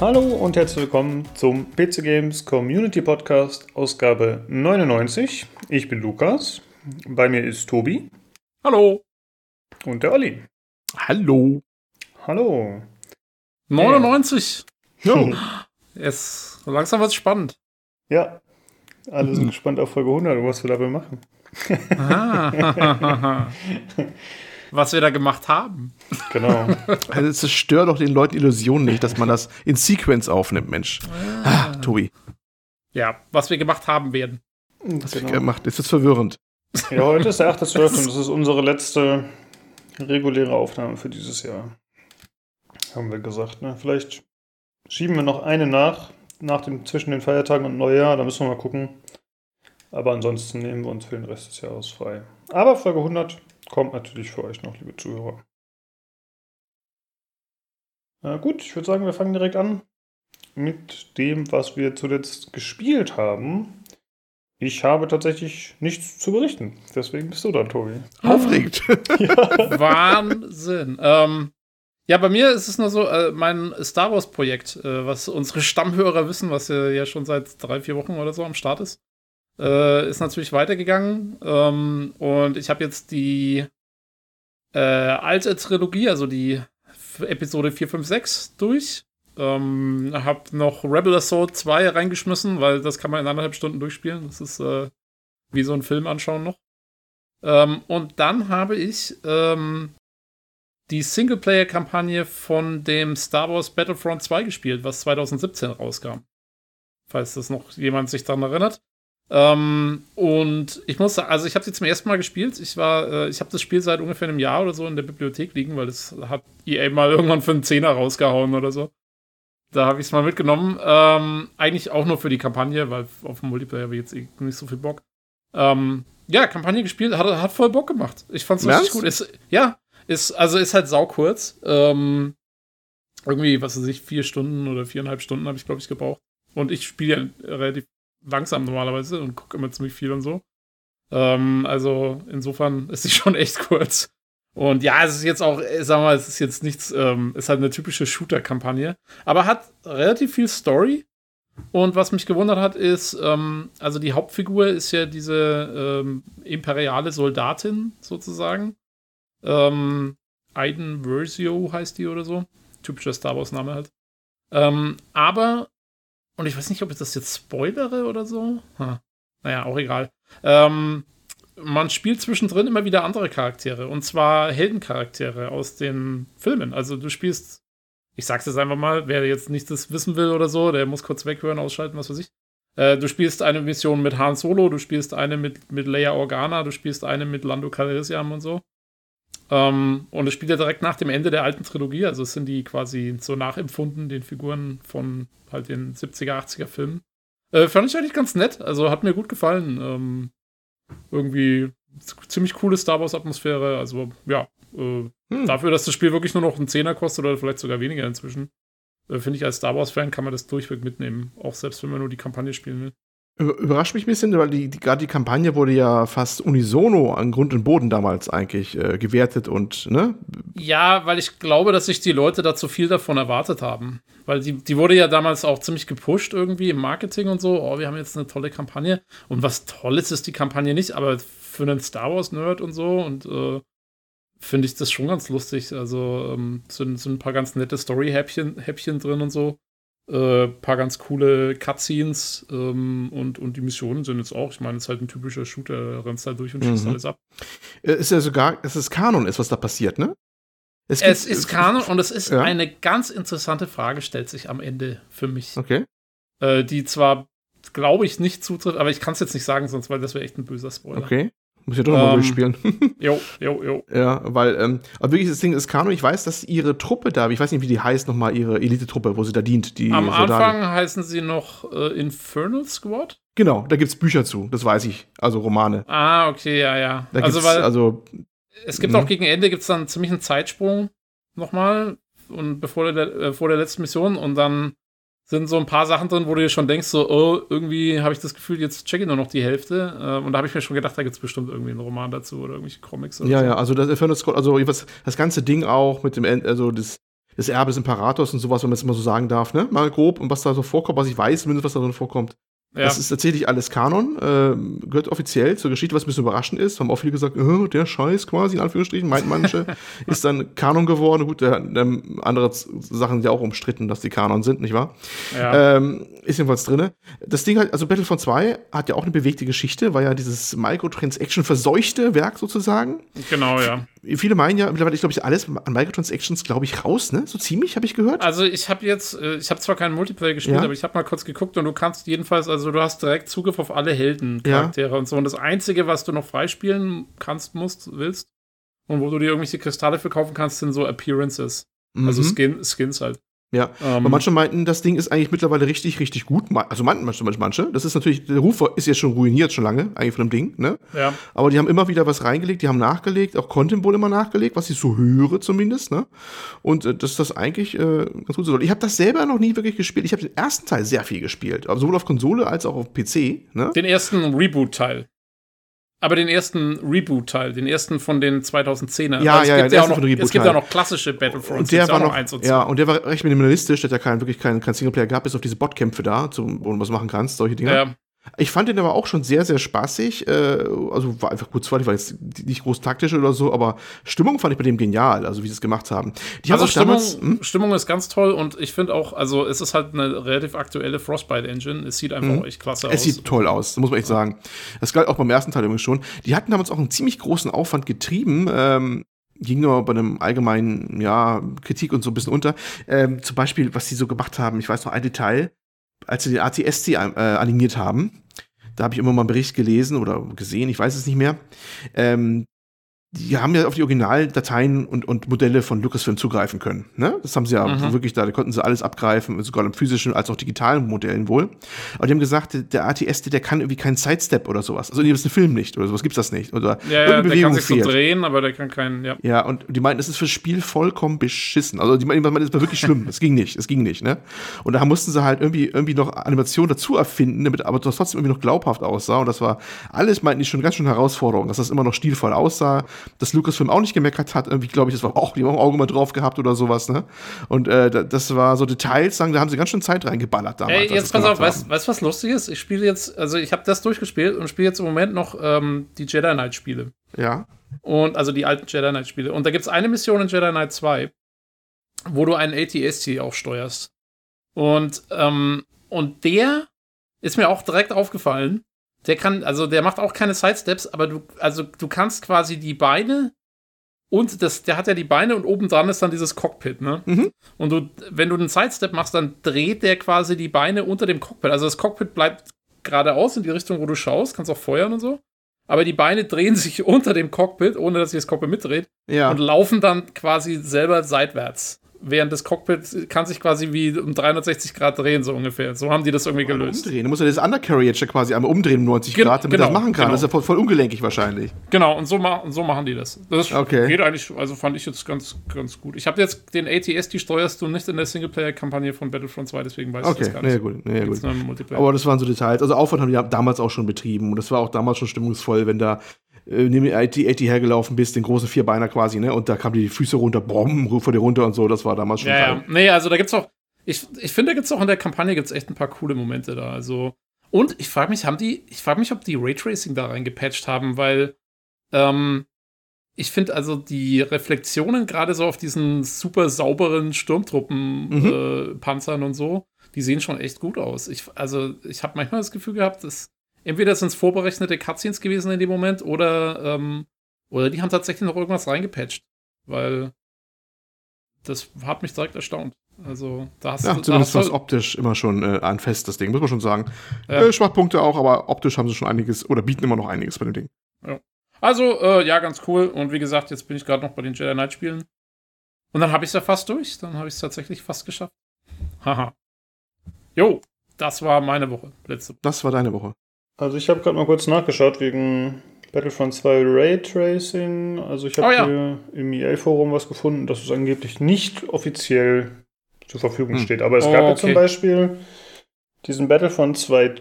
Hallo und herzlich willkommen zum PC Games Community Podcast, Ausgabe 99. Ich bin Lukas. Bei mir ist Tobi. Hallo. Und der Olli. Hallo. Hallo. 99. Jo. es langsam wird spannend. Ja. Alle sind gespannt auf Folge 100 und was wir dabei machen. Ah. was wir da gemacht haben. Genau. Also es zerstört doch den Leuten Illusionen nicht, dass man das in Sequence aufnimmt, Mensch. Ah, Tobi. Ja, was wir gemacht haben werden. Was genau. wir gemacht, ist jetzt verwirrend. Ja, heute ist der 8.12. und das ist unsere letzte reguläre Aufnahme für dieses Jahr. Haben wir gesagt, ne? Vielleicht schieben wir noch eine nach, nach dem, zwischen den Feiertagen und Neujahr, da müssen wir mal gucken. Aber ansonsten nehmen wir uns für den Rest des Jahres frei. Aber Folge 100 kommt natürlich für euch noch, liebe Zuhörer. Na gut, ich würde sagen, wir fangen direkt an mit dem, was wir zuletzt gespielt haben. Ich habe tatsächlich nichts zu berichten. Deswegen bist du da, Tobi. Aufregend. ja. Wahnsinn. Ähm, ja, bei mir ist es nur so, äh, mein Star Wars-Projekt, äh, was unsere Stammhörer wissen, was ja schon seit drei, vier Wochen oder so am Start ist, äh, ist natürlich weitergegangen. Ähm, und ich habe jetzt die äh, alte Trilogie, also die Episode 4, 5, 6 durch. Ähm, hab noch Rebel Assault 2 reingeschmissen, weil das kann man in anderthalb Stunden durchspielen. Das ist äh, wie so ein Film anschauen noch. Ähm, und dann habe ich ähm, die Singleplayer-Kampagne von dem Star Wars Battlefront 2 gespielt, was 2017 rauskam. Falls das noch jemand sich daran erinnert. Ähm, und ich muss sagen, also ich habe sie zum ersten Mal gespielt. Ich war, äh, ich habe das Spiel seit ungefähr einem Jahr oder so in der Bibliothek liegen, weil das hat EA mal irgendwann für einen Zehner rausgehauen oder so. Da habe ich es mal mitgenommen. Ähm, eigentlich auch nur für die Kampagne, weil auf dem Multiplayer habe ich jetzt eh nicht so viel Bock. Ähm, ja, Kampagne gespielt, hat, hat voll Bock gemacht. Ich fand's richtig gut. Ist, ja, ist, also ist halt saukurz. Ähm, irgendwie, was weiß ich, vier Stunden oder viereinhalb Stunden habe ich, glaube ich, gebraucht. Und ich spiele ja relativ langsam normalerweise und gucke immer ziemlich viel und so. Ähm, also insofern ist sie schon echt kurz. Und ja, es ist jetzt auch, äh, sag mal, es ist jetzt nichts, ähm, ist halt eine typische Shooter-Kampagne, aber hat relativ viel Story. Und was mich gewundert hat, ist, ähm, also die Hauptfigur ist ja diese ähm, imperiale Soldatin sozusagen. Ähm, Aiden Versio heißt die oder so. Typischer Star Wars-Name halt. Ähm, aber und ich weiß nicht, ob ich das jetzt spoilere oder so. Hm. Naja, auch egal. Ähm, man spielt zwischendrin immer wieder andere Charaktere. Und zwar Heldencharaktere aus den Filmen. Also du spielst, ich sag's jetzt einfach mal, wer jetzt nicht das wissen will oder so, der muss kurz weghören, ausschalten, was weiß ich. Äh, du spielst eine Mission mit Han Solo, du spielst eine mit, mit Leia Organa, du spielst eine mit Lando Calrissian und so. Ähm, und es spielt ja direkt nach dem Ende der alten Trilogie, also es sind die quasi so nachempfunden, den Figuren von halt den 70er, 80er Filmen. Äh, fand ich eigentlich ganz nett, also hat mir gut gefallen. Ähm, irgendwie ziemlich coole Star Wars-Atmosphäre, also ja, äh, hm. dafür, dass das Spiel wirklich nur noch einen Zehner kostet oder vielleicht sogar weniger inzwischen, äh, finde ich als Star Wars-Fan kann man das durchweg mitnehmen, auch selbst wenn man nur die Kampagne spielen will. Überrascht mich ein bisschen, weil die, die gerade die Kampagne wurde ja fast unisono an Grund und Boden damals eigentlich äh, gewertet und, ne? Ja, weil ich glaube, dass sich die Leute da zu viel davon erwartet haben. Weil die, die wurde ja damals auch ziemlich gepusht irgendwie im Marketing und so. Oh, wir haben jetzt eine tolle Kampagne. Und was Tolles ist die Kampagne nicht, aber für einen Star Wars-Nerd und so und äh, finde ich das schon ganz lustig. Also ähm, sind, sind ein paar ganz nette Story-Häppchen Häppchen drin und so äh, paar ganz coole Cutscenes ähm, und, und die Missionen sind jetzt auch, ich meine, es ist halt ein typischer Shooter, rennst halt durch und schießt mhm. alles ab. Äh, ist ja sogar, es ist Kanon ist, was da passiert, ne? Es, es ist Kanon und es ist ja. eine ganz interessante Frage, stellt sich am Ende für mich. Okay. Äh, die zwar, glaube ich, nicht zutrifft, aber ich kann es jetzt nicht sagen, sonst, weil das wäre echt ein böser Spoiler. Okay. Muss ich doch nochmal ähm, durchspielen. jo, jo, jo. Ja, weil, ähm, aber wirklich, das Ding ist Kano, ich weiß, dass ihre Truppe da, ich weiß nicht, wie die heißt nochmal, ihre Elite-Truppe, wo sie da dient. Die Am Soldaten. Anfang heißen sie noch äh, Infernal Squad? Genau, da gibt es Bücher zu, das weiß ich. Also Romane. Ah, okay, ja, ja. Da also, weil, also. Es gibt auch gegen Ende gibt's dann ziemlich einen Zeitsprung nochmal. Und bevor der, äh, vor der letzten Mission und dann sind so ein paar Sachen drin, wo du dir schon denkst, so, oh, irgendwie habe ich das Gefühl, jetzt checke ich nur noch die Hälfte. Äh, und da habe ich mir schon gedacht, da gibt es bestimmt irgendwie einen Roman dazu oder irgendwelche Comics. Oder ja, so. ja, also das Inferno Scroll, also das ganze Ding auch mit dem, also das, des Erbe des Imperators und sowas, wenn man es mal so sagen darf, ne? Mal grob und was da so vorkommt, was ich weiß, zumindest was da drin vorkommt. Ja. Das ist tatsächlich alles Kanon, äh, gehört offiziell zur Geschichte, was ein bisschen überraschend ist. Haben auch viele gesagt, äh, der Scheiß quasi, in Anführungsstrichen, meint manche, ist dann Kanon geworden. Gut, der, der, andere Sachen sind ja auch umstritten, dass die Kanon sind, nicht wahr? ja. Ähm, ist jedenfalls drinne. Das Ding halt, also Battlefront 2 hat ja auch eine bewegte Geschichte, war ja dieses Microtransaction verseuchte Werk sozusagen. genau, ja. Viele meinen ja, mittlerweile ist, glaube ich, alles an Microtransactions, glaube ich, raus, ne? So ziemlich, habe ich gehört. Also ich habe jetzt, äh, ich habe zwar keinen Multiplayer gespielt, Ja. aber ich habe mal kurz geguckt und du kannst jedenfalls, also du hast direkt Zugriff auf alle Heldencharaktere und so. Und das Einzige, was du noch freispielen kannst, musst, willst und wo du dir irgendwelche Kristalle verkaufen kannst, sind so Appearances. Also Mhm. Skin, Skins halt. Ja. Ähm, Aber manche meinten, das Ding ist eigentlich mittlerweile richtig, richtig gut. Also meinten manche, manche. Das ist natürlich, der Ruf ist jetzt schon ruiniert, schon lange, eigentlich von dem Ding, ne? ja. Aber die haben immer wieder was reingelegt, die haben nachgelegt, auch Content wohl immer nachgelegt, was ich so höre zumindest, ne? Und äh, dass das eigentlich äh, ganz gut soll. Ich habe das selber noch nie wirklich gespielt. Ich habe den ersten Teil sehr viel gespielt, aber sowohl auf Konsole als auch auf PC, ne? Den ersten Reboot-Teil. Aber den ersten Reboot-Teil, den ersten von den 2010er. Ja, Weil es ja, ja, gibt der ja auch noch, Es gibt ja auch noch klassische Battlefronts. Und der war auch noch, eins und ja, und der war recht minimalistisch, der hat ja kein, wirklich kein, kein Singleplayer gehabt, bis auf diese Botkämpfe da, zum, wo du was machen kannst, solche Dinge. Ja, Ich fand den aber auch schon sehr, sehr spaßig. Äh, also war einfach gut zwar, die war jetzt nicht groß taktisch oder so, aber Stimmung fand ich bei dem genial, also wie sie es gemacht haben. Die also haben Stimmung, damals. Hm? Stimmung ist ganz toll und ich finde auch, also es ist halt eine relativ aktuelle Frostbite-Engine. Es sieht einfach auch echt klasse Mhm. Es aus. sieht toll aus, muss man echt sagen. Das galt auch beim ersten Teil übrigens schon. Die hatten damals auch einen ziemlich großen Aufwand getrieben. Ähm, ging nur bei einem allgemeinen, ja, Kritik und so ein bisschen unter. Ähm, zum Beispiel, was sie so gemacht haben, ich weiß noch ein Detail, als sie den ATSC äh, animiert haben, da habe ich immer mal einen Bericht gelesen oder gesehen, ich weiß es nicht mehr. Ähm, die haben ja auf die Originaldateien und, und Modelle von Lucasfilm zugreifen können. Ne? Das haben sie ja Mhm. wirklich da, da konnten sie alles abgreifen, sogar im physischen als auch digitalen Modellen wohl. Aber die haben gesagt, der- ATSD, der kann irgendwie keinen Sidestep oder sowas. Also, das ist ein Film nicht oder sowas gibt's das nicht. Oder ja, ja, der kann sich so drehen, aber der kann keinen, ja. Ja, und die meinten, das ist fürs Spiel vollkommen beschissen. Also die meinten, das war wirklich schlimm. Es ging nicht, es ging nicht, ne? Und da mussten sie halt irgendwie, irgendwie noch Animationen dazu erfinden, damit aber das trotzdem irgendwie noch glaubhaft aussah. Und das war alles, meinten die schon ganz schön Herausforderung, dass das immer noch stilvoll aussah, dass Lucasfilm auch nicht gemeckert hat. Irgendwie, glaube ich, das war auch, die haben auch ein Auge mal drauf gehabt oder sowas, ne? Und äh, da- das war so Details, sagen, da haben sie ganz schön Zeit reingeballert damals. Ey, als sie jetzt pass auf, weißt du, was lustig ist? Ich spiele jetzt, also ich habe das durchgespielt und spiele jetzt im Moment noch ähm, die Jedi Knight Spiele. Ja. Und also die alten Jedi Knight Spiele. Und da gibt es eine Mission in Jedi Knight 2, wo du einen ATST auch steuerst. Und, ähm, und der ist mir auch direkt aufgefallen. Der kann, also der macht auch keine Sidesteps, aber du, also du kannst quasi die Beine und das, der hat ja die Beine und oben dran ist dann dieses Cockpit, ne? Mhm. Und du, wenn du einen Sidestep machst, dann dreht der quasi die Beine unter dem Cockpit. Also das Cockpit bleibt geradeaus in die Richtung, wo du schaust, kannst auch feuern und so. Aber die Beine drehen sich unter dem Cockpit, ohne dass sich das Cockpit mitdreht Ja. und laufen dann quasi selber seitwärts. Während das Cockpit kann sich quasi wie um 360 Grad drehen, so ungefähr. So haben die das irgendwie gelöst. Umdrehen. Du musst ja das Undercarriage quasi einmal umdrehen um 90 Gen- Grad, damit genau, das machen kann. genau. Das ist ja voll, voll ungelenkig wahrscheinlich. Genau, und so, ma und so machen die das. Das Okay. geht eigentlich, also fand ich jetzt ganz, ganz gut. Ich habe jetzt den ATS, die steuerst du nicht in der Singleplayer-Kampagne von Battlefront 2, deswegen weiß ich Okay, das gar nee, nicht. gut. Nee, Gibt's gut. nur im Multiplayer. Aber das waren so Details. Also Aufwand haben die damals auch schon betrieben und das war auch damals schon stimmungsvoll, wenn da äh, neben der IT, IT hergelaufen bist, den großen Vierbeiner quasi, ne? Und da kamen die Füße runter, brumm, vor dir runter und so. Das war damals schon ja, ja. Nee, also da gibt's auch, ich, ich finde, da gibt's auch in der Kampagne gibt's echt ein paar coole Momente da. Also, und ich frage mich, haben die, ich frage mich, ob die Raytracing da reingepatcht haben, weil, ähm, ich finde also die Reflexionen gerade so auf diesen super sauberen Sturmtruppen-Panzern äh, Panzern und so, die sehen schon echt gut aus. Ich, also, ich habe manchmal das Gefühl gehabt, dass entweder sind es vorberechnete Cutscenes gewesen in dem Moment oder, ähm, oder die haben tatsächlich noch irgendwas reingepatcht. Weil das hat mich direkt erstaunt. Also, da hast Ja, du. zumindest was optisch immer schon äh, ein Fest, das Ding, muss man schon sagen. Ja. Äh, Schwachpunkte auch, aber optisch haben sie schon einiges oder bieten immer noch einiges bei dem Ding. also, äh, ja, ganz cool. Und wie gesagt, jetzt bin ich gerade noch bei den Jedi Knight Spielen. Und dann habe ich es ja fast durch. Dann habe ich es tatsächlich fast geschafft. Haha. Jo, das war meine Woche. Letzte. Das war deine Woche. Also ich habe gerade mal kurz nachgeschaut wegen Battlefront 2 Raytracing. Also ich habe Oh ja. hier im EA-Forum was gefunden, dass es angeblich nicht offiziell zur Verfügung Hm. steht. Aber es Oh, gab ja okay. zum Beispiel diesen Battlefront 2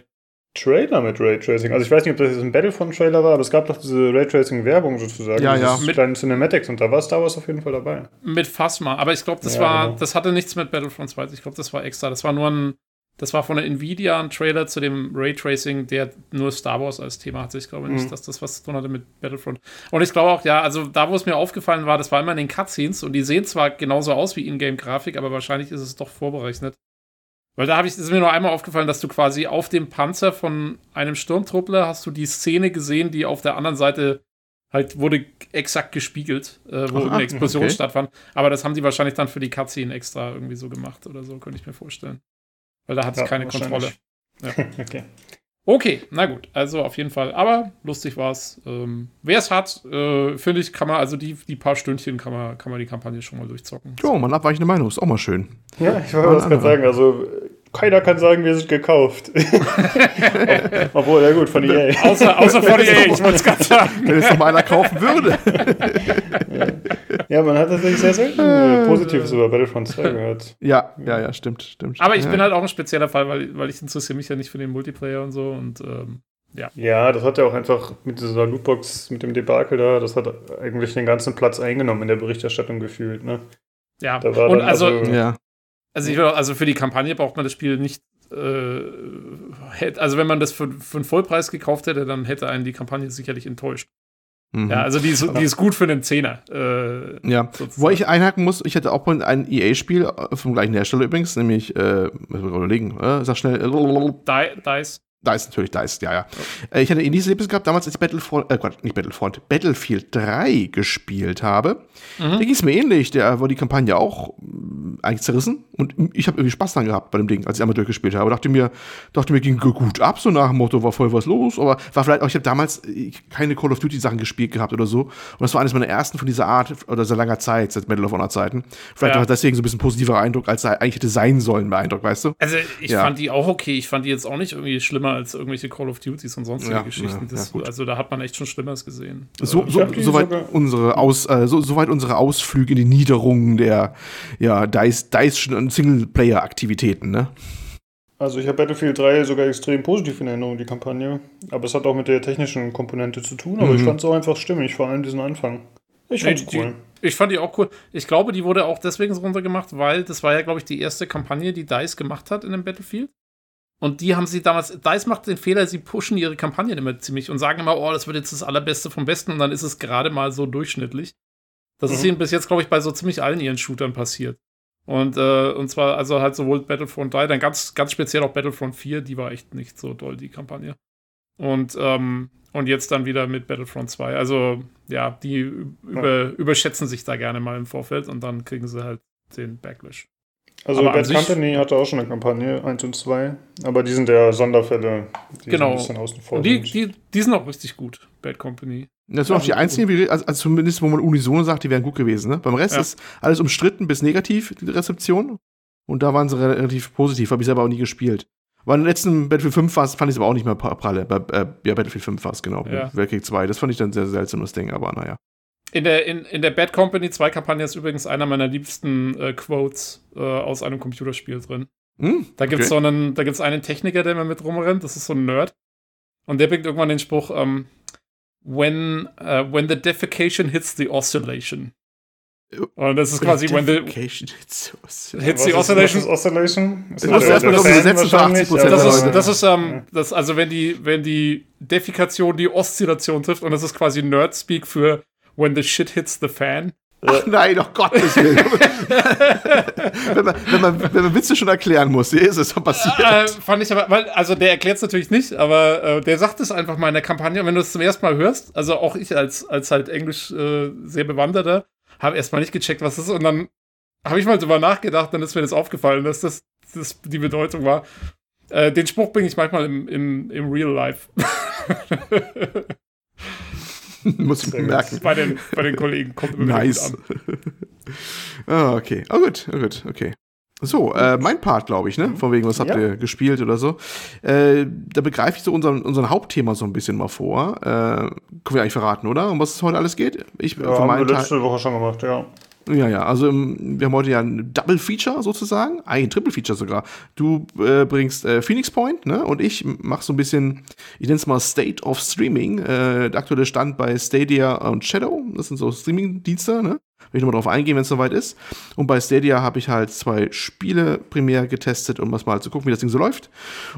Trailer mit Raytracing. Also ich weiß nicht, ob das jetzt ein Battlefront-Trailer war, aber es gab doch diese Raytracing-Werbung sozusagen. Ja, ja. Mit Mit- kleinen Cinematics und da war Star Wars auf jeden Fall dabei. Mit Phasma. Aber ich glaube, das Ja, war, genau. das hatte nichts mit Battlefront 2. Ich glaube, das war extra. Das war nur ein, das war von der Nvidia ein Trailer zu dem Raytracing, der nur Star Wars als Thema hatte. Ich glaube nicht, Mhm. dass das was zu tun hatte mit Battlefront. Und ich glaube auch, ja, also da, wo es mir aufgefallen war, das war immer in den Cutscenes und die sehen zwar genauso aus wie Ingame-Grafik, aber wahrscheinlich ist es doch vorberechnet. Weil da habe ich, ist mir nur einmal aufgefallen, dass du quasi auf dem Panzer von einem Sturmtruppler hast du die Szene gesehen, die auf der anderen Seite halt wurde exakt gespiegelt, äh, wo Aha, eine Explosion okay. stattfand. Aber das haben die wahrscheinlich dann für die Cutscene extra irgendwie so gemacht oder so, könnte ich mir vorstellen. Weil da hat es Ja, keine Kontrolle. wahrscheinlich. okay. Okay, na gut, also auf jeden Fall. Aber lustig war's. Ähm, Wer es hat, äh, finde ich, kann man, also die, die paar Stündchen kann man, kann man die Kampagne schon mal durchzocken. Jo, man abweichende Meinung, ist auch mal schön. Ja, ich wollte was gerade sagen. Also, keiner kann sagen, wir sind gekauft. Ob- Obwohl, ja gut, von EA. Außer, außer von EA, ich wollte es gerade sagen. Wenn es noch mal einer kaufen würde. Ja, man hat tatsächlich sehr selten äh, Positives über Battlefront 2 gehört. Ja, ja, ja, stimmt, stimmt. Aber ich ja. bin halt auch ein spezieller Fall, weil, weil ich interessiere mich ja nicht für den Multiplayer und so und ähm, Ja, das hat ja auch einfach mit dieser Lootbox, mit dem Debakel da, das hat eigentlich den ganzen Platz eingenommen in der Berichterstattung gefühlt. Ne? ja. Da war Und also, also- Ja. Also, ich, also für die Kampagne braucht man das Spiel nicht. Äh, also wenn man das für, für einen Vollpreis gekauft hätte, dann hätte einen die Kampagne sicherlich enttäuscht. Mhm. Ja, also die ist, die ist gut für einen Zehner. Äh, Ja, sozusagen. wo ich einhaken muss, ich hatte auch mal ein EA-Spiel äh, vom gleichen Hersteller übrigens, nämlich, äh, muss man überlegen, äh, sag schnell, äh, Di Dice. Dice, natürlich, Dice, ja, ja. Äh, Ich hatte ähnliches Erlebnis gehabt, damals als ich Battlefront, äh, Quatsch, nicht Battlefront, Battlefield 3 gespielt habe. Mhm. Da ging es mir ähnlich, da war die Kampagne auch mh, eigentlich zerrissen und ich habe irgendwie Spaß dran gehabt bei dem Ding, als ich einmal durchgespielt habe. Dachte mir, dachte mir, ging gut ab, so nach dem Motto, war voll was los, aber war vielleicht auch, ich habe damals äh, keine Call of Duty Sachen gespielt gehabt oder so und das war eines meiner ersten von dieser Art oder seit langer Zeit, seit Medal of Honor Zeiten. Vielleicht Ja. war deswegen so ein bisschen positiver Eindruck, als er eigentlich hätte sein sollen, der Eindruck, weißt du? Also ich Ja. fand die auch okay. Ich fand die jetzt auch nicht irgendwie schlimmer als irgendwelche Call of Duties und sonstige Ja, Geschichten. ja, Das, ja, also da hat man echt schon Schlimmeres gesehen. So, so, soweit unsere Aus, äh, so, soweit unsere Ausflüge in die Niederungen der ja, Dice, Dice und Singleplayer-Aktivitäten, ne? Also ich habe Battlefield 3 sogar extrem positiv in Erinnerung, die Kampagne. Aber es hat auch mit der technischen Komponente zu tun, aber Mhm. ich fand es auch einfach stimmig, vor allem diesen Anfang. Ich fand's Nee, die- cool. Ich fand die auch cool. Ich glaube, die wurde auch deswegen so runtergemacht, weil das war ja, glaube ich, die erste Kampagne, die DICE gemacht hat in dem Battlefield. Und die haben sie damals, DICE macht den Fehler, sie pushen ihre Kampagnen immer ziemlich und sagen immer, oh, das wird jetzt das Allerbeste vom Besten und dann ist es gerade mal so durchschnittlich. Das ist Mhm. ihnen bis jetzt, glaube ich, bei so ziemlich allen ihren Shootern passiert. Und, äh, und zwar, also halt sowohl Battlefront 3, dann ganz, ganz speziell auch Battlefront 4, die war echt nicht so doll, die Kampagne. Und, ähm, und jetzt dann wieder mit Battlefront 2. Also, ja, die über, überschätzen sich da gerne mal im Vorfeld und dann kriegen sie halt den Backlash. Also Aber Bad Company hatte auch schon eine Kampagne, 1 und 2, aber die sind ja Sonderfälle, die Genau. so ein bisschen außen vor Und die, sind. die, die sind auch richtig gut, Bad Company. Das sind auch die einzigen, wie- also, also zumindest, wo man unisono sagt, die wären gut gewesen. Ne? Beim Rest Ja. ist alles umstritten bis negativ, die Rezeption. Und da waren sie relativ positiv, habe ich selber auch nie gespielt. Bei den letzten Battlefield 5 war es, fand ich es aber auch nicht mehr pra- pralle. Bei, äh, ja, Battlefield 5 war es, genau. Ja. Weltkrieg 2. Das fand ich dann ein sehr seltsames Ding, aber naja. In der, in, in der Bad Company 2 Kampagne ist übrigens einer meiner liebsten äh, Quotes äh, aus einem Computerspiel drin. Hm? Da gibt es Okay. so einen, da gibt's einen Techniker, der immer mit rumrennt, das ist so ein Nerd. Und der bringt irgendwann den Spruch, ähm, when, uh, when the defecation hits the oscillation. Und das ist quasi, when the, Defecation hits hits the oscillation. Ist Oscillation? Ist Das ist erstmal der das Fan Übersetzen für wahrscheinlich? 80% Das der ist, das ist, ähm, das, also wenn die, wenn die Defikation die Oszillation trifft und das ist quasi Nerd-Speak für when the shit hits the fan. Ach nein, doch Gottes Willen. wenn, man, wenn, man, wenn man Witze schon erklären muss, hier ist es schon passiert. Äh, fand ich aber, weil, also der erklärt es natürlich nicht, aber äh, der sagt es einfach mal in der Kampagne. Und wenn du es zum ersten Mal hörst, also auch ich als, als halt Englisch äh, sehr Bewanderter, habe erstmal nicht gecheckt, was das ist. Und dann habe ich mal drüber nachgedacht, dann ist mir das aufgefallen, dass das, das die Bedeutung war. Äh, den Spruch bringe ich manchmal im, im, im Real Life. muss ich merken. bei, den, bei den Kollegen. Kommt immer Nice. ah, okay. Oh, gut, oh, gut, okay. So, äh, mein Part, glaube ich, ne? Von wegen, was habt Ja. ihr gespielt oder so. Äh, da begreife ich so unseren, unseren Hauptthema so ein bisschen mal vor. Äh, können wir eigentlich verraten, oder? Um was es heute alles geht? Ich Ja, haben wir meinem Teil. letzte Woche schon gemacht, ja. Ja, ja, also ähm, wir haben heute ja ein Double Feature sozusagen, ein Triple Feature sogar. Du äh, bringst äh, Phoenix Point, ne? Und ich mach so ein bisschen, ich nenne es mal State of Streaming. Äh, der aktuelle Stand bei Stadia und Shadow, das sind so Streaming-Dienste, ne? Will ich nochmal drauf eingehen, wenn es soweit ist. Und bei Stadia habe ich halt zwei Spiele primär getestet, um mal zu gucken, wie das Ding so läuft.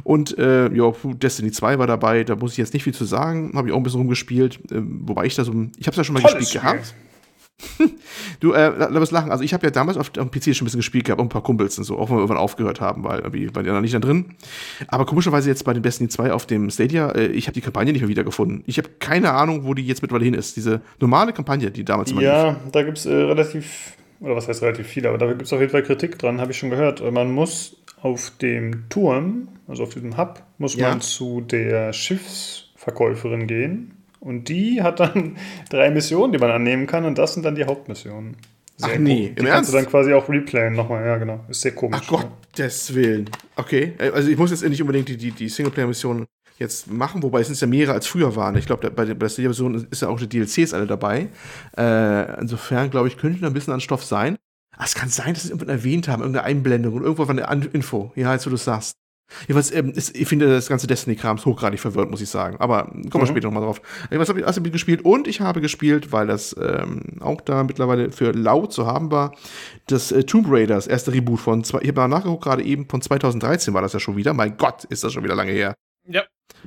Und äh, ja, Destiny 2 war dabei, da muss ich jetzt nicht viel zu sagen. Habe ich auch ein bisschen rumgespielt. Äh, wobei ich da so, ich habe es ja schon mal Tolles gespielt Spiel. gehabt. Du, äh, lass lachen. Also ich habe ja damals auf, auf dem PC schon ein bisschen gespielt gehabt, auch ein paar Kumpels und so, auch wenn wir irgendwann aufgehört haben, weil irgendwie waren die da nicht da drin. Aber komischerweise jetzt bei den Destiny 2 auf dem Stadia, äh, ich habe die Kampagne nicht mehr wiedergefunden. Ich habe keine Ahnung, wo die jetzt mittlerweile hin ist. Diese normale Kampagne, die damals immer lief. Ja, da gibt es äh, relativ, oder was heißt relativ viele, aber da gibt es auf jeden Fall Kritik dran, habe ich schon gehört. Man muss auf dem Turm, also auf diesem Hub, muss Ja. man zu der Schiffsverkäuferin gehen. Und die hat dann drei Missionen, die man annehmen kann, und das sind dann die Hauptmissionen. Ach nee, im Die kannst Ernst? du dann quasi auch replayen nochmal, ja genau. Ist sehr komisch. Ach Gottes Willen. Okay, äh, also ich muss jetzt nicht unbedingt die, die, die Singleplayer-Mission jetzt machen, wobei es sind ja mehrere als früher waren. Ich glaube, bei der, bei der Stadia-Version ist ja auch die DLCs alle dabei. Äh, insofern, glaube ich, könnte da ein bisschen an Stoff sein. Ah, es kann sein, dass sie es irgendwann erwähnt haben, irgendeine Einblendung und irgendwo war eine Info. Ja, als du das sagst. Jedenfalls, ähm, ist, ich finde das ganze Destiny-Krams hochgradig verwirrt, muss ich sagen. Aber kommen wir Mhm. später nochmal drauf. Äh, Was habe ich, ich gespielt? Und ich habe gespielt, weil das ähm, auch da mittlerweile für laut zu haben war, das äh, Tomb Raider, das erste Reboot von, zwei, ich habe nachgeguckt, gerade eben von 2013 war das ja schon wieder. Mein Gott, ist das schon wieder lange her. Ja,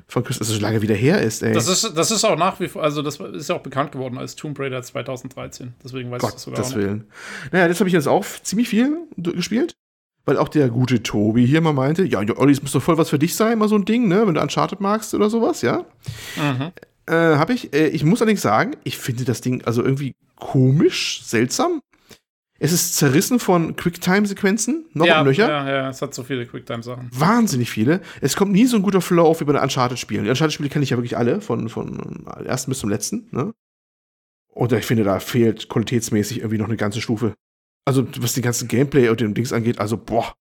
Von Chris, dass das schon lange wieder her ist, ey. das ist, das ist auch nach wie vor, also das ist ja auch bekannt geworden als Tomb Raider 2013. Deswegen weiß ich das sogar noch. Willen. Naja, jetzt habe ich jetzt auch ziemlich viel gespielt. Weil auch der gute Tobi hier mal meinte, ja, Olli, es muss doch voll was für dich sein, mal so ein Ding, ne? Wenn du Uncharted magst oder sowas, ja. Mhm. Äh, habe ich. Äh, ich muss allerdings sagen, ich finde das Ding also irgendwie komisch, seltsam. Es ist zerrissen von Quicktime-Sequenzen, noch ja, und Löcher. ja, ja, es hat so viele Quicktime-Sachen. Wahnsinnig viele. Es kommt nie so ein guter Flow auf wie bei den Uncharted-Spielen. Die Uncharted-Spiele kenne ich ja wirklich alle, von, von ersten bis zum letzten, ne? Und ich finde, da fehlt qualitätsmäßig irgendwie noch eine ganze Stufe. Also, was den ganzen Gameplay und den Dings angeht, also, boah.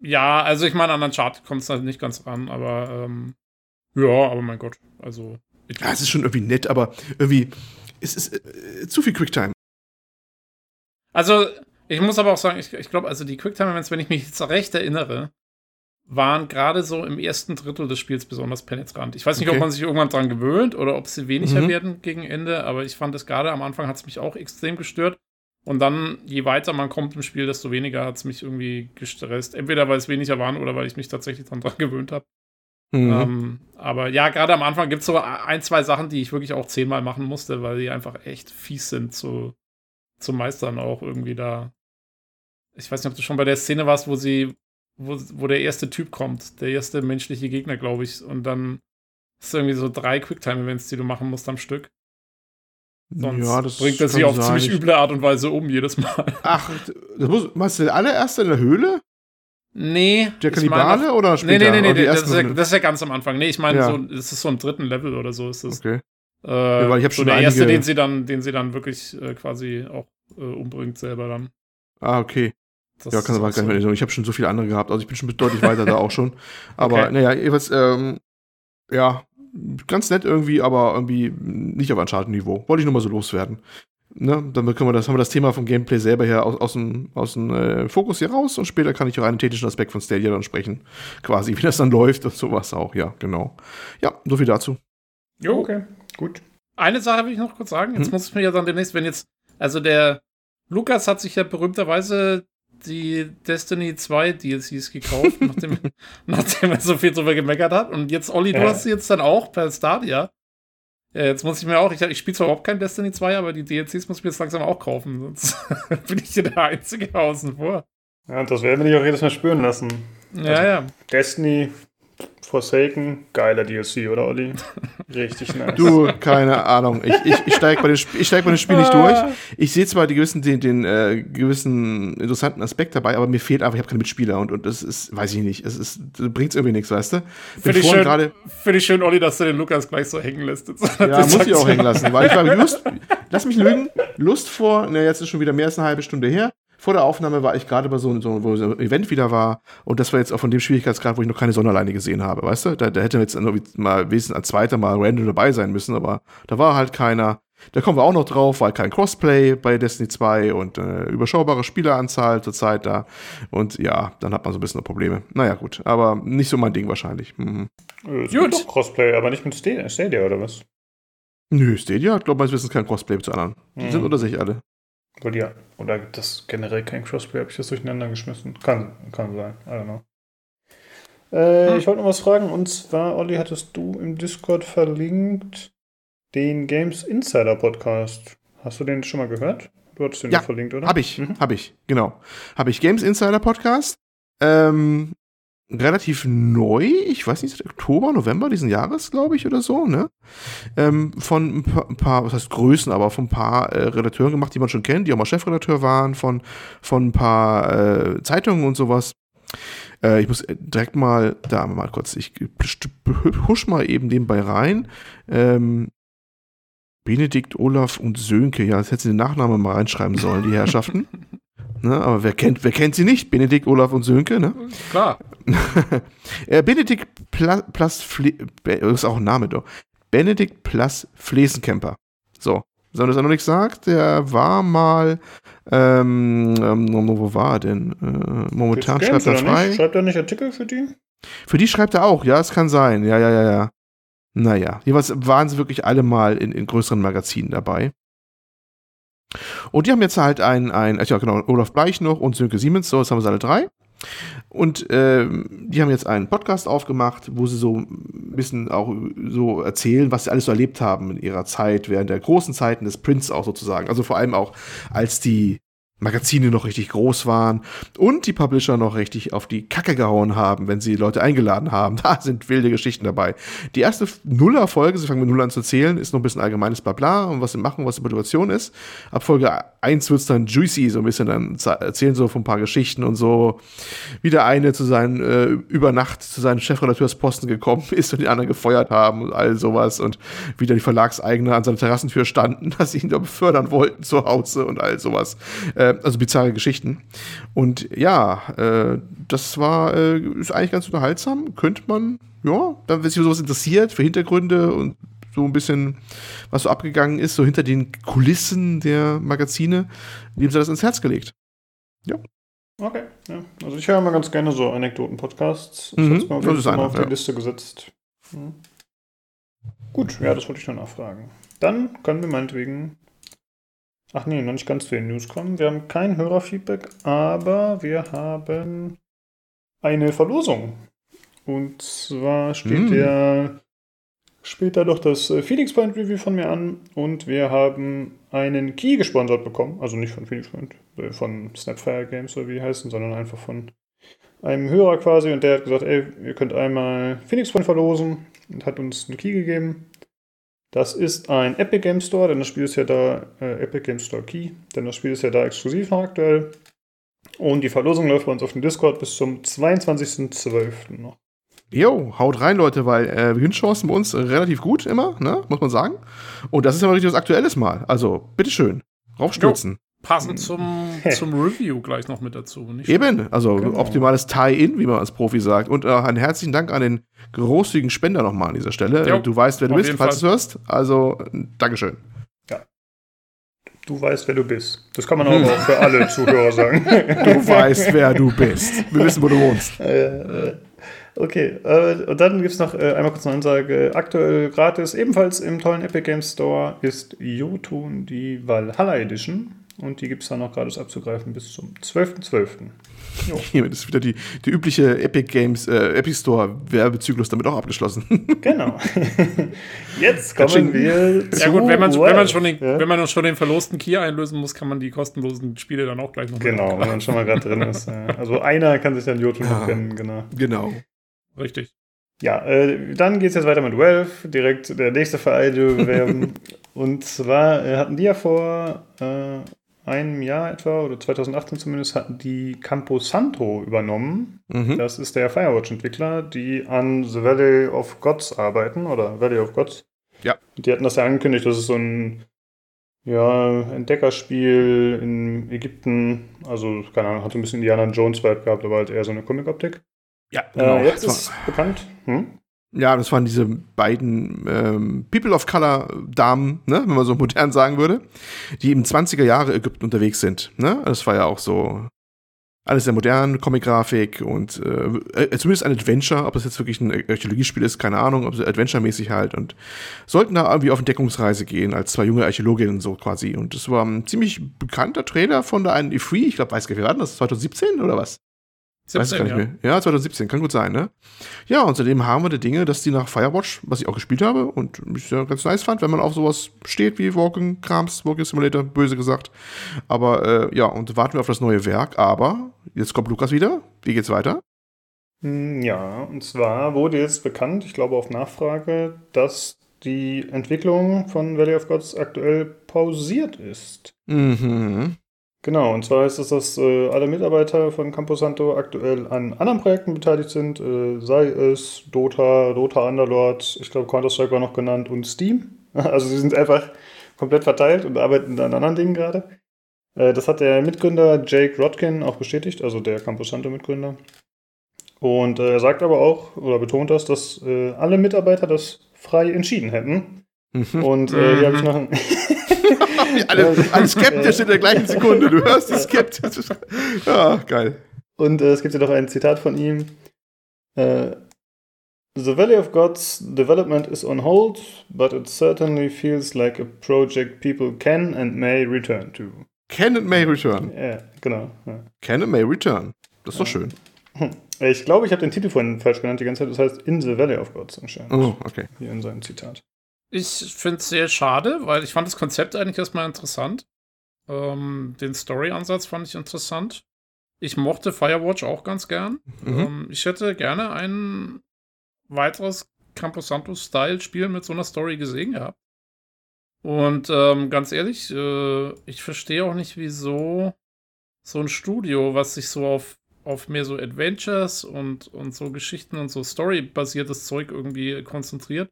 Ja, also ich meine, an Uncharted kommt es halt nicht ganz ran, aber ähm, ja, aber mein Gott, also. Ja, es ist schon irgendwie nett, aber irgendwie, es ist äh, zu viel Quicktime. Also, ich muss aber auch sagen, ich, ich glaube, also die Quicktime-Events, wenn ich mich jetzt recht erinnere, waren gerade so im ersten Drittel des Spiels besonders penetrant. Ich weiß nicht, Okay. ob man sich irgendwann dran gewöhnt oder ob sie weniger Mhm. werden gegen Ende, aber ich fand es gerade am Anfang hat es mich auch extrem gestört. Und dann, je weiter man kommt im Spiel, desto weniger hat es mich irgendwie gestresst. Entweder weil es weniger waren oder weil ich mich tatsächlich dran, dran gewöhnt habe. Mhm. Ähm, aber ja, gerade am Anfang gibt es so ein, zwei Sachen, die ich wirklich auch zehnmal machen musste, weil die einfach echt fies sind zu, zu meistern auch irgendwie da. Ich weiß nicht, ob du schon bei der Szene warst, wo sie, wo, wo der erste Typ kommt, der erste menschliche Gegner, glaube ich, und dann ist irgendwie so drei Quicktime-Events, die du machen musst am Stück. Sonst ja, das bringt er sie auf ziemlich Ich- üble Art und Weise um jedes Mal. Ach, das muss, meinst du der allererste in der Höhle? Nee. Der ich Kannibale oder Nee, später? nee, nee, nee, die das, ist ja, das ist ja ganz am Anfang. Nee, ich meine, Ja. so, das ist so im dritten Level oder so ist das. Okay. Äh, weil ich hab so schon der erste, den sie dann, den sie dann wirklich äh, quasi auch äh, umbringt selber dann. Ah, okay. Das ja, kann aber gar nicht mehr so. Ich habe schon so viele andere gehabt. Also ich bin schon deutlich weiter da auch schon. Aber Okay. naja, jedenfalls, ähm, ja, ganz nett irgendwie, aber irgendwie nicht auf Uncharted-Niveau. Wollte ich nur mal so loswerden. Ne? Dann können wir das, haben wir das Thema vom Gameplay selber her aus, aus dem, aus dem äh, Fokus hier raus und später kann ich auch einen technischen Aspekt von Stadia dann sprechen. Quasi, wie das dann läuft und sowas auch. Ja, genau. Ja, so viel dazu. Jo. Okay, gut. Eine Sache will ich noch kurz sagen. Jetzt Hm? muss ich mir ja dann demnächst, wenn jetzt, also der Lukas hat sich ja berühmterweise die Destiny 2 DLCs gekauft, nachdem, nachdem er so viel drüber gemeckert hat. Und jetzt, Olli, du Ja. hast sie jetzt dann auch per Stadia. Ja, jetzt muss ich mir auch, ich, ich spiele zwar überhaupt kein Destiny 2, aber die DLCs muss ich mir jetzt langsam auch kaufen, sonst bin ich hier der Einzige außen vor. Ja, und das werden wir dich auch jedes Mal spüren lassen. Ja, Also- ja. Destiny, Forsaken, geiler DLC, oder Olli? Richtig nice. Du, keine Ahnung. Ich, ich, ich steige bei, dem Sp- ich steig bei dem Spiel nicht durch. Ich sehe zwar die gewissen, den, den äh, gewissen interessanten Aspekt dabei, aber mir fehlt einfach, ich habe keine Mitspieler und, und das ist, weiß ich nicht, es ist, bringt irgendwie nichts, weißt du? Bin Finde ich, schön, gerade, find ich schön, Olli, dass du den Lukas gleich so hängen lässt. ja, muss ich auch hängen lassen, weil ich war Lust, lass mich lügen, Lust vor, na, jetzt ist schon wieder mehr als eine halbe Stunde her. Vor der Aufnahme war ich gerade bei so, so, wo so ein Event wieder war und das war jetzt auch von dem Schwierigkeitsgrad, wo ich noch keine Sonderleine gesehen habe, weißt du? Da, da hätte jetzt irgendwie mal wenigstens als zweiter mal random dabei sein müssen, aber da war halt keiner. Da kommen wir auch noch drauf, weil kein Crossplay bei Destiny 2 und äh, überschaubare Spieleranzahl zurzeit da. Und ja, dann hat man so ein bisschen Probleme. Naja, gut, aber nicht so mein Ding wahrscheinlich. Mhm. Es gibt doch Crossplay, aber nicht mit Stadia, Stadia oder was? Nö, Stadia hat, glaube ich, meines Wissens kein Crossplay zu anderen. Die Mhm. sind unter sich alle. Oder, ja, oder gibt es generell kein Crossplay? Habe ich das durcheinander geschmissen? Kann, kann sein. I don't know. Äh, Hm. Ich wollte noch was fragen. Und zwar, Olli, hattest du im Discord verlinkt den Games Insider Podcast. Hast du den schon mal gehört? Du hattest den Ja, verlinkt, oder? Hab ich, Mhm. hab ich, genau. Hab ich Games Insider Podcast. Ähm, relativ neu, ich weiß nicht, Oktober, November diesen Jahres, glaube ich, oder so, ne? Ähm, von ein paar, ein paar, was heißt Größen, aber von ein paar äh, Redakteuren gemacht, die man schon kennt, die auch mal Chefredakteur waren, von, von ein paar äh, Zeitungen und sowas. Äh, ich muss äh, direkt mal, da mal kurz, ich husch mal eben nebenbei rein. Ähm, Benedikt, Olaf und Sönke, ja, das hätten sie den Nachnamen mal reinschreiben sollen, die Herrschaften. ne, aber wer kennt, wer kennt sie nicht? Benedikt, Olaf und Sönke, ne? Klar. äh, Benedikt Pla Plus Fle ist auch ein Name doch. Benedikt Plus Flesenkemper. So. Wenn das er noch nicht sagt, der war mal, ähm, ähm, wo war er denn? Äh, momentan Games, schreibt er frei. Nicht? Schreibt er nicht Artikel für die? Für die schreibt er auch, ja, es kann sein. Ja, ja, ja, ja. Naja, jeweils waren sie wirklich alle mal in, in größeren Magazinen dabei. Und die haben jetzt halt ein, ein ach ja genau, Olaf Bleich noch und Sönke Siemens, so, jetzt haben wir sie alle drei. Und ähm, die haben jetzt einen Podcast aufgemacht, wo sie so ein bisschen auch so erzählen, was sie alles so erlebt haben in ihrer Zeit, während der großen Zeiten des Prints auch sozusagen. Also vor allem auch, als die Magazine noch richtig groß waren und die Publisher noch richtig auf die Kacke gehauen haben, wenn sie Leute eingeladen haben. Da sind wilde Geschichten dabei. Die erste Nuller-Folge, sie fangen mit Null an zu zählen, ist noch ein bisschen allgemeines Blabla und was sie machen, was die Motivation ist. Ab Folge 1 wird es dann juicy, so ein bisschen dann erzählen so von ein paar Geschichten und so, wie der eine zu seinen, äh, über Nacht zu seinem Chefredakteursposten gekommen ist und die anderen gefeuert haben und all sowas und wie da die Verlagseigner an seiner Terrassentür standen, dass sie ihn da befördern wollten zu Hause und all sowas. Äh, also bizarre Geschichten. Und ja, äh, das war, äh, ist eigentlich ganz unterhaltsam. Könnte man, ja, dann, wenn sich sowas interessiert, für Hintergründe und so ein bisschen, was so abgegangen ist, so hinter den Kulissen der Magazine, dem sie das ins Herz gelegt. Okay, ja. Also ich höre mal ganz gerne so Anekdoten-Podcasts. Mhm, das jeden ist Fall mal einer, auf die ja. Liste gesetzt. Mhm. Gut, ja, das wollte ich nur nachfragen. Dann können wir meinetwegen. Ach nee, noch nicht ganz zu den News kommen. Wir haben kein Hörerfeedback, aber wir haben eine Verlosung. Und zwar steht Mm. ja später doch das äh, Phoenix Point Review von mir an und wir haben einen Key gesponsert bekommen. Also nicht von Phoenix Point, äh, von Snapfire Games oder wie die heißen, sondern einfach von einem Hörer quasi und der hat gesagt, ey, ihr könnt einmal Phoenix Point verlosen und hat uns einen Key gegeben. Das ist ein Epic Game Store, denn das Spiel ist ja da, äh, Epic Game Store Key, denn das Spiel ist ja da exklusiv aktuell. Und die Verlosung läuft bei uns auf dem Discord bis zum 22.12. noch. Jo, haut rein, Leute, weil äh, Gewinnchancen bei uns relativ gut immer, ne, muss man sagen. Und das ist aber richtig was Aktuelles mal. Also, bitteschön, raufstürzen. Passend zum, zum Review gleich noch mit dazu. Nicht Eben, also Genau. optimales Tie-In, wie man als Profi sagt. Und äh, einen herzlichen Dank an den großzügigen Spender nochmal an dieser Stelle. Jo, du weißt, wer du auf bist, falls du es hörst. Also, Dankeschön. Du weißt, wer du bist. Das kann man aber auch für alle Zuhörer sagen. Du weißt, wer du bist. Wir wissen, wo du wohnst. Äh, äh, okay, äh, und dann gibt es noch äh, einmal kurz eine Ansage. Aktuell gratis, ebenfalls im tollen Epic Games Store, ist Jotun die Valhalla Edition. Und die gibt es dann noch gratis abzugreifen bis zum 12.12. Jo, Hiermit ist wieder die, die übliche Epic Games, äh, Epic Store Werbezyklus damit auch abgeschlossen. genau. Jetzt kommen wir zu Ja gut, wenn man, wenn, man schon den, ja? wenn man schon den verlosten Key einlösen muss, kann man die kostenlosen Spiele dann auch gleich noch Genau, wenn man schon mal gerade drin ist. ja. Also einer kann sich dann Jotun noch Ja. kennen, genau. genau. Richtig. Ja, äh, dann geht es jetzt weiter mit Valve, direkt der nächste Verein, den wir bewerben. Und zwar äh, hatten die ja vor äh, einem Jahr etwa, oder 2018 zumindest, hatten die Campo Santo übernommen. Mhm. Das ist der Firewatch-Entwickler, die an The Valley of Gods arbeiten, oder Valley of Gods. Ja. Die hatten das ja angekündigt, das ist so ein ja, Entdeckerspiel in Ägypten. Also, keine Ahnung, hat so ein bisschen Indiana Jones-Vibe gehabt, aber halt eher so eine Comic-Optik. Ja, genau. Äh, jetzt ist bekannt. Hm? Ja, das waren diese beiden ähm, People of Color Damen, ne, wenn man so modern sagen würde, die im 20er Jahre Ägypten unterwegs sind. Ne? Das war ja auch so alles sehr modern, Comic-Grafik und äh, äh, zumindest ein Adventure, ob das jetzt wirklich ein Archäologiespiel ist, keine Ahnung, ob es Adventure-mäßig halt und sollten da irgendwie auf Entdeckungsreise gehen, als zwei junge Archäologinnen so quasi. Und das war ein ziemlich bekannter Trailer von der einen E3, ich glaube, weiß gar nicht, wie war das, 2017 oder was? 17, Weiß ich gar nicht ja. mehr. Ja, 2017, kann gut sein, ne? Ja, und seitdem haben wir die Dinge, dass die nach Firewatch, was ich auch gespielt habe und mich ja ganz nice fand, wenn man auf sowas steht wie Walking-Krams, Walking Simulator, böse gesagt. Aber äh, ja, und warten wir auf das neue Werk. Aber jetzt kommt Lukas wieder. Wie geht's weiter? Hm, ja, und zwar wurde jetzt bekannt, ich glaube auf Nachfrage, dass die Entwicklung von Valley of Gods aktuell pausiert ist. Mhm. Genau, und zwar heißt es, dass äh, alle Mitarbeiter von Camposanto aktuell an anderen Projekten beteiligt sind, äh, sei es Dota, Dota Underlord, ich glaube Counter-Strike war noch genannt und Steam. Also sie sind einfach komplett verteilt und arbeiten an anderen Dingen gerade. Äh, das hat der Mitgründer Jake Rodkin auch bestätigt, also der Camposanto-Mitgründer. Und äh, er sagt aber auch, oder betont das, dass äh, alle Mitarbeiter das frei entschieden hätten. Mhm. Und äh, hier habe ich mhm. noch ein alle, alle skeptisch in der gleichen Sekunde. Du hörst die skeptisch. Ja, geil. Und äh, es gibt ja noch ein Zitat von ihm. Äh, The Valley of Gods development is on hold, but it certainly feels like a project people can and may return to. Can and may return. Ja, genau. Ja. Can and may return. Das ist doch schön. Hm. Ich glaube, ich habe den Titel vorhin falsch genannt die ganze Zeit. Das heißt In the Valley of Gods anscheinend. Oh, okay. Hier in seinem Zitat. Ich finde es sehr schade, weil ich fand das Konzept eigentlich erstmal interessant. Ähm, den Story-Ansatz fand ich interessant. Ich mochte Firewatch auch ganz gern. Mhm. Ähm, ich hätte gerne ein weiteres Camposanto-Style-Spiel mit so einer Story gesehen gehabt. Und ähm, ganz ehrlich, äh, ich verstehe auch nicht, wieso so ein Studio, was sich so auf, auf mehr so Adventures und, und so Geschichten und so Story-basiertes Zeug irgendwie konzentriert,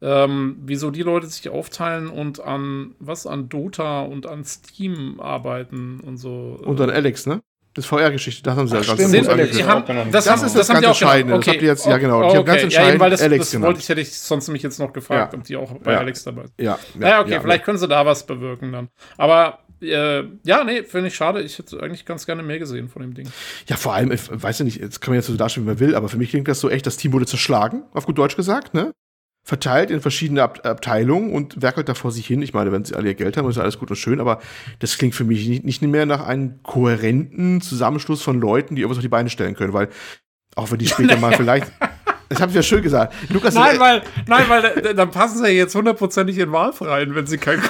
ähm, wieso die Leute sich aufteilen und an was an Dota und an Steam arbeiten und so. Und an Alex, ne? Das VR-Geschichte, das haben sie Ach, ja ganz stimmt, Alex, die haben, das, das, ist das, das ganz Entscheidende. Okay. Das habt ihr jetzt, ja genau. Die okay. haben ganz entscheidend ja, das, Alex das wollte ich, hätte ich sonst mich jetzt noch gefragt, ja. ob die auch bei ja. Alex dabei sind. Ja, ja, naja, okay, vielleicht können sie da was bewirken dann. Aber äh, ja, nee, finde ich schade. Ich hätte eigentlich ganz gerne mehr gesehen von dem Ding. Ja, vor allem, ich weiß ja nicht, jetzt kann man jetzt so darstellen, wie man will, aber für mich klingt das so echt, das Team wurde zerschlagen, auf gut Deutsch gesagt, ne? Verteilt in verschiedene Ab Abteilungen und werkelt da vor sich hin. Ich meine, wenn sie alle ihr Geld haben, ist alles gut und schön, aber das klingt für mich nicht, nicht mehr nach einem kohärenten Zusammenschluss von Leuten, die irgendwas auf die Beine stellen können, weil auch wenn die später mal vielleicht das habe ich ja schön gesagt. Lukas nein, weil, nein, weil dann passen sie ja jetzt hundertprozentig in Valve rein, wenn sie kein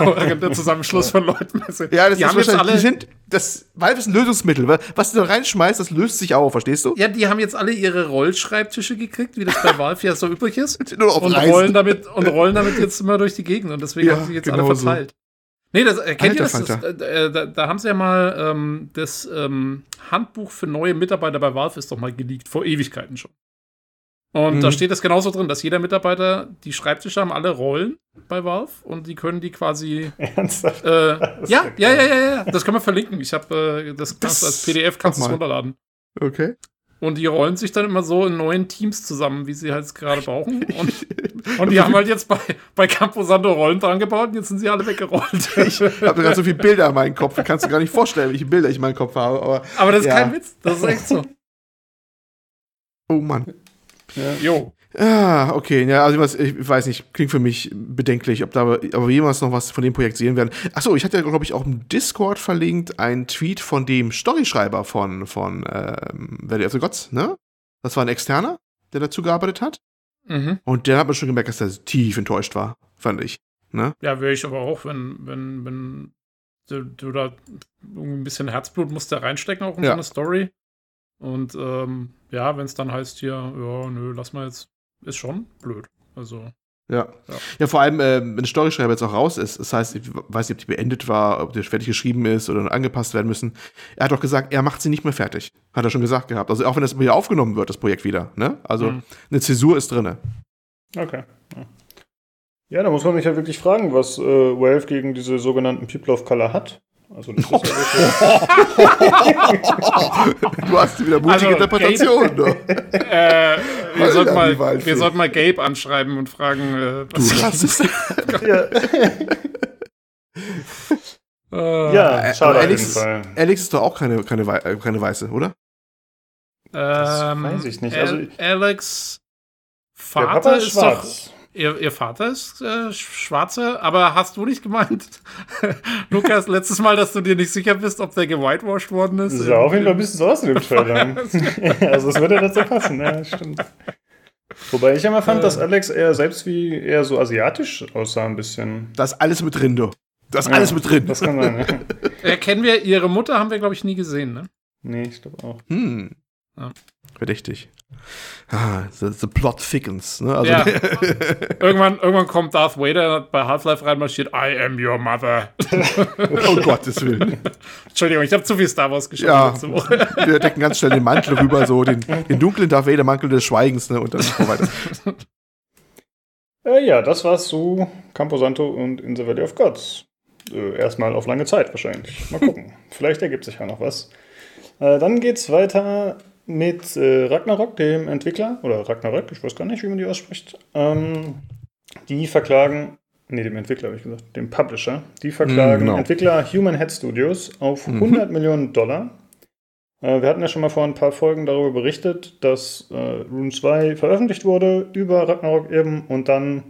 Zusammenschluss von Leuten mehr sind. Ja, das die ist wahrscheinlich, alle, die sind, das, Valve ist ein Lösungsmittel. Was du da reinschmeißt, das löst sich auf, verstehst du? Ja, die haben jetzt alle ihre Rollschreibtische gekriegt, wie das bei Valve ja so übrig ist. Nur auf und rollen damit und rollen damit jetzt immer durch die Gegend und deswegen ja, haben sie jetzt genau alle verteilt. So. Nee, das, äh, kennt Alter, ihr das? das äh, da, da, haben sie ja mal ähm, das ähm, Handbuch für neue Mitarbeiter bei Valve ist doch mal geleakt, vor Ewigkeiten schon. Und mhm. da steht es genauso drin, dass jeder Mitarbeiter, die Schreibtische haben alle Rollen bei Valve und die können die quasi. Ernsthaft? Äh, ja, ja, ja, ja, ja. Das können wir verlinken. Ich habe äh, das, das als PDF kannst du es runterladen. Okay. Und die rollen sich dann immer so in neuen Teams zusammen, wie sie halt gerade brauchen. Und, und die haben halt jetzt bei, bei Camposanto Rollen dran gebaut und jetzt sind sie alle weggerollt. Ich habe gerade so viele Bilder in meinem Kopf. Kannst du gar nicht vorstellen, welche Bilder ich in meinem Kopf habe. Aber, aber das ist ja. kein Witz. Das ist echt so. Oh Mann. Ja. Jo. Ah, okay, ja, also ich weiß nicht, klingt für mich bedenklich, ob da aber jemals noch was von dem Projekt sehen werden. Achso, ich hatte ja, glaube ich, auch im Discord verlinkt einen Tweet von dem Storyschreiber von, von ähm, Valley of the Gods, ne? Das war ein Externer, der dazu gearbeitet hat. Mhm. Und der hat mir schon gemerkt, dass er tief enttäuscht war, fand ich. Ne? Ja, wäre ich aber auch, wenn, wenn, wenn du, du da ein bisschen Herzblut musst da reinstecken, auch in ja. so eine Story. Und ähm, ja, wenn es dann heißt hier, ja, nö, lass mal jetzt, ist schon blöd. Also. Ja. ja. Ja, vor allem, äh, wenn der Storyschreiber jetzt auch raus ist, das heißt, ich weiß nicht, ob die beendet war, ob die fertig geschrieben ist oder angepasst werden müssen. Er hat doch gesagt, er macht sie nicht mehr fertig. Hat er schon gesagt gehabt. Also auch wenn das wieder aufgenommen wird, das Projekt wieder. Ne? Also mhm. eine Zäsur ist drin. Okay. Ja. ja, da muss man sich ja wirklich fragen, was äh, Valve gegen diese sogenannten People of Color hat. Also das ist du hast wieder mutige also, Interpretation. Kate, äh, wir, sollten mal, wir sollten mal Gabe anschreiben und fragen, äh, was du hast es. ja. Uh, ja, schade Alex, Alex ist doch auch keine, keine, äh, keine Weiße, oder? Das ähm, weiß ich nicht. Also, Alex Vater ist, ist schwarz. Doch, ihr, ihr, Vater ist äh, Schwarze, aber hast du nicht gemeint, Lukas, letztes Mal, dass du dir nicht sicher bist, ob der gewhitewashed worden ist? Das sah auf jeden Fall ein bisschen so aus in dem Trailer. also es würde dazu passen, ja, stimmt. Wobei ich immer fand, dass Alex eher selbst wie eher so asiatisch aussah ein bisschen. Das ist alles mit drin, du. Das ja, alles mit drin. Das kann sein, ja. Äh, kennen wir, ihre Mutter haben wir, glaube ich, nie gesehen, ne? Nee, ich glaube auch. Hm. Ja. Verdächtig. Ah, the, the plot thickens. Ne? Also ja. irgendwann, irgendwann kommt Darth Vader bei Half-Life reinmarschiert, I am your mother. oh Gottes Willen. Entschuldigung, ich habe zu viel Star Wars geschaut ja, letzte Woche. Wir decken ganz schnell den Mantel rüber, so den, den dunklen Darth Vader Mantel des Schweigens ne? und dann so weiter. Äh, ja, das war's zu Camposanto und In the Valley of Gods. Äh, erstmal auf lange Zeit wahrscheinlich. Mal gucken. Vielleicht ergibt sich ja noch was. Äh, dann geht's weiter mit äh, Ragnarok, dem Entwickler, oder Ragnarök, ich weiß gar nicht, wie man die ausspricht. Ähm, die verklagen, nee, dem Entwickler habe ich gesagt, dem Publisher, die verklagen mm, genau. Entwickler Human Head Studios auf mhm. 100 Millionen Dollar. Äh, wir hatten ja schon mal vor ein paar Folgen darüber berichtet, dass äh, Rune 2 veröffentlicht wurde über Ragnarok eben und dann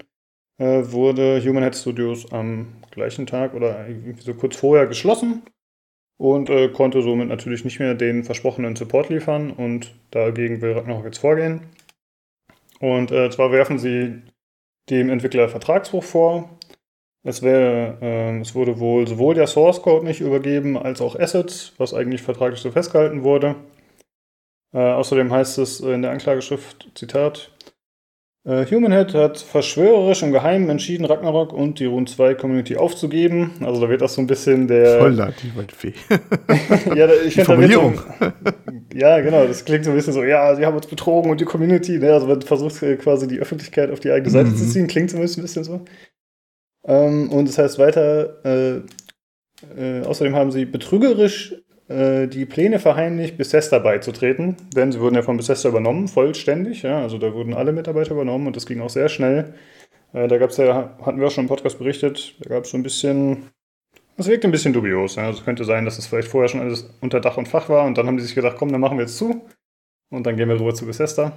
äh, wurde Human Head Studios am gleichen Tag oder irgendwie so kurz vorher geschlossen und äh, konnte somit natürlich nicht mehr den versprochenen Support liefern und dagegen will Ragnarok jetzt vorgehen. Und äh, zwar werfen sie dem Entwickler Vertragsbruch vor. Es, wär, äh, es wurde wohl sowohl der Source Code nicht übergeben als auch Assets, was eigentlich vertraglich so festgehalten wurde. Äh, außerdem heißt es in der Anklageschrift, Zitat, äh, Humanhead hat verschwörerisch im Geheimen entschieden, Ragnarok und die Rune 2 Community aufzugeben. Also da wird das so ein bisschen der. Voll da, die Waldfee. ja, ich finde Formulierung. So, ja, genau, das klingt so ein bisschen so, ja, sie haben uns betrogen und die Community, ne? Also man versucht äh, quasi die Öffentlichkeit auf die eigene Seite mhm. zu ziehen, klingt zumindest ein bisschen so. Ähm, und das heißt weiter, äh, äh, außerdem haben sie betrügerisch die Pläne verheimlicht, Bethesda beizutreten, denn sie wurden ja von Bethesda übernommen, vollständig. Ja, also da wurden alle Mitarbeiter übernommen und das ging auch sehr schnell. Äh, da gab es ja, hatten wir auch schon im Podcast berichtet, da gab es so ein bisschen, das wirkt ein bisschen dubios. Ja. Also es könnte sein, dass es vielleicht vorher schon alles unter Dach und Fach war und dann haben die sich gedacht, komm, dann machen wir jetzt zu und dann gehen wir rüber zu Bethesda.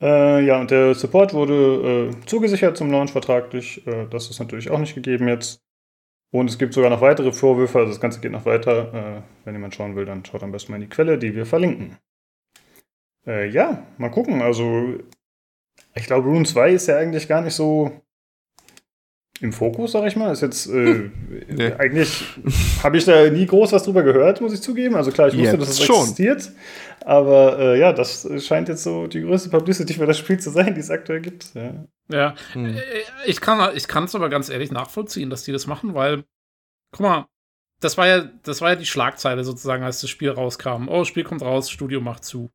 Äh, ja, und der Support wurde äh, zugesichert zum Launch vertraglich. Äh, das ist natürlich auch nicht gegeben jetzt. Und es gibt sogar noch weitere Vorwürfe, also das Ganze geht noch weiter. Äh, wenn jemand schauen will, dann schaut am besten mal in die Quelle, die wir verlinken. Äh, ja, mal gucken. Also, ich glaube, Rune 2 ist ja eigentlich gar nicht so im Fokus, sag ich mal. Ist jetzt äh, nee. eigentlich habe ich da nie groß was drüber gehört, muss ich zugeben. Also klar, ich wusste, jetzt dass es schon. existiert. Aber äh, ja, das scheint jetzt so die größte Publicity für das Spiel zu sein, die es aktuell gibt. Ja, ja. Hm. Äh, ich kann ich es aber ganz ehrlich nachvollziehen, dass die das machen, weil, guck mal, das war ja, das war ja die Schlagzeile sozusagen, als das Spiel rauskam. Oh, Spiel kommt raus, Studio macht zu.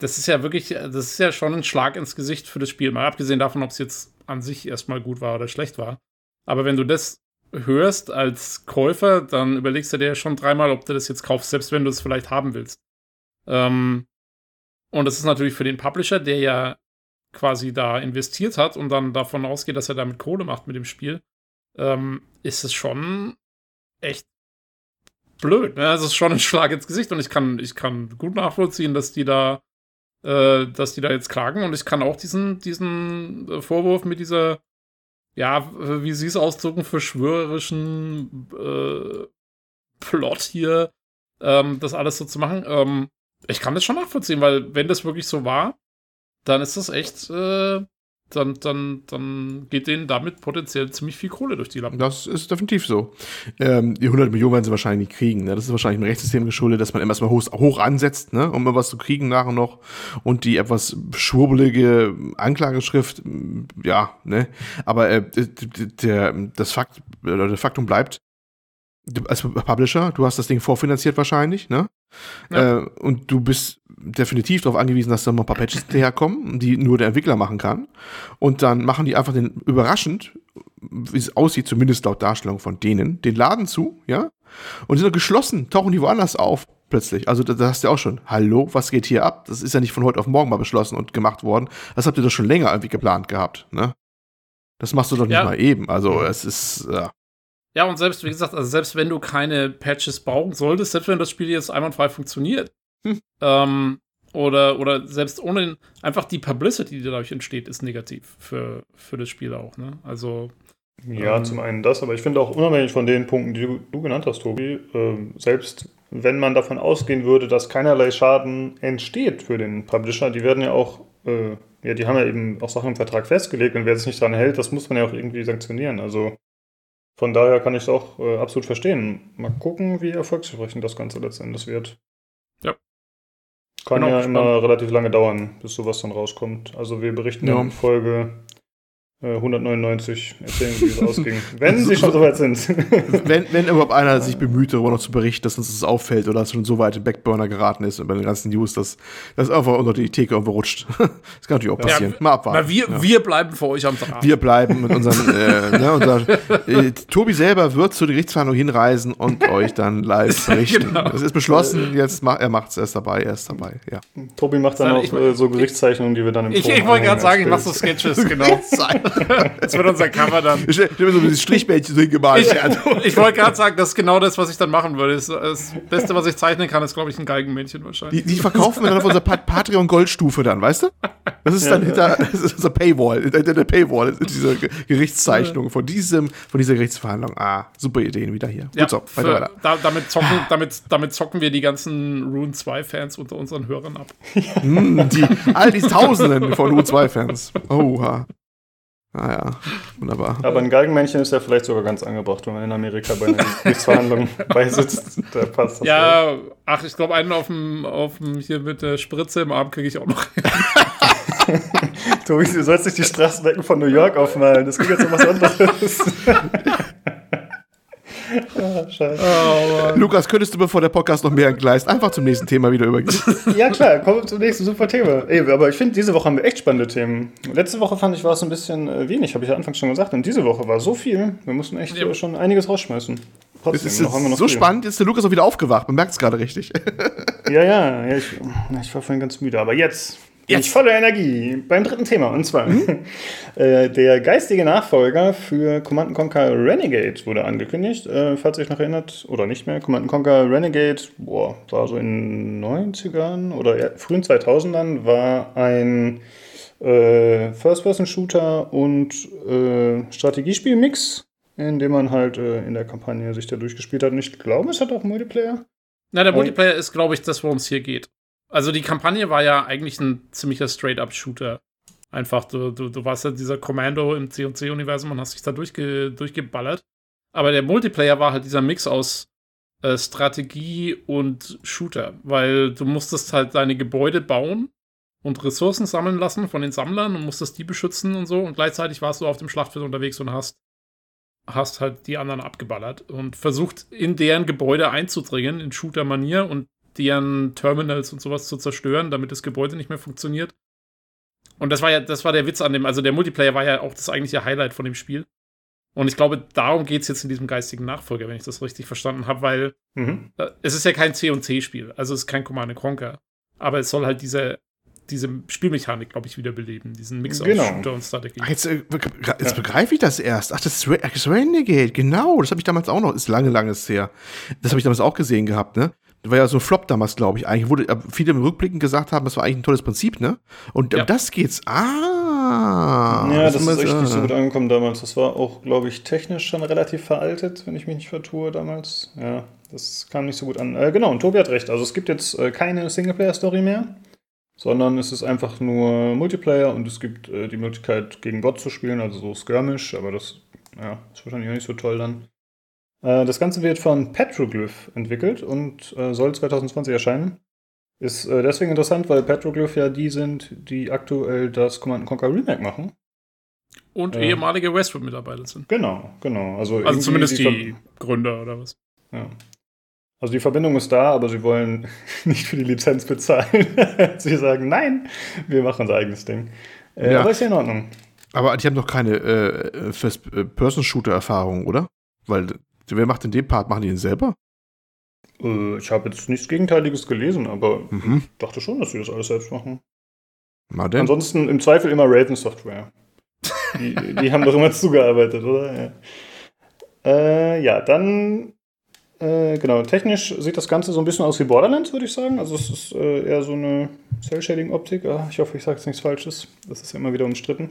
Das ist ja wirklich, das ist ja schon ein Schlag ins Gesicht für das Spiel. Mal abgesehen davon, ob es jetzt an sich erstmal gut war oder schlecht war. Aber wenn du das hörst als Käufer, dann überlegst du dir schon dreimal, ob du das jetzt kaufst, selbst wenn du es vielleicht haben willst. Ähm, und das ist natürlich für den Publisher, der ja quasi da investiert hat und dann davon ausgeht, dass er damit Kohle macht mit dem Spiel, ähm, ist es schon echt blöd. Ne? Also es ist schon ein Schlag ins Gesicht und ich kann, ich kann gut nachvollziehen, dass die da äh, dass die da jetzt klagen. Und ich kann auch diesen, diesen äh, Vorwurf mit dieser, ja, wie sie es ausdrücken, verschwörerischen äh, Plot hier, ähm, das alles so zu machen. Ähm, ich kann das schon nachvollziehen, weil wenn das wirklich so war, dann ist das echt äh, dann, dann, dann geht denen damit potenziell ziemlich viel Kohle durch die Lampe. Das ist definitiv so. Ähm, die 100 Millionen werden sie wahrscheinlich nicht kriegen. Ne? Das ist wahrscheinlich im Rechtssystem geschuldet, dass man immer erstmal hoch, hoch ansetzt, ne? um was zu kriegen nachher noch. Und die etwas schwurbelige Anklageschrift, ja, ne. Aber äh, der, das Fakt, oder der Faktum bleibt, als Publisher, du hast das Ding vorfinanziert wahrscheinlich, ne? Ja. Äh, und du bist definitiv darauf angewiesen, dass da mal ein paar Patches hinterherkommen, die nur der Entwickler machen kann. Und dann machen die einfach den überraschend, wie es aussieht, zumindest laut Darstellung von denen, den Laden zu, ja? Und sind dann geschlossen, tauchen die woanders auf plötzlich. Also da, da hast du ja auch schon, hallo, was geht hier ab? Das ist ja nicht von heute auf morgen mal beschlossen und gemacht worden. Das habt ihr doch schon länger irgendwie geplant gehabt, ne? Das machst du doch nicht Ja. mal eben. Also es ist, ja. Ja, und selbst, wie gesagt, also selbst wenn du keine Patches brauchen solltest, selbst wenn das Spiel jetzt einwandfrei funktioniert, Hm. ähm, oder, oder selbst ohne, den- einfach die Publicity, die dadurch entsteht, ist negativ für, für das Spiel auch, ne? Also, Ja, Ähm. zum einen das, aber ich finde auch unabhängig von den Punkten, die du, du genannt hast, Tobi, ähm, selbst wenn man davon ausgehen würde, dass keinerlei Schaden entsteht für den Publisher, die werden ja auch, äh, ja, die haben ja eben auch Sachen im Vertrag festgelegt und wer sich nicht dran hält, das muss man ja auch irgendwie sanktionieren. Also von daher kann ich es auch äh, absolut verstehen. Mal gucken, wie erfolgsversprechend das Ganze letztendlich wird. Ja. Kann auch ja immer relativ lange dauern, bis sowas dann rauskommt. Also wir berichten Ja. in Folge 199, erzählen, wie es ausging. Wenn sie schon soweit sind. wenn, wenn überhaupt einer sich bemüht, darüber noch zu berichten, dass uns das auffällt oder dass schon so weit im Backburner geraten ist und bei den ganzen News, dass das einfach unter die Theke irgendwo rutscht. das kann natürlich auch passieren. Mal abwarten. weil wir, ja. wir bleiben für euch am Draht. Wir bleiben mit unseren, äh, ne, unser, äh, Tobi selber wird zur Gerichtsverhandlung hinreisen und euch dann live berichten. Genau. Das ist beschlossen, jetzt ma er macht's, er ist dabei, er ist dabei, ja. Tobi macht dann auch äh, so Gesichtszeichnungen, die wir dann im ich, ich wollte gerade sagen, ich mach als so. Sketches, genau. Das wird unser Cover dann. Ich stell mir so dieses Strichbällchen so hingemalt. Ich, ich wollte gerade sagen, das ist genau das, was ich dann machen würde. Das, Beste, was ich zeichnen kann, ist, glaube ich, ein Geigenmännchen wahrscheinlich. Die, die verkaufen wir dann auf unserer Pat- Patreon-Goldstufe dann, weißt du? Das ist dann hinter, das ist unser Paywall, hinter der Paywall, diese Ge- Gerichtszeichnung von diesem, von dieser Gerichtsverhandlung. Ah, super Ideen wieder hier. Ja, Gut so, weiter, für, weiter. Da, damit, zocken, damit, damit zocken wir die ganzen Rune 2-Fans unter unseren Hörern ab. Mm, die, all die Tausenden von U2-Fans. Oha. Ah ja, wunderbar. Aber ein Galgenmännchen ist ja vielleicht sogar ganz angebracht, wenn man in Amerika bei einer Gerichtsverhandlung beisitzt. Da passt das Ja, ach, ich glaube, einen auf dem, auf dem hier mit der Spritze im Arm kriege ich auch noch hin. Tobi, du sollst nicht die Straßenbecken von New York aufmalen. Das klingt jetzt um was anderes. scheiße. Lukas, könntest du, bevor der Podcast noch mehr entgleist, einfach zum nächsten Thema wieder übergehen? Ja, klar, kommen wir zum nächsten super Thema. Ey, aber ich finde, diese Woche haben wir echt spannende Themen. Letzte Woche fand ich, war es ein bisschen äh, wenig, habe ich ja anfangs schon gesagt. Und diese Woche war so viel. Wir mussten echt Ja. äh, schon einiges rausschmeißen. Es Trotzdem, ist noch haben wir jetzt noch so viel. spannend, jetzt ist der Lukas auch wieder aufgewacht. Man merkt es gerade richtig. Ja, ja, ja ich, ich war vorhin ganz müde. Aber jetzt Jetzt. ich voller Energie beim dritten Thema. Und zwar äh, der geistige Nachfolger für Command Conquer Renegade wurde angekündigt. Äh, falls ihr euch noch erinnert, oder nicht mehr, Command Conquer Renegade, boah, war so in den 90ern oder frühen 2000ern, war ein äh, First-Person-Shooter und äh, Strategiespiel-Mix, in dem man halt in der Kampagne sich da durchgespielt hat. Und ich glaube, es hat auch Multiplayer. Na, der. Multiplayer ist, glaube ich, das, worum es hier geht. Also die Kampagne war ja eigentlich ein ziemlicher Straight-up-Shooter. Einfach, du, du, du warst ja dieser Kommando im C&C-Universum und hast dich da durchge, durchgeballert. Aber der Multiplayer war halt dieser Mix aus äh, Strategie und Shooter, weil du musstest halt deine Gebäude bauen und Ressourcen sammeln lassen von den Sammlern und musstest die beschützen und so und gleichzeitig warst du auf dem Schlachtfeld unterwegs und hast hast halt die anderen abgeballert und versucht in deren Gebäude einzudringen in Shooter-Manier und deren Terminals und sowas zu zerstören, damit das Gebäude nicht mehr funktioniert. Und das war ja, das war der Witz an dem, also der Multiplayer war ja auch das eigentliche Highlight von dem Spiel. Und ich glaube, darum geht es jetzt in diesem geistigen Nachfolger, wenn ich das richtig verstanden habe, weil Mhm. äh, es ist ja kein C&C-Spiel, also es ist kein Command Conquer. Aber es soll halt diese, diese Spielmechanik, glaube ich, wiederbeleben, diesen Mix Genau. aus Shooter und Strategie. Ach, jetzt, äh, begre- jetzt begreife ich das erst. Ach, das ist Renegade, genau. Das habe ich damals auch noch. Ist lange, lange her. Das habe ich damals auch gesehen gehabt, ne? Das war ja so ein Flop damals, glaube ich. Eigentlich wurde äh, viele im Rückblicken gesagt haben, das war eigentlich ein tolles Prinzip, ne? Und um Ja. das geht's. Ah. Ja, das, ist echt nicht so gut angekommen damals. Das war auch, glaube ich, technisch schon relativ veraltet, wenn ich mich nicht vertue damals. Ja, das kam nicht so gut an. Äh, genau, und Tobi hat recht. Also es gibt jetzt äh, keine Singleplayer-Story mehr, sondern es ist einfach nur Multiplayer und es gibt äh, die Möglichkeit, gegen Bot zu spielen, also so Skirmish, aber das ja, ist wahrscheinlich auch nicht so toll dann. Äh, das Ganze wird von Petroglyph entwickelt und äh, soll 2020 erscheinen. Ist äh, deswegen interessant, weil Petroglyph ja die sind, die aktuell das Command Conquer Remake machen. Und Ja. ehemalige Westwood-Mitarbeiter sind. Genau, genau. Also, Also zumindest die, Ver- Gründer oder was. ja. Also die Verbindung ist da, aber sie wollen nicht für die Lizenz bezahlen. sie sagen, nein, wir machen unser eigenes Ding. Äh, Ja. Aber ist ja in Ordnung. Aber die haben doch keine äh, First-Person-Shooter-Erfahrung, oder? Weil, wer macht denn den Part? Machen die den selber? Äh, ich habe jetzt nichts Gegenteiliges gelesen, aber mhm. ich dachte schon, dass sie das alles selbst machen. Ansonsten im Zweifel immer Raven Software. Die, die haben doch immer zugearbeitet, oder? Ja, äh, ja dann äh, genau, technisch sieht das Ganze so ein bisschen aus wie Borderlands, würde ich sagen. Also es ist äh, eher so eine Cell-Shading-Optik. Ah, ich hoffe, ich sage jetzt nichts Falsches. Das ist ja immer wieder umstritten.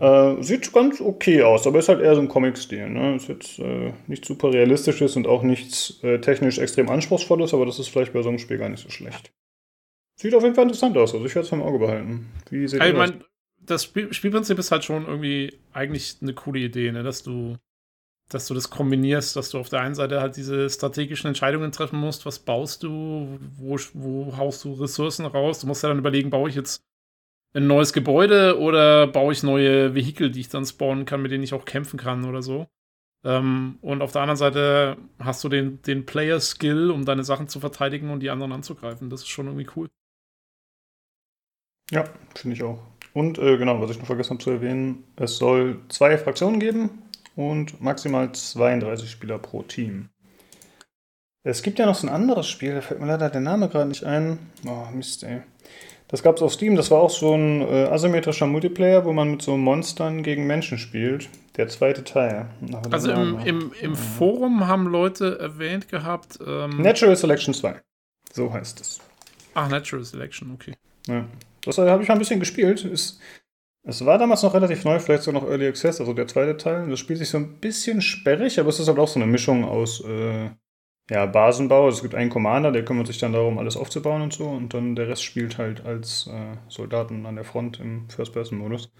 Äh, sieht ganz okay aus, aber ist halt eher so ein Comic-Stil. Ne? Ist jetzt äh, nichts super realistisches und auch nichts äh, technisch extrem anspruchsvolles, aber das ist vielleicht bei so einem Spiel gar nicht so schlecht. Sieht auf jeden Fall interessant aus, also ich werde es im Auge behalten. Wie seht also, ihr das? Mein, das Spiel Spielprinzip ist halt schon irgendwie eigentlich eine coole Idee, ne? dass du dass du das kombinierst, dass du auf der einen Seite halt diese strategischen Entscheidungen treffen musst, was baust du, wo, wo haust du Ressourcen raus. Du musst ja dann überlegen, baue ich jetzt ein neues Gebäude oder baue ich neue Vehikel, die ich dann spawnen kann, mit denen ich auch kämpfen kann oder so. Ähm, und auf der anderen Seite hast du den, den Player-Skill, um deine Sachen zu verteidigen und die anderen anzugreifen. Das ist schon irgendwie cool. Ja, finde ich auch. Und äh, genau, was ich noch vergessen habe zu erwähnen, es soll zwei Fraktionen geben und maximal 32 Spieler pro Team. Es gibt ja noch so ein anderes Spiel, da fällt mir leider der Name gerade nicht ein. Oh, Mist, ey. Das gab es auf Steam, das war auch so ein äh, asymmetrischer Multiplayer, wo man mit so Monstern gegen Menschen spielt. Der zweite Teil. Also im, im, im, Forum haben Leute erwähnt gehabt. Ähm Natural Selection 2. So heißt es. Ach, Natural Selection, okay. Ja. Das habe ich mal ein bisschen gespielt. Ist es war damals noch relativ neu, vielleicht sogar noch Early Access, also der zweite Teil. Das spielt sich so ein bisschen sperrig, aber es ist halt auch so eine Mischung aus äh, ja, Basenbau. Also es gibt einen Commander, der kümmert sich dann darum, alles aufzubauen und so. Und dann der Rest spielt halt als äh, Soldaten an der Front im First-Person-Modus.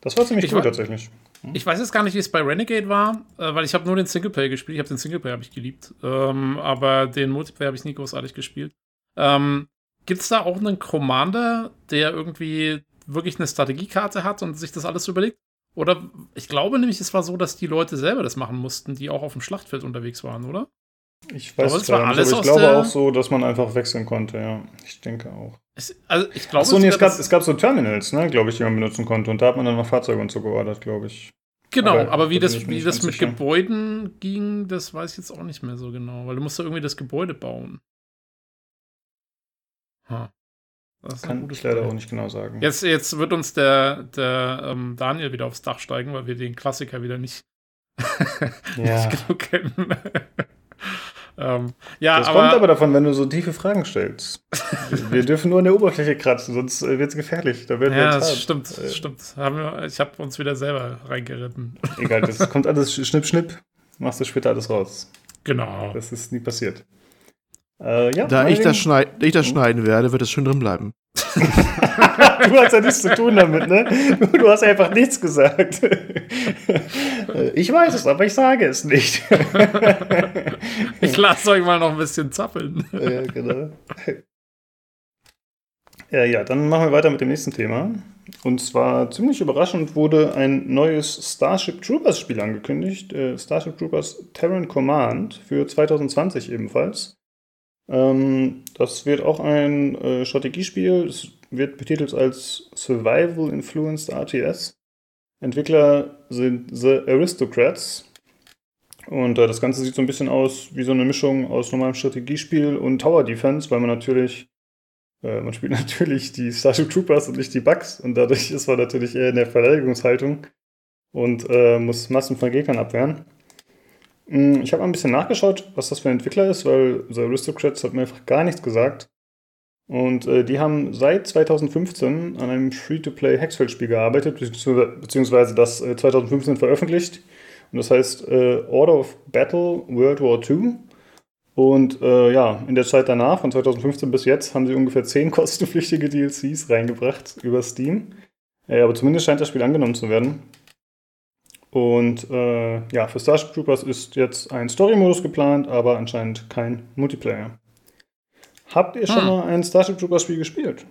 Das war ziemlich ich cool tatsächlich. Hm? Ich weiß jetzt gar nicht, wie es bei Renegade war, äh, weil ich habe nur den Singleplayer gespielt. Ich habe den Singleplayer habe ich geliebt, ähm, aber den Multiplayer habe ich nie großartig gespielt. Ähm, Gibt es da auch einen Commander, der irgendwie wirklich eine Strategiekarte hat und sich das alles überlegt? Oder ich glaube nämlich, es war so, dass die Leute selber das machen mussten, die auch auf dem Schlachtfeld unterwegs waren, oder? Ich weiß es war alles aber ich glaube auch so, dass man einfach wechseln konnte, ja. Ich denke auch. Es, also ich glaube, Achso, nee, es, gab, es gab so Terminals, ne, glaube ich, die man benutzen konnte. Und da hat man dann noch Fahrzeuge und so geordert, glaube ich. Genau, aber, aber wie das, wie das mit sicher. Gebäuden ging, das weiß ich jetzt auch nicht mehr so genau, weil du musst ja irgendwie das Gebäude bauen. Huh. Das kann ich leider auch nicht genau sagen. Jetzt, jetzt wird uns der, der ähm, Daniel wieder aufs Dach steigen, weil wir den Klassiker wieder nicht, ja. nicht genug kennen. Ähm, ja, das aber, kommt aber davon, wenn du so tiefe Fragen stellst. wir dürfen nur an der Oberfläche kratzen, sonst äh, wird es gefährlich. Da werden ja, das hart. stimmt, äh, stimmt. Haben wir, ich habe uns wieder selber reingeritten. Egal, das kommt alles schnipp, schnipp. Machst du später alles raus. Genau. Das ist nie passiert. Äh, ja, da ich das, schneid, ich das schneiden werde, wird es schön drin bleiben. du hast ja nichts zu tun damit, ne? Du hast einfach nichts gesagt. ich weiß es, aber ich sage es nicht. ich lasse euch mal noch ein bisschen zappeln. ja, genau. Ja, ja, dann machen wir weiter mit dem nächsten Thema. Und zwar ziemlich überraschend wurde ein neues Starship Troopers Spiel angekündigt. Äh, Starship Troopers Terran Command für 2020 ebenfalls. Ähm, das wird auch ein äh, Strategiespiel. Es wird betitelt als Survival Influenced RTS. Entwickler sind The Aristocrats. Und äh, das Ganze sieht so ein bisschen aus wie so eine Mischung aus normalem Strategiespiel und Tower Defense, weil man natürlich, äh, man spielt natürlich die Starship Troopers und nicht die Bugs. Und dadurch ist man natürlich eher in der Verteidigungshaltung und äh, muss Massen von Gegnern abwehren. Hm, ich habe ein bisschen nachgeschaut, was das für ein Entwickler ist, weil The Aristocrats hat mir einfach gar nichts gesagt. Und äh, die haben seit 2015 an einem Free-to-Play Hexfeld-Spiel gearbeitet, beziehungsweise das äh, 2015 veröffentlicht. Und das heißt äh, Order of Battle World War II. Und äh, ja, in der Zeit danach, von 2015 bis jetzt, haben sie ungefähr 10 kostenpflichtige DLCs reingebracht über Steam. Äh, aber zumindest scheint das Spiel angenommen zu werden. Und äh, ja, für Starship Troopers ist jetzt ein Story-Modus geplant, aber anscheinend kein Multiplayer. Habt ihr schon hm. mal ein Starship Troopers Spiel gespielt?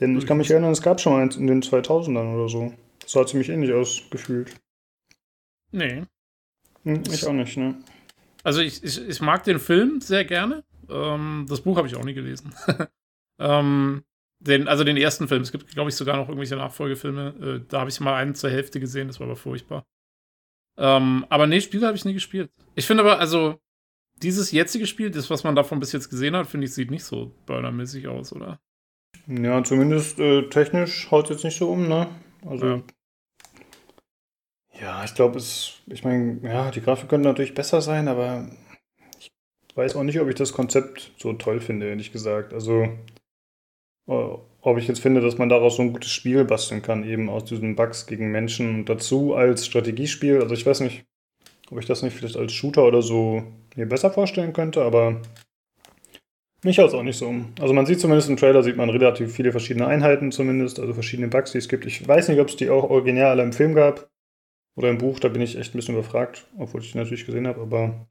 Denn ich kann mich erinnern, es gab schon mal eins in den 2000ern oder so. Das sah ziemlich ähnlich aus, gefühlt. Nee. Hm, ich auch nicht, ne? Also ich, ich, ich mag den Film sehr gerne. Ähm, das Buch habe ich auch nie gelesen. ähm, den, also den ersten Film. Es gibt, glaube ich, sogar noch irgendwelche Nachfolgefilme. Äh, da habe ich mal einen zur Hälfte gesehen, das war aber furchtbar. Ähm, aber nee, Spiele habe ich nie gespielt. Ich finde aber, also, dieses jetzige Spiel, das, was man davon bis jetzt gesehen hat, finde ich, sieht nicht so burnermäßig aus, oder? Ja, zumindest äh, technisch haut es jetzt nicht so um, ne? Also. Ja, ja ich glaube, es. Ich meine, ja, die Grafik könnte natürlich besser sein, aber ich weiß auch nicht, ob ich das Konzept so toll finde, ehrlich gesagt. Also. Äh, ob ich jetzt finde, dass man daraus so ein gutes Spiel basteln kann, eben aus diesen Bugs gegen Menschen und dazu als Strategiespiel. Also ich weiß nicht, ob ich das nicht vielleicht als Shooter oder so mir besser vorstellen könnte, aber mich haut es auch nicht so um. Also man sieht zumindest im Trailer, sieht man relativ viele verschiedene Einheiten zumindest, also verschiedene Bugs, die es gibt. Ich weiß nicht, ob es die auch original alle im Film gab oder im Buch, da bin ich echt ein bisschen überfragt, obwohl ich die natürlich gesehen habe, aber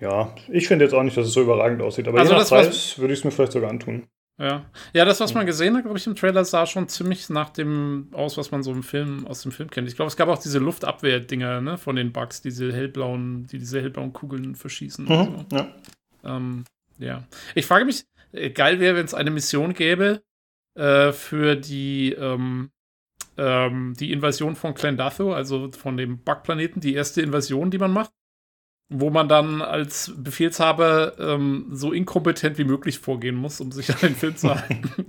ja, ich finde jetzt auch nicht, dass es so überragend aussieht, aber also je nach Preis würde ich es mir vielleicht sogar antun. Ja. Ja, das, was man gesehen hat, glaube ich, im Trailer, sah schon ziemlich nach dem aus, was man so im Film, aus dem Film kennt. Ich glaube, es gab auch diese Luftabwehr-Dinger, ne, von den Bugs, diese hellblauen, die diese hellblauen Kugeln verschießen. Mhm, so. Ja. Ähm, ja. Ich frage mich, äh, geil wäre, wenn es eine Mission gäbe äh, für die, ähm, ähm, die Invasion von Clendatho, also von dem Bugplaneten, die erste Invasion, die man macht wo man dann als Befehlshaber ähm, so inkompetent wie möglich vorgehen muss, um sich an den Film zu halten.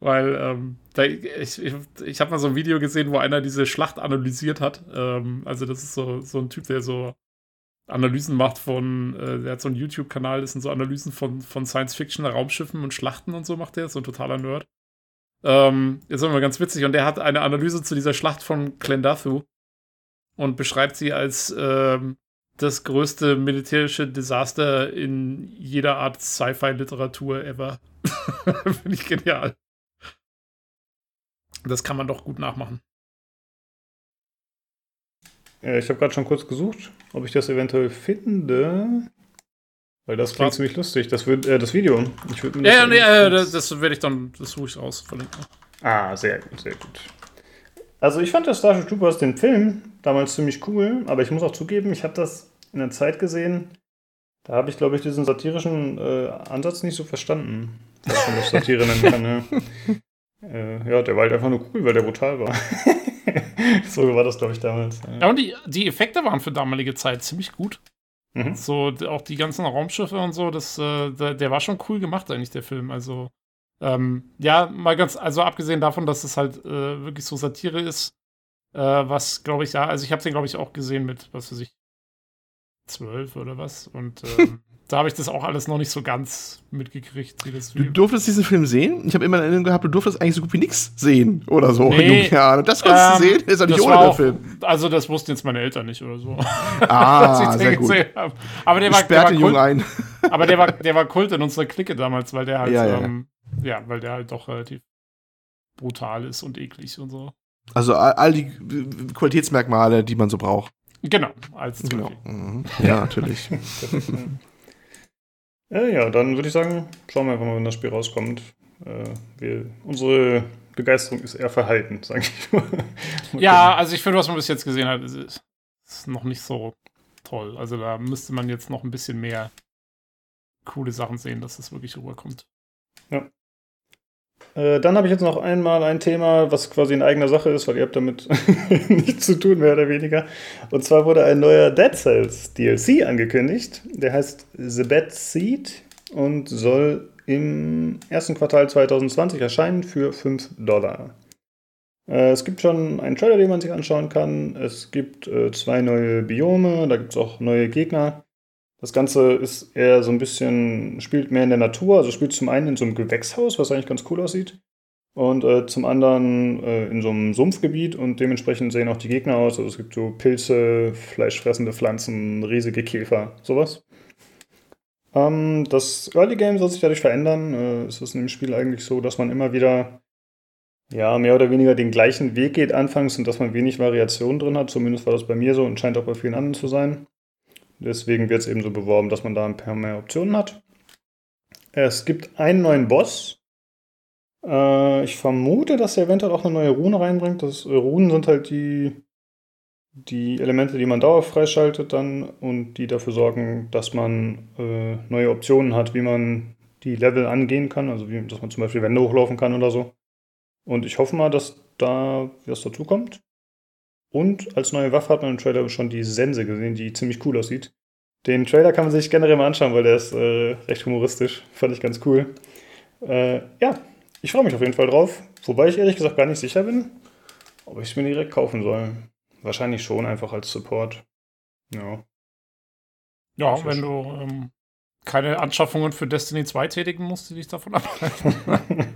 Weil ähm, da, ich, ich, ich habe mal so ein Video gesehen, wo einer diese Schlacht analysiert hat. Ähm, also das ist so, so ein Typ, der so Analysen macht von, äh, der hat so einen YouTube-Kanal, das sind so Analysen von, von Science-Fiction, Raumschiffen und Schlachten und so macht der, so ein totaler Nerd. Ähm, jetzt immer ganz witzig und der hat eine Analyse zu dieser Schlacht von Clendathu und beschreibt sie als ähm, das größte militärische Desaster in jeder Art Sci-Fi-Literatur ever. Finde ich genial. Das kann man doch gut nachmachen. Ja, ich habe gerade schon kurz gesucht, ob ich das eventuell finde. Weil das klingt ziemlich lustig. Das, wird, äh, das Video. Ich mir ja, das ja, nee, das, das werde ich dann, das suche ich raus, verlinken. Ah, sehr gut, sehr gut. Also ich fand das Starship Troopers, den Film, damals ziemlich cool, aber ich muss auch zugeben, ich habe das in der Zeit gesehen, da habe ich, glaube ich, diesen satirischen äh, Ansatz nicht so verstanden, was man das Satire nennen kann. Ja. Äh, ja, der war halt einfach nur cool, weil der brutal war. so war das, glaube ich, damals. Ja, und die, die Effekte waren für damalige Zeit ziemlich gut. Mhm. So, auch die ganzen Raumschiffe und so, das, äh, der, der war schon cool gemacht, eigentlich, der Film. Also, ähm, ja, mal ganz, also abgesehen davon, dass es halt äh, wirklich so Satire ist, äh, was glaube ich, ja, also ich habe den glaube ich auch gesehen mit, was weiß ich, zwölf oder was und ähm, da habe ich das auch alles noch nicht so ganz mitgekriegt. Wie das du durftest diesen Film sehen? Ich habe immer in Erinnerung gehabt, du durftest eigentlich so gut wie nichts sehen oder so nee, in Das kannst du ähm, sehen, ist ja nicht ohne der auch, Film. Also das wussten jetzt meine Eltern nicht oder so. Ah, sehr gut. Aber der war, der war Kult, ein. aber der war, der war Kult in unserer Clique damals, weil der halt ja, ja. Ähm, ja, weil der halt doch relativ brutal ist und eklig und so. Also all, all die Qualitätsmerkmale, die man so braucht. Genau, als genau. Mhm. Ja, natürlich. ja, ja, dann würde ich sagen, schauen wir einfach mal, wenn das Spiel rauskommt. Äh, wir, unsere Begeisterung ist eher verhalten, sage ich mal. ja, also ich finde, was man bis jetzt gesehen hat, ist, ist noch nicht so toll. Also da müsste man jetzt noch ein bisschen mehr coole Sachen sehen, dass das wirklich rüberkommt. Ja. Äh, dann habe ich jetzt noch einmal ein Thema, was quasi in eigener Sache ist, weil ihr habt damit nichts zu tun, mehr oder weniger. Und zwar wurde ein neuer Dead Cells DLC angekündigt. Der heißt The Bad Seed und soll im ersten Quartal 2020 erscheinen für 5 Dollar. Äh, es gibt schon einen Trailer, den man sich anschauen kann. Es gibt äh, zwei neue Biome, da gibt es auch neue Gegner. Das Ganze ist eher so ein bisschen, spielt mehr in der Natur, also spielt zum einen in so einem Gewächshaus, was eigentlich ganz cool aussieht. Und äh, zum anderen äh, in so einem Sumpfgebiet und dementsprechend sehen auch die Gegner aus. Also es gibt so Pilze, fleischfressende Pflanzen, riesige Käfer, sowas. Ähm, das Early Game soll sich dadurch verändern. Äh, es ist in dem Spiel eigentlich so, dass man immer wieder ja, mehr oder weniger den gleichen Weg geht anfangs und dass man wenig Variation drin hat. Zumindest war das bei mir so und scheint auch bei vielen anderen zu sein. Deswegen wird es eben so beworben, dass man da ein paar mehr Optionen hat. Es gibt einen neuen Boss. Äh, ich vermute, dass er eventuell auch eine neue Rune reinbringt. Das, äh, Runen sind halt die, die Elemente, die man dauerhaft freischaltet dann und die dafür sorgen, dass man äh, neue Optionen hat, wie man die Level angehen kann. Also wie, dass man zum Beispiel Wände hochlaufen kann oder so. Und ich hoffe mal, dass da was dazu kommt. Und als neue Waffe hat man im Trailer schon die Sense gesehen, die ziemlich cool aussieht. Den Trailer kann man sich generell mal anschauen, weil der ist äh, recht humoristisch. Fand ich ganz cool. Äh, ja, ich freue mich auf jeden Fall drauf. Wobei ich ehrlich gesagt gar nicht sicher bin, ob ich es mir direkt kaufen soll. Wahrscheinlich schon, einfach als Support. Ja. Ja, wenn du ähm, keine Anschaffungen für Destiny 2 tätigen musst, die dich davon abhalten.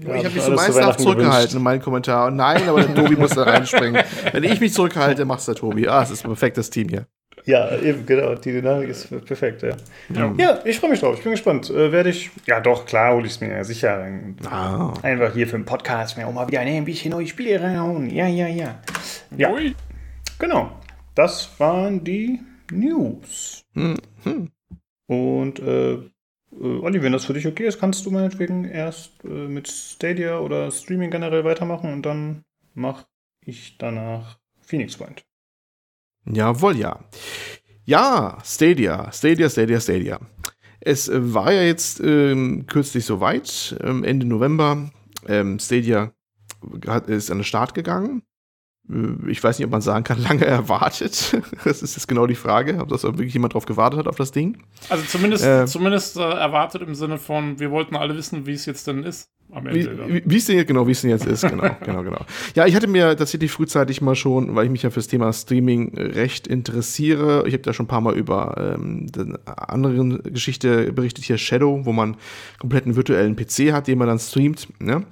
Ja, ich habe mich so meisterhaft zurückgehalten in meinen Kommentar. Nein, aber der Tobi muss da reinspringen. Wenn ich mich zurückhalte, macht's der Tobi. Ah, es ist ein perfektes Team hier. Ja, eben, genau. Die Dynamik ist perfekt, ja. Ja, ja ich freue mich drauf. Ich bin gespannt. Äh, Werde ich, ja doch, klar hole ich es mir ja sicher. Ah. Einfach hier für den Podcast mir auch mal wieder ein bisschen neue Spiele reinhauen. Ja, ja, ja. Ja, Ui. genau. Das waren die News. Hm. Hm. Und äh, äh, Olli, wenn das für dich okay ist, kannst du meinetwegen erst äh, mit Stadia oder Streaming generell weitermachen und dann mache ich danach Phoenix Point. Jawohl, ja. Ja, Stadia, Stadia, Stadia, Stadia. Es war ja jetzt ähm, kürzlich soweit, ähm, Ende November. Ähm, Stadia ist an den Start gegangen. Äh, ich weiß nicht, ob man sagen kann, lange erwartet. Das ist jetzt genau die Frage, ob das wirklich jemand drauf gewartet hat auf das Ding. Also zumindest, äh, zumindest äh, erwartet im Sinne von, wir wollten alle wissen, wie es jetzt denn ist am Ende. Wie, es denn jetzt, genau, wie es denn jetzt ist, genau, genau, genau. Ja, ich hatte mir tatsächlich frühzeitig mal schon, weil ich mich ja fürs Thema Streaming recht interessiere, ich habe da schon ein paar Mal über ähm, eine andere Geschichte berichtet, hier Shadow, wo man komplett einen virtuellen PC hat, den man dann streamt, ne?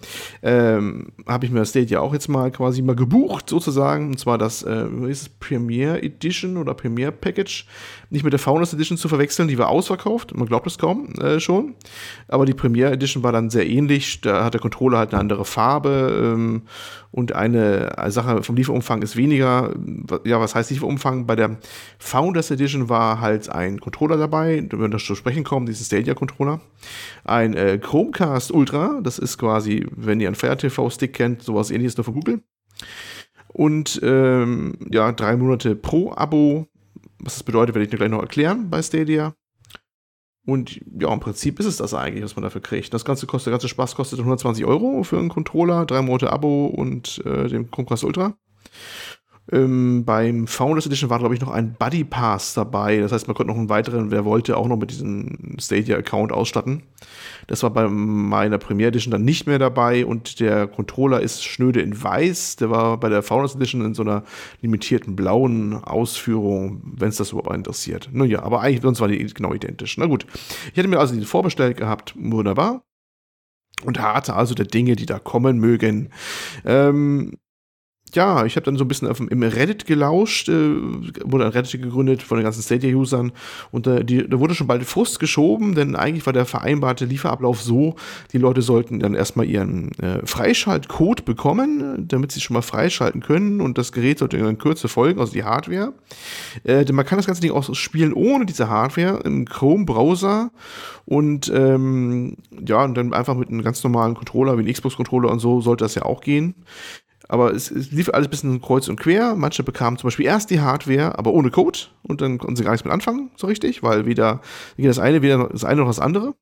ähm, habe ich mir das Date ja auch jetzt mal quasi mal gebucht, sozusagen, und zwar das, äh, ist es Premiere Edition oder Premiere Package, nicht mit der Founders Edition zu verwechseln, die war ausverkauft, man glaubt es kaum äh, schon, aber die Premiere Edition war dann sehr ähnlich, da hat der Controller halt eine andere Farbe ähm, und eine Sache vom Lieferumfang ist weniger. Ja, was heißt Lieferumfang? Bei der Founders Edition war halt ein Controller dabei, wenn wir das zu sprechen kommen, dieses Stadia Controller. Ein äh, Chromecast Ultra, das ist quasi, wenn ihr einen Fire TV Stick kennt, sowas ähnliches nur von Google. Und ähm, ja, drei Monate pro Abo. Was das bedeutet, werde ich dir gleich noch erklären bei Stadia. Und ja, im Prinzip ist es das eigentlich, was man dafür kriegt. Das ganze kostet, der ganze Spaß kostet 120 Euro für einen Controller, drei Monate Abo und äh, den Chromecast Ultra. Ähm, beim Founders Edition war, glaube ich, noch ein Buddy Pass dabei. Das heißt, man konnte noch einen weiteren, wer wollte, auch noch mit diesem Stadia-Account ausstatten. Das war bei meiner Premiere Edition dann nicht mehr dabei und der Controller ist schnöde in weiß. Der war bei der Founders Edition in so einer limitierten blauen Ausführung, wenn es das überhaupt interessiert. Naja, aber eigentlich sonst waren die genau identisch. Na gut. Ich hätte mir also die vorbestellt gehabt. Wunderbar und harte also der Dinge, die da kommen mögen. Ähm, ja, ich habe dann so ein bisschen auf, im Reddit gelauscht, äh, wurde ein Reddit gegründet von den ganzen Stadia-Usern und äh, die, da wurde schon bald Frust geschoben, denn eigentlich war der vereinbarte Lieferablauf so, die Leute sollten dann erstmal ihren äh, Freischaltcode bekommen, damit sie schon mal freischalten können und das Gerät sollte in Kürze folgen, also die Hardware. Äh, denn man kann das ganze Ding auch spielen ohne diese Hardware im Chrome-Browser und ähm, ja, und dann einfach mit einem ganz normalen Controller wie ein Xbox-Controller und so sollte das ja auch gehen. Aber es, es, lief alles ein bisschen kreuz und quer. Manche bekamen zum Beispiel erst die Hardware, aber ohne Code. Und dann konnten sie gar nichts mit anfangen, so richtig, weil weder, das eine, weder das eine noch das andere.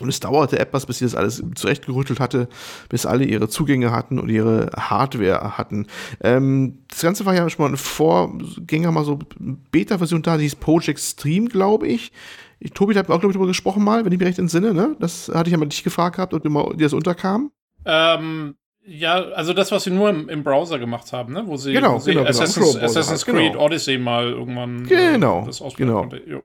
Und es dauerte etwas, bis sie das alles zurechtgerüttelt hatte, bis alle ihre Zugänge hatten und ihre Hardware hatten. Ähm, das Ganze war ja schon mal ein Vorgänger, mal so Beta-Version da, die hieß Project Stream, glaube ich. ich. Tobi hat auch, glaube ich, darüber gesprochen mal, wenn ich mich recht entsinne, ne? Das hatte ich ja mal dich gefragt gehabt, ob dir das unterkam. Ähm, ja, also das, was sie nur im, im Browser gemacht haben, ne? wo sie, genau, sie genau, Assassin's, genau. Assassin's Creed genau. Odyssey mal irgendwann genau, äh, das ausprobieren genau. konnte. Jo.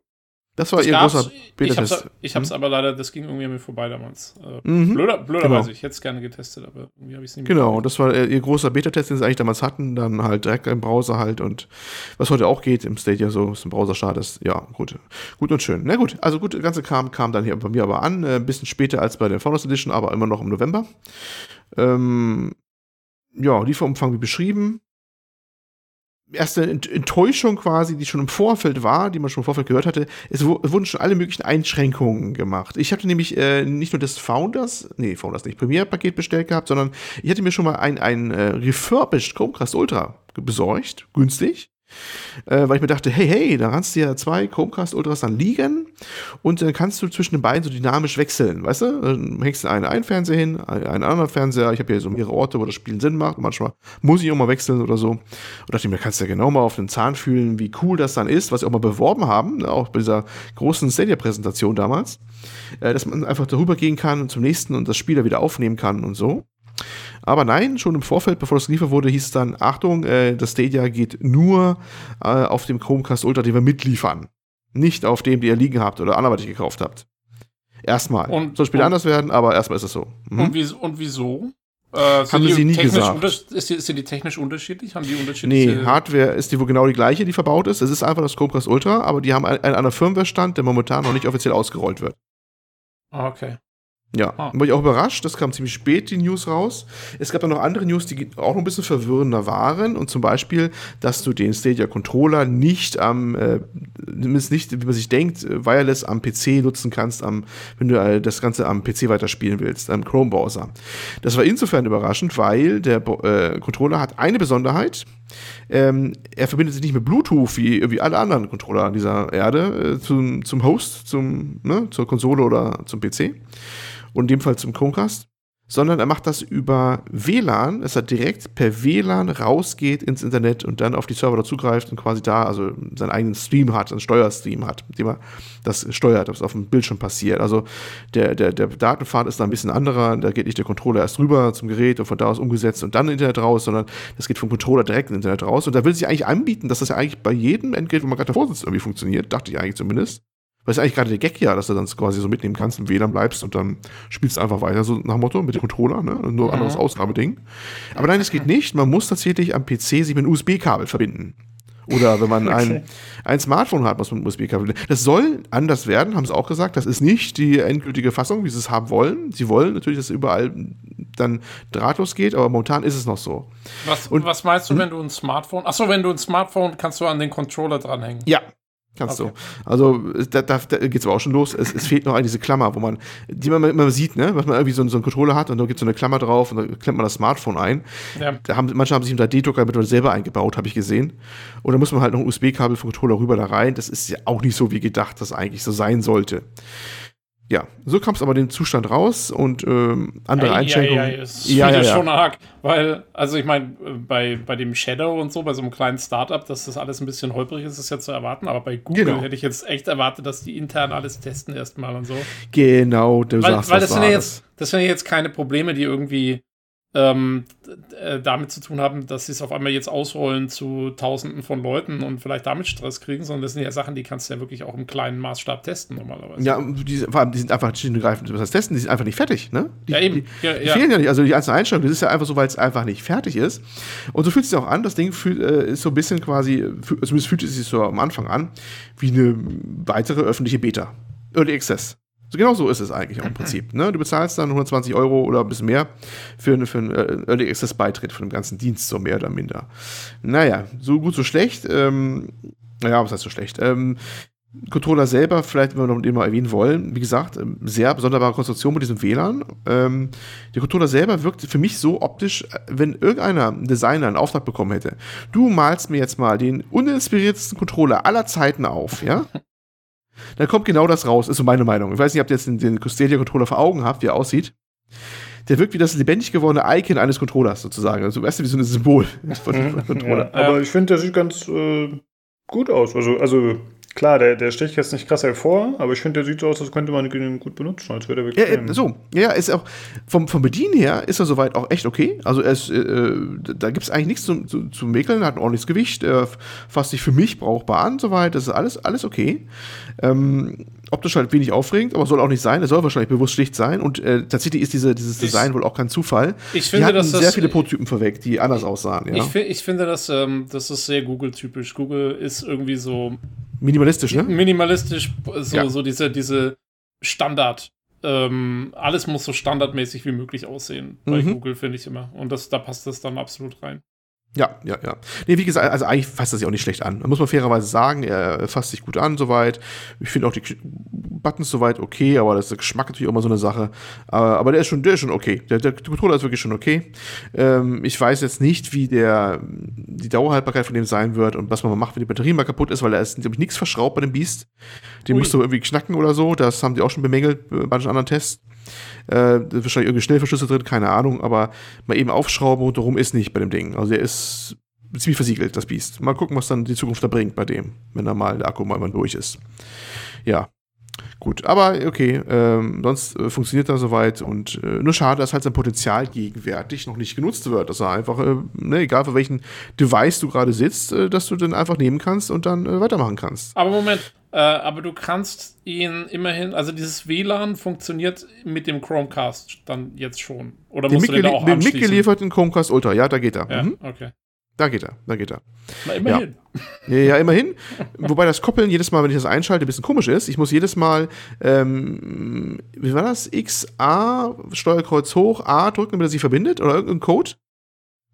Das war das ihr großer Beta-Test. Ich hab's, hm? aber leider, das ging irgendwie an mir vorbei damals. Äh, mhm. Blöder, blöderweise, genau. ich hätte es gerne getestet, aber irgendwie habe ich es nicht mehr Genau, gemacht. das war äh, ihr großer Beta-Test, den sie eigentlich damals hatten, dann halt direkt im Browser halt und was heute auch geht, im Stadia so, ist im Browser-Start ist, ja, gut. Gut und schön. Na gut, also gut, das Ganze kam, kam dann hier bei mir aber an, äh, ein bisschen später als bei der Founders Edition, aber immer noch im November. Ähm, ja, Lieferumfang wie beschrieben. Erste Enttäuschung quasi, die schon im Vorfeld war, die man schon im Vorfeld gehört hatte, es wurden schon alle möglichen Einschränkungen gemacht. Ich hatte nämlich äh, nicht nur das Founders, nee, Founders nicht, Premiere-Paket bestellt gehabt, sondern ich hatte mir schon mal ein, ein äh, refurbished Chromecast Ultra besorgt, günstig. Äh, weil ich mir dachte, hey, hey, da kannst du ja zwei Chromecast Ultras dann liegen und dann kannst du zwischen den beiden so dynamisch wechseln, weißt du? Dann hängst du einen, einen Fernseher hin, einen anderen Fernseher. Ich habe hier so mehrere Orte, wo das Spielen Sinn macht. manchmal muss ich auch mal wechseln oder so. Und dachte mir, kannst du ja genau mal auf den Zahn fühlen, wie cool das dann ist, was sie auch mal beworben haben, ne, auch bei dieser großen Stadia-Präsentation damals, äh, dass man einfach darüber gehen kann und zum nächsten und das Spiel da wieder aufnehmen kann und so. Aber nein, schon im Vorfeld, bevor das geliefert wurde, hieß es dann, Achtung, äh, das Stadia geht nur äh, auf dem Chromecast Ultra, den wir mitliefern. Nicht auf dem, den ihr liegen habt oder anderweitig gekauft habt. Erstmal. Und, Soll später anders werden, aber erstmal ist es so. Mhm. Und, wie, und wieso? Äh, Haben sie nie gesagt. Ist die, sind die technisch unterschiedlich? Haben die unterschiedliche Nee, Hardware ist die wohl genau die gleiche, die verbaut ist. Es ist einfach das Chromecast Ultra, aber die haben einen, einen anderen Firmware-Stand, der momentan noch nicht offiziell ausgerollt wird. Ah, okay. Ja, ah. war ich auch überrascht. Das kam ziemlich spät, die News raus. Es gab dann noch andere News, die auch noch ein bisschen verwirrender waren. Und zum Beispiel, dass du den Stadia Controller nicht am, äh, nicht, wie man sich denkt, wireless am PC nutzen kannst, am, wenn du äh, das Ganze am PC weiterspielen willst, am Chrome-Browser. Das war insofern überraschend, weil der äh, Controller hat eine Besonderheit. Ähm, er verbindet sich nicht mit Bluetooth wie, wie alle anderen Controller an dieser Erde äh, zum, zum Host, zum, ne, zur Konsole oder zum PC und in dem Fall zum Chromecast, sondern er macht das über WLAN, dass er direkt per WLAN rausgeht ins Internet und dann auf die Server dazugreift und quasi da also seinen eigenen Stream hat, einen Steuerstream hat, mit dem er das steuert, was auf dem Bildschirm passiert. Also der, der, der Datenpfad ist da ein bisschen anderer, da geht nicht der Controller erst rüber zum Gerät und von da aus umgesetzt und dann Internet raus, sondern das geht vom Controller direkt ins Internet raus und da will sich eigentlich anbieten, dass das ja eigentlich bei jedem Endgerät, wo man gerade davor sitzt, irgendwie funktioniert, dachte ich eigentlich zumindest. Weil es eigentlich gerade der Gag ja, dass du dann quasi so mitnehmen kannst, im WLAN bleibst und dann spielst du einfach weiter, so nach dem Motto, mit dem Controller, ne? Nur mhm. anderes Ausnahmeding. Aber nein, es geht nicht. Man muss tatsächlich am PC sich mit einem USB-Kabel verbinden. Oder wenn man okay. ein, ein Smartphone hat, muss man ein USB-Kabel. Das soll anders werden, haben sie auch gesagt. Das ist nicht die endgültige Fassung, wie sie es haben wollen. Sie wollen natürlich, dass es überall dann drahtlos geht, aber momentan ist es noch so. Was, und, was meinst du, hm? wenn du ein Smartphone? Achso, wenn du ein Smartphone kannst du an den Controller dranhängen. Ja, Kannst okay. du. Also da, da, da geht es aber auch schon los. Es, es fehlt noch diese Klammer, wo man, die man immer sieht, ne? Was man irgendwie so, so einen Controller hat und da gibt es so eine Klammer drauf und da klemmt man das Smartphone ein. Ja. Da haben, manche haben sich einen 3D-Drucker mittlerweile selber eingebaut, habe ich gesehen. Und da muss man halt noch ein USB-Kabel vom Controller rüber da rein. Das ist ja auch nicht so wie gedacht, das eigentlich so sein sollte ja, so kam es aber den Zustand raus und ähm, andere ei, Einschränkungen. Ei, ei, ja, ja, ja. schon arg, weil, also ich meine, bei, bei dem Shadow und so, bei so einem kleinen Startup, dass das alles ein bisschen holprig ist, ist ja zu erwarten, aber bei Google genau. hätte ich jetzt echt erwartet, dass die intern alles testen erstmal und so. Genau, du weil, sagst, weil das sind ja jetzt, das sind ja jetzt keine Probleme, die irgendwie ähm, äh, damit zu tun haben, dass sie es auf einmal jetzt ausrollen zu Tausenden von Leuten und vielleicht damit Stress kriegen, sondern das sind ja Sachen, die kannst du ja wirklich auch im kleinen Maßstab testen normalerweise. Ja, die, vor allem, die sind einfach schlicht und greifend, testen, die sind einfach nicht fertig, ne? Die, ja, eben. Die, ja, die ja. fehlen ja nicht, also die einzelnen Einstellungen, das ist ja einfach so, weil es einfach nicht fertig ist. Und so fühlt es sich auch an, das Ding fühlt, äh, ist so ein bisschen quasi, zumindest fühlt es sich so am Anfang an, wie eine weitere öffentliche Beta. Early Access. So genau so ist es eigentlich auch im Prinzip. Ne? Du bezahlst dann 120 Euro oder ein bisschen mehr für, für einen äh, Early Access Beitritt von dem ganzen Dienst, so mehr oder minder. Naja, so gut, so schlecht. Ähm, naja, was heißt so schlecht? Ähm, Controller selber, vielleicht, wenn wir noch den mal erwähnen wollen, wie gesagt, ähm, sehr sonderbare Konstruktion mit diesem WLAN. Ähm, der Controller selber wirkt für mich so optisch, äh, wenn irgendeiner Designer einen Auftrag bekommen hätte. Du malst mir jetzt mal den uninspiriertesten Controller aller Zeiten auf, ja? dann kommt genau das raus, ist so meine Meinung. Ich weiß nicht, ob ihr jetzt den, den Stadia-Controller vor Augen habt, wie er aussieht. Der wirkt wie das lebendig gewordene Icon eines Controllers sozusagen. Also, weißt du, wie so ein Symbol von, von Controller. Ja, aber ich finde, der sieht ganz äh, gut aus. Also, also Klar, der, der sticht jetzt nicht krass hervor, aber ich finde, der sieht so aus, als könnte man ihn gut benutzen, als wäre der wirklich. Ja, so, ja, ist auch vom, vom Bedienen her ist er soweit auch echt okay. Also ist, äh, da gibt es eigentlich nichts zu, zu, zu mäkeln, hat ein ordentliches Gewicht, äh, fasst sich für mich brauchbar an, soweit. Das ist alles, alles okay. Ähm, optisch halt wenig aufregend, aber soll auch nicht sein. Er soll wahrscheinlich bewusst schlicht sein. Und äh, tatsächlich ist diese, dieses Design ich, wohl auch kein Zufall. Ich finde, die dass sehr viele Prototypen vorweg, die anders aussahen. Ja? Ich, ich finde, dass, ähm, das ist sehr Google-typisch. Google ist irgendwie so Minimalistisch, ne? Minimalistisch, so, ja. so diese, diese Standard. Ähm, alles muss so standardmäßig wie möglich aussehen. Bei mhm. Google finde ich immer. Und das, da passt das dann absolut rein. Ja, ja, ja. Nee, wie gesagt, also eigentlich fasst das sich auch nicht schlecht an. Da muss man fairerweise sagen, er fasst sich gut an soweit. Ich finde auch die Buttons soweit okay, aber das ist der Geschmack natürlich auch immer so eine Sache. Aber, aber der ist schon, der ist schon okay. Der, der Controller ist wirklich schon okay. Ähm, ich weiß jetzt nicht, wie der die Dauerhaltbarkeit von dem sein wird und was man mal macht, wenn die Batterie mal kaputt ist, weil da ist, glaube ich, nichts verschraubt bei dem Beast. Den Ui. musst du irgendwie knacken oder so. Das haben die auch schon bemängelt bei manchen anderen Tests. Äh, wahrscheinlich irgendwie Schnellverschlüsse drin, keine Ahnung, aber mal eben aufschrauben und darum ist nicht bei dem Ding. Also der ist ziemlich versiegelt, das Biest. Mal gucken, was dann die Zukunft da bringt bei dem, wenn da mal der Akku mal durch ist. Ja. Gut, aber okay, ähm, sonst äh, funktioniert er soweit und äh, nur schade, dass halt sein Potenzial gegenwärtig noch nicht genutzt wird, dass er einfach, äh, ne, egal für welchen Device du gerade sitzt, äh, dass du den einfach nehmen kannst und dann äh, weitermachen kannst. Aber Moment, äh, aber du kannst ihn immerhin, also dieses WLAN funktioniert mit dem Chromecast dann jetzt schon. Oder den musst du den auch Den mitgelieferten Chromecast Ultra, ja, da geht er. Ja, mhm. okay. Da geht er, da geht er. Na, immerhin. Ja. ja, immerhin. Wobei das Koppeln jedes Mal, wenn ich das einschalte, ein bisschen komisch ist. Ich muss jedes Mal, ähm, wie war das? X, A, Steuerkreuz hoch, A drücken, damit er sich verbindet oder irgendein Code.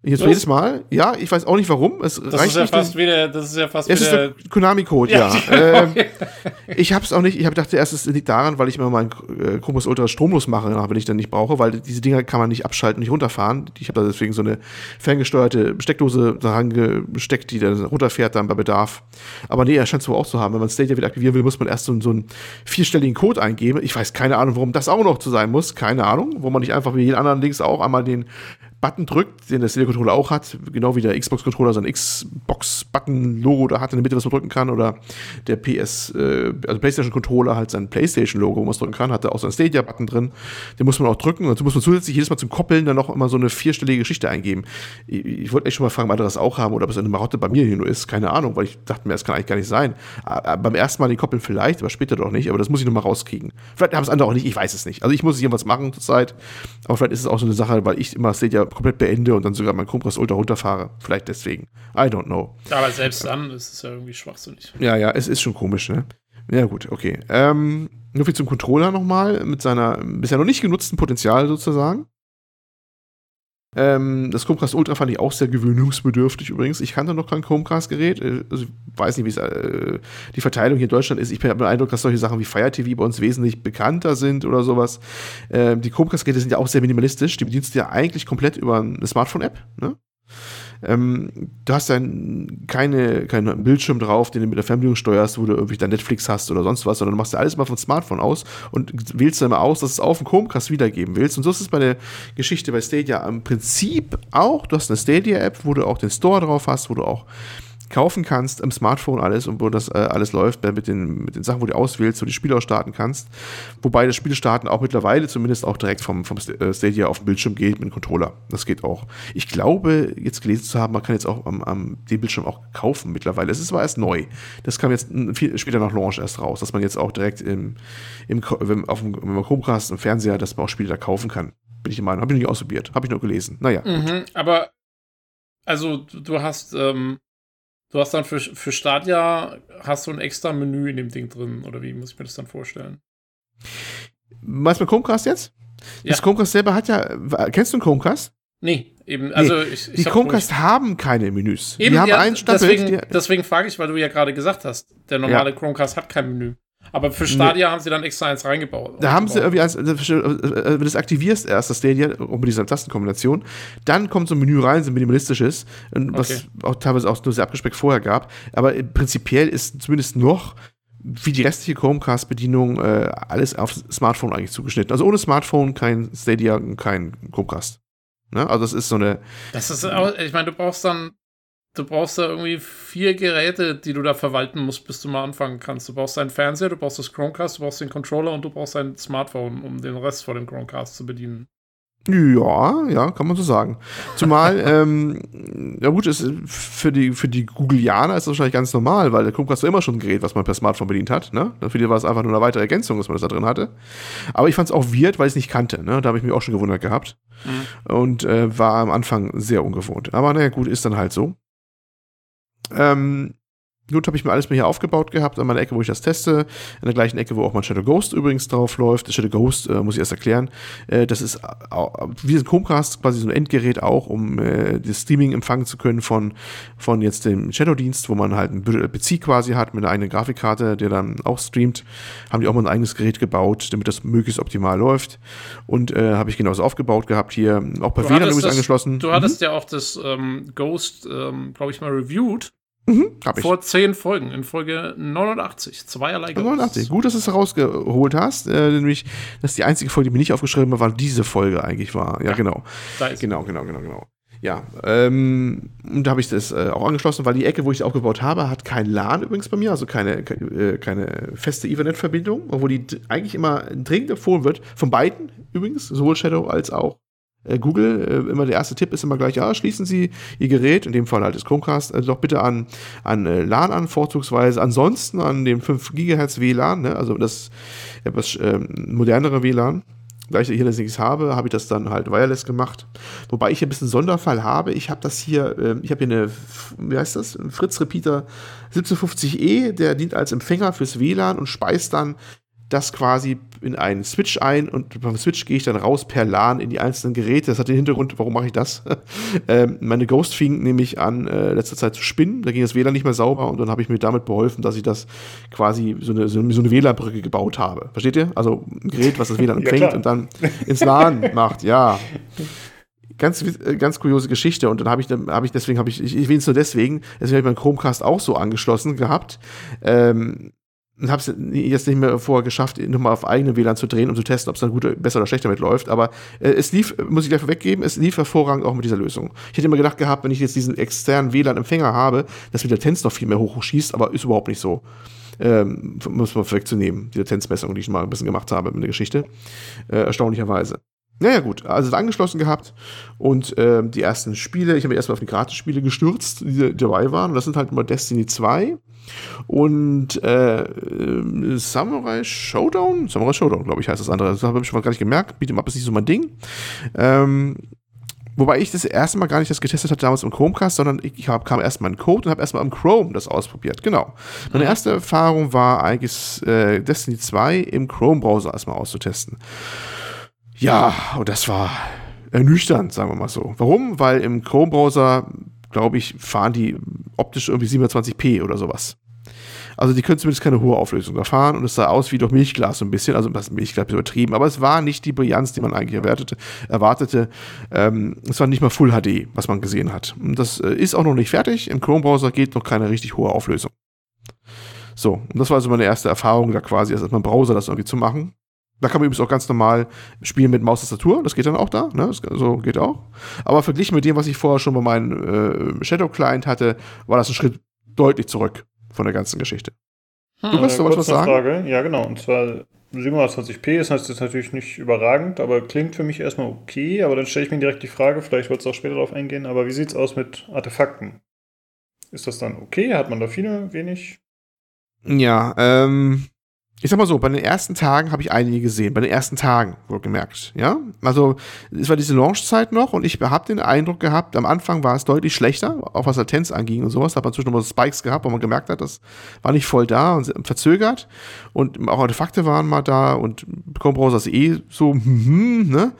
Jetzt Was? jedes Mal. Ja, ich weiß auch nicht warum. Es das reicht ist ja nicht fast wieder, das ist ja fast es wieder. ist der Konami-Code, ja. ja. ähm, ich habe es auch nicht, ich habe dachte erst, es liegt daran, weil ich immer meinen äh, Chromus Ultra stromlos mache, wenn ich dann nicht brauche, weil diese Dinger kann man nicht abschalten, nicht runterfahren. Ich habe da deswegen so eine ferngesteuerte Steckdose daran gesteckt, die dann runterfährt dann bei Bedarf. Aber nee, er scheint es wohl auch zu haben. Wenn man Stadia wieder aktivieren will, muss man erst so, so einen vierstelligen Code eingeben. Ich weiß keine Ahnung, warum das auch noch zu sein muss. Keine Ahnung, wo man nicht einfach wie jeden anderen Links auch einmal den Button drückt, den der Stadia-Controller auch hat, genau wie der Xbox-Controller sein Xbox-Button-Logo da hat in der Mitte, was man drücken kann, oder der PS, äh, also PlayStation-Controller halt sein PlayStation-Logo, wo man es drücken kann, hat da auch so einen Stadia-Button drin, den muss man auch drücken und dazu muss man zusätzlich jedes Mal zum Koppeln dann noch immer so eine vierstellige Geschichte eingeben. Ich, ich wollte echt schon mal fragen, ob andere das auch haben oder ob es eine Marotte bei mir hier nur ist, keine Ahnung, weil ich dachte mir, das kann eigentlich gar nicht sein. Aber beim ersten Mal den Koppeln vielleicht, aber später doch nicht, aber das muss ich noch mal rauskriegen. Vielleicht haben es andere auch nicht, ich weiß es nicht. Also ich muss hier was machen zur Zeit, aber vielleicht ist es auch so eine Sache, weil ich immer Stadia komplett beende und dann sogar mein Chromecast Ultra runterfahre. Vielleicht deswegen. I don't know. Aber selbst dann ist es ja irgendwie schwachsinnig. Ja, ja, es ist schon komisch, ne? Ja, gut, okay. Ähm, nur viel zum Controller nochmal, mit seiner bisher noch nicht genutzten Potenzial sozusagen. Ähm, das Chromecast Ultra fand ich auch sehr gewöhnungsbedürftig übrigens. Ich kannte noch kein Chromecast-Gerät. Äh, also ich weiß nicht, wie äh, die Verteilung hier in Deutschland ist. Ich habe den Eindruck, dass solche Sachen wie Fire TV bei uns wesentlich bekannter sind oder sowas. Ähm, die Chromecast-Geräte sind ja auch sehr minimalistisch. Die bedienst du ja eigentlich komplett über eine Smartphone-App. Ne? Ähm, du hast dann keine, keinen Bildschirm drauf, den du mit der Fernbedienung steuerst, wo du irgendwie dann Netflix hast oder sonst was, sondern du machst ja alles mal vom Smartphone aus und wählst dann mal aus, dass du es auf dem Chromecast wiedergeben willst. Und so ist es bei der Geschichte bei Stadia im Prinzip auch. Du hast eine Stadia-App, wo du auch den Store drauf hast, wo du auch kaufen kannst im Smartphone alles und wo das äh, alles läuft, mit den, mit den Sachen, wo du auswählst, wo du die Spiele auch starten kannst. Wobei das Spiel starten auch mittlerweile zumindest auch direkt vom, vom äh, Stadia auf dem Bildschirm geht mit dem Controller. Das geht auch. Ich glaube, jetzt gelesen zu haben, man kann jetzt auch am, am den Bildschirm auch kaufen mittlerweile. Es ist zwar erst neu. Das kam jetzt viel später nach Launch erst raus, dass man jetzt auch direkt im, im, auf dem, im Chromecast, im Fernseher, dass man auch Spiele da kaufen kann. Bin ich der Meinung. Habe ich noch nicht ausprobiert. Habe ich nur gelesen. Naja. Mhm, aber also du hast ähm, Du hast dann für, für Stadia hast du ein extra Menü in dem Ding drin, oder wie muss ich mir das dann vorstellen? Was mit Chromecast jetzt? Ja. Das Chromecast selber hat ja. Kennst du einen Chromecast? Nee, eben. Also nee, ich, ich die Chromecast haben keine Menüs. Eben, die haben ja, einen Stapel. Deswegen, deswegen frage ich, weil du ja gerade gesagt hast, der normale ja. Chromecast hat kein Menü. Aber für Stadia nee. haben sie dann extra eins reingebaut. Da haben sie irgendwie eins, wenn du das aktivierst erst, das Stadia, mit dieser Tastenkombination, dann kommt so ein Menü rein, so ein minimalistisches, was okay. auch teilweise auch nur sehr abgespeckt vorher gab. Aber prinzipiell ist zumindest noch wie die restliche Chromecast-Bedienung äh, alles auf Smartphone eigentlich zugeschnitten. Also ohne Smartphone kein Stadia, kein Chromecast. Ne? Also das ist so eine. Das ist auch, ich meine, du brauchst dann du brauchst da irgendwie vier Geräte, die du da verwalten musst, bis du mal anfangen kannst. Du brauchst deinen Fernseher, du brauchst das Chromecast, du brauchst den Controller und du brauchst ein Smartphone, um den Rest von dem Chromecast zu bedienen. Ja, ja, kann man so sagen. Zumal, ähm, ja gut, ist für die, für die Googleianer ist das wahrscheinlich ganz normal, weil der Chromecast war immer schon ein Gerät, was man per Smartphone bedient hat. Ne? Für die war es einfach nur eine weitere Ergänzung, dass man das da drin hatte. Aber ich fand es auch weird, weil ich es nicht kannte. Ne? Da habe ich mich auch schon gewundert gehabt. Mhm. Und äh, war am Anfang sehr ungewohnt. Aber naja, gut, ist dann halt so. Ähm, Gut, habe ich mir alles mal hier aufgebaut gehabt, an meiner Ecke, wo ich das teste, in der gleichen Ecke, wo auch mein Shadow Ghost übrigens drauf läuft. Das Shadow Ghost, äh, muss ich erst erklären, äh, das ist äh, wie ein Chromecast quasi so ein Endgerät auch, um äh, das Streaming empfangen zu können von, von jetzt dem Shadow-Dienst, wo man halt einen PC quasi hat mit einer eigenen Grafikkarte, der dann auch streamt. Haben die auch mal ein eigenes Gerät gebaut, damit das möglichst optimal läuft. Und äh, habe ich genauso aufgebaut gehabt hier, auch per WLAN übrigens das, angeschlossen. Du hattest mhm. ja auch das ähm, Ghost, ähm, glaube ich, mal reviewed. Mhm, Vor zehn Folgen, in Folge 89, zweierlei Ghosts. 89, gut, dass du es rausgeholt hast, äh, nämlich, dass die einzige Folge, die mir nicht aufgeschrieben war, war diese Folge eigentlich war. Ja, ja genau. Genau, genau, genau, genau. Ja, ähm, und da habe ich das äh, auch angeschlossen, weil die Ecke, wo ich es aufgebaut habe, hat kein LAN übrigens bei mir, also keine, äh, keine feste Ethernet-Verbindung, obwohl die eigentlich immer dringend empfohlen wird, von beiden übrigens, sowohl Shadow als auch äh, Google, äh, immer der erste Tipp ist immer gleich, ja, schließen Sie Ihr Gerät, in dem Fall halt das Chromecast, äh, doch bitte an, an äh, LAN an, vorzugsweise ansonsten an dem 5 GHz WLAN, ne, also das etwas ähm, modernere WLAN. Gleich hier, dass ich es habe, habe ich das dann halt wireless gemacht. Wobei ich hier ein bisschen Sonderfall habe. Ich habe das hier, äh, ich habe hier eine, wie heißt das? Ein Fritz Repeater 1750E, der dient als Empfänger fürs WLAN und speist dann das quasi in einen Switch ein und beim Switch gehe ich dann raus per LAN in die einzelnen Geräte. Das hat den Hintergrund, warum mache ich das? ähm, meine Ghost fing nämlich an, äh, letzter Zeit zu spinnen. Da ging das WLAN nicht mehr sauber und dann habe ich mir damit beholfen, dass ich das quasi so eine, so eine WLAN-Brücke gebaut habe. Versteht ihr? Also ein Gerät, was das WLAN empfängt ja, und dann ins LAN macht. Ja ganz, äh, ganz kuriose Geschichte. Und dann habe ich, hab ich, deswegen habe ich, ich, ich will es nur deswegen, deswegen habe ich meinen Chromecast auch so angeschlossen gehabt. Ähm, und habe es jetzt nicht mehr vorher geschafft, nochmal auf eigene WLAN zu drehen, um zu testen, ob es dann gut, besser oder schlechter mitläuft. Aber äh, es lief, muss ich gleich vorweggeben, es lief hervorragend auch mit dieser Lösung. Ich hätte immer gedacht gehabt, wenn ich jetzt diesen externen WLAN-Empfänger habe, dass mir der Latenz noch viel mehr hochschießt, aber ist überhaupt nicht so. Ähm, muss man vorwegzunehmen, die Latenzmessung, die ich mal ein bisschen gemacht habe mit der Geschichte. Äh, erstaunlicherweise. Naja, gut, also angeschlossen gehabt und äh, die ersten Spiele, ich habe mich erstmal auf die Gratis-Spiele gestürzt, die dabei waren. Und das sind halt immer Destiny 2 und äh, äh, Samurai Showdown. Samurai Showdown, glaube ich, heißt das andere. Das habe ich schon mal gar nicht gemerkt. Beat'em Up ist nicht so mein Ding. Ähm, Wobei ich das erste Mal gar nicht das getestet hatte damals im Chromecast, sondern ich hab, kam erstmal in Code und habe erstmal im Chrome das ausprobiert. Genau. Meine mhm. erste Erfahrung war eigentlich äh, Destiny 2 im Chrome-Browser erstmal auszutesten. Ja, und das war ernüchternd, sagen wir mal so. Warum? Weil im Chrome-Browser, glaube ich, fahren die optisch irgendwie 720p oder sowas. Also die können zumindest keine hohe Auflösung da fahren und es sah aus wie durch Milchglas so ein bisschen, also das Milchglas übertrieben, aber es war nicht die Brillanz, die man eigentlich erwartete. erwartete. Ähm, es war nicht mal Full HD, was man gesehen hat. Und das äh, ist auch noch nicht fertig. Im Chrome-Browser geht noch keine richtig hohe Auflösung. So, und das war also meine erste Erfahrung, da quasi erst mal im Browser das irgendwie zu machen. Da kann man übrigens auch ganz normal spielen mit Maustastatur. Das geht dann auch da. Ne? Das, so geht auch. Aber verglichen mit dem, was ich vorher schon bei meinem äh, Shadow Client hatte, war das ein Schritt deutlich zurück von der ganzen Geschichte. Hm, du wirst was sagen? Frage. Ja, genau. Und zwar 720p ist das natürlich nicht überragend, aber klingt für mich erstmal okay. Aber dann stelle ich mir direkt die Frage, vielleicht wird es auch später darauf eingehen, aber wie sieht es aus mit Artefakten? Ist das dann okay? Hat man da viele, wenig? Ja, ähm, ich sag mal so, bei den ersten Tagen habe ich einige gesehen, bei den ersten Tagen, wohlgemerkt, ja. Also, es war diese Launchzeit noch und ich habe den Eindruck gehabt, am Anfang war es deutlich schlechter, auch was Latenz anging und sowas, da hat man zwischendurch mal Spikes gehabt, wo man gemerkt hat, das war nicht voll da und verzögert und auch Artefakte waren mal da und Chrome-Browser ist eh so, hm, ne.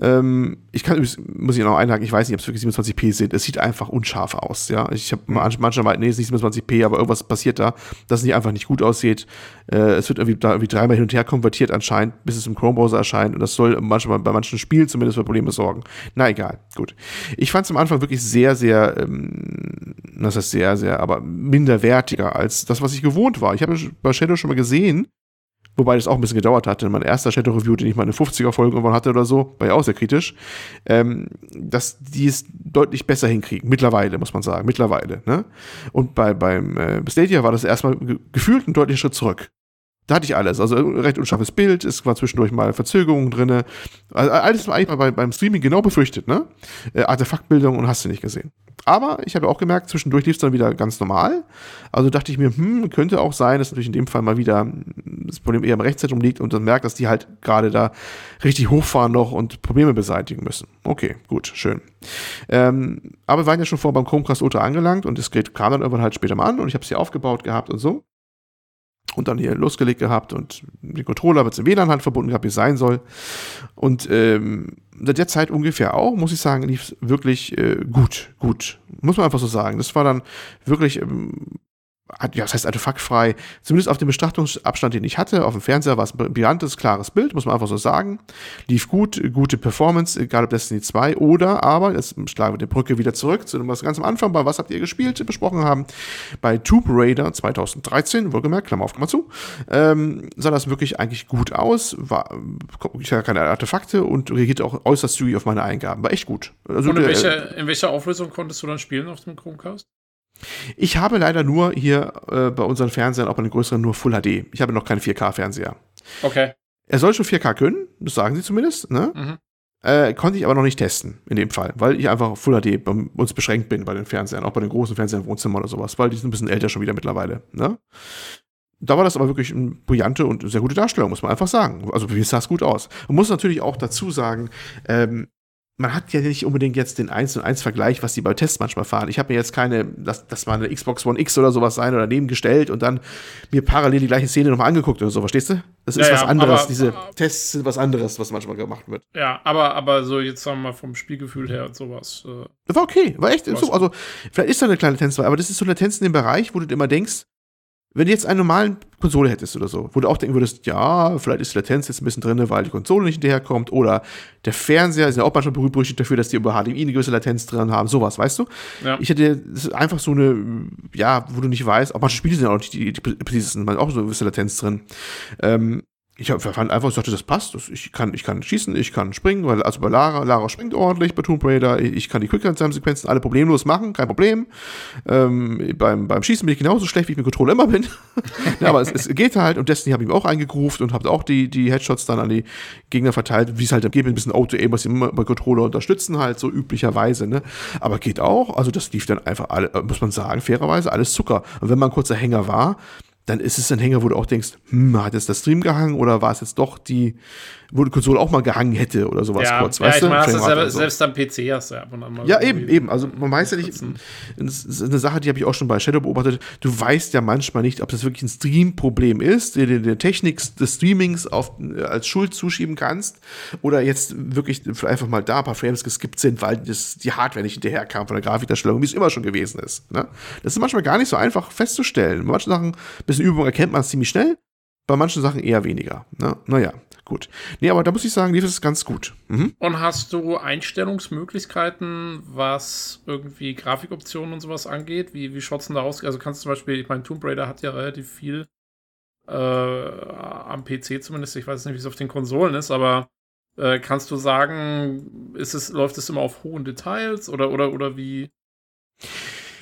Ähm, ich kann, muss ich noch einhaken, ich weiß nicht, ob es wirklich 27p sind, es sieht einfach unscharf aus, ja. Ich habe manchmal, nee, es ist nicht 27p, aber irgendwas passiert da, dass es nicht einfach nicht gut aussieht. Äh, es wird irgendwie da irgendwie dreimal hin und her konvertiert anscheinend, bis es im Chrome-Browser erscheint. Und das soll manchmal bei manchen Spielen zumindest für Probleme sorgen. Na egal, gut. Ich fand es am Anfang wirklich sehr, sehr, ähm, das heißt sehr, sehr, aber minderwertiger als das, was ich gewohnt war. Ich habe bei Shadow schon mal gesehen, wobei das auch ein bisschen gedauert hatte. Mein erster Shadow-Review, den ich mal eine 50er-Folge irgendwann hatte oder so, war ja auch sehr kritisch, ähm, dass die es deutlich besser hinkriegen. Mittlerweile, muss man sagen. Mittlerweile. Ne? Und bei, beim äh, Stadia war das erstmal gefühlt ein deutlicher Schritt zurück Da hatte ich alles. Also recht unscharfes Bild, es war zwischendurch mal Verzögerungen drin. Also alles war eigentlich bei, beim Streaming genau befürchtet, ne? Äh, Artefaktbildung und hast du nicht gesehen. Aber ich habe auch gemerkt, zwischendurch lief es dann wieder ganz normal. Also dachte ich mir, hm, könnte auch sein, dass natürlich in dem Fall mal wieder das Problem eher im Rechtszentrum liegt und dann merkt, dass die halt gerade da richtig hochfahren noch und Probleme beseitigen müssen. Okay, gut, schön. Ähm, aber wir waren ja schon vor beim Chromecast Ultra angelangt und das Gerät kam dann irgendwann halt später mal an und ich habe es hier aufgebaut gehabt und so und dann hier losgelegt gehabt und den Controller mit dem WLAN halt verbunden gehabt, wie es sein soll. Und ähm, seit der Zeit ungefähr auch, muss ich sagen, lief es wirklich äh, gut, gut. Muss man einfach so sagen. Das war dann wirklich ähm, ja, das heißt artefaktfrei, zumindest auf dem Betrachtungsabstand, den ich hatte, auf dem Fernseher war es ein brillantes, klares Bild, muss man einfach so sagen. Lief gut, gute Performance, egal ob Destiny 2 oder, aber, jetzt schlagen wir die Brücke wieder zurück zu dem, was ganz am Anfang bei Was habt ihr gespielt, besprochen haben. Bei Tomb Raider 2013, wohlgemerkt, Klammer auf, Klammer zu, ähm, sah das wirklich eigentlich gut aus, war, ich hatte keine Artefakte und reagierte auch äußerst zügig auf meine Eingaben. War echt gut. Also, und in, der, welcher, in welcher Auflösung konntest du dann spielen auf dem Chromecast? Ich habe leider nur hier äh, bei unseren Fernsehern, auch bei den größeren, nur Full HD. Ich habe noch keinen 4K-Fernseher. Okay. Er soll schon 4K können, das sagen sie zumindest, ne? Mhm. Äh, konnte ich aber noch nicht testen, in dem Fall, weil ich einfach Full HD bei uns beschränkt bin bei den Fernsehern, auch bei den großen Fernsehern im Wohnzimmer oder sowas, weil die sind ein bisschen älter schon wieder mittlerweile, ne? Da war das aber wirklich eine brillante und sehr gute Darstellung, muss man einfach sagen. Also, wie sah es gut aus. Man muss natürlich auch dazu sagen, ähm, man hat ja nicht unbedingt jetzt den 1 und 1 Vergleich, was die bei Tests manchmal fahren. Ich habe mir jetzt keine, das, das war eine Xbox One X oder sowas sein oder daneben gestellt und dann mir parallel die gleiche Szene nochmal angeguckt oder so, verstehst du? Das ist ja, was anderes. Aber, Diese aber, Tests sind was anderes, was manchmal gemacht wird. Ja, aber, aber so jetzt sagen wir mal vom Spielgefühl her und sowas. Äh, war okay, war echt so. Also, vielleicht ist da eine kleine Latenz, aber das ist so eine Latenz in dem Bereich, wo du immer denkst, wenn du jetzt einen normalen Konsole hättest oder so, wo du auch denken würdest, ja, vielleicht ist die Latenz jetzt ein bisschen drin, weil die Konsole nicht hinterherkommt oder der Fernseher ist ja auch manchmal berühmt dafür, dass die über HDMI eine gewisse Latenz drin haben, sowas, weißt du? Ja. Ich hätte einfach so eine, ja, wo du nicht weißt, auch manche Spiele sind ja auch nicht die, die, die, die sind auch so eine gewisse Latenz drin. Ähm, ich fand einfach, ich dachte, das passt. Ich kann, ich kann schießen, ich kann springen, weil, also bei Lara, Lara springt ordentlich bei Tomb Raider. Ich kann die Quick-Time-Sequenzen alle problemlos machen, kein Problem. Ähm, beim, beim Schießen bin ich genauso schlecht, wie ich mit Controller immer bin. ja, aber es, es, geht halt und Destiny habe ich auch eingegruft und habe auch die, die Headshots dann an die Gegner verteilt, wie es halt geht, mit ein bisschen Auto-Aim, was sie immer bei Controller unterstützen, halt so üblicherweise, ne. Aber geht auch, also das lief dann einfach alle, muss man sagen, fairerweise, alles Zucker. Und wenn man ein kurzer Hänger war, dann ist es ein Hänger, wo du auch denkst, hm, hat jetzt der Stream gehangen oder war es jetzt doch die wo die Konsole auch mal gehangen hätte oder sowas ja, kurz, ja, weißt ich meine, du? Selber, so. Selbst am PC hast du ja ab und an mal. Ja, eben, eben. Also man weiß ja nicht, das ist eine Sache, die habe ich auch schon bei Shadow beobachtet. Du weißt ja manchmal nicht, ob das wirklich ein Stream-Problem ist, der die Technik des Streamings auf, als Schuld zuschieben kannst oder jetzt wirklich einfach mal da ein paar Frames geskippt sind, weil das, die Hardware nicht hinterherkam von der Grafikdarstellung, wie es immer schon gewesen ist. Ne? Das ist manchmal gar nicht so einfach festzustellen. Bei manchen Sachen, ein bisschen Übung erkennt man es ziemlich schnell, bei manchen Sachen eher weniger. Ne? Naja, gut. Nee, aber da muss ich sagen, lief es ganz gut. Mhm. Und hast du Einstellungsmöglichkeiten, was irgendwie Grafikoptionen und sowas angeht? Wie, wie schaut es denn da aus? Also kannst du zum Beispiel, ich meine, Tomb Raider hat ja relativ viel äh, am PC zumindest, ich weiß nicht, wie es auf den Konsolen ist, aber äh, kannst du sagen, ist es, läuft es immer auf hohen Details oder, oder, oder wie?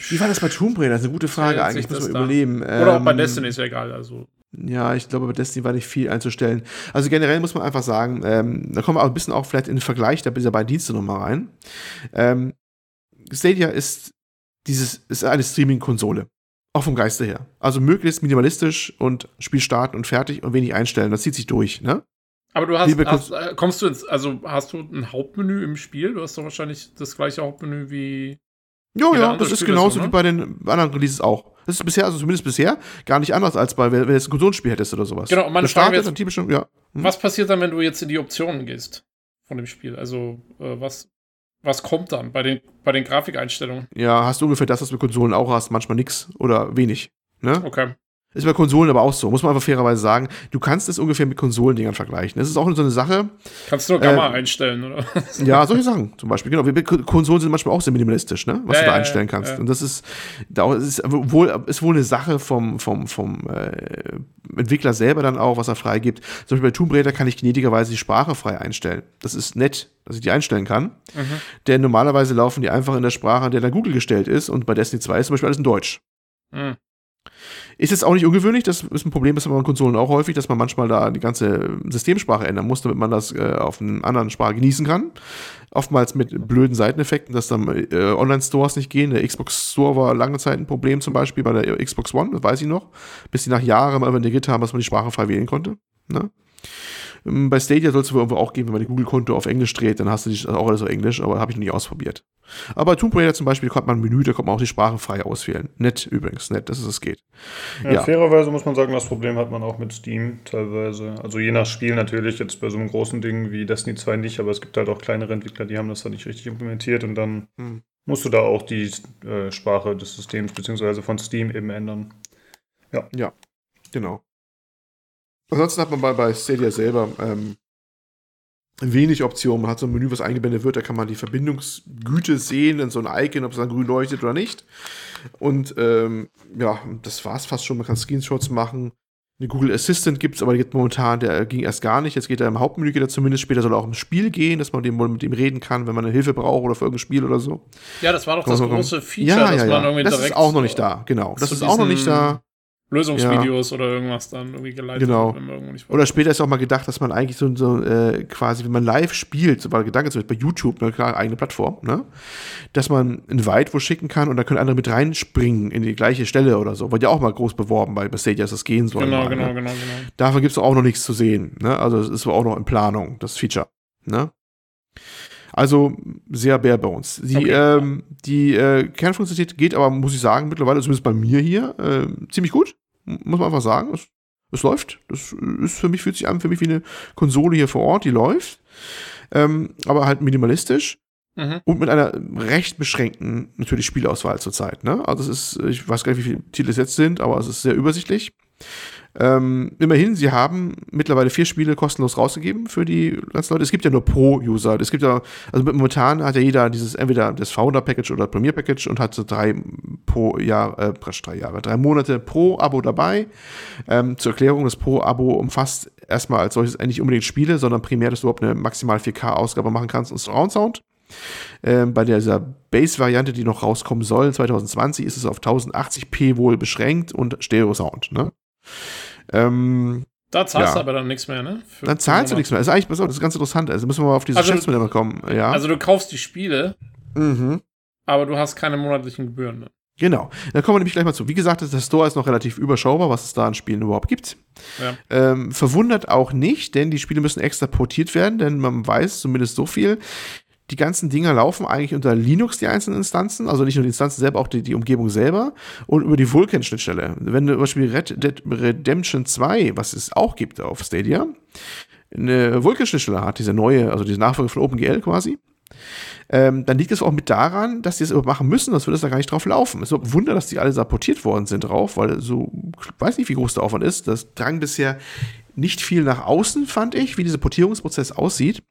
Wie war das bei Tomb Raider? Das ist eine gute Frage eigentlich, muss man überleben. Oder auch bei ähm, Destiny ist ja egal, also. Ja, ich glaube, bei Destiny war nicht viel einzustellen. Also generell muss man einfach sagen, ähm, da kommen wir auch ein bisschen auch vielleicht in den Vergleich dieser beiden Dienste nochmal rein. Ähm, Stadia ist dieses, ist eine Streaming-Konsole. Auch vom Geiste her. Also möglichst minimalistisch und Spiel starten und fertig und wenig einstellen. Das zieht sich durch, ne? Aber du hast, hast äh, kommst du ins, also hast du ein Hauptmenü im Spiel? Du hast doch wahrscheinlich das gleiche Hauptmenü wie. Ja, ja, das ist genauso so, ne? wie bei den anderen Releases auch. Das ist bisher, also zumindest bisher, gar nicht anders als bei, wenn du jetzt ein Konsolenspiel hättest oder sowas. Genau, meine Frage jetzt, typisch, ja. Hm. Was passiert dann, wenn du jetzt in die Optionen gehst von dem Spiel? Also, äh, was, was kommt dann bei den, bei den Grafikeinstellungen? Ja, hast du ungefähr das, was du mit Konsolen auch hast, manchmal nichts oder wenig. Ne? Okay. Ist bei Konsolen aber auch so, muss man einfach fairerweise sagen. Du kannst es ungefähr mit Konsolendingern vergleichen. Das ist auch so eine Sache. Kannst du nur Gamma äh, einstellen, oder? ja, solche Sachen zum Beispiel. Genau. Konsolen sind manchmal auch sehr minimalistisch, ne? was ja, du da ja, einstellen kannst. Ja. Und das ist, da ist wohl, ist wohl eine Sache vom, vom, vom äh, Entwickler selber dann auch, was er freigibt. Zum Beispiel bei Tomb Raider kann ich gnädigerweise die Sprache frei einstellen. Das ist nett, dass ich die einstellen kann. Mhm. Denn normalerweise laufen die einfach in der Sprache, in der dann Google gestellt ist. Und bei Destiny 2 ist zum Beispiel alles in Deutsch. Mhm. Ist jetzt auch nicht ungewöhnlich, das ist ein Problem, das hat man bei Konsolen auch häufig, dass man manchmal da die ganze Systemsprache ändern muss, damit man das äh, auf einer anderen Sprache genießen kann. Oftmals mit blöden Seiteneffekten, dass dann äh, Online-Stores nicht gehen. Der Xbox Store war lange Zeit ein Problem, zum Beispiel bei der Xbox One, das weiß ich noch, bis die nach Jahren mal integriert haben, dass man die Sprache frei wählen konnte. Ne? Ähm, bei Stadia soll es wohl irgendwo auch geben, wenn man die Google-Konto auf Englisch dreht, dann hast du die auch alles auf Englisch, aber habe ich noch nicht ausprobiert. Aber bei Tomb Raider zum Beispiel kommt man ein Menü, da kommt man auch die Sprache frei auswählen. Nett übrigens, nett, dass es das geht. Ja, ja, fairerweise muss man sagen, das Problem hat man auch mit Steam teilweise. Also je nach Spiel natürlich, jetzt bei so einem großen Ding wie Destiny 2 nicht, aber es gibt halt auch kleinere Entwickler, die haben das da nicht richtig implementiert und dann hm. musst du da auch die äh, Sprache des Systems beziehungsweise von Steam eben ändern. Ja. Ja, genau. Ansonsten hat man bei, bei Stadia selber ähm, wenig Optionen. Man hat so ein Menü, was eingeblendet wird, da kann man die Verbindungsgüte sehen, in so ein Icon, ob es dann grün leuchtet oder nicht. Und ähm, ja, das war es fast schon. Man kann Screenshots machen. Eine Google Assistant gibt es, aber die gibt momentan, der ging erst gar nicht. Jetzt geht er im Hauptmenü, geht er zumindest. Später soll er auch im Spiel gehen, dass man mit ihm reden kann, wenn man eine Hilfe braucht oder für irgendein Spiel oder so. Ja, das war doch das große Feature, ja, ja, dass man irgendwie das direkt. Das ist auch noch nicht da, genau. Das ist auch noch nicht da. Lösungsvideos ja. oder irgendwas dann irgendwie geleitet genau. Oder später ist auch mal gedacht, dass man eigentlich so, so äh, quasi, wenn man live spielt, so war der Gedanke zum Beispiel bei YouTube, eine klar, eigene Plattform, ne? dass man ein Weit wo schicken kann und da können andere mit reinspringen in die gleiche Stelle oder so. Wurde ja auch mal groß beworben bei Stadia, dass das gehen soll. Genau, mal, genau, ne? genau, genau. Davon gibt es auch noch nichts zu sehen. Ne? Also es ist auch noch in Planung, das Feature. Ne? Also sehr bare bones. Die, okay. ähm, die äh, Kernfunktionalität geht aber, muss ich sagen, mittlerweile, zumindest bei mir hier, äh, ziemlich gut. Muss man einfach sagen. Es, es, läuft. Das ist für mich, fühlt sich an, für mich wie eine Konsole hier vor Ort, die läuft. Ähm, aber halt minimalistisch. Mhm. Und mit einer recht beschränkten, natürlich, Spielauswahl zurzeit. Ne? Also es ist, ich weiß gar nicht, wie viele Titel es jetzt sind, aber es ist sehr übersichtlich. Ähm, immerhin, sie haben mittlerweile vier Spiele kostenlos rausgegeben für die ganzen Leute. Es gibt ja nur Pro-User. Es gibt ja, also momentan hat ja jeder dieses entweder das Founder-Package oder Premier-Package und hat so drei pro Jahr, äh, drei Jahre, drei Monate Pro-Abo dabei. Ähm, zur Erklärung, das Pro-Abo umfasst erstmal als solches nicht unbedingt Spiele, sondern primär, dass du überhaupt eine maximal 4K-Ausgabe machen kannst und Surround Sound. Ähm, bei dieser Base-Variante, die noch rauskommen soll, 2020, ist es auf 1080p wohl beschränkt und Stereo-Sound. Ne? Ähm, da zahlst ja. du aber dann nichts mehr, ne? Für dann zahlst du nichts mehr. Das ist eigentlich, das ist ganz interessant. Also müssen wir mal auf diese also, Geschäftsmodelle kommen. Ja. Also du kaufst die Spiele, mhm. aber du hast keine monatlichen Gebühren. Ne? Genau. Da kommen wir nämlich gleich mal zu. Wie gesagt, der Store ist noch relativ überschaubar, was es da an Spielen überhaupt gibt. Ja. Ähm, verwundert auch nicht, denn die Spiele müssen extra portiert werden, denn man weiß zumindest so viel die ganzen Dinger laufen eigentlich unter Linux, die einzelnen Instanzen, also nicht nur die Instanzen selber, auch die, die Umgebung selber und über die Vulkan-Schnittstelle. Wenn du zum Beispiel Red Dead Redemption 2, was es auch gibt auf Stadia, eine Vulkan-Schnittstelle hat, diese neue, also diese Nachfolge von OpenGL quasi, ähm, dann liegt es auch mit daran, dass die es machen müssen, sonst würde es da gar nicht drauf laufen. Es ist ein Wunder, dass die alle sapportiert worden sind drauf, weil so, ich weiß nicht, wie groß der Aufwand ist. Das drang bisher nicht viel nach außen, fand ich, wie dieser Portierungsprozess aussieht.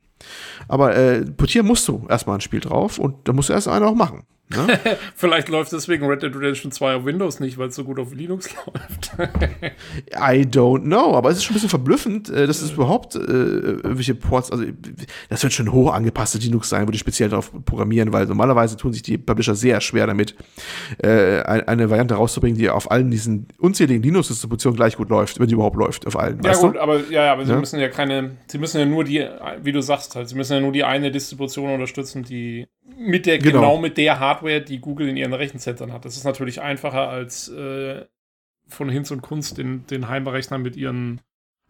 Aber äh, portieren musst du erstmal ein Spiel drauf und da musst du erst einen auch machen. Ne? Vielleicht läuft deswegen Red Dead Redemption 2 auf Windows nicht, weil es so gut auf Linux läuft. I don't know, aber es ist schon ein bisschen verblüffend, äh, dass es überhaupt äh, irgendwelche Ports, also das wird schon hoch angepasste Linux sein, wo die speziell darauf programmieren, weil normalerweise tun sich die Publisher sehr schwer damit, äh, eine Variante rauszubringen, die auf allen diesen unzähligen Linux-Distributionen gleich gut läuft, wenn die überhaupt läuft, auf allen. Ja, gut, du? aber ja, aber ja? sie müssen ja keine, sie müssen ja nur die, wie du sagst, halt, sie müssen ja nur die eine Distribution unterstützen, die mit der, genau. genau mit der Hardware, die Google in ihren Rechenzentren hat. Das ist natürlich einfacher als äh, von Hinz und Kunst den, den Heimerechner mit ihren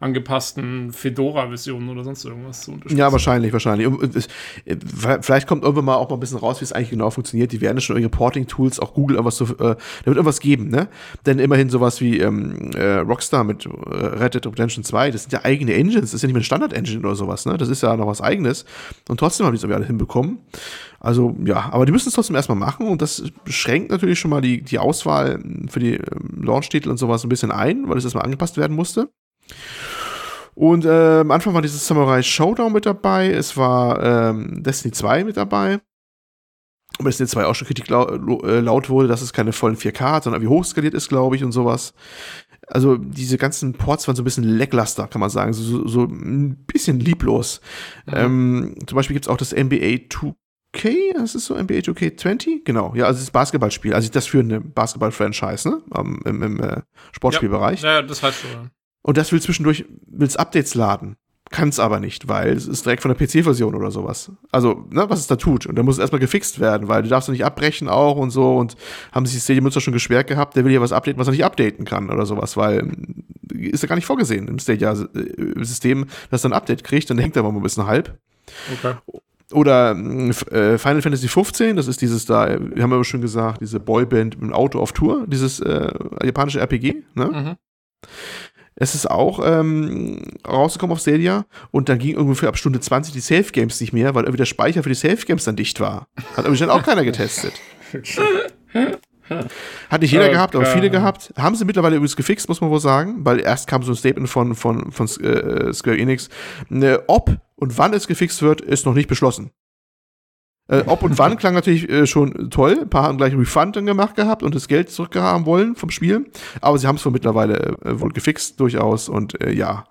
angepassten Fedora-Versionen oder sonst irgendwas zu unterstützen. Ja, wahrscheinlich, wahrscheinlich. Äh, vielleicht kommt irgendwann mal auch mal ein bisschen raus, wie es eigentlich genau funktioniert. Die werden schon ihre Reporting-Tools, auch Google irgendwas so, äh, da wird irgendwas geben, ne? Denn immerhin sowas wie ähm, äh, Rockstar mit äh, Red Dead Redemption 2, das sind ja eigene Engines, das ist ja nicht mehr ein Standard-Engine oder sowas, ne? Das ist ja noch was eigenes. Und trotzdem haben die es irgendwie alle hinbekommen. Also, ja, aber die müssen es trotzdem erstmal machen und das beschränkt natürlich schon mal die, die Auswahl für die ähm, Launch-Titel und sowas ein bisschen ein, weil es erstmal angepasst werden musste. Und äh, am Anfang war dieses Samurai Showdown mit dabei, es war ähm, Destiny 2 mit dabei. Und Destiny 2 auch schon Kritik laut, äh, laut wurde, dass es keine vollen 4K hat, sondern wie hochskaliert ist, glaube ich, und sowas. Also diese ganzen Ports waren so ein bisschen lackluster, kann man sagen, so, so, so ein bisschen lieblos. Mhm. Ähm, zum Beispiel gibt es auch das NBA 2 2K, das ist so NBA 2K20, genau. Ja, also das Basketballspiel, also das führende Basketball-Franchise, ne? Am- Im, im äh, Sportspielbereich. Ja, das heißt so. Ja. Und das will zwischendurch, will's Updates laden. Kann es aber nicht, weil es ist direkt von der PC-Version oder sowas. Also, ne, was es da tut. Und da muss es erstmal gefixt werden, weil du darfst doch nicht abbrechen auch und so. Und haben sich die Stadia-Nutzer schon geschwert gehabt, der will hier was updaten, was er nicht updaten kann oder sowas, weil mm, ist ja gar nicht vorgesehen im Stadia-System, dass er ein Update kriegt, dann hängt er aber mal ein bisschen halb. Okay. Oder F- äh, Final Fantasy 15, das ist dieses da, äh, wir haben ja schon gesagt, diese Boyband mit dem Auto auf Tour, dieses äh, japanische RPG, ne? Mhm. Es ist auch ähm, rausgekommen auf Stadia und dann ging ungefähr ab Stunde 20 die Safe Games nicht mehr, weil irgendwie der Speicher für die Safe Games dann dicht war. Hat irgendwie dann auch keiner getestet. Hat nicht jeder Oh gehabt, aber viele gehabt. Haben sie mittlerweile übrigens gefixt, muss man wohl sagen, weil erst kam so ein Statement von, von, von äh, Square Enix. Ne, ob und wann es gefixt wird, ist noch nicht beschlossen. Äh, ob und wann klang natürlich äh, schon toll. Ein paar haben gleich Refund dann gemacht gehabt und das Geld zurückhaben wollen vom Spiel. Aber sie haben es wohl mittlerweile äh, wohl gefixt durchaus und äh, ja,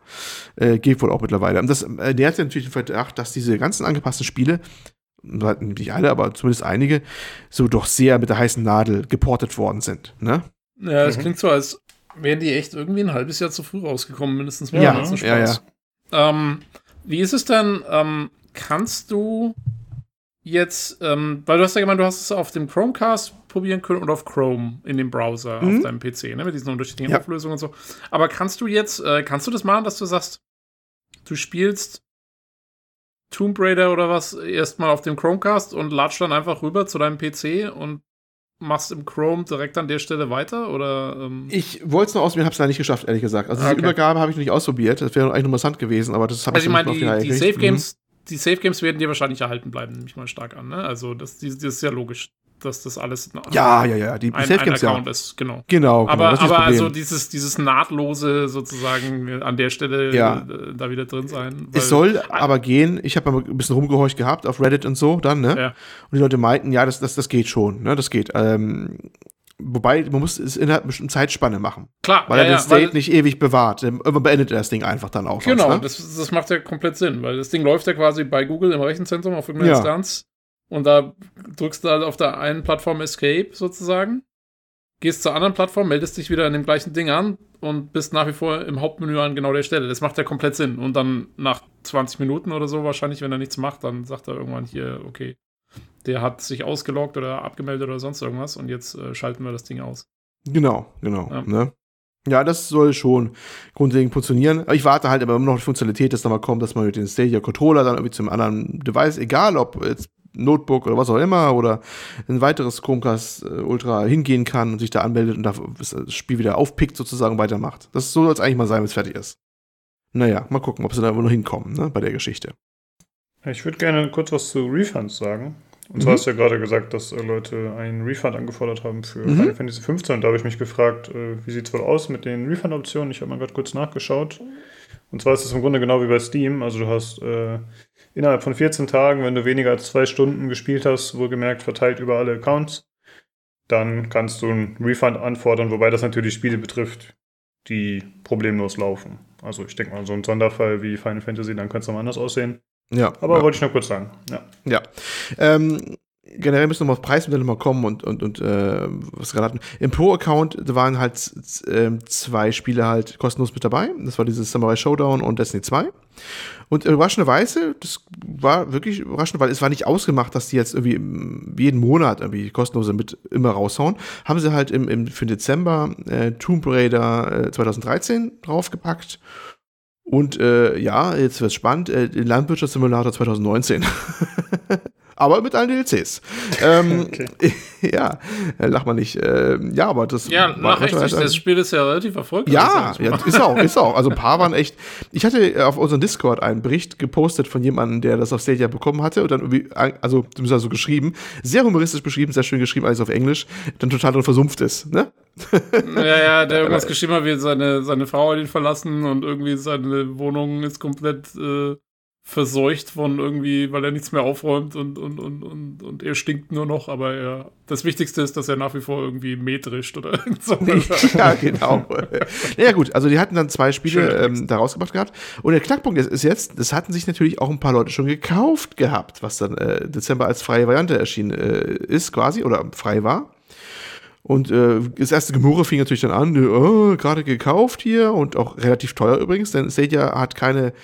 äh, geht wohl auch mittlerweile. Und das äh, nährt natürlich den Verdacht, dass diese ganzen angepassten Spiele, nicht alle, aber zumindest einige, so doch sehr mit der heißen Nadel geportet worden sind. Ne? Ja, das Mhm. klingt so, als wären die echt irgendwie ein halbes Jahr zu früh rausgekommen, mindestens mal. Ja? So ja, Spaß. Ähm, wie ist es denn, ähm, kannst du jetzt, ähm, weil du hast ja gemeint, du hast es auf dem Chromecast probieren können und auf Chrome in dem Browser Mhm. auf deinem PC, ne, mit diesen unterschiedlichen Ja. Auflösungen und so. Aber kannst du jetzt, äh, kannst du das machen, dass du sagst, du spielst Tomb Raider oder was erstmal auf dem Chromecast und latsch dann einfach rüber zu deinem PC und machst im Chrome direkt an der Stelle weiter oder ähm, Ich wollte es noch ausprobieren, habe es leider nicht geschafft, ehrlich gesagt. Also Ah, diese okay. Übergabe habe ich noch nicht ausprobiert. Das wäre eigentlich interessant gewesen, aber das habe Also ich meine, noch die, die Safe gekriegt. Games, die Safe Games werden dir wahrscheinlich erhalten bleiben, nehme ich mal stark an. Ne? Also das, das ist ja logisch, dass das alles. Ja, ja, ja. Die ein, Safe ein Games ja. Ist, genau. Genau, genau. aber aber also dieses, dieses nahtlose sozusagen an der Stelle Ja. äh, da wieder drin sein. es soll aber gehen, ich habe mal ein bisschen rumgehorcht gehabt auf Reddit und so dann, ne? Ja. Und die Leute meinten, ja, das, das, das geht schon, ne? Das geht. Ähm, wobei, man muss es innerhalb einer bestimmten Zeitspanne machen. Klar, Weil ja, er den ja, State nicht ewig bewahrt. Irgendwann beendet er das Ding einfach dann auch. Genau, sonst, ne? das, das macht ja komplett Sinn, weil das Ding läuft ja quasi bei Google im Rechenzentrum auf irgendeiner Ja. Instanz und da drückst du halt auf der einen Plattform Escape sozusagen, gehst zur anderen Plattform, meldest dich wieder in dem gleichen Ding an und bist nach wie vor im Hauptmenü an genau der Stelle. Das macht ja komplett Sinn. Und dann nach 20 Minuten oder so wahrscheinlich, wenn er nichts macht, dann sagt er irgendwann hier, okay, der hat sich ausgeloggt oder abgemeldet oder sonst irgendwas und jetzt äh, schalten wir das Ding aus. Genau, genau. Ja. Ne? Ja, das soll schon grundlegend funktionieren. Aber ich warte halt aber immer noch auf die Funktionalität, dass da mal kommt, dass man mit dem Stadia Controller dann irgendwie zum anderen Device, egal ob jetzt Notebook oder was auch immer oder ein weiteres Chromecast äh, Ultra hingehen kann und sich da anmeldet und da das Spiel wieder aufpickt sozusagen und weitermacht. Das soll es eigentlich mal sein, wenn es fertig ist. Naja, mal gucken, ob sie da wohl noch hinkommen, ne, bei der Geschichte. Ich würde gerne kurz was zu Refunds sagen. Und Mhm. zwar hast du ja gerade gesagt, dass äh, Leute einen Refund angefordert haben für Mhm. Final Fantasy 15. Und da habe ich mich gefragt, äh, wie sieht es wohl aus mit den Refund-Optionen? Ich habe mal gerade kurz nachgeschaut. Und zwar ist es im Grunde genau wie bei Steam. Also du hast äh, innerhalb von 14 Tagen, wenn du weniger als zwei Stunden gespielt hast, wohlgemerkt verteilt über alle Accounts, dann kannst du einen Refund anfordern, wobei das natürlich Spiele betrifft, die problemlos laufen. Also ich denke mal, so ein Sonderfall wie Final Fantasy, dann könnte es nochmal anders aussehen. Ja. Aber ja. wollte ich noch kurz sagen. Ja. Ja. Ähm, generell müssen wir mal auf Preismodelle mal kommen und, und, und äh, was gerade hatten. Im Pro-Account waren halt ähm, zwei Spiele halt kostenlos mit dabei. Das war dieses Samurai Showdown und Destiny 2. Und überraschenderweise, das war wirklich überraschend, weil es war nicht ausgemacht, dass die jetzt irgendwie mm, jeden Monat irgendwie kostenlose mit immer raushauen. Haben sie halt im, im, für Dezember äh, Tomb Raider äh, 2013 draufgepackt. Und äh, ja, jetzt wird's spannend, äh, Landwirtschaftssimulator 2019. aber mit allen DLCs. Ähm, Okay. ja, äh, lach mal nicht. Äh, ja, aber das Ja, war- nach echt nicht. Das Spiel ist ja relativ erfolgreich. ja, ja, ist auch, ist auch. Also ein paar waren echt. Ich hatte auf unserem Discord einen Bericht gepostet von jemandem, der das auf Stadia bekommen hatte und dann irgendwie, also zumindest also geschrieben, sehr humoristisch beschrieben, sehr schön geschrieben, alles auf Englisch, dann total drin versumpft ist, ne? Ja, ja, der irgendwas geschrieben hat, wie seine, seine Frau hat ihn verlassen und irgendwie seine Wohnung ist komplett äh, verseucht von irgendwie, weil er nichts mehr aufräumt und, und, und, und, und er stinkt nur noch, aber er, das Wichtigste ist, dass er nach wie vor irgendwie metrischt oder so. ja, genau. naja, gut, also die hatten dann zwei Spiele ähm, da rausgebracht gehabt. Und der Knackpunkt ist, ist jetzt, das hatten sich natürlich auch ein paar Leute schon gekauft gehabt, was dann äh, Dezember als freie Variante erschienen äh, ist, quasi, oder frei war. Und äh, das erste Gemurre fing natürlich dann an, oh, gerade gekauft hier und auch relativ teuer übrigens, denn Stadia hat keine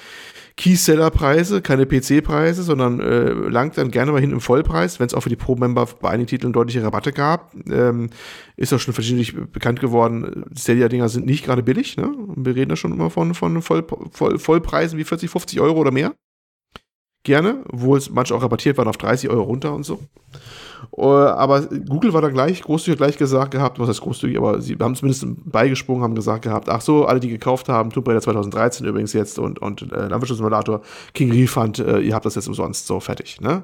Keyseller-Preise, keine PC-Preise, sondern äh, langt dann gerne mal hin im Vollpreis, wenn es auch für die Pro-Member bei einigen Titeln deutliche Rabatte gab. Ähm, ist auch schon verschiedentlich bekannt geworden, Stadia-Dinger sind nicht gerade billig. Ne? Wir reden da schon immer von, von Voll, Voll, Vollpreisen wie 40, 50 Euro oder mehr. Gerne, obwohl es manche auch rabattiert waren auf 30 Euro runter und so. Äh, aber Google war da gleich, großzügig gleich gesagt gehabt, was heißt großzügig, aber sie haben zumindest beigesprungen, haben gesagt gehabt, ach so, alle, die gekauft haben, Tomb Raider 2013 übrigens jetzt und, und äh, Landwirtschaftssimulator, King Refund, äh, ihr habt das jetzt umsonst, so fertig, ne?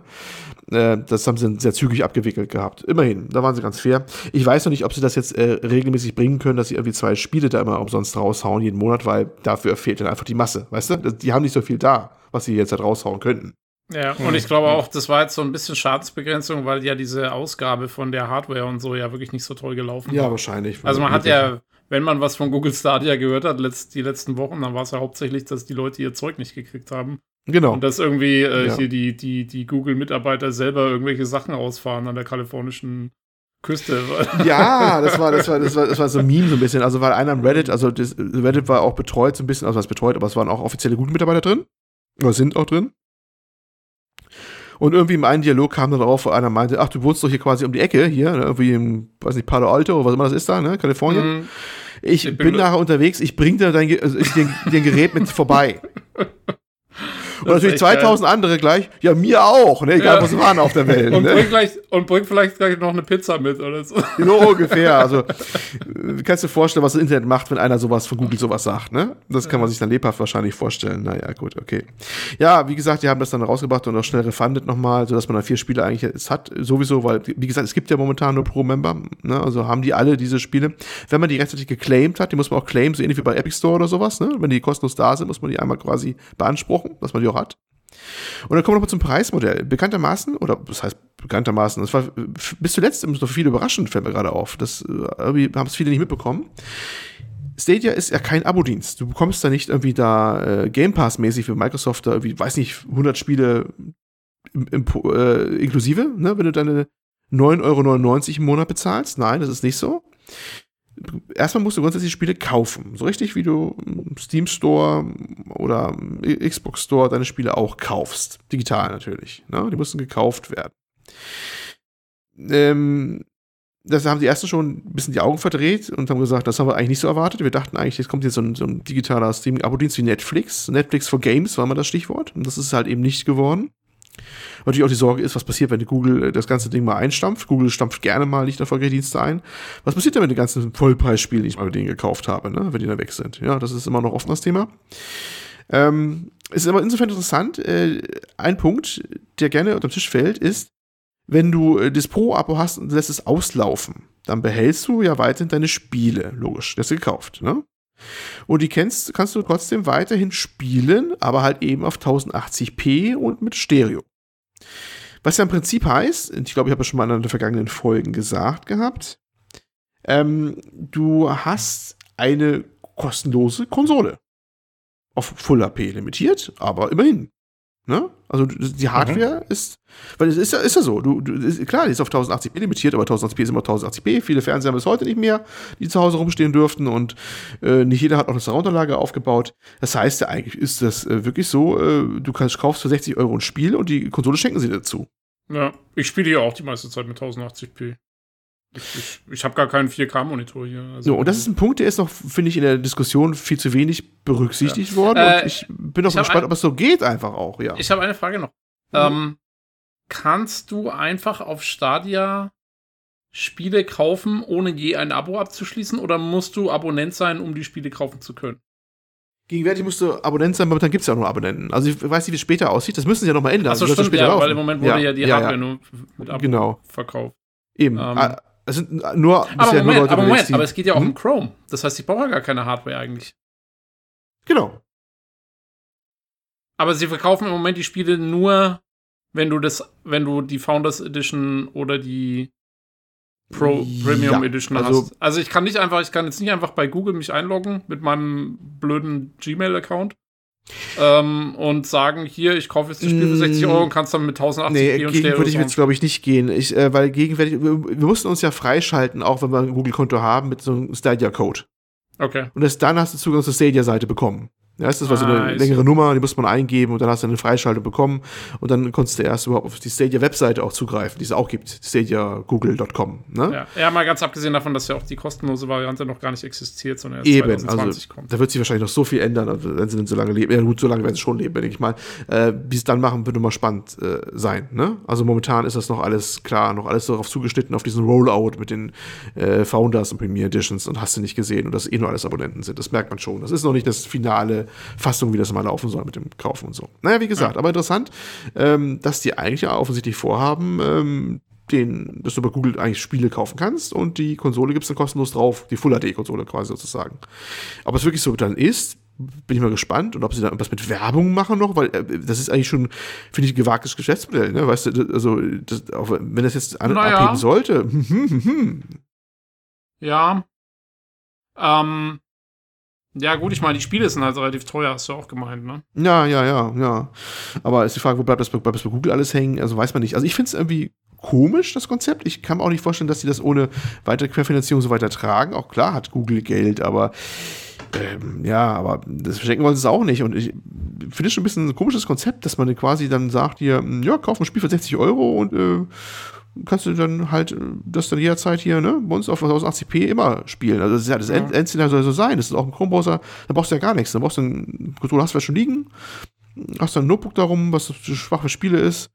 Äh, das haben sie sehr zügig abgewickelt gehabt. Immerhin, da waren sie ganz fair. Ich weiß noch nicht, ob sie das jetzt äh, regelmäßig bringen können, dass sie irgendwie zwei Spiele da immer umsonst raushauen jeden Monat, weil dafür fehlt dann einfach die Masse, weißt du? Die haben nicht so viel da, was sie jetzt halt raushauen könnten. Ja, und ich glaube auch, das war jetzt so ein bisschen Schadensbegrenzung, weil ja diese Ausgabe von der Hardware und so ja wirklich nicht so toll gelaufen Ja, war. wahrscheinlich. Also man hat ja, wenn man was von Google Stadia gehört hat, letzt, die letzten Wochen, dann war es ja hauptsächlich, dass die Leute ihr Zeug nicht gekriegt haben. Genau. Und dass irgendwie äh, ja. hier die, die, die Google-Mitarbeiter selber irgendwelche Sachen ausfahren an der kalifornischen Küste. Ja, das war, das war, das war, das war so ein Meme so ein bisschen. Also weil einer am Reddit, also das, Reddit war auch betreut so ein bisschen, also was betreut, aber es waren auch offizielle Google-Mitarbeiter drin. Oder sind auch drin. Und irgendwie im einen Dialog kam dann darauf, wo einer meinte, ach, du wohnst doch hier quasi um die Ecke, hier, ne, irgendwie im, weiß nicht, Palo Alto oder was immer das ist da, ne, Kalifornien. Mhm. Ich, ich, bin, bin nachher unterwegs, ich bring dir dein, also den, den Gerät mit vorbei. Und natürlich 2000 geil. andere gleich, ja, mir auch, ne? egal ja. wo sie waren auf der Welt. Und, ne? bring gleich, und bring vielleicht gleich noch eine Pizza mit oder so. So ungefähr. Also, kannst du dir vorstellen, was das Internet macht, wenn einer sowas von Google sowas sagt, ne? Das kann man sich dann lebhaft wahrscheinlich vorstellen. Naja, gut, okay. Ja, wie gesagt, die haben das dann rausgebracht und auch schnell refundet nochmal, sodass man dann vier Spiele eigentlich jetzt hat, sowieso, weil, wie gesagt, es gibt ja momentan nur Pro-Member, ne? Also haben die alle diese Spiele. Wenn man die rechtzeitig geclaimed hat, die muss man auch claimen, so ähnlich wie bei Epic Store oder sowas, ne? Wenn die kostenlos da sind, muss man die einmal quasi beanspruchen, dass man die hat. Und dann kommen wir nochmal zum Preismodell. Bekanntermaßen, oder das heißt bekanntermaßen, das war bis zuletzt noch viel überraschend, fällt mir gerade auf. Das äh, haben es viele nicht mitbekommen. Stadia ist ja kein Abo-Dienst. Du bekommst da nicht irgendwie da äh, Game Pass-mäßig für Microsoft da irgendwie, weiß nicht, 100 Spiele im, im, äh, inklusive, ne, wenn du deine 9,99 Euro im Monat bezahlst. Nein, das ist nicht so erstmal musst du grundsätzlich Spiele kaufen. So richtig wie du im Steam Store oder Xbox Store deine Spiele auch kaufst. Digital natürlich. Ne? Die mussten gekauft werden. Ähm, das haben die ersten schon ein bisschen die Augen verdreht und haben gesagt, das haben wir eigentlich nicht so erwartet. Wir dachten eigentlich, jetzt kommt jetzt so ein, so ein digitaler Streaming-Abo-Dienst wie Netflix. Netflix for Games war mal das Stichwort. Und das ist halt eben nicht geworden natürlich auch die Sorge ist, was passiert, wenn Google äh, das ganze Ding mal einstampft. Google stampft gerne mal nicht erfolgreiche Dienste ein. Was passiert denn mit den ganzen Vollpreisspielen, die ich mal mit denen gekauft habe, ne? wenn die da weg sind? Ja, das ist immer noch offen das Thema. Ähm, es ist aber insofern interessant, äh, ein Punkt, der gerne unter den Tisch fällt, ist, wenn du äh, das Pro-Abo hast und lässt es auslaufen, dann behältst du ja weiterhin deine Spiele, logisch, das ist gekauft, ne? Und die kennst, kannst du trotzdem weiterhin spielen, aber halt eben auf 1080p und mit Stereo. Was ja im Prinzip heißt, ich glaube, ich habe es schon mal in einer der vergangenen Folgen gesagt gehabt, ähm, du hast eine kostenlose Konsole. Auf Full HP limitiert, aber immerhin. Ne? Also die Hardware mhm. ist, weil es ist ja, ist ja so, du, du ist, klar, die ist auf 1080p limitiert, aber 1080p ist immer 1080p. Viele Fernseher haben es heute nicht mehr, die zu Hause rumstehen dürften und äh, nicht jeder hat auch eine Soundanlage aufgebaut. Das heißt ja eigentlich ist das äh, wirklich so, äh, du kannst, kaufst für 60 Euro ein Spiel und die Konsole schenken sie dazu. Ja, ich spiele ja auch die meiste Zeit mit 1080p. Ich, ich, ich habe gar keinen 4K-Monitor hier. Also so, und das ist ein Punkt, der ist noch, finde ich, in der Diskussion viel zu wenig berücksichtigt ja. worden. Äh, und ich bin auch gespannt, ob es so geht, einfach auch, ja. Ich habe eine Frage noch. Mhm. Ähm, kannst du einfach auf Stadia Spiele kaufen, ohne je ein Abo abzuschließen, oder musst du Abonnent sein, um die Spiele kaufen zu können? Gegenwärtig musst du Abonnent sein, aber dann gibt es ja auch nur Abonnenten. Also ich weiß nicht, wie es später aussieht. Das müssen sie ja nochmal ändern. Achso, stimmt, ja, weil im Moment wurde ja, ja die Hardware ja. nur mit Abo genau. verkauft. Eben. Ähm, ah, es sind nur, aber Moment, nur Leute, aber, Moment aber es geht ja auch hm? um Chrome. Das heißt, ich brauche ja gar keine Hardware eigentlich. Genau. Aber sie verkaufen im Moment die Spiele nur, wenn du das, wenn du die Founders Edition oder die Pro Premium Ja, Edition also- hast. Also ich kann nicht einfach, ich kann jetzt nicht einfach bei Google mich einloggen mit meinem blöden Gmail-Account ähm, und sagen, hier, ich kaufe jetzt das Spiel für 60 Mm. Euro und kannst dann mit 1080p Nee, und gegen würde ich Stereo jetzt, glaube ich, nicht gehen. Ich, äh, weil gegenwärtig, wir, wir mussten uns ja freischalten, auch wenn wir ein Google-Konto haben, mit so einem Stadia-Code. Okay. Und erst dann hast du Zugang zur Stadia-Seite bekommen. Ja, das war so Ah, eine ich- längere Nummer, die muss man eingeben und dann hast du eine Freischaltung bekommen und dann konntest du erst überhaupt auf die Stadia-Webseite auch zugreifen, die es auch gibt, stadiagoogle.com. Ne? Ja. ja, mal ganz abgesehen davon, dass ja auch die kostenlose Variante noch gar nicht existiert, sondern erst Eben, 2020 also kommt. da wird sich wahrscheinlich noch so viel ändern, also, wenn sie denn so lange leben. Ja, gut, so lange werden sie schon leben, denke ich mal. Äh, Wie es dann machen, wird immer spannend äh, sein. Ne? Also momentan ist das noch alles klar, noch alles darauf zugeschnitten, auf diesen Rollout mit den äh, Founders und Premier Editions und hast du nicht gesehen und dass eh nur alles Abonnenten sind. Das merkt man schon. Das ist noch nicht das finale Fassung, wie das mal laufen soll mit dem Kaufen und so. Naja, wie gesagt, aber interessant, ähm, dass die eigentlich ja offensichtlich vorhaben, ähm, den, dass du bei Google eigentlich Spiele kaufen kannst und die Konsole gibt es dann kostenlos drauf, die Full HD-Konsole quasi sozusagen. Ob es wirklich so dann ist, bin ich mal gespannt und ob sie da irgendwas mit Werbung machen noch, weil äh, das ist eigentlich schon, finde ich, ein gewagtes Geschäftsmodell, ne? Weißt du, also das, auch wenn das jetzt an, Naja. abheben sollte. Ja. Ähm. Ja, gut, ich meine, die Spiele sind halt relativ teuer, hast du auch gemeint, ne? Ja, ja, ja, ja. Aber ist die Frage, wo bleibt das, bleibt das bei Google alles hängen? Also weiß man nicht. Also ich finde es irgendwie komisch, das Konzept. Ich kann mir auch nicht vorstellen, dass sie das ohne weitere Querfinanzierung so weiter tragen. Auch klar hat Google Geld, aber ähm, ja, aber das verschenken wollen sie es auch nicht. Und ich finde es schon ein bisschen ein komisches Konzept, dass man quasi dann sagt, hier, ja, kauf ein Spiel für 60 Euro und äh, kannst du dann halt äh, das dann jederzeit hier, ne, bei uns auf 1080p immer spielen. Also das, ist ja, das Ja. End Endszenario soll so sein. Das ist auch ein Chrome-Browser, da brauchst du ja gar nichts. Da brauchst du einen Controller, hast du ja schon liegen, hast dann ein Notebook darum, was für schwache Spiele ist.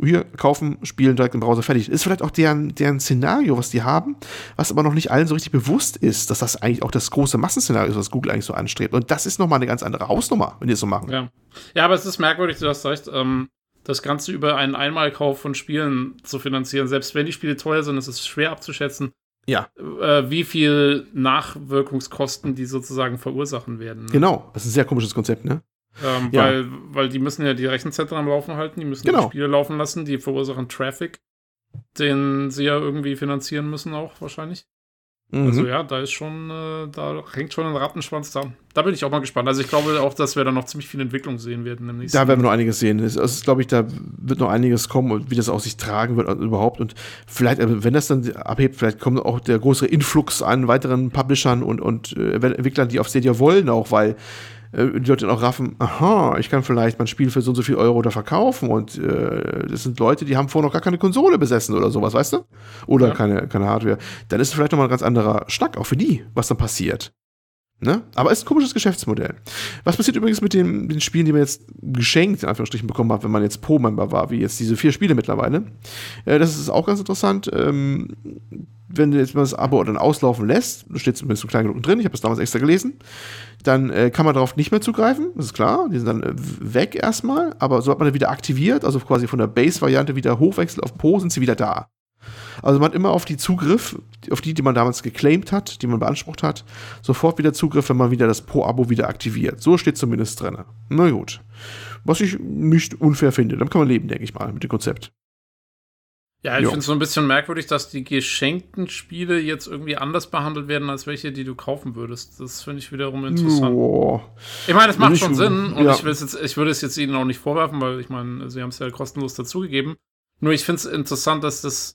Hier kaufen, spielen, direkt im Browser fertig. Ist vielleicht auch deren, deren Szenario, was die haben, was aber noch nicht allen so richtig bewusst ist, dass das eigentlich auch das große Massenszenario ist, was Google eigentlich so anstrebt. Und das ist nochmal eine ganz andere Hausnummer, wenn die es so machen. Ja. Ja, aber es ist merkwürdig, du hast recht, ähm, das Ganze über einen Einmalkauf von Spielen zu finanzieren. Selbst wenn die Spiele teuer sind, ist es schwer abzuschätzen, Ja, äh, wie viel Nachwirkungskosten die sozusagen verursachen werden. ne? genau. Das ist ein sehr komisches Konzept, ne? Ähm, Ja. weil, weil die müssen ja die Rechenzentren am Laufen halten, die müssen Genau. die Spiele laufen lassen, die verursachen Traffic, den sie ja irgendwie finanzieren müssen auch wahrscheinlich. Mhm. Also ja, da ist schon, äh, da hängt schon ein Rattenschwanz da. Da bin ich auch mal gespannt. Also ich glaube auch, dass wir da noch ziemlich viel Entwicklung sehen werden im nächsten Da werden wir noch einiges sehen. Es ist, glaube ich, da wird noch einiges kommen und wie das auch sich tragen wird und überhaupt. Und vielleicht, äh, wenn das dann abhebt, vielleicht kommt auch der größere Influx an weiteren Publishern und, und äh, Entwicklern, die auf Stadia wollen, auch weil äh, die Leute dann auch raffen, aha, ich kann vielleicht mein Spiel für so und so viel Euro da verkaufen und äh, das sind Leute, die haben vorher noch gar keine Konsole besessen oder sowas, weißt du? Oder Ja. keine, keine Hardware. Dann ist es vielleicht nochmal ein ganz anderer Schnack, auch für die, was dann passiert. Ne? Aber es ist ein komisches Geschäftsmodell. Was passiert übrigens mit den, den Spielen, die man jetzt geschenkt, in Anführungsstrichen, bekommen hat, wenn man jetzt Pro-Member war, wie jetzt diese vier Spiele mittlerweile? Äh, das ist auch ganz interessant. Ähm, wenn du jetzt mal das Abo dann auslaufen lässt, da steht zumindest so klein genug drin, ich habe das damals extra gelesen, dann äh, kann man darauf nicht mehr zugreifen, das ist klar, die sind dann äh, weg erstmal, aber sobald man dann wieder aktiviert, also quasi von der Base-Variante wieder hochwechselt auf Pro, sind sie wieder da. Also man hat immer auf die Zugriff, auf die, die man damals geclaimed hat, die man beansprucht hat, sofort wieder Zugriff, wenn man wieder das Pro-Abo wieder aktiviert. So steht zumindest drin. Na gut. Was ich nicht unfair finde. Dann kann man leben, denke ich mal, mit dem Konzept. Ja, ich finde es so ein bisschen merkwürdig, dass die geschenkten Spiele jetzt irgendwie anders behandelt werden als welche, die du kaufen würdest. Das finde ich wiederum interessant. Boah. Ich meine, das macht schon Sinn und ja. ich, jetzt, ich würde es jetzt ihnen auch nicht vorwerfen, weil ich meine, sie haben es ja kostenlos dazugegeben. Nur ich finde es interessant, dass das.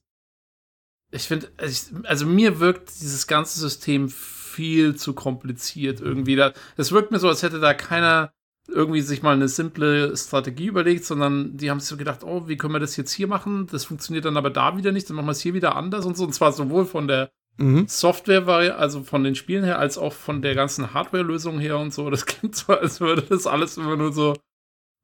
Ich finde, ich, also mir wirkt dieses ganze System viel zu kompliziert irgendwie. Da, es wirkt mir so, als hätte da keiner irgendwie sich mal eine simple Strategie überlegt, sondern die haben sich so gedacht, oh, wie können wir das jetzt hier machen? Das funktioniert dann aber da wieder nicht, dann machen wir es hier wieder anders und so. Und zwar sowohl von der Mhm. Software war also von den Spielen her, als auch von der ganzen Hardware-Lösung her und so. Das klingt so, als würde das alles immer nur so,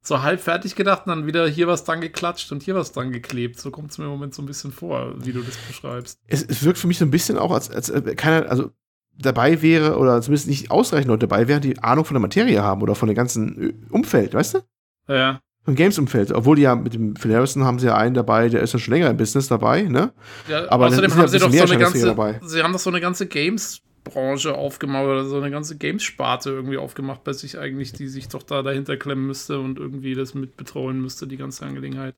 so halb fertig gedacht und dann wieder hier was dran geklatscht und hier was dran geklebt. So kommt es mir im Moment so ein bisschen vor, wie du das beschreibst. Es, es wirkt für mich so ein bisschen auch, als, als äh, keiner, also dabei wäre, oder zumindest nicht ausreichend Leute dabei wären, die Ahnung von der Materie haben oder von dem ganzen äh, Umfeld, weißt du? Ja, Vom Games-Umfeld. Obwohl die ja mit dem Phil Harrison haben sie ja einen dabei, der ist ja schon länger im Business dabei, ne? ja Aber außerdem haben sie doch so eine ganze, dabei. sie haben doch so eine ganze Games-Branche aufgemacht oder so eine ganze Games-Sparte irgendwie aufgemacht bei sich eigentlich, die sich doch da dahinter klemmen müsste und irgendwie das mit betreuen müsste, die ganze Angelegenheit.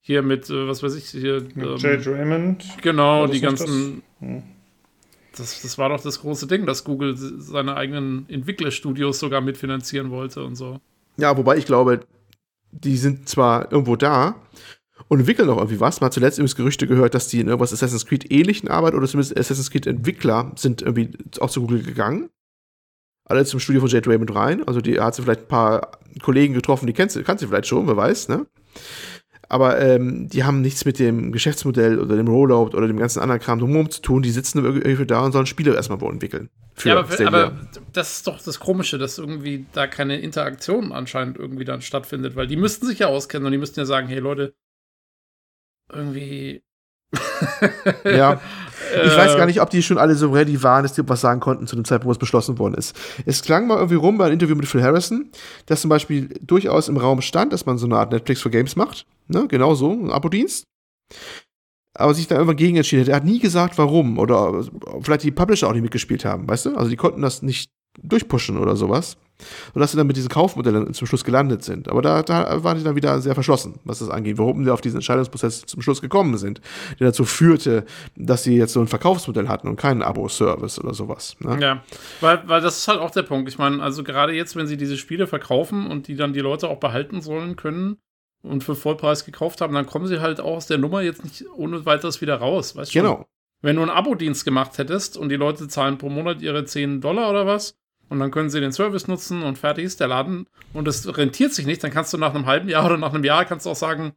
Hier mit, äh, was weiß ich, hier. Mit ähm, Jade Raymond. Genau, die ganzen. Das? Hm. das? Das, war doch das große Ding, dass Google seine eigenen Entwicklerstudios sogar mitfinanzieren wollte und so. Ja, wobei ich glaube, die sind zwar irgendwo da und entwickeln auch irgendwie was. Man hat zuletzt übrigens Gerüchte gehört, dass die in irgendwas Assassin's Creed ähnlichen arbeiten oder zumindest Assassin's Creed Entwickler sind irgendwie auch zu Google gegangen. Alle zum Studio von Jade Raymond rein. Also die hat sie vielleicht ein paar Kollegen getroffen, die kennt sie, kann sie vielleicht schon, wer weiß, ne? Aber ähm, die haben nichts mit dem Geschäftsmodell oder dem Rollout oder dem ganzen anderen Kram drumherum zu tun. Die sitzen irgendwie da und sollen Spiele erstmal wo entwickeln. ja, aber, aber, das ist doch das Komische, dass irgendwie da keine Interaktion anscheinend irgendwie dann stattfindet, weil die müssten sich ja auskennen und die müssten ja sagen, hey Leute, irgendwie. ja. Ich weiß gar nicht, ob die schon alle so ready waren, dass die was sagen konnten zu dem Zeitpunkt, wo es beschlossen worden ist. Es klang mal irgendwie rum bei einem Interview mit Phil Harrison, dass zum Beispiel durchaus im Raum stand, dass man so eine Art Netflix for Games macht. Ne? Genau so, ein Abo-Dienst. Aber sich da irgendwann gegen entschieden hat. Er hat nie gesagt, warum. Oder vielleicht die Publisher auch nicht mitgespielt haben, weißt du? Also die konnten das nicht durchpushen oder sowas. Sodass sie dann mit diesen Kaufmodellen zum Schluss gelandet sind. Aber da, da waren die dann wieder sehr verschlossen, was das angeht, warum sie auf diesen Entscheidungsprozess zum Schluss gekommen sind, der dazu führte, dass sie jetzt so ein Verkaufsmodell hatten und keinen Abo-Service oder sowas. Ne? Ja, weil, weil das ist halt auch der Punkt. Ich meine, also gerade jetzt, wenn sie diese Spiele verkaufen und die dann die Leute auch behalten sollen können, und für Vollpreis gekauft haben, dann kommen sie halt auch aus der Nummer jetzt nicht ohne weiteres wieder raus, weißt du? Genau. Wenn du einen Abo-Dienst gemacht hättest und die Leute zahlen pro Monat ihre 10 Dollar oder was, und dann können sie den Service nutzen und fertig ist der Laden und es rentiert sich nicht, dann kannst du nach einem halben Jahr oder nach einem Jahr kannst du auch sagen,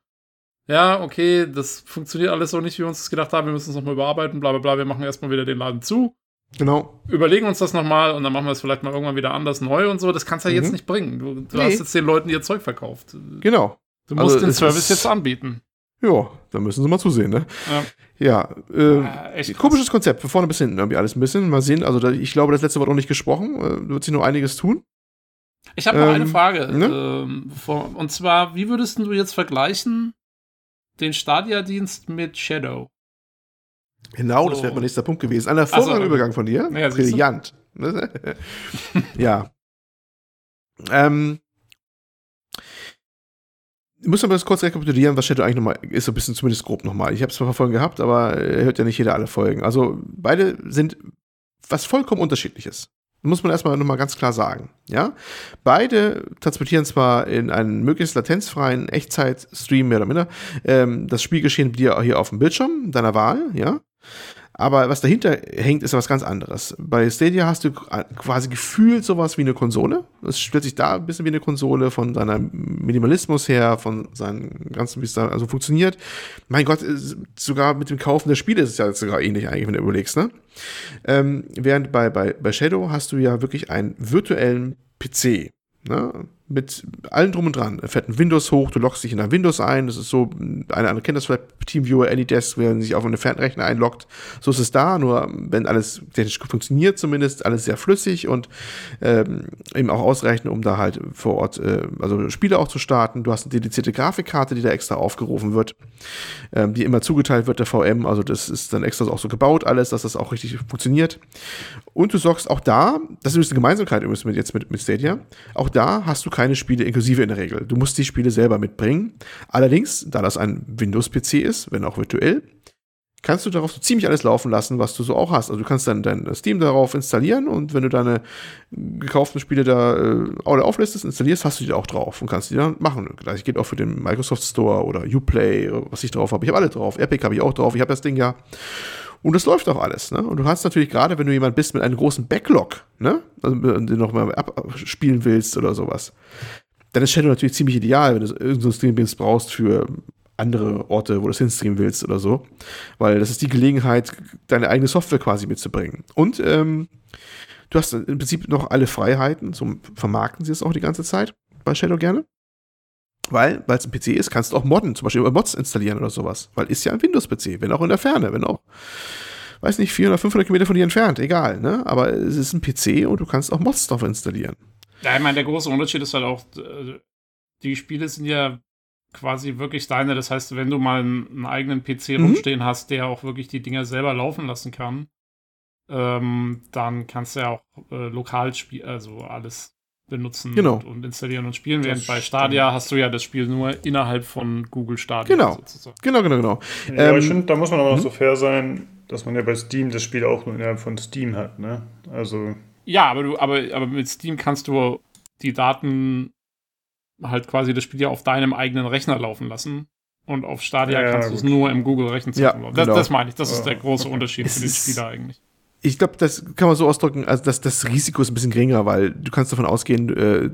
ja, okay, das funktioniert alles so nicht, wie wir uns das gedacht haben, wir müssen es nochmal überarbeiten, bla bla bla, wir machen erstmal wieder den Laden zu. Genau. Überlegen uns das nochmal und dann machen wir es vielleicht mal irgendwann wieder anders neu und so. Das kannst du ja mhm. jetzt nicht bringen. Du, du nee. hast jetzt den Leuten ihr Zeug verkauft. Genau. Du musst also, den Service jetzt anbieten. Ja, da müssen sie mal zusehen, ne? Ja. Ja, äh, komisches Konzept, von vorne bis hinten irgendwie alles ein bisschen. Mal sehen, also da, ich glaube, das letzte Wort noch nicht gesprochen. Äh, wird sich noch einiges tun. Ich habe noch ähm, eine Frage. Ne? Ähm, vor, und zwar, wie würdest du jetzt vergleichen den Stadia-Dienst mit Shadow? Genau, so. das wäre mein nächster Punkt gewesen. Ein hervorragender so, Übergang von dir. Ja, Brillant. ja. Ähm, muss aber das kurz rekapitulieren, was Shadow eigentlich nochmal ist, so ein bisschen zumindest grob nochmal. Ich habe es zwar Folgen gehabt, aber hört ja nicht jeder alle Folgen. Also beide sind was vollkommen unterschiedliches. Muss man erstmal nochmal ganz klar sagen. Ja? Beide transportieren zwar in einen möglichst latenzfreien Echtzeit-Stream mehr oder minder ähm, das Spielgeschehen dir hier auf dem Bildschirm deiner Wahl, ja. Aber was dahinter hängt, ist was ganz anderes. Bei Stadia hast du quasi gefühlt sowas wie eine Konsole. Es stellt sich da ein bisschen wie eine Konsole von seinem Minimalismus her, von seinem ganzen, wie es da also funktioniert. Mein Gott, sogar mit dem Kaufen der Spiele ist es ja sogar ähnlich eigentlich, wenn du überlegst, ne? Ähm, während bei, bei, bei Shadow hast du ja wirklich einen virtuellen PC. Ne? Mit allem drum und dran. Er fährt ein Windows hoch, du loggst dich in ein Windows ein. Das ist so, eine andere kennt das vielleicht, Teamviewer, Anydesk, wenn sich auf einen Fernrechner einloggt. So ist es da, nur wenn alles technisch funktioniert, zumindest alles sehr flüssig und ähm, eben auch ausreichend, um da halt vor Ort, äh, also Spiele auch zu starten. Du hast eine dedizierte Grafikkarte, die da extra aufgerufen wird, ähm, die immer zugeteilt wird der VM. Also das ist dann extra auch so gebaut, alles, dass das auch richtig funktioniert. Und du sorgst auch da, das ist eine Gemeinsamkeit übrigens mit, jetzt mit, mit Stadia, auch da hast du keine Spiele inklusive in der Regel. Du musst die Spiele selber mitbringen. Allerdings, da das ein Windows-PC ist, wenn auch virtuell, kannst du darauf so ziemlich alles laufen lassen, was du so auch hast. Also du kannst dann dein Steam darauf installieren und wenn du deine gekauften Spiele da äh, alle auflistest, installierst, hast du die auch drauf und kannst die dann machen. Das geht auch für den Microsoft Store oder Uplay, was ich drauf habe. Ich habe alle drauf. Epic habe ich auch drauf. Ich habe das Ding ja. Und das läuft auch alles. Ne? Und du hast natürlich gerade, wenn du jemand bist mit einem großen Backlog, ne? also, den noch mal abspielen willst oder sowas, dann ist Shadow natürlich ziemlich ideal, wenn du irgendeinen Streamdienst brauchst für andere Orte, wo du es hinstreamen willst oder so. Weil das ist die Gelegenheit, deine eigene Software quasi mitzubringen. Und ähm, du hast im Prinzip noch alle Freiheiten, so vermarkten sie es auch die ganze Zeit bei Shadow gerne. Weil, weil es ein PC ist, kannst du auch modden, zum Beispiel über Mods installieren oder sowas. Weil ist ja ein Windows-PC, wenn auch in der Ferne, wenn auch, weiß nicht, 400, 500 Kilometer von dir entfernt, egal, ne? Aber es ist ein PC und du kannst auch Mods drauf installieren. Ja, ich meine, der große Unterschied ist halt auch, äh, die Spiele sind ja quasi wirklich deine. Das heißt, wenn du mal einen, einen eigenen PC mhm. rumstehen hast, der auch wirklich die Dinger selber laufen lassen kann, ähm, dann kannst du ja auch äh, lokal spielen, also alles benutzen Genau. und, und installieren und spielen. Während bei stimmt. Stadia hast du ja das Spiel nur innerhalb von Google Stadia Genau. sozusagen. Genau, genau, genau. Ja, Ähm, ich finde, da muss man aber noch hm? so fair sein, dass man ja bei Steam das Spiel auch nur innerhalb von Steam hat, ne? Also, Ja, aber du, aber, aber mit Steam kannst du die Daten halt quasi das Spiel ja auf deinem eigenen Rechner laufen lassen. Und auf Stadia Ja, kannst du es nur im Google-Rechenzentrum Ja, laufen. Das, genau. das meine ich, das ist der große. Unterschied Es für den Spieler eigentlich. Ich glaube, das kann man so ausdrücken, also das, das Risiko ist ein bisschen geringer, weil du kannst davon ausgehen, äh,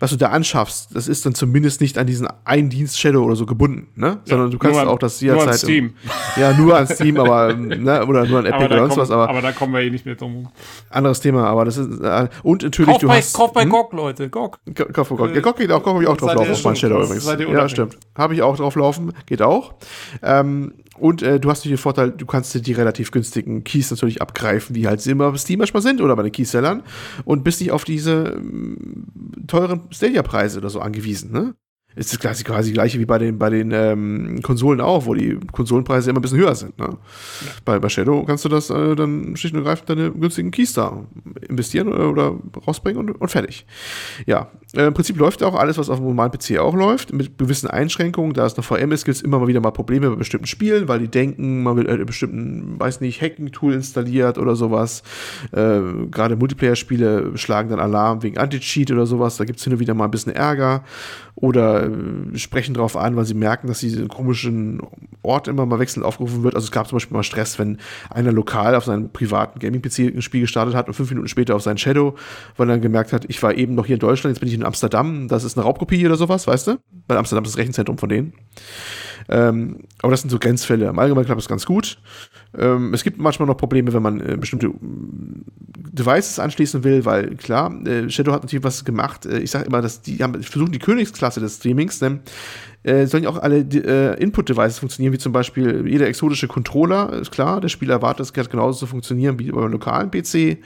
was du da anschaffst, das ist dann zumindest nicht an diesen einen Dienst Shadow oder so gebunden, ne? Sondern du kannst nur an- auch das Nur an jederzeit. Steam. Ja, nur an Steam, aber, ne, oder nur an Epic oder sonst was, aber, aber da kommen wir eh nicht mehr drum. anderes Thema, aber das ist, äh, und natürlich, du hast. hm? GOG, Leute, GOG. Ka- Kauf vor Gott. Ja, Gott geht auch, Gott habe ich auch drauf laufen auf mein schon- Shadow übrigens. Ja, stimmt. Habe ich auch drauf laufen, geht auch. Ähm, und äh, du hast natürlich den Vorteil, du kannst dir die relativ günstigen Keys natürlich abgreifen, die halt immer bei Steam manchmal sind oder bei den Keysellern und bist nicht auf diese ähm, teuren Stadia-Preise oder so angewiesen, ne? Ist das quasi, quasi gleiche wie bei den, bei den ähm, Konsolen auch, wo die Konsolenpreise immer ein bisschen höher sind. Ne? Bei, bei Shadow kannst du das äh, dann schlicht und ergreifend deine günstigen Keys da investieren oder, oder rausbringen und, und fertig. Ja, äh, im Prinzip läuft auch alles, was auf dem normalen PC auch läuft, mit gewissen Einschränkungen. Da es eine VM ist, gibt es immer mal wieder mal Probleme bei bestimmten Spielen, weil die denken, man will äh, einen bestimmten, weiß nicht, Hacking-Tool installiert oder sowas. Äh, Gerade Multiplayer-Spiele schlagen dann Alarm wegen Anti-Cheat oder sowas. Da gibt es hin und wieder mal ein bisschen Ärger. Oder äh, sprechen darauf an, weil sie merken, dass diese komischen Ort immer mal wechselnd aufgerufen wird. Also es gab zum Beispiel mal Stress, wenn einer lokal auf seinem privaten Gaming-PC ein Spiel gestartet hat und fünf Minuten später auf seinen Shadow, weil er dann gemerkt hat, ich war eben noch hier in Deutschland, jetzt bin ich in Amsterdam, das ist eine Raubkopie oder sowas, weißt du? Weil Amsterdam ist das Rechenzentrum von denen. Ähm, aber das sind so Grenzfälle. Im Allgemeinen klappt es ganz gut. Ähm, es gibt manchmal noch Probleme, wenn man äh, bestimmte mm, Devices anschließen will, weil klar, äh, Shadow hat natürlich was gemacht. Äh, ich sage immer, dass die haben versuchen die Königsklasse des Streamings, denn äh, sollen ja auch alle äh, Input-Devices funktionieren, wie zum Beispiel jeder exotische Controller, ist klar, der Spieler erwartet, es kann genauso zu funktionieren wie beim lokalen PC.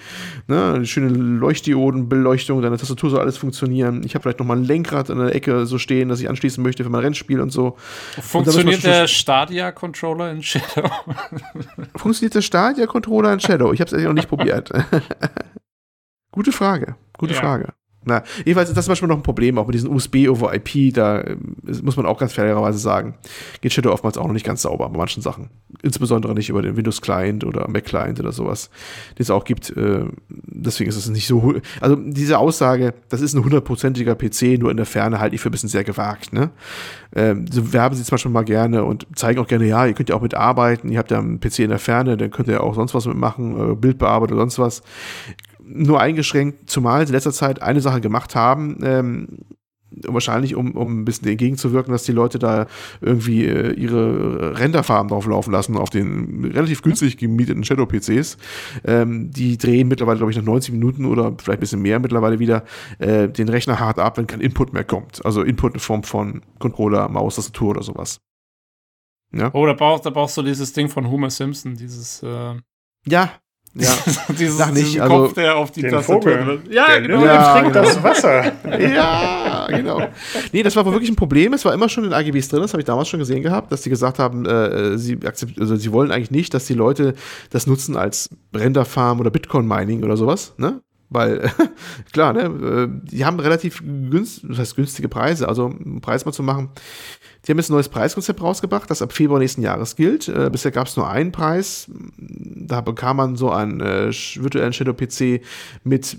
Ne? Eine schöne Leuchtdiodenbeleuchtung, deine Tastatur soll alles funktionieren. Ich habe vielleicht noch mal ein Lenkrad in der Ecke so stehen, das ich anschließen möchte für mein Rennspiel und so. Funktioniert Und der Stadia-Controller in Shadow? Funktioniert der Stadia-Controller in Shadow? Ich habe es eigentlich noch nicht probiert. Gute Frage. Gute Ja. Frage. Na, jedenfalls ist das Beispiel noch ein Problem, auch mit diesen USB over IP, da ähm, muss man auch ganz fairerweise sagen, geht Shadow oftmals auch noch nicht ganz sauber bei manchen Sachen. Insbesondere nicht über den Windows-Client oder Mac-Client oder sowas, den es auch gibt. Äh, deswegen ist es nicht so, also diese Aussage, das ist ein hundertprozentiger PC, nur in der Ferne halte ich für ein bisschen sehr gewagt, ne? Ähm, so werben sie zum Beispiel mal gerne und zeigen auch gerne, ja, ihr könnt ja auch mitarbeiten, ihr habt ja einen PC in der Ferne, dann könnt ihr ja auch sonst was mitmachen, äh, Bildbearbeitung oder sonst was. Nur eingeschränkt, zumal sie in letzter Zeit eine Sache gemacht haben, ähm, wahrscheinlich um, um ein bisschen entgegenzuwirken, dass die Leute da irgendwie äh, ihre Renderfarben drauf laufen lassen auf den relativ günstig gemieteten Shadow-PCs. Ähm, die drehen mittlerweile, glaube ich, nach 90 Minuten oder vielleicht ein bisschen mehr mittlerweile wieder äh, den Rechner hart ab, wenn kein Input mehr kommt. Also Input in Form von Controller, Maus, Tastatur oder sowas. Ja, Oh, da brauchst, da brauchst du dieses Ding von Homer Simpson, dieses, äh, ja. Ja. dieses Sag nicht, also- Kopf, der auf die Den Tastatur Vogel. Ja, Der genau. Ja, trinkt genau. das Wasser. ja, genau. Nee, das war wohl wirklich ein Problem. Es war immer schon in AGBs drin, das habe ich damals schon gesehen gehabt, dass die gesagt haben, äh, sie, akzept, also sie wollen eigentlich nicht, dass die Leute das nutzen als Renderfarm oder Bitcoin-Mining oder sowas, ne? Weil, klar, ne, äh, die haben relativ günst, das heißt günstige Preise, also um einen Preis mal zu machen. Die haben jetzt ein neues Preiskonzept rausgebracht, das ab Februar nächsten Jahres gilt. Äh, bisher gab es nur einen Preis. Da bekam man so einen äh, virtuellen Shadow-PC mit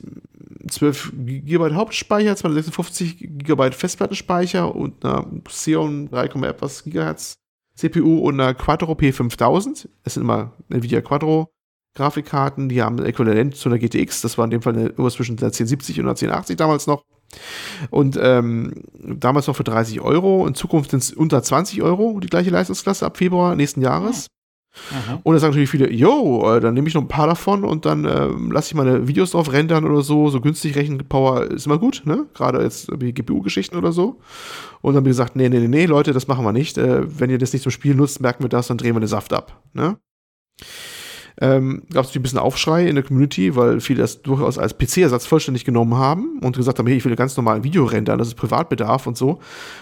12 GB Hauptspeicher, 256 GB Festplattenspeicher und einer Xeon 3, etwas Gigahertz CPU und einer Quattro P5000. Es sind immer Nvidia Quattro Grafikkarten, die haben ein Äquivalent zu einer GTX. Das war in dem Fall eine, irgendwas zwischen der 1070 und der 1080 damals noch. Und ähm, damals noch für 30 Euro. In Zukunft sind es unter 20 Euro, die gleiche Leistungsklasse ab Februar nächsten Jahres. Mhm. Und da sagen natürlich viele, yo, äh, dann nehme ich noch ein paar davon und dann ähm, lasse ich meine Videos drauf rendern oder so. So günstig Rechenpower ist immer gut, ne? Gerade jetzt wie GPU-Geschichten oder so. Und dann haben wir gesagt, nee, nee, nee, nee, Leute, das machen wir nicht. Äh, wenn ihr das nicht zum Spiel nutzt, merken wir das, dann drehen wir den Saft ab, ne? Ähm, Gab es ein bisschen Aufschrei in der Community, weil viele das durchaus als PC-Ersatz vollständig genommen haben und gesagt haben, hey, ich will ganz normal ein Video rendern, das ist Privatbedarf und so.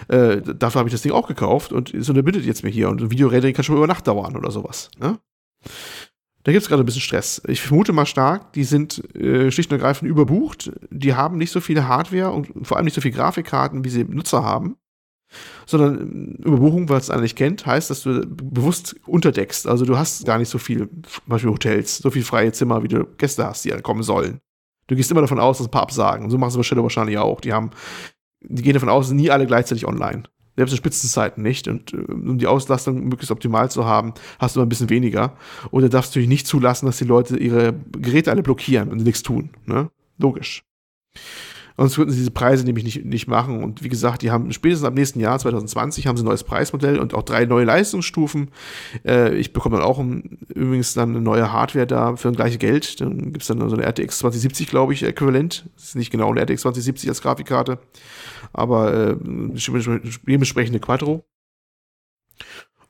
Äh, dafür habe ich das Ding auch gekauft und eine bittet jetzt mir hier. Und ein Video-Rendering kann schon mal über Nacht dauern oder sowas. Ne? Da gibt es gerade ein bisschen Stress. Ich vermute mal stark, die sind äh, schlicht und ergreifend überbucht. Die haben nicht so viele Hardware und vor allem nicht so viele Grafikkarten, wie sie Nutzer haben. Sondern ähm, Überbuchung, weil es einer nicht kennt, heißt, dass du bewusst unterdeckst. Also du hast gar nicht so viel, zum Beispiel Hotels, so viel freie Zimmer, wie du Gäste hast, die kommen sollen. Du gehst immer davon aus, dass ein paar absagen. Und so machen bei Shadow wahrscheinlich auch. Die haben, die gehen davon aus, nie alle gleichzeitig online. Selbst in Spitzenzeiten nicht. Und äh, um die Auslastung möglichst optimal zu haben, hast du immer ein bisschen weniger. Oder darfst du natürlich nicht zulassen, dass die Leute ihre Geräte alle blockieren und nichts tun. Ne? Logisch. Sonst würden sie diese Preise nämlich nicht, nicht machen. Und wie gesagt, die haben spätestens ab nächsten Jahr, 2020, haben sie ein neues Preismodell und auch drei neue Leistungsstufen. Äh, ich bekomme dann auch ein, übrigens dann eine neue Hardware da für ein gleiche Geld. Dann gibt es dann so eine RTX 2070, glaube ich, äquivalent. Das ist nicht genau eine RTX 2070 als Grafikkarte, aber äh, dementsprechende Quattro.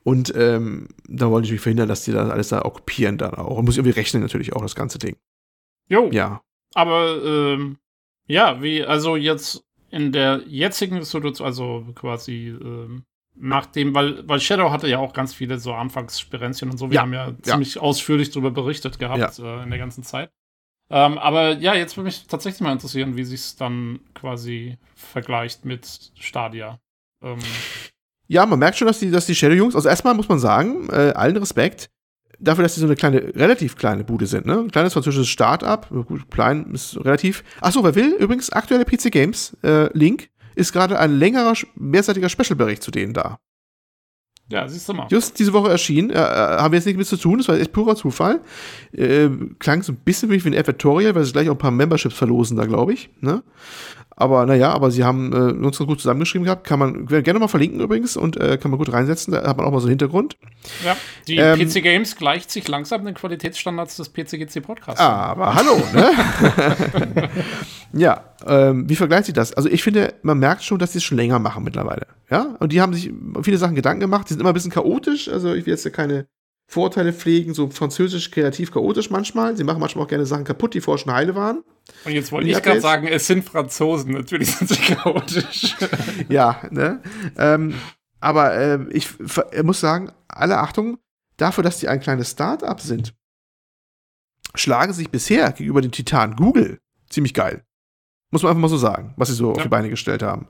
Und ähm, da wollte ich mich verhindern, dass die das alles da okkupieren dann auch. Und muss irgendwie rechnen natürlich auch, das ganze Ding. Jo. Ja. Aber ähm, ja, wie, also jetzt in der jetzigen Situation, also quasi ähm, nachdem, weil, weil Shadow hatte ja auch ganz viele so Anfangssperenzchen und so, wir Ja, haben ja, ja. ziemlich ausführlich darüber berichtet gehabt äh, in der ganzen Zeit. Ähm, aber ja, jetzt würde mich tatsächlich mal interessieren, wie sich es dann quasi vergleicht mit Stadia. Ähm, Ja, man merkt schon, dass die, dass die Shadow-Jungs, also erstmal muss man sagen, äh, allen Respekt, dafür, dass die so eine kleine, relativ kleine Bude sind, ne? Ein kleines französisches Start-up, gut, klein ist relativ. Achso, wer will, übrigens, aktuelle PC Games, äh, Link, ist gerade ein längerer, mehrseitiger Special-Bericht zu denen da. Ja, siehst du mal. Just diese Woche erschienen, äh, äh, haben wir jetzt nichts mit zu tun, das war echt purer Zufall. Äh, klang so ein bisschen wie ein Advertorial, weil sie gleich auch ein paar Memberships verlosen da, glaube ich, ne? Aber naja, aber sie haben äh, uns ganz gut zusammengeschrieben gehabt. Kann man gerne mal verlinken übrigens und äh, kann man gut reinsetzen. Da hat man auch mal so einen Hintergrund. Ja, die Ähm, PC Games gleicht sich langsam den Qualitätsstandards des PCGC Podcasts. Aber hallo, ne? ja, ähm, wie vergleicht sich das? Also ich finde, man merkt schon, dass sie es schon länger machen mittlerweile. Ja, und die haben sich viele Sachen Gedanken gemacht. Die sind immer ein bisschen chaotisch. Also ich will jetzt ja keine Vorurteile pflegen, so französisch, kreativ, chaotisch manchmal. Sie machen manchmal auch gerne Sachen kaputt, die vorher schon heile waren. Und jetzt wollte ich gerade sagen, es sind Franzosen, natürlich sind sie chaotisch. ja, ne? Ähm, aber äh, ich muss sagen, alle Achtung, dafür, dass die ein kleines Start-up sind, schlagen sich bisher gegenüber dem Titan Google ziemlich geil. Muss man einfach mal so sagen, was sie so auf Ja. die Beine gestellt haben.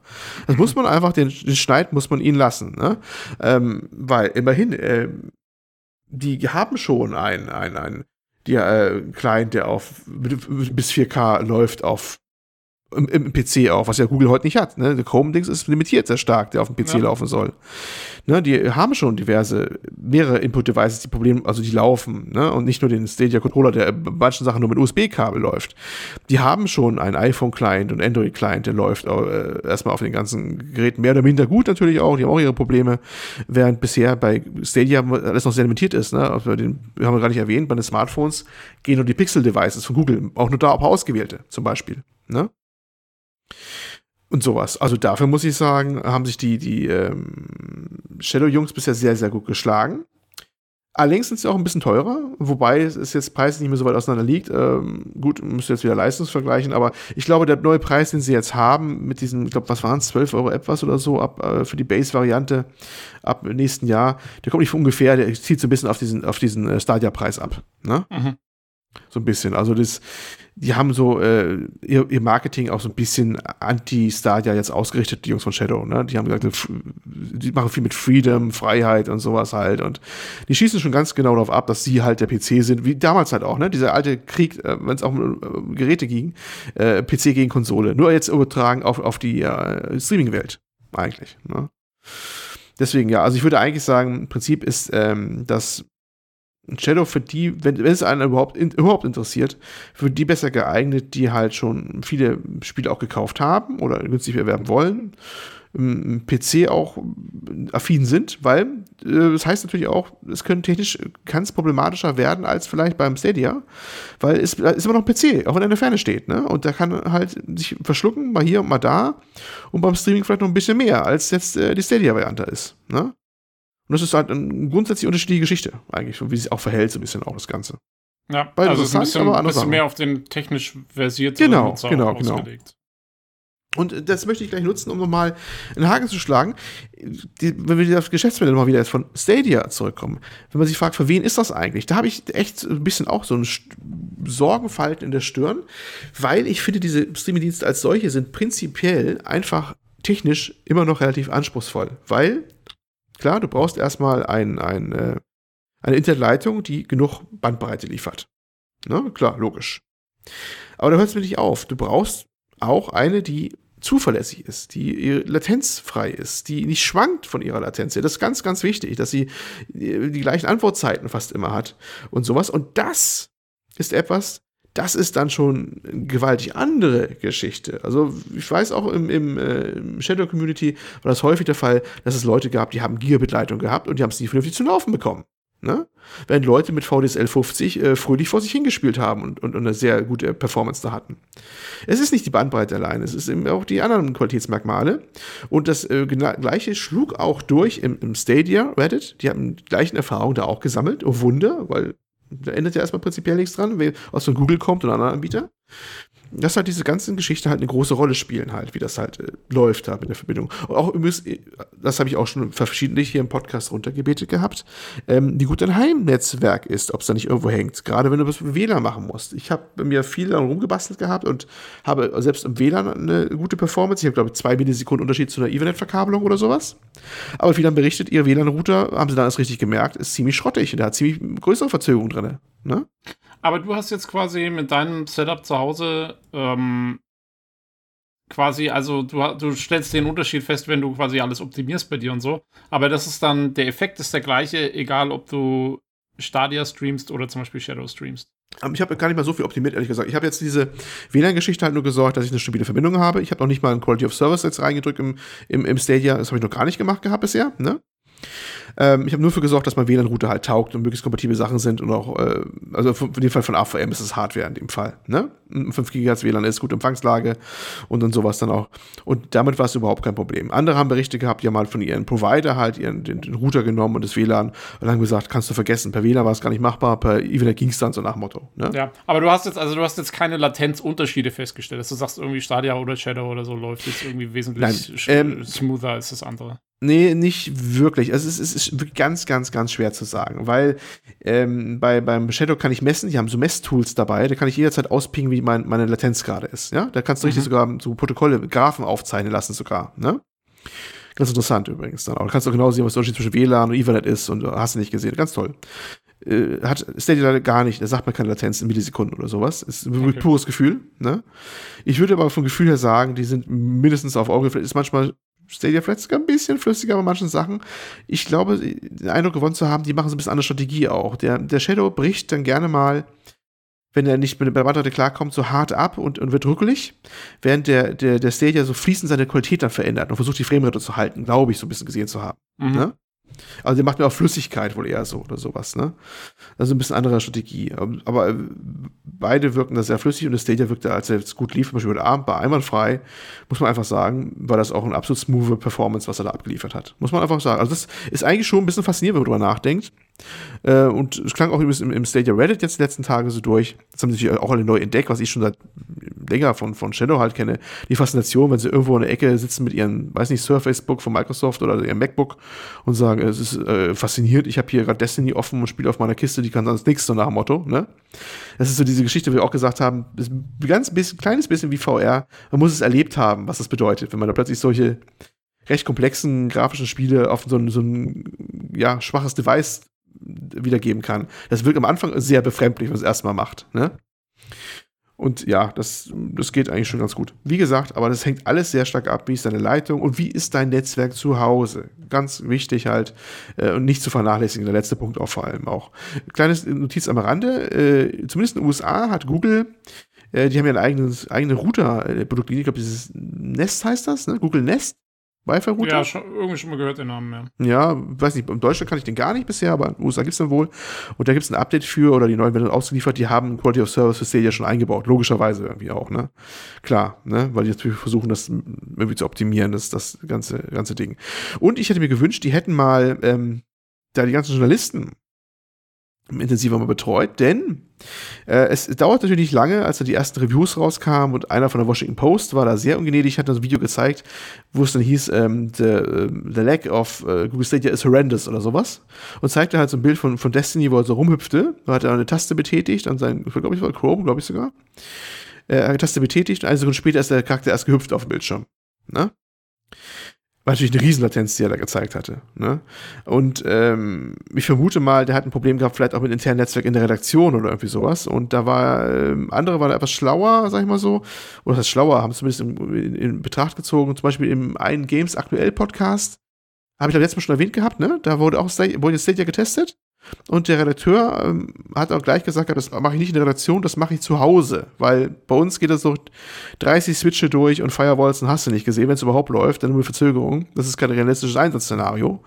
Das muss man einfach, den, den Schneid muss man ihnen lassen, ne? Ähm, weil immerhin, ähm, die haben schon einen, einen, einen die, äh, Client, der auf bis 4K läuft auf im, im PC auch, was ja Google heute nicht hat. Ne? Der Chrome-Dings ist limitiert sehr stark, der auf dem PC Ja. laufen soll. Ne? Die haben schon diverse, mehrere Input-Devices, die Probleme, also die laufen, ne? Und nicht nur den Stadia-Controller, der bei manchen Sachen nur mit USB-Kabel läuft. Die haben schon einen iPhone-Client und Android-Client, der läuft äh, erstmal auf den ganzen Geräten mehr oder minder gut natürlich auch, die haben auch ihre Probleme, während bisher bei Stadia alles noch sehr limitiert ist. Ne? Also den, wir haben wir gar nicht erwähnt, bei den Smartphones gehen nur die Pixel-Devices von Google, auch nur da auf ausgewählte zum Beispiel. Ne? Und sowas. Also dafür muss ich sagen, haben sich die, die ähm, Shadow-Jungs bisher sehr, sehr gut geschlagen. Allerdings sind sie auch ein bisschen teurer, wobei es jetzt preislich nicht mehr so weit auseinander liegt. Ähm, gut, müsst ihr jetzt wieder Leistungsvergleichen, aber ich glaube, der neue Preis, den sie jetzt haben, mit diesen, ich glaube, was waren es, 12 Euro etwas oder so, ab äh, für die Base-Variante ab nächsten Jahr, der kommt nicht von ungefähr, der zieht so ein bisschen auf diesen, auf diesen äh, Stadia-Preis ab. Ne? Mhm. So ein bisschen. Also das, die haben so äh, ihr, ihr Marketing auch so ein bisschen anti-Stadia jetzt ausgerichtet, die Jungs von Shadow. Ne? Die haben gesagt, die machen viel mit Freedom, Freiheit und sowas halt. Und die schießen schon ganz genau darauf ab, dass sie halt der PC sind, wie damals halt auch, ne? Dieser alte Krieg, äh, wenn es auch um äh, Geräte ging, äh, PC gegen Konsole. Nur jetzt übertragen auf, auf die äh, Streaming-Welt, eigentlich. Ne? Deswegen, ja, also ich würde eigentlich sagen, im Prinzip ist ähm, das Shadow für die, wenn, wenn es einen überhaupt, in, überhaupt interessiert, für die besser geeignet, die halt schon viele Spiele auch gekauft haben oder günstig erwerben wollen, im PC auch affin sind, weil äh, das heißt natürlich auch, es können technisch kann es problematischer werden als vielleicht beim Stadia, weil es ist immer noch ein PC, auch wenn er in der Ferne steht, ne? Und der kann halt sich verschlucken, mal hier und mal da und beim Streaming vielleicht noch ein bisschen mehr, als jetzt äh, die Stadia-Variante ist, ne? Und das ist halt eine grundsätzlich unterschiedliche Geschichte, eigentlich, und wie sich auch verhält, so ein bisschen auch das Ganze. Ja, Beide also es ist ein interessant, bisschen, aber bisschen mehr auf den technisch versierten Genau, Nutzer genau, genau. ausgelegt. Und das möchte ich gleich nutzen, um nochmal einen Haken zu schlagen. Die, wenn wir auf das Geschäftsmodell mal wieder jetzt von Stadia zurückkommen, wenn man sich fragt, für wen ist das eigentlich? Da habe ich echt ein bisschen auch so ein Sorgenfalten in der Stirn, weil ich finde, diese Streamingdienste als solche sind prinzipiell einfach technisch immer noch relativ anspruchsvoll. Weil, klar, du brauchst erstmal ein, ein, äh, eine Internetleitung, die genug Bandbreite liefert. Ne? Klar, logisch. Aber da hört es mir nicht auf. Du brauchst auch eine, die zuverlässig ist, die latenzfrei ist, die nicht schwankt von ihrer Latenz. Das ist ganz, ganz wichtig, dass sie die gleichen Antwortzeiten fast immer hat und sowas. Und das ist etwas, das ist dann schon eine gewaltig andere Geschichte. Also ich weiß auch im, im, äh, im Shadow Community war das häufig der Fall, dass es Leute gab, die haben Gigabit-Leitung gehabt und die haben es nicht vernünftig zu laufen bekommen. Ne? Während Leute mit VDSL 50 äh, fröhlich vor sich hingespielt haben und, und, und, eine sehr gute Performance da hatten. Es ist nicht die Bandbreite allein, es ist eben auch die anderen Qualitätsmerkmale. Und das äh, gleiche schlug auch durch im, im Stadia Reddit. Die haben die gleichen Erfahrungen da auch gesammelt. Oh Wunder, weil da ändert ja erstmal prinzipiell nichts dran, wer aus von Google kommt oder anderen Anbieter dass halt diese ganzen Geschichten halt eine große Rolle spielen, halt, wie das halt äh, läuft da mit der Verbindung. Und auch übrigens, äh, das habe ich auch schon verschiedentlich hier im Podcast runtergebetet gehabt, ähm, wie gut dein Heimnetzwerk ist, ob es da nicht irgendwo hängt. Gerade wenn du was mit WLAN machen musst. Ich habe mir viel daran rumgebastelt gehabt und habe selbst im WLAN eine gute Performance. Ich habe, glaube ich, zwei Millisekunden Unterschied zu einer Ethernet-Verkabelung oder sowas. Aber wie dann berichtet, ihr WLAN-Router, haben sie dann erst richtig gemerkt, ist ziemlich schrottig. Der hat ziemlich größere Verzögerung drin. Ne? Aber du hast jetzt quasi mit deinem Setup zu Hause ähm, quasi, also du, du stellst den Unterschied fest, wenn du quasi alles optimierst bei dir und so. Aber das ist dann, der Effekt ist der gleiche, egal ob du Stadia streamst oder zum Beispiel Shadow streamst. Ich habe gar nicht mal so viel optimiert, ehrlich gesagt. Ich habe jetzt diese WLAN-Geschichte halt nur gesorgt, dass ich eine stabile Verbindung habe. Ich habe noch nicht mal ein Quality of Service jetzt reingedrückt im, im, im Stadia. Das habe ich noch gar nicht gemacht gehabt bisher. Ne? Ähm, ich habe nur für gesorgt, dass mein WLAN-Router halt taugt und möglichst kompatible Sachen sind und auch, äh, also in dem Fall von AVM ist es Hardware in dem Fall. Ne? 5 GHz WLAN ist gute Empfangslage und dann sowas dann auch. Und damit war es überhaupt kein Problem. Andere haben Berichte gehabt, die haben halt von ihren Provider halt ihren, den, den Router genommen und das WLAN und haben gesagt, kannst du vergessen, per WLAN war es gar nicht machbar, per Ethernet ging es dann so nach Motto. Ne? Ja, aber du hast jetzt, also du hast jetzt keine Latenzunterschiede festgestellt, dass du sagst, irgendwie Stadia oder Shadow oder so läuft jetzt irgendwie wesentlich Nein, ähm, smoother als das andere. Nee, nicht wirklich. Also es ist, es ist ganz, ganz, ganz schwer zu sagen, weil ähm, bei, beim Shadow kann ich messen, die haben so Messtools dabei, da kann ich jederzeit auspingen, wie mein, meine Latenz gerade ist. Ja, da kannst du mhm. richtig sogar so Protokolle, Graphen aufzeichnen lassen sogar. Ne? Ganz interessant übrigens dann. Aber du kannst auch genau sehen, was der Unterschied zwischen WLAN und Ethernet ist und hast du nicht gesehen. Ganz toll. Äh, hat Stadia gar nicht, da sagt man keine Latenz in Millisekunden oder sowas. Ist ein okay. pures Gefühl. Ne? Ich würde aber vom Gefühl her sagen, die sind mindestens auf Auge. Vielleicht ist manchmal Stadia vielleicht sogar ein bisschen flüssiger bei manchen Sachen. Ich glaube, den Eindruck gewonnen zu haben, die machen so ein bisschen andere Strategie auch. Der, der Shadow bricht dann gerne mal, wenn er nicht mit der Bandbreite klarkommt, so hart ab und, und wird rückelig, während der, der, der Stadia so fließend seine Qualität dann verändert und versucht, die Framerate zu halten, glaube ich, so ein bisschen gesehen zu haben. Mhm. Ne? Also der macht mir auch Flüssigkeit wohl eher so oder sowas, ne? Also ein bisschen andere Strategie. Ähm, aber äh, beide wirken da sehr flüssig und das Stadia wirkte, als er jetzt gut lief, zum Beispiel heute Abend, war einwandfrei, muss man einfach sagen, war das auch ein absolut smooth Performance, was er da abgeliefert hat. Muss man einfach sagen. Also das ist eigentlich schon ein bisschen faszinierend, wenn man drüber nachdenkt. Äh, und es klang auch übrigens im, im Stadia Reddit jetzt die letzten Tage so durch. Das haben sich auch alle neu entdeckt, was ich schon seit länger von, von Shadow halt kenne. Die Faszination, wenn sie irgendwo in der Ecke sitzen mit ihren, weiß nicht, Surface Book von Microsoft oder ihrem MacBook und sagen, es ist äh, faszinierend, ich habe hier gerade Destiny offen und spiele auf meiner Kiste, die kann sonst nichts, so nach dem Motto, ne? Das ist so diese Geschichte, wie wir auch gesagt haben, ist ein ganz bisschen, kleines bisschen wie VR. Man muss es erlebt haben, was das bedeutet, wenn man da plötzlich solche recht komplexen grafischen Spiele auf so ein, so ein ja, schwaches Device wiedergeben kann. Das wirkt am Anfang sehr befremdlich, wenn man es erstmal macht. Ne? Und ja, das, das geht eigentlich schon ganz gut. Wie gesagt, aber das hängt alles sehr stark ab, wie ist deine Leitung und wie ist dein Netzwerk zu Hause. Ganz wichtig halt äh, und nicht zu vernachlässigen, der letzte Punkt auch vor allem auch. Kleines Notiz am Rande, äh, zumindest in den USA hat Google, äh, die haben ja ein eigenes, eigene Router-Produktlinie, ich glaube, dieses Nest heißt das, ne? Google Nest. Wi-Fi-Router? Ja, schon, irgendwie schon mal gehört den Namen, ja. Ja, weiß nicht, in Deutschland kann ich den gar nicht bisher, aber in den USA gibt es den wohl. Und da gibt es ein Update für, oder die neuen werden ausgeliefert, die haben Quality of Service für Stadia schon eingebaut. Logischerweise irgendwie auch, ne? Klar, ne? Weil die natürlich versuchen, das irgendwie zu optimieren, das, das ganze, ganze Ding. Und ich hätte mir gewünscht, die hätten mal, ähm, da die ganzen Journalisten intensiver mal betreut, denn äh, es dauert natürlich nicht lange, als da die ersten Reviews rauskamen und einer von der Washington Post war da sehr ungnädig, hat das Video gezeigt, wo es dann hieß, ähm, the, uh, the lack of uh, Google Stadia is horrendous oder sowas und zeigte halt so ein Bild von, von Destiny, wo er so rumhüpfte, da hat er eine Taste betätigt an seinen, glaube ich, war Chrome, glaube ich sogar, äh, eine Taste betätigt und eine Sekunde später ist der Charakter erst gehüpft auf dem Bildschirm. Ne? War natürlich eine Riesenlatenz, die er da gezeigt hatte. Ne? Und ähm, ich vermute mal, der hat ein Problem gehabt, vielleicht auch mit internen Netzwerk in der Redaktion oder irgendwie sowas. Und da war, ähm, andere waren etwas schlauer, sag ich mal so. Oder das schlauer, haben es zumindest in, in, in, Betracht gezogen. Zum Beispiel im einen Games Aktuell Podcast, habe ich da letztes Mal schon erwähnt gehabt, ne? Da wurde auch wurde Stadia getestet. Und der Redakteur ähm, hat auch gleich gesagt, das mache ich nicht in der Redaktion, das mache ich zu Hause. Weil bei uns geht das so 30 Switche durch und Firewalls und hast du nicht gesehen, wenn es überhaupt läuft, dann nur Verzögerung. Das ist kein realistisches Einsatzszenario.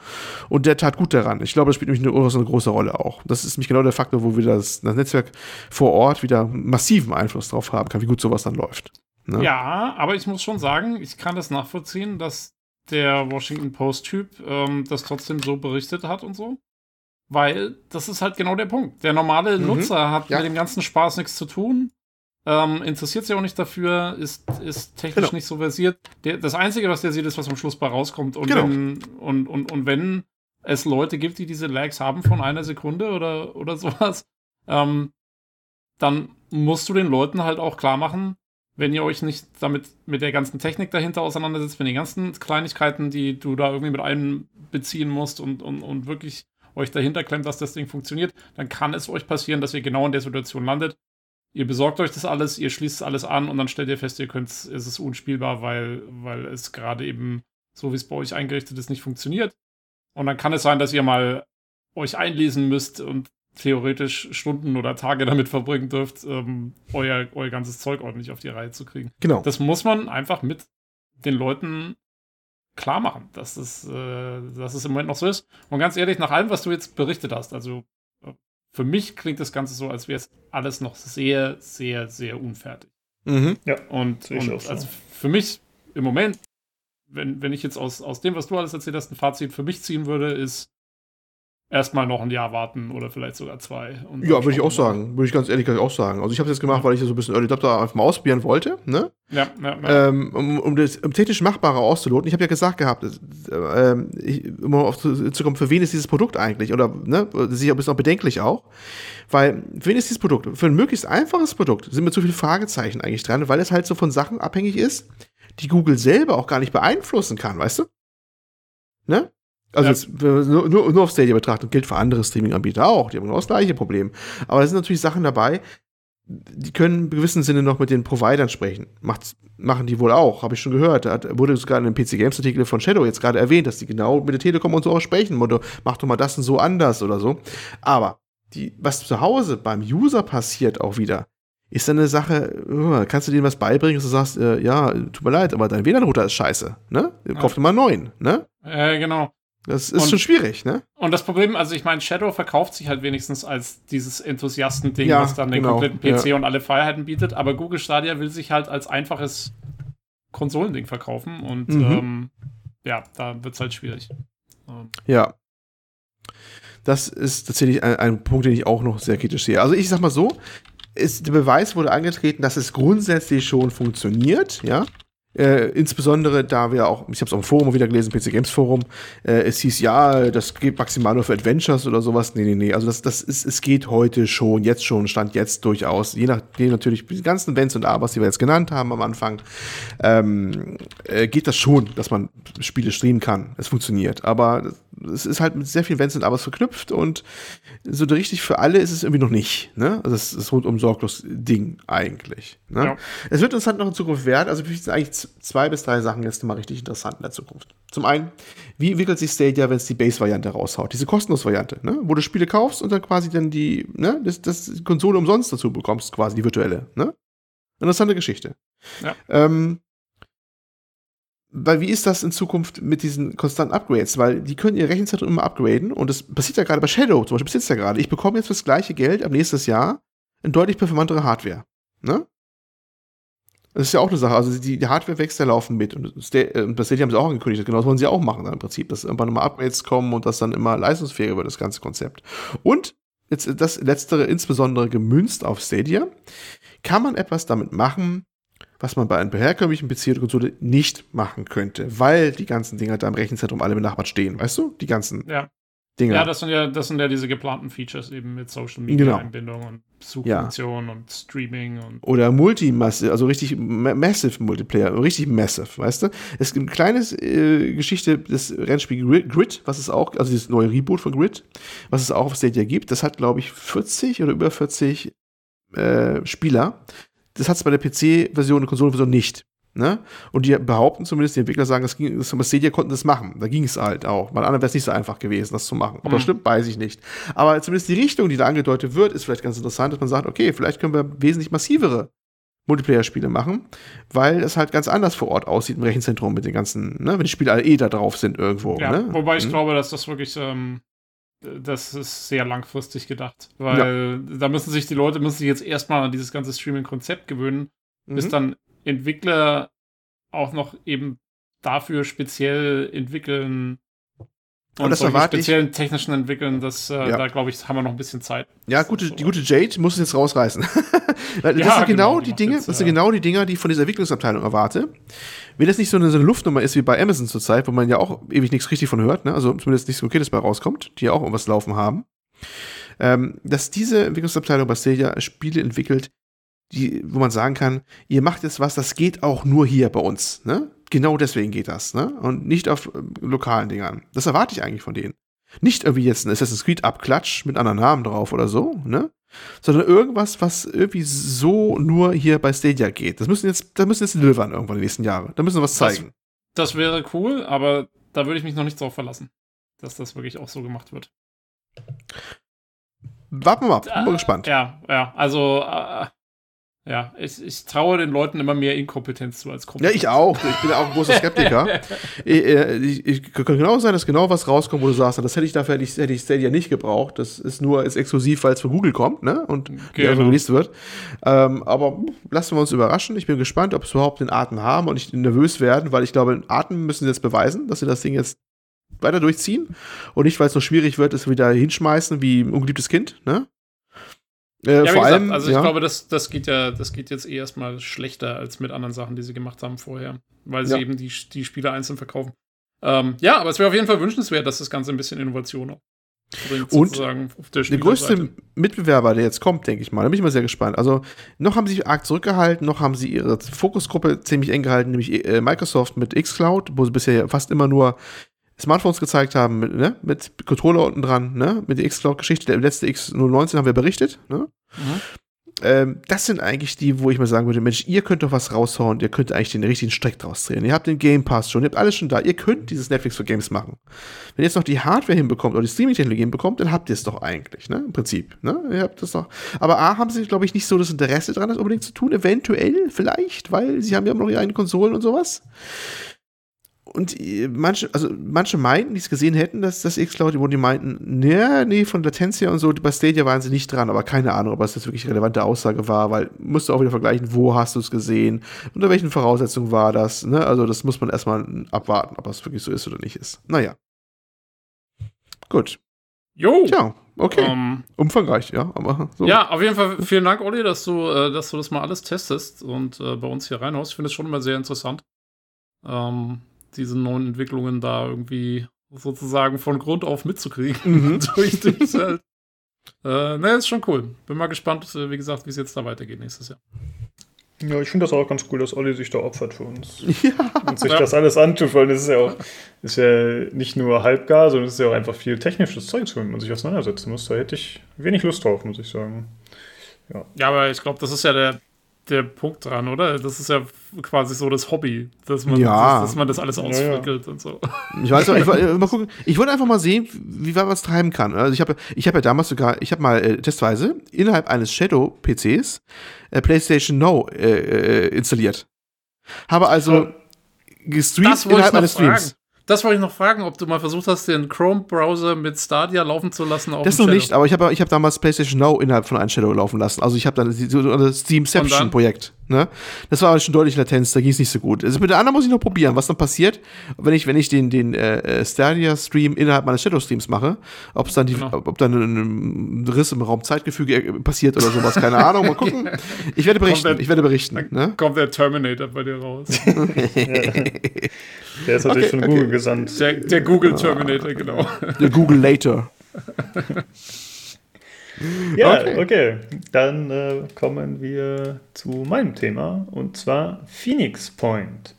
Und der tat gut daran. Ich glaube, das spielt nämlich eine, eine große Rolle auch. Das ist nämlich genau der Faktor, wo wir das, das Netzwerk vor Ort wieder massiven Einfluss drauf haben kann, wie gut sowas dann läuft. Ne? Ja, aber ich muss schon sagen, ich kann das nachvollziehen, dass der Washington Post-Typ ähm, das trotzdem so berichtet hat und so. Weil das ist halt genau der Punkt. Der normale mhm. Nutzer hat ja. mit dem ganzen Spaß nichts zu tun. Ähm, interessiert sich auch nicht dafür, ist, ist technisch genau. nicht so versiert. Der, das Einzige, was der sieht, ist, was am Schluss bei rauskommt. Und, genau. wenn, und, und, und wenn es Leute gibt, die diese Lags haben von einer Sekunde oder, oder sowas, ähm, dann musst du den Leuten halt auch klar machen, wenn ihr euch nicht damit mit der ganzen Technik dahinter auseinandersetzt, wenn die ganzen Kleinigkeiten, die du da irgendwie mit einbeziehen musst und, und, und wirklich euch dahinter klemmt, dass das Ding funktioniert, dann kann es euch passieren, dass ihr genau in der Situation landet. Ihr besorgt euch das alles, ihr schließt alles an und dann stellt ihr fest, ihr könnt, es ist unspielbar, weil, weil es gerade eben so wie es bei euch eingerichtet ist, nicht funktioniert. Und dann kann es sein, dass ihr mal euch einlesen müsst und theoretisch Stunden oder Tage damit verbringen dürft, ähm, euer, euer ganzes Zeug ordentlich auf die Reihe zu kriegen. Genau. Das muss man einfach mit den Leuten klar machen, dass es, äh, dass es im Moment noch so ist. Und ganz ehrlich, nach allem, was du jetzt berichtet hast, also äh, für mich klingt das Ganze so, als wäre es alles noch sehr, sehr, sehr unfertig. Mhm. Ja. Und, und so. also für mich im Moment, wenn, wenn ich jetzt aus, aus dem, was du alles erzählt hast, ein Fazit für mich ziehen würde, ist, erstmal noch ein Jahr warten oder vielleicht sogar zwei. ja, würde ich auch sagen. Würde ich ganz ehrlich auch sagen. Also ich habe es jetzt gemacht, weil ich so ein bisschen Early Adapter einfach mal ausprobieren wollte. Ne? Ja, ja, ja. Ähm, um, um das um technisch Machbare auszuloten. Ich habe ja gesagt gehabt, äh, ich, um auf zu, zu kommen, für wen ist dieses Produkt eigentlich? Oder ne, sicher ein bisschen auch bedenklich auch. Weil, für wen ist dieses Produkt? Für ein möglichst einfaches Produkt sind mir zu viele Fragezeichen eigentlich dran, weil es halt so von Sachen abhängig ist, die Google selber auch gar nicht beeinflussen kann, weißt du? Ne? Also ja. jetzt, nur, nur auf Stadia betrachtet, gilt für andere Streaming-Anbieter auch. Die haben genau das gleiche Problem. Aber da sind natürlich Sachen dabei, die können im gewissen Sinne noch mit den Providern sprechen. Macht, machen die wohl auch, habe ich schon gehört. Da wurde sogar in einem PC Games Artikel von Shadow jetzt gerade erwähnt, dass die genau mit der Telekom und so auch sprechen. Motto, mach doch mal das und so anders oder so. Aber die, was zu Hause beim User passiert auch wieder, ist dann eine Sache, oh, kannst du denen was beibringen, dass du sagst, äh, ja, tut mir leid, aber dein WLAN-Router ist scheiße, ne? Kauf dir mal einen neuen, ne? Äh, genau. Das ist und, schon schwierig, ne? Und das Problem, also ich meine, Shadow verkauft sich halt wenigstens als dieses Enthusiasten-Ding, ja, was dann den genau, kompletten PC ja. und alle Freiheiten bietet, aber Google Stadia will sich halt als einfaches Konsolending verkaufen und mhm. ähm, ja, da wird es halt schwierig. Ähm. Ja. Das ist tatsächlich ein, ein, Punkt, den ich auch noch sehr kritisch sehe. Also ich sag mal so, ist, der Beweis wurde angetreten, dass es grundsätzlich schon funktioniert, ja. Äh, insbesondere da wir auch, ich habe es auf dem Forum wieder gelesen, PC Games Forum, äh, es hieß ja, das geht maximal nur für Adventures oder sowas. Nee, nee, nee. Also das, das ist, es geht heute schon, jetzt schon, stand jetzt durchaus, je nachdem natürlich die ganzen Wenns und Abers, die wir jetzt genannt haben am Anfang, ähm, äh, geht das schon, dass man Spiele streamen kann. Es funktioniert. Aber es ist halt mit sehr vielen Wenns und Abers verknüpft und so richtig für alle ist es irgendwie noch nicht. Ne? Also es ist rundum sorglos Ding eigentlich. Ne? Ja. Es wird uns halt noch in Zukunft wert. Also ich finde eigentlich zwei bis drei Sachen jetzt mal richtig interessant in der Zukunft. Zum einen, wie entwickelt sich Stadia, wenn es die Base-Variante raushaut? Diese kostenlos Variante, ne? wo du Spiele kaufst und dann quasi dann die, ne, das, das Konsole umsonst dazu bekommst, quasi die virtuelle. Ne? Interessante Geschichte. Ja. Ähm, weil wie ist das in Zukunft mit diesen konstanten Upgrades? Weil die können ihr Rechenzentrum immer upgraden und das passiert ja gerade bei Shadow, zum Beispiel passiert ja gerade. Ich bekomme jetzt fürs gleiche Geld am nächsten Jahr eine deutlich performantere Hardware. Ne? Das ist ja auch eine Sache. Also die, die Hardware-Wechsel laufen mit. Und das Stadia haben sie auch angekündigt. Genau das wollen sie auch machen dann im Prinzip. Dass irgendwann nochmal Upgrades kommen und das dann immer leistungsfähiger wird, das ganze Konzept. Und jetzt das letztere insbesondere gemünzt auf Stadia, kann man etwas damit machen, was man bei einem herkömmlichen PC oder Konsole nicht machen könnte, weil die ganzen Dinger da im Rechenzentrum alle benachbart stehen, weißt du? Die ganzen Ja. Dinge. Ja, das sind ja, das sind ja diese geplanten Features eben mit Social Media Genau. Einbindung und Suchfunktion und Streaming und oder Multimassive, also richtig ma- Massive Multiplayer, richtig Massive, weißt du? Es gibt ein kleines äh, Geschichte des Rennspiels Grid, Grid, was es auch, also dieses neue Reboot von Grid, was es auch auf Stadia gibt, das hat, glaube ich, 40 oder über 40 äh, Spieler. Das hat es bei der PC-Version und Konsolenversion nicht. Ne? Und die behaupten zumindest, die Entwickler sagen, das ging, das Stadia konnten das machen. Da ging es halt auch. Bei anderen wäre es nicht so einfach gewesen, das zu machen. Ob das Mhm. stimmt, weiß ich nicht. Aber zumindest die Richtung, die da angedeutet wird, ist vielleicht ganz interessant, dass man sagt, okay, vielleicht können wir wesentlich massivere Multiplayer-Spiele machen, weil es halt ganz anders vor Ort aussieht im Rechenzentrum mit den ganzen, ne, wenn die Spiele alle eh da drauf sind irgendwo. ja, ne? wobei ich Hm? glaube, dass das wirklich, ähm, das ist sehr langfristig gedacht, weil da müssen sich die Leute müssen sich jetzt erstmal an dieses ganze Streaming-Konzept gewöhnen, bis Mhm. dann Entwickler auch noch eben dafür speziell entwickeln Und das erwarte ich- speziellen technischen entwickeln, das, äh, Ja. da glaube ich, haben wir noch ein bisschen Zeit. Ja, gute, so. die gute Jade muss es jetzt rausreißen. Das Ja, sind genau, genau, die Dinge, jetzt, das sind äh, genau die Dinger, die ich von dieser Entwicklungsabteilung erwarte. Wenn das nicht so eine, so eine Luftnummer ist wie bei Amazon zurzeit, wo man ja auch ewig nichts richtig von hört, ne? also zumindest nichts Konkretes bei rauskommt, die ja auch irgendwas laufen haben, ähm, dass diese Entwicklungsabteilung bei Stadia Spiele entwickelt, die, wo man sagen kann, ihr macht jetzt was, das geht auch nur hier bei uns. Ne? Genau deswegen geht das. Ne? Und nicht auf ähm, lokalen Dingern. Das erwarte ich eigentlich von denen. Nicht irgendwie jetzt ein Assassin's Creed Abklatsch mit anderen Namen drauf oder so, ne? Sondern irgendwas, was irgendwie so nur hier bei Stadia geht. Das müssen jetzt, da müssen jetzt delivern irgendwann in den nächsten Jahren. Da müssen wir was Das- zeigen. Das wäre cool, aber da würde ich mich noch nicht drauf verlassen, dass das wirklich auch so gemacht wird. Warten wir mal ab, bin mal Äh, gespannt. Ja, ja, also äh, ja, ich, ich traue den Leuten immer mehr Inkompetenz zu als Ja, Kompetenz. ich auch. Ich bin auch ein großer Skeptiker. ich, äh, ich, ich, kann genau sein, dass genau was rauskommt, wo du sagst, das hätte ich dafür hätte ich, hätte ich Stadia nicht gebraucht. Das ist nur ist exklusiv, weil es von Google kommt, ne? Und Genau. genau. released wird. Ähm, aber lassen wir uns überraschen. Ich bin gespannt, ob sie überhaupt den Atem haben und nicht nervös werden, weil ich glaube, den Atem müssen sie jetzt beweisen, dass sie das Ding jetzt weiter durchziehen. Und nicht, weil es so schwierig wird, es wieder hinschmeißen wie ein ungeliebtes Kind, ne? Äh, Ja, vor gesagt, allem, also ich ja, glaube, das, das geht ja, das geht jetzt eh erstmal schlechter als mit anderen Sachen, die sie gemacht haben vorher, weil sie Ja. eben die, die Spiele einzeln verkaufen. Ähm, ja, aber es wäre auf jeden Fall wünschenswert, dass das Ganze ein bisschen Innovation auch bringt, Und der Der größte. Mitbewerber, der jetzt kommt, denke ich mal, da bin ich mal sehr gespannt. Also, noch haben sie sich arg zurückgehalten, noch haben sie ihre Fokusgruppe ziemlich eng gehalten, nämlich äh, Microsoft mit xCloud, wo sie bisher fast immer nur Smartphones gezeigt haben, mit, ne, mit Controller unten dran, ne, mit der xCloud-Geschichte. Der letzte X019 haben wir berichtet, ne. Mhm. Ähm, das sind eigentlich die, wo ich mal sagen würde, Mensch, ihr könnt doch was raushauen, ihr könnt eigentlich den richtigen Strick draus drehen. Ihr habt den Game Pass schon, ihr habt alles schon da, ihr könnt dieses Netflix für Games machen. Wenn ihr jetzt noch die Hardware hinbekommt oder die Streaming-Technologie hinbekommt, dann habt ihr es doch eigentlich, ne? Im Prinzip, ne? Ihr habt das doch. Aber A, haben sie, glaube ich, nicht so das Interesse dran, das unbedingt zu tun. Eventuell, vielleicht, weil sie haben ja immer noch ihre eigenen Konsolen und sowas. Und äh, manche, also manche meinten, die es gesehen hätten, dass das X-Cloud, wo die meinten, nee, nee, von Latenz her und so, bei Stadia waren sie nicht dran, aber keine Ahnung, ob das jetzt wirklich relevante Aussage war, weil musst du auch wieder vergleichen, wo hast du es gesehen, unter welchen Voraussetzungen war das, ne? Also das muss man erstmal abwarten, ob das wirklich so ist oder nicht ist. Naja. Gut. Jo! Tja, okay. Ähm, Umfangreich, ja, aber so. Ja, auf jeden Fall vielen Dank, Olli, dass du, äh, dass du das mal alles testest und äh, bei uns hier reinhaust. Ich finde es schon immer sehr interessant, ähm, diese neuen Entwicklungen da irgendwie sozusagen von Grund auf mitzukriegen Mhm. durch dich halt. Äh, ne, ist schon cool. Bin mal gespannt, äh, wie gesagt, wie es jetzt da weitergeht nächstes Jahr. Ja, ich finde das auch ganz cool, dass Olli sich da opfert für uns. Ja. Und sich Ja. das alles antut, weil das ist ja auch ist ja nicht nur halbgar, sondern es ist ja auch einfach viel technisches Zeug, womit man sich auseinandersetzen muss. Da hätte ich wenig Lust drauf, muss ich sagen. Ja, aber ich glaube, das ist ja der, der Punkt dran, oder? Das ist ja quasi so das Hobby, dass man, Ja. dass, dass man das alles Ja, ja. ausfrickelt und so. Ich weiß auch, ich wollte mal gucken. Ich wollte einfach mal sehen, wie man was treiben kann. Also ich habe, ich habe ja damals sogar, ich habe mal äh, testweise innerhalb eines Shadow PCs äh, PlayStation Now äh, äh, installiert. Habe also gestreamt Das innerhalb noch eines Streams. Das wollte ich noch fragen, ob du mal versucht hast, den Chrome-Browser mit Stadia laufen zu lassen. Auf das noch Shadow. nicht, aber ich habe ich hab damals PlayStation Now innerhalb von einem Shadow laufen lassen. Also ich habe dann das Steamception-Projekt. Ne? Das war aber schon deutlich Latenz, da ging es nicht so gut. Also mit der anderen muss ich noch probieren, was dann passiert, wenn ich, wenn ich den, den äh, Stadia-Stream innerhalb meines Shadow-Streams mache, ob es dann die, genau. ob dann ein Riss im Raumzeitgefüge äh, passiert oder sowas, keine Ahnung. Mal gucken. Ich werde berichten. Der, ich werde berichten. Ne? Kommt der Terminator bei dir raus. Der ist natürlich okay, von Google okay. gesandt. Der, der Google Terminator, genau. Der Google Later. ja, okay. okay. Dann äh, kommen wir zu meinem Thema und zwar Phoenix Point.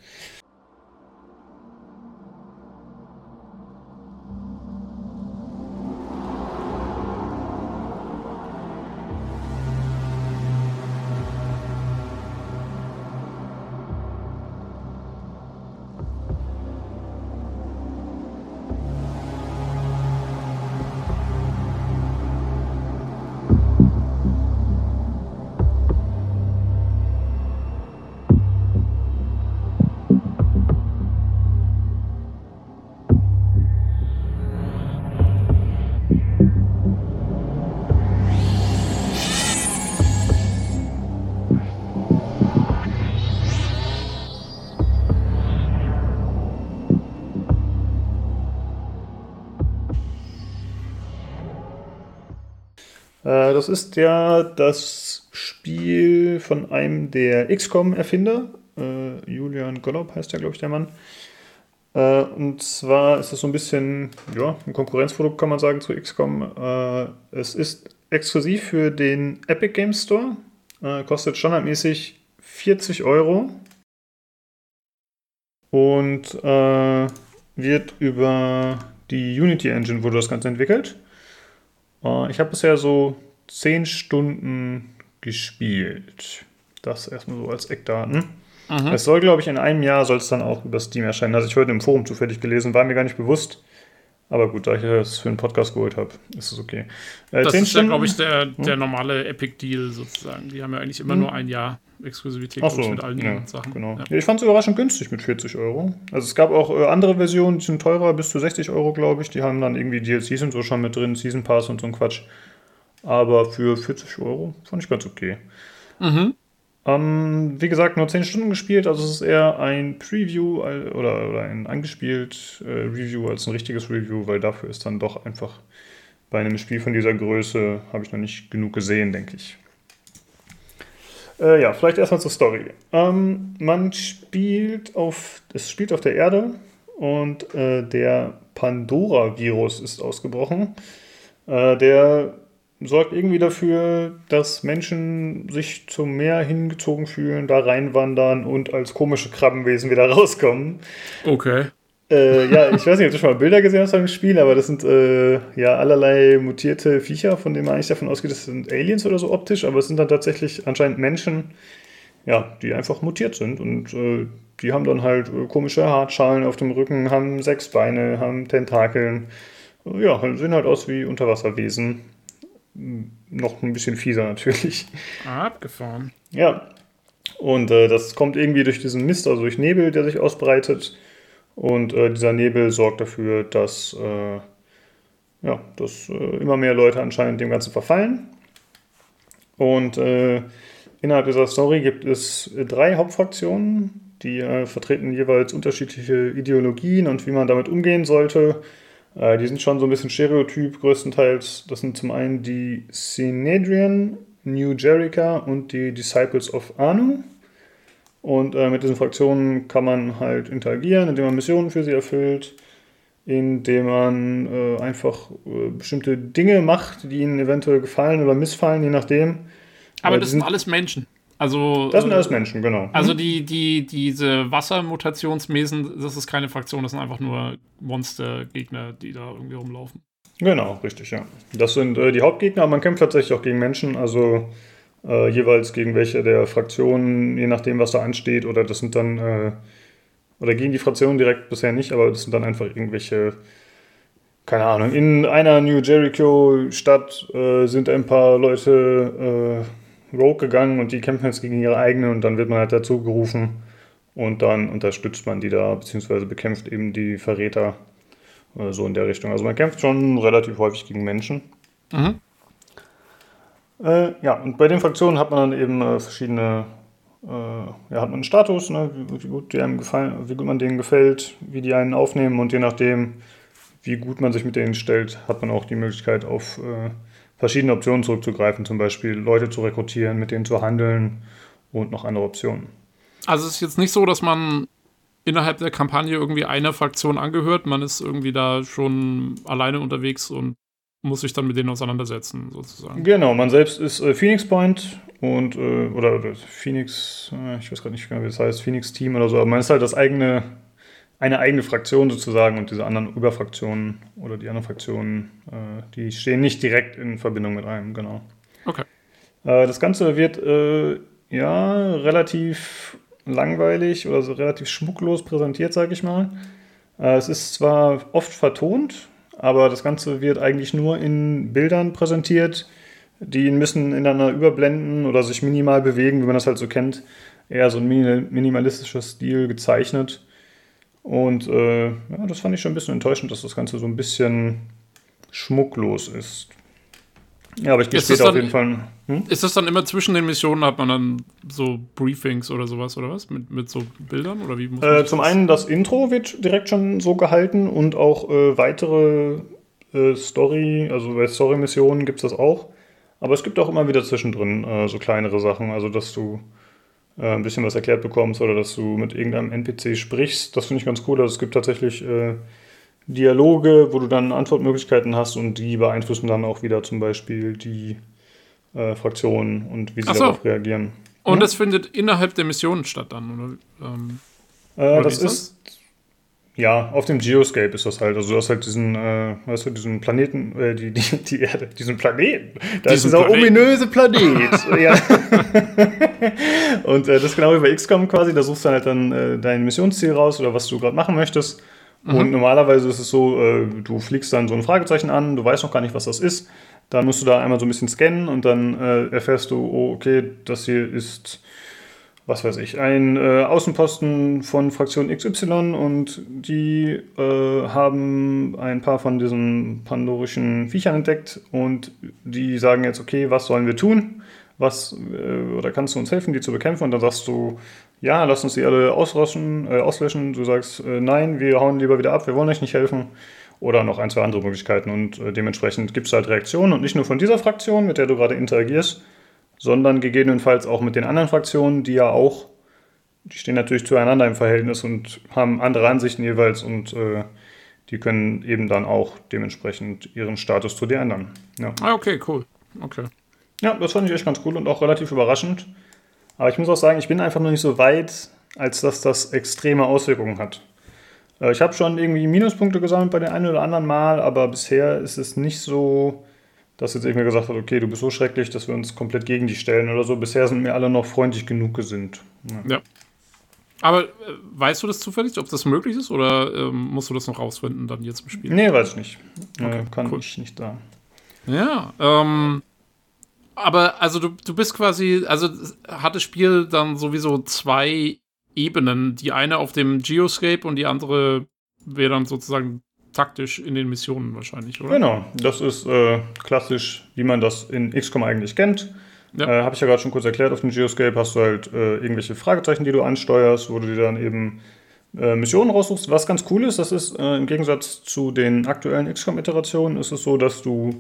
Das ist ja das Spiel von einem der XCOM-Erfinder. Äh, Julian Golob heißt ja, glaube ich, der Mann. Äh, und zwar ist es so ein bisschen ja, ein Konkurrenzprodukt, kann man sagen, zu XCOM. Äh, es ist exklusiv für den Epic Games Store. Äh, kostet standardmäßig 40 Euro. Und äh, wird über die Unity Engine wurde das Ganze entwickelt. Äh, ich habe bisher so 10 Stunden gespielt. Das erstmal so als Eckdaten. Mhm. Es soll, glaube ich, in einem Jahr soll es dann auch über Steam erscheinen. Also ich heute im Forum zufällig gelesen, war mir gar nicht bewusst. Aber gut, da ich es für einen Podcast geholt habe, ist es okay. Äh, das ist ja, glaube ich, der, hm? der normale Epic-Deal sozusagen. Die haben ja eigentlich immer hm? nur ein Jahr Exklusivität so, mit allen ja, Sachen. Genau. Ja. ich fand es überraschend günstig mit 40 Euro. Also es gab auch äh, andere Versionen, die sind teurer, bis zu 60 Euro, glaube ich. Die haben dann irgendwie DLCs und so schon mit drin, Season Pass und so ein Quatsch. Aber für 40 Euro fand ich ganz okay. Mhm. Ähm, wie gesagt, nur 10 Stunden gespielt, also es ist eher ein Preview oder, oder ein angespielt äh, Review als ein richtiges Review, weil dafür ist dann doch einfach bei einem Spiel von dieser Größe, habe ich noch nicht genug gesehen, denke ich. Äh, ja, vielleicht erstmal zur Story. Ähm, man spielt auf, es spielt auf der Erde und äh, der Pandora-Virus ist ausgebrochen. Äh, der sorgt irgendwie dafür, dass Menschen sich zum Meer hingezogen fühlen, da reinwandern und als komische Krabbenwesen wieder rauskommen. Okay. Äh, ja, ich weiß nicht, ob du schon mal Bilder gesehen hast dem Spiel, aber das sind äh, ja allerlei mutierte Viecher, von denen man eigentlich davon ausgeht, das sind Aliens oder so optisch, aber es sind dann tatsächlich anscheinend Menschen, ja, die einfach mutiert sind und äh, die haben dann halt äh, komische Hartschalen auf dem Rücken, haben sechs Beine, haben Tentakeln. Ja, sehen halt aus wie Unterwasserwesen noch ein bisschen fieser natürlich. Ah, abgefahren. Ja. Und äh, das kommt irgendwie durch diesen Mist, also durch Nebel, der sich ausbreitet. Und äh, dieser Nebel sorgt dafür, dass, äh, ja, dass äh, immer mehr Leute anscheinend dem Ganzen verfallen. Und äh, innerhalb dieser Story gibt es drei Hauptfraktionen, die äh, vertreten jeweils unterschiedliche Ideologien und wie man damit umgehen sollte. Äh, die sind schon so ein bisschen stereotyp größtenteils. Das sind zum einen die Synedrian, New Jerica und die Disciples of Anu. Und äh, mit diesen Fraktionen kann man halt interagieren, indem man Missionen für sie erfüllt, indem man äh, einfach äh, bestimmte Dinge macht, die ihnen eventuell gefallen oder missfallen, je nachdem. Aber das sind alles Menschen. Also, das sind alles Menschen, genau. Also mhm. die, die, diese Wassermutationsmesen, das ist keine Fraktion, das sind einfach nur Monstergegner, die da irgendwie rumlaufen. Genau, richtig, ja. Das sind äh, die Hauptgegner, aber man kämpft tatsächlich auch gegen Menschen, also äh, jeweils gegen welche der Fraktionen, je nachdem, was da ansteht, oder das sind dann, äh, oder gegen die Fraktionen direkt bisher nicht, aber das sind dann einfach irgendwelche, keine Ahnung, in einer New Jericho-Stadt äh, sind ein paar Leute äh, Rogue gegangen und die kämpfen jetzt gegen ihre eigenen und dann wird man halt dazu gerufen, Und dann unterstützt man die da, beziehungsweise bekämpft eben die Verräter äh, so in der Richtung. Also man kämpft schon relativ häufig gegen Menschen. Mhm. Äh, ja, und bei den Fraktionen hat man dann eben äh, verschiedene, äh, ja, hat man einen Status, ne, wie, wie, gut die einem gefallen, wie gut man denen gefällt, wie die einen aufnehmen und je nachdem, wie gut man sich mit denen stellt, hat man auch die Möglichkeit, auf äh, verschiedene Optionen zurückzugreifen, zum Beispiel Leute zu rekrutieren, mit denen zu handeln und noch andere Optionen. Also es ist jetzt nicht so, dass man innerhalb der Kampagne irgendwie einer Fraktion angehört, man ist irgendwie da schon alleine unterwegs und muss sich dann mit denen auseinandersetzen, sozusagen. Genau, man selbst ist äh, Phoenix Point und äh, oder, oder, Phoenix, äh, ich weiß gerade nicht genau, wie das heißt, Phoenix Team oder so, aber man ist halt das eigene, eine eigene Fraktion sozusagen und diese anderen Überfraktionen oder die anderen Fraktionen, äh, die stehen nicht direkt in Verbindung mit einem, genau. Okay. Äh, das Ganze wird äh, ja relativ langweilig oder so relativ schmucklos präsentiert, sage ich mal. es ist zwar oft vertont, aber das Ganze wird eigentlich nur in Bildern präsentiert, die bisschen ineinander überblenden oder sich minimal bewegen, wie man das halt so kennt. Eher so ein minimalistischer Stil gezeichnet. Und äh, ja, das fand ich schon ein bisschen enttäuschend, dass das Ganze so ein bisschen schmucklos ist. Ja, aber ich gehe später auf jeden Fall. Hm? Ist das dann immer zwischen den Missionen, hat man dann so Briefings oder sowas oder was? Mit, mit so Bildern oder wie muss äh, Zum einen das Intro wird direkt schon so gehalten und auch äh, weitere äh, Story, also bei Story-Missionen gibt es das auch. Aber es gibt auch immer wieder zwischendrin äh, so kleinere Sachen, also dass du äh, ein bisschen was erklärt bekommst oder dass du mit irgendeinem NPC sprichst. Das finde ich ganz cool. Also es gibt tatsächlich äh, Dialoge, wo du dann Antwortmöglichkeiten hast und die beeinflussen dann auch wieder zum Beispiel die äh, Fraktionen und wie sie so. darauf reagieren. Und hm? das findet innerhalb der Missionen statt dann, oder? Ähm, äh, oder das ist, ja, auf dem Geoscape ist das halt. Also du hast halt diesen, äh, weißt du, diesen Planeten, äh, die, die, die Erde, diesen Planeten. Da diesen ist dieser Planeten. ominöse Planet. ja. und äh, das ist genau wie bei XCOM quasi. Da suchst du halt dann äh, dein Missionsziel raus oder was du gerade machen möchtest. Mhm. Und normalerweise ist es so, äh, du fliegst dann so ein Fragezeichen an, du weißt noch gar nicht, was das ist. Dann musst du da einmal so ein bisschen scannen und dann äh, erfährst du, oh, okay, das hier ist, was weiß ich, ein äh, Außenposten von Fraktion XY und die äh, haben ein paar von diesen pandorischen Viechern entdeckt und die sagen jetzt, okay, was sollen wir tun? Was, äh, oder kannst du uns helfen, die zu bekämpfen? Und dann sagst du, ja, lass uns die alle auslöschen. Äh, auslöschen. Du sagst, äh, nein, wir hauen lieber wieder ab, wir wollen euch nicht helfen. Oder noch ein, zwei andere Möglichkeiten. Und äh, dementsprechend gibt es halt Reaktionen und nicht nur von dieser Fraktion, mit der du gerade interagierst, sondern gegebenenfalls auch mit den anderen Fraktionen, die ja auch, die stehen natürlich zueinander im Verhältnis und haben andere Ansichten jeweils und äh, die können eben dann auch dementsprechend ihren Status zu dir ändern. Ja. Ah, okay, cool. Okay. Ja, das fand ich echt ganz cool und auch relativ überraschend. Aber ich muss auch sagen, ich bin einfach noch nicht so weit, als dass das extreme Auswirkungen hat. Äh, ich habe schon irgendwie Minuspunkte gesammelt bei den einen oder anderen Mal, aber bisher ist es nicht so, dass jetzt irgendwie gesagt hat, okay, du bist so schrecklich, dass wir uns komplett gegen dich stellen oder so. Bisher sind mir alle noch freundlich genug gesinnt. Ja. ja. Aber äh, weißt du das zufällig, ob das möglich ist oder ähm, musst du das noch rausfinden dann jetzt im Spiel? Nee, weiß ich nicht. Okay, äh, kann cool. ich nicht da. Ja, ähm, aber also du, du bist quasi, also hat das Spiel dann sowieso zwei Ebenen. Die eine auf dem Geoscape und die andere wäre dann sozusagen taktisch in den Missionen wahrscheinlich, oder? Genau, das ist äh, klassisch, wie man das in XCOM eigentlich kennt. Ja. Äh, Habe ich ja gerade schon kurz erklärt, auf dem Geoscape hast du halt äh, irgendwelche Fragezeichen, die du ansteuerst, wo du dir dann eben äh, Missionen raussuchst. Was ganz cool ist, das ist äh, im Gegensatz zu den aktuellen XCOM-Iterationen, ist es so, dass du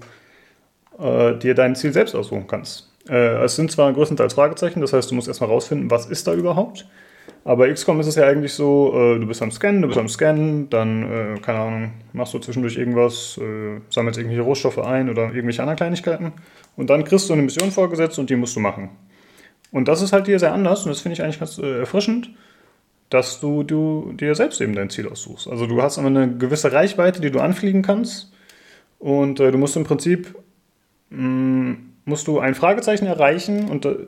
äh, dir dein Ziel selbst aussuchen kannst. Äh, es sind zwar größtenteils Fragezeichen, das heißt, du musst erstmal rausfinden, was ist da überhaupt. Aber XCOM ist es ja eigentlich so, äh, du bist am Scannen, du bist am Scannen, dann, äh, keine Ahnung, machst du zwischendurch irgendwas, äh, sammelst irgendwelche Rohstoffe ein oder irgendwelche anderen Kleinigkeiten. Und dann kriegst du eine Mission vorgesetzt und die musst du machen. Und das ist halt hier sehr anders und das finde ich eigentlich ganz äh, erfrischend, dass du, du dir selbst eben dein Ziel aussuchst. Also du hast immer eine gewisse Reichweite, die du anfliegen kannst. Und äh, du musst im Prinzip musst du ein Fragezeichen erreichen und äh,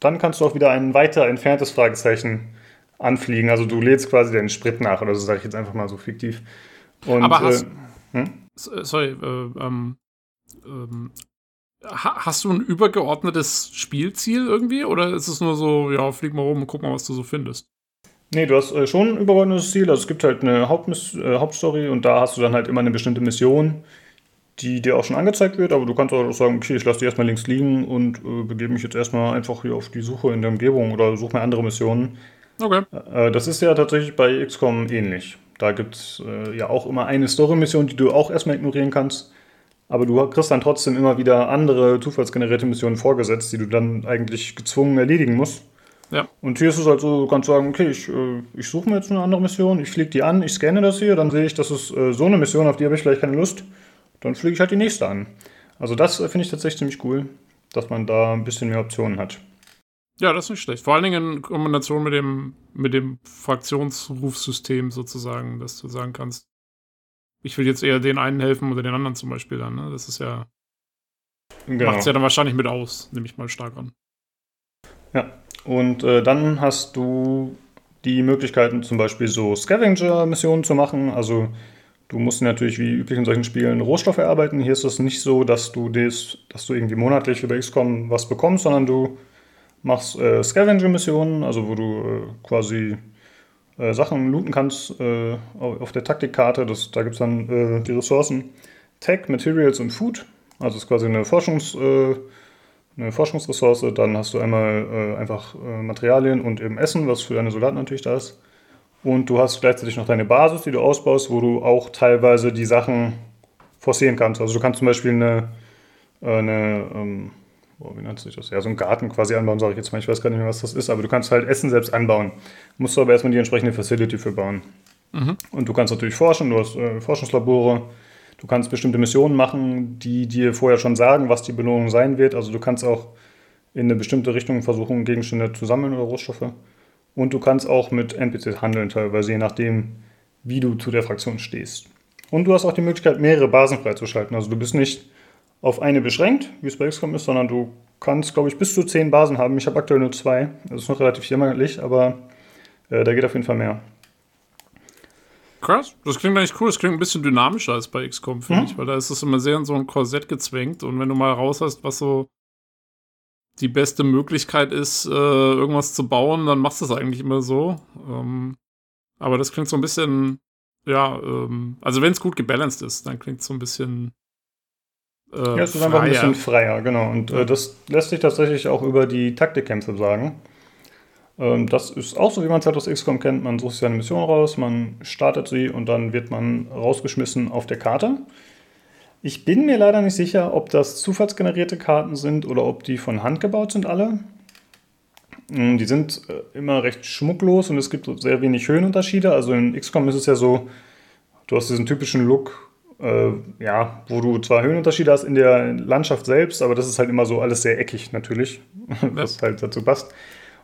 dann kannst du auch wieder ein weiter entferntes Fragezeichen anfliegen. Also du lädst quasi den Sprit nach oder so, sage ich jetzt einfach mal so fiktiv. Und, Aber hast, äh, hm? sorry, äh, ähm, ähm, hast du ein übergeordnetes Spielziel irgendwie oder ist es nur so, ja, flieg mal rum und guck mal, was du so findest? Nee, du hast äh, schon ein übergeordnetes Ziel. Also es gibt halt eine Hauptmiss äh, Hauptstory und da hast du dann halt immer eine bestimmte Mission, die dir auch schon angezeigt wird, aber du kannst auch sagen, okay, ich lasse die erstmal links liegen und äh, begebe mich jetzt erstmal einfach hier auf die Suche in der Umgebung oder suche mir andere Missionen. Okay. Äh, das ist ja tatsächlich bei XCOM ähnlich. Da gibt es äh, ja auch immer eine Story-Mission, die du auch erstmal ignorieren kannst. Aber du kriegst dann trotzdem immer wieder andere zufallsgenerierte Missionen vorgesetzt, die du dann eigentlich gezwungen erledigen musst. Ja. Und hier ist es halt so, du kannst sagen, okay, ich, äh, ich suche mir jetzt eine andere Mission, ich fliege die an, ich scanne das hier, dann sehe ich, das ist äh, so eine Mission, auf die habe ich vielleicht keine Lust, dann fliege ich halt die nächste an. Also das äh, finde ich tatsächlich ziemlich cool, dass man da ein bisschen mehr Optionen hat. Ja, das ist nicht schlecht. Vor allen Dingen in Kombination mit dem, mit dem Fraktionsrufsystem sozusagen, dass du sagen kannst, ich will jetzt eher den einen helfen oder den anderen zum Beispiel dann. Ne? Das ist ja. Genau. Macht es ja dann wahrscheinlich mit aus, nehme ich mal stark an. Ja, und äh, dann hast du die Möglichkeiten, zum Beispiel so Scavenger-Missionen zu machen. Also du musst natürlich wie üblich in solchen Spielen Rohstoffe erarbeiten. Hier ist es nicht so, dass du, des, dass du irgendwie monatlich über XCOM was bekommst, sondern du machst äh, Scavenger-Missionen, also wo du äh, quasi äh, Sachen looten kannst äh, auf der Taktikkarte. Das, da gibt es dann äh, die Ressourcen Tech, Materials und Food. Also es ist quasi eine Forschungs- äh, eine Forschungsressource, dann hast du einmal einfach Materialien und eben Essen, was für deine Soldaten natürlich da ist. Und du hast gleichzeitig noch deine Basis, die du ausbaust, wo du auch teilweise die Sachen forcieren kannst. Also du kannst zum Beispiel eine, äh, eine ähm, oh, wie nennt sich das? Ja, so einen Garten quasi anbauen, sage ich jetzt mal. Ich weiß gar nicht mehr, was das ist, aber du kannst halt Essen selbst anbauen. Musst du aber erstmal die entsprechende Facility für bauen. Mhm. Und du kannst natürlich forschen, du hast äh, Forschungslabore, Du kannst bestimmte Missionen machen, die dir vorher schon sagen, was die Belohnung sein wird. Also du kannst auch in eine bestimmte Richtung versuchen, Gegenstände zu sammeln oder Rohstoffe. Und du kannst auch mit NPCs handeln, teilweise je nachdem, wie du zu der Fraktion stehst. Und du hast auch die Möglichkeit, mehrere Basen freizuschalten. Also du bist nicht auf eine beschränkt, wie es bei XCOM ist, sondern du kannst, glaube ich, bis zu zehn Basen haben. Ich habe aktuell nur zwei. Das ist noch relativ jämmerlich, aber äh, da geht auf jeden Fall mehr. Krass, das klingt eigentlich cool. Das klingt ein bisschen dynamischer als bei XCOM, finde Mhm. ich, weil da ist es immer sehr in so ein Korsett gezwängt und wenn du mal raus hast, was so die beste Möglichkeit ist, äh, irgendwas zu bauen, dann machst du es eigentlich immer so. Ähm, aber das klingt so ein bisschen, ja, ähm, also wenn es gut gebalanced ist, dann klingt es so ein bisschen. Äh, Ja, es ist einfach ein freier. bisschen freier, genau. Und äh, das lässt sich tatsächlich auch über die Taktikkämpfe sagen. Ähm, das ist auch so, wie man es halt aus XCOM kennt. Man sucht sich eine Mission raus, man startet sie und dann wird man rausgeschmissen auf der Karte. Ich bin mir leider nicht sicher, ob das zufallsgenerierte Karten sind oder ob die von Hand gebaut sind alle. Mm, Die sind äh, immer recht schmucklos und es gibt sehr wenig Höhenunterschiede. Also in XCOM ist es ja so, du hast diesen typischen Look, äh, ja, wo du zwar Höhenunterschiede hast in der Landschaft selbst, aber das ist halt immer so alles sehr eckig natürlich, was halt dazu passt.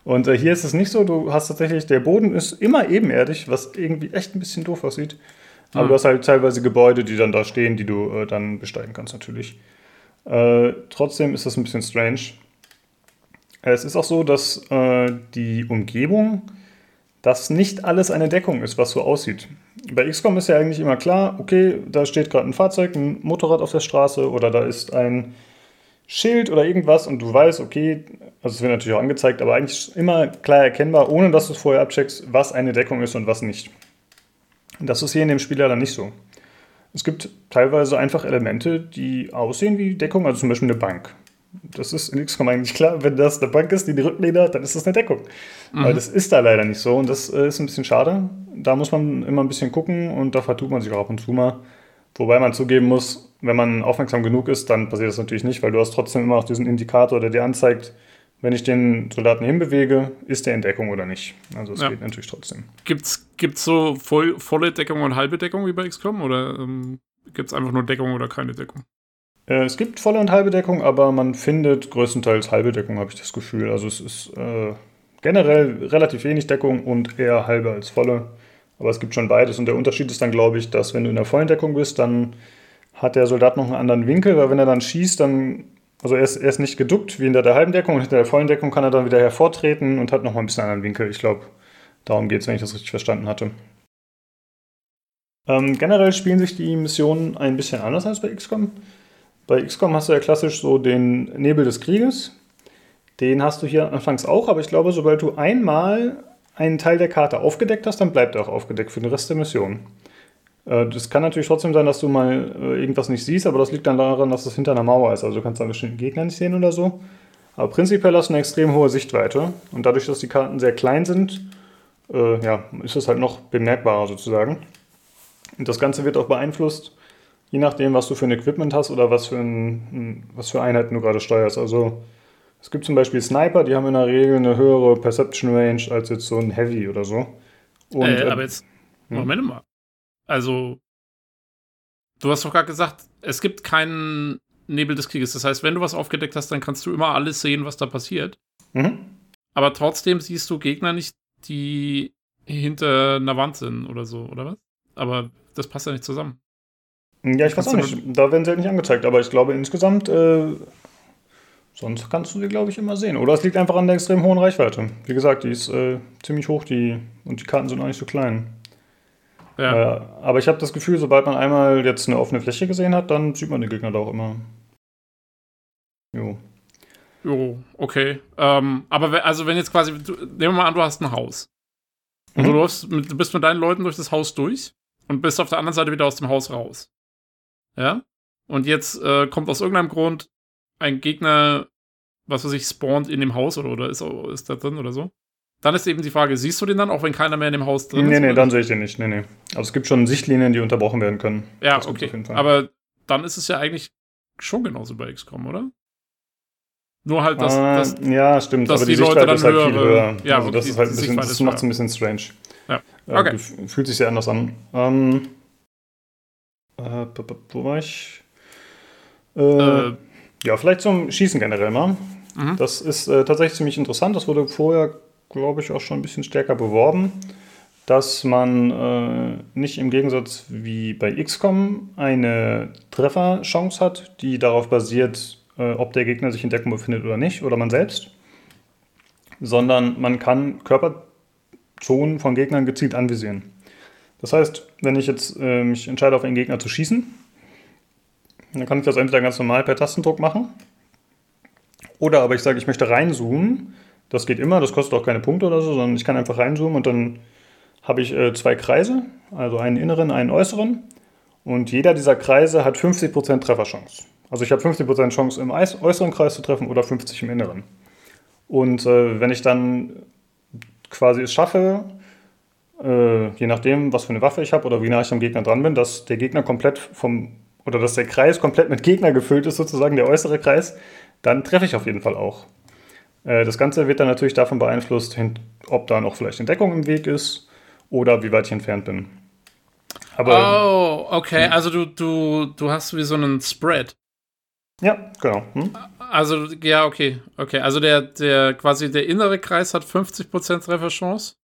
Und äh, hier ist es nicht so, du hast tatsächlich, der Boden ist immer ebenerdig, was irgendwie echt ein bisschen doof aussieht. Aber Mhm. du hast halt teilweise Gebäude, die dann da stehen, die du äh, dann besteigen kannst natürlich. Äh, trotzdem ist das ein bisschen strange. Es ist auch so, dass äh, die Umgebung, dass nicht alles eine Deckung ist, was so aussieht. Bei XCOM ist ja eigentlich immer klar, okay, da steht gerade ein Fahrzeug, ein Motorrad auf der Straße oder da ist ein Schild oder irgendwas und du weißt, okay, also es wird natürlich auch angezeigt, aber eigentlich immer klar erkennbar, ohne dass du es vorher abcheckst, was eine Deckung ist und was nicht. Das ist hier in dem Spiel leider nicht so. Es gibt teilweise einfach Elemente, die aussehen wie Deckung, also zum Beispiel eine Bank. Das ist in XCOM eigentlich klar, wenn das eine Bank ist, die die Rücklehne hat, dann ist das eine Deckung. Aber das ist da leider nicht so und das äh, ist ein bisschen schade. Da muss man immer ein bisschen gucken und da vertut man sich auch ab und zu mal. Wobei man zugeben muss, wenn man aufmerksam genug ist, dann passiert das natürlich nicht, weil du hast trotzdem immer noch diesen Indikator, der dir anzeigt, wenn ich den Soldaten hinbewege, ist der in Deckung oder nicht. Also es Ja. geht natürlich trotzdem. Gibt's, gibt's so voll, volle Deckung und halbe Deckung wie bei XCOM oder ähm, gibt's einfach nur Deckung oder keine Deckung? Äh, es gibt volle und halbe Deckung, aber man findet größtenteils halbe Deckung, habe ich das Gefühl. Also es ist äh, generell relativ wenig Deckung und eher halbe als volle. Aber es gibt schon beides. Und der Unterschied ist dann, glaube ich, dass wenn du in der vollen Deckung bist, dann hat der Soldat noch einen anderen Winkel, weil wenn er dann schießt, dann, also er ist, er ist nicht geduckt wie in der, halben Deckung und hinter der vollen Deckung kann er dann wieder hervortreten und hat noch mal ein bisschen anderen Winkel. Ich glaube, darum geht es, wenn ich das richtig verstanden hatte. Ähm, generell spielen sich die Missionen ein bisschen anders als bei XCOM. Bei XCOM hast du ja klassisch so den Nebel des Krieges. Den hast du hier anfangs auch, aber ich glaube, sobald du einmal einen Teil der Karte aufgedeckt hast, dann bleibt er auch aufgedeckt für den Rest der Mission. Äh, Das kann natürlich trotzdem sein, dass du mal äh, irgendwas nicht siehst, aber das liegt dann daran, dass es hinter einer Mauer ist. Also du kannst dann bestimmten Gegner nicht sehen oder so. Aber prinzipiell hast du eine extrem hohe Sichtweite. Und dadurch, dass die Karten sehr klein sind, äh, ja, ist es halt noch bemerkbarer sozusagen. Und das Ganze wird auch beeinflusst, je nachdem, was du für ein Equipment hast oder was für, ein, was für Einheiten du gerade steuerst. Also es gibt zum Beispiel Sniper, die haben in der Regel eine höhere Perception Range als jetzt so ein Heavy oder so. Und, äh, äh, aber jetzt, hm? Moment mal. Also, du hast doch gerade gesagt, es gibt keinen Nebel des Krieges. Das heißt, wenn du was aufgedeckt hast, dann kannst du immer alles sehen, was da passiert. mhm. Aber trotzdem siehst du Gegner nicht, die hinter einer Wand sind oder so, oder was? Aber das passt ja nicht zusammen. Ja, ich weiß auch nicht. Da werden sie halt nicht angezeigt, aber ich glaube insgesamt, äh, sonst kannst du sie, glaube ich, immer sehen. Oder es liegt einfach an der extrem hohen Reichweite. Wie gesagt, die ist äh, ziemlich hoch, die und die Karten sind auch nicht so klein. Ja. Äh, aber ich habe das Gefühl, sobald man einmal jetzt eine offene Fläche gesehen hat, dann sieht man die Gegner da auch immer. Jo. Jo, okay. Ähm, aber we- also wenn jetzt quasi, du, nehmen wir mal an, du hast ein Haus. Und Mhm. du, läufst mit, du bist mit deinen Leuten durch das Haus durch und bist auf der anderen Seite wieder aus dem Haus raus. Ja? Und jetzt äh, kommt aus irgendeinem Grund ein Gegner, was weiß ich, spawnt in dem Haus oder, oder ist, ist da drin oder so. Dann ist eben die Frage, siehst du den dann, auch wenn keiner mehr in dem Haus drin Nee, ist? nee, oder dann sehe ich den nicht. Nee, nee. Also es gibt schon Sichtlinien, die unterbrochen werden können. Ja, Das okay. Aber dann ist es ja eigentlich schon genauso bei XCOM, oder? Nur halt, dass, äh, dass ja, stimmt. dass aber die, die Leute dann ist halt viel höhere- höher. Ja, also das ist halt ein bisschen, das macht es ein bisschen strange. Ja, Äh, okay. gef- Fühlt sich sehr anders an. Ähm, äh, wo war ich? Äh, äh, ja, vielleicht zum Schießen generell mal. Mhm. Das ist äh, tatsächlich ziemlich interessant. Das wurde vorher, glaube ich, auch schon ein bisschen stärker beworben, dass man äh, nicht im Gegensatz wie bei XCOM eine Trefferchance hat, die darauf basiert, äh, ob der Gegner sich in Deckung befindet oder nicht, oder man selbst, sondern man kann Körperzonen von Gegnern gezielt anvisieren. Das heißt, wenn ich jetzt äh, mich entscheide, auf einen Gegner zu schießen, dann kann ich das entweder ganz normal per Tastendruck machen. Oder aber ich sage, ich möchte reinzoomen. Das geht immer, das kostet auch keine Punkte oder so, sondern ich kann einfach reinzoomen und dann habe ich äh, zwei Kreise, also einen inneren, einen äußeren. Und jeder dieser Kreise hat 50% Trefferchance. Also ich habe 50% Chance im äußeren Kreis zu treffen oder 50 im inneren. Und äh, wenn ich dann quasi es schaffe, äh, je nachdem, was für eine Waffe ich habe oder wie nah ich am Gegner dran bin, dass der Gegner komplett vom, oder dass der Kreis komplett mit Gegner gefüllt ist, sozusagen der äußere Kreis, dann treffe ich auf jeden Fall auch. Äh, das Ganze wird dann natürlich davon beeinflusst, ob da noch vielleicht Entdeckung im Weg ist oder wie weit ich entfernt bin. Aber oh, okay. Also du, du, du hast wie so einen Spread. ja, genau. Hm? Also, ja, okay. Okay. Also der, der quasi der innere Kreis hat 50% Trefferchance.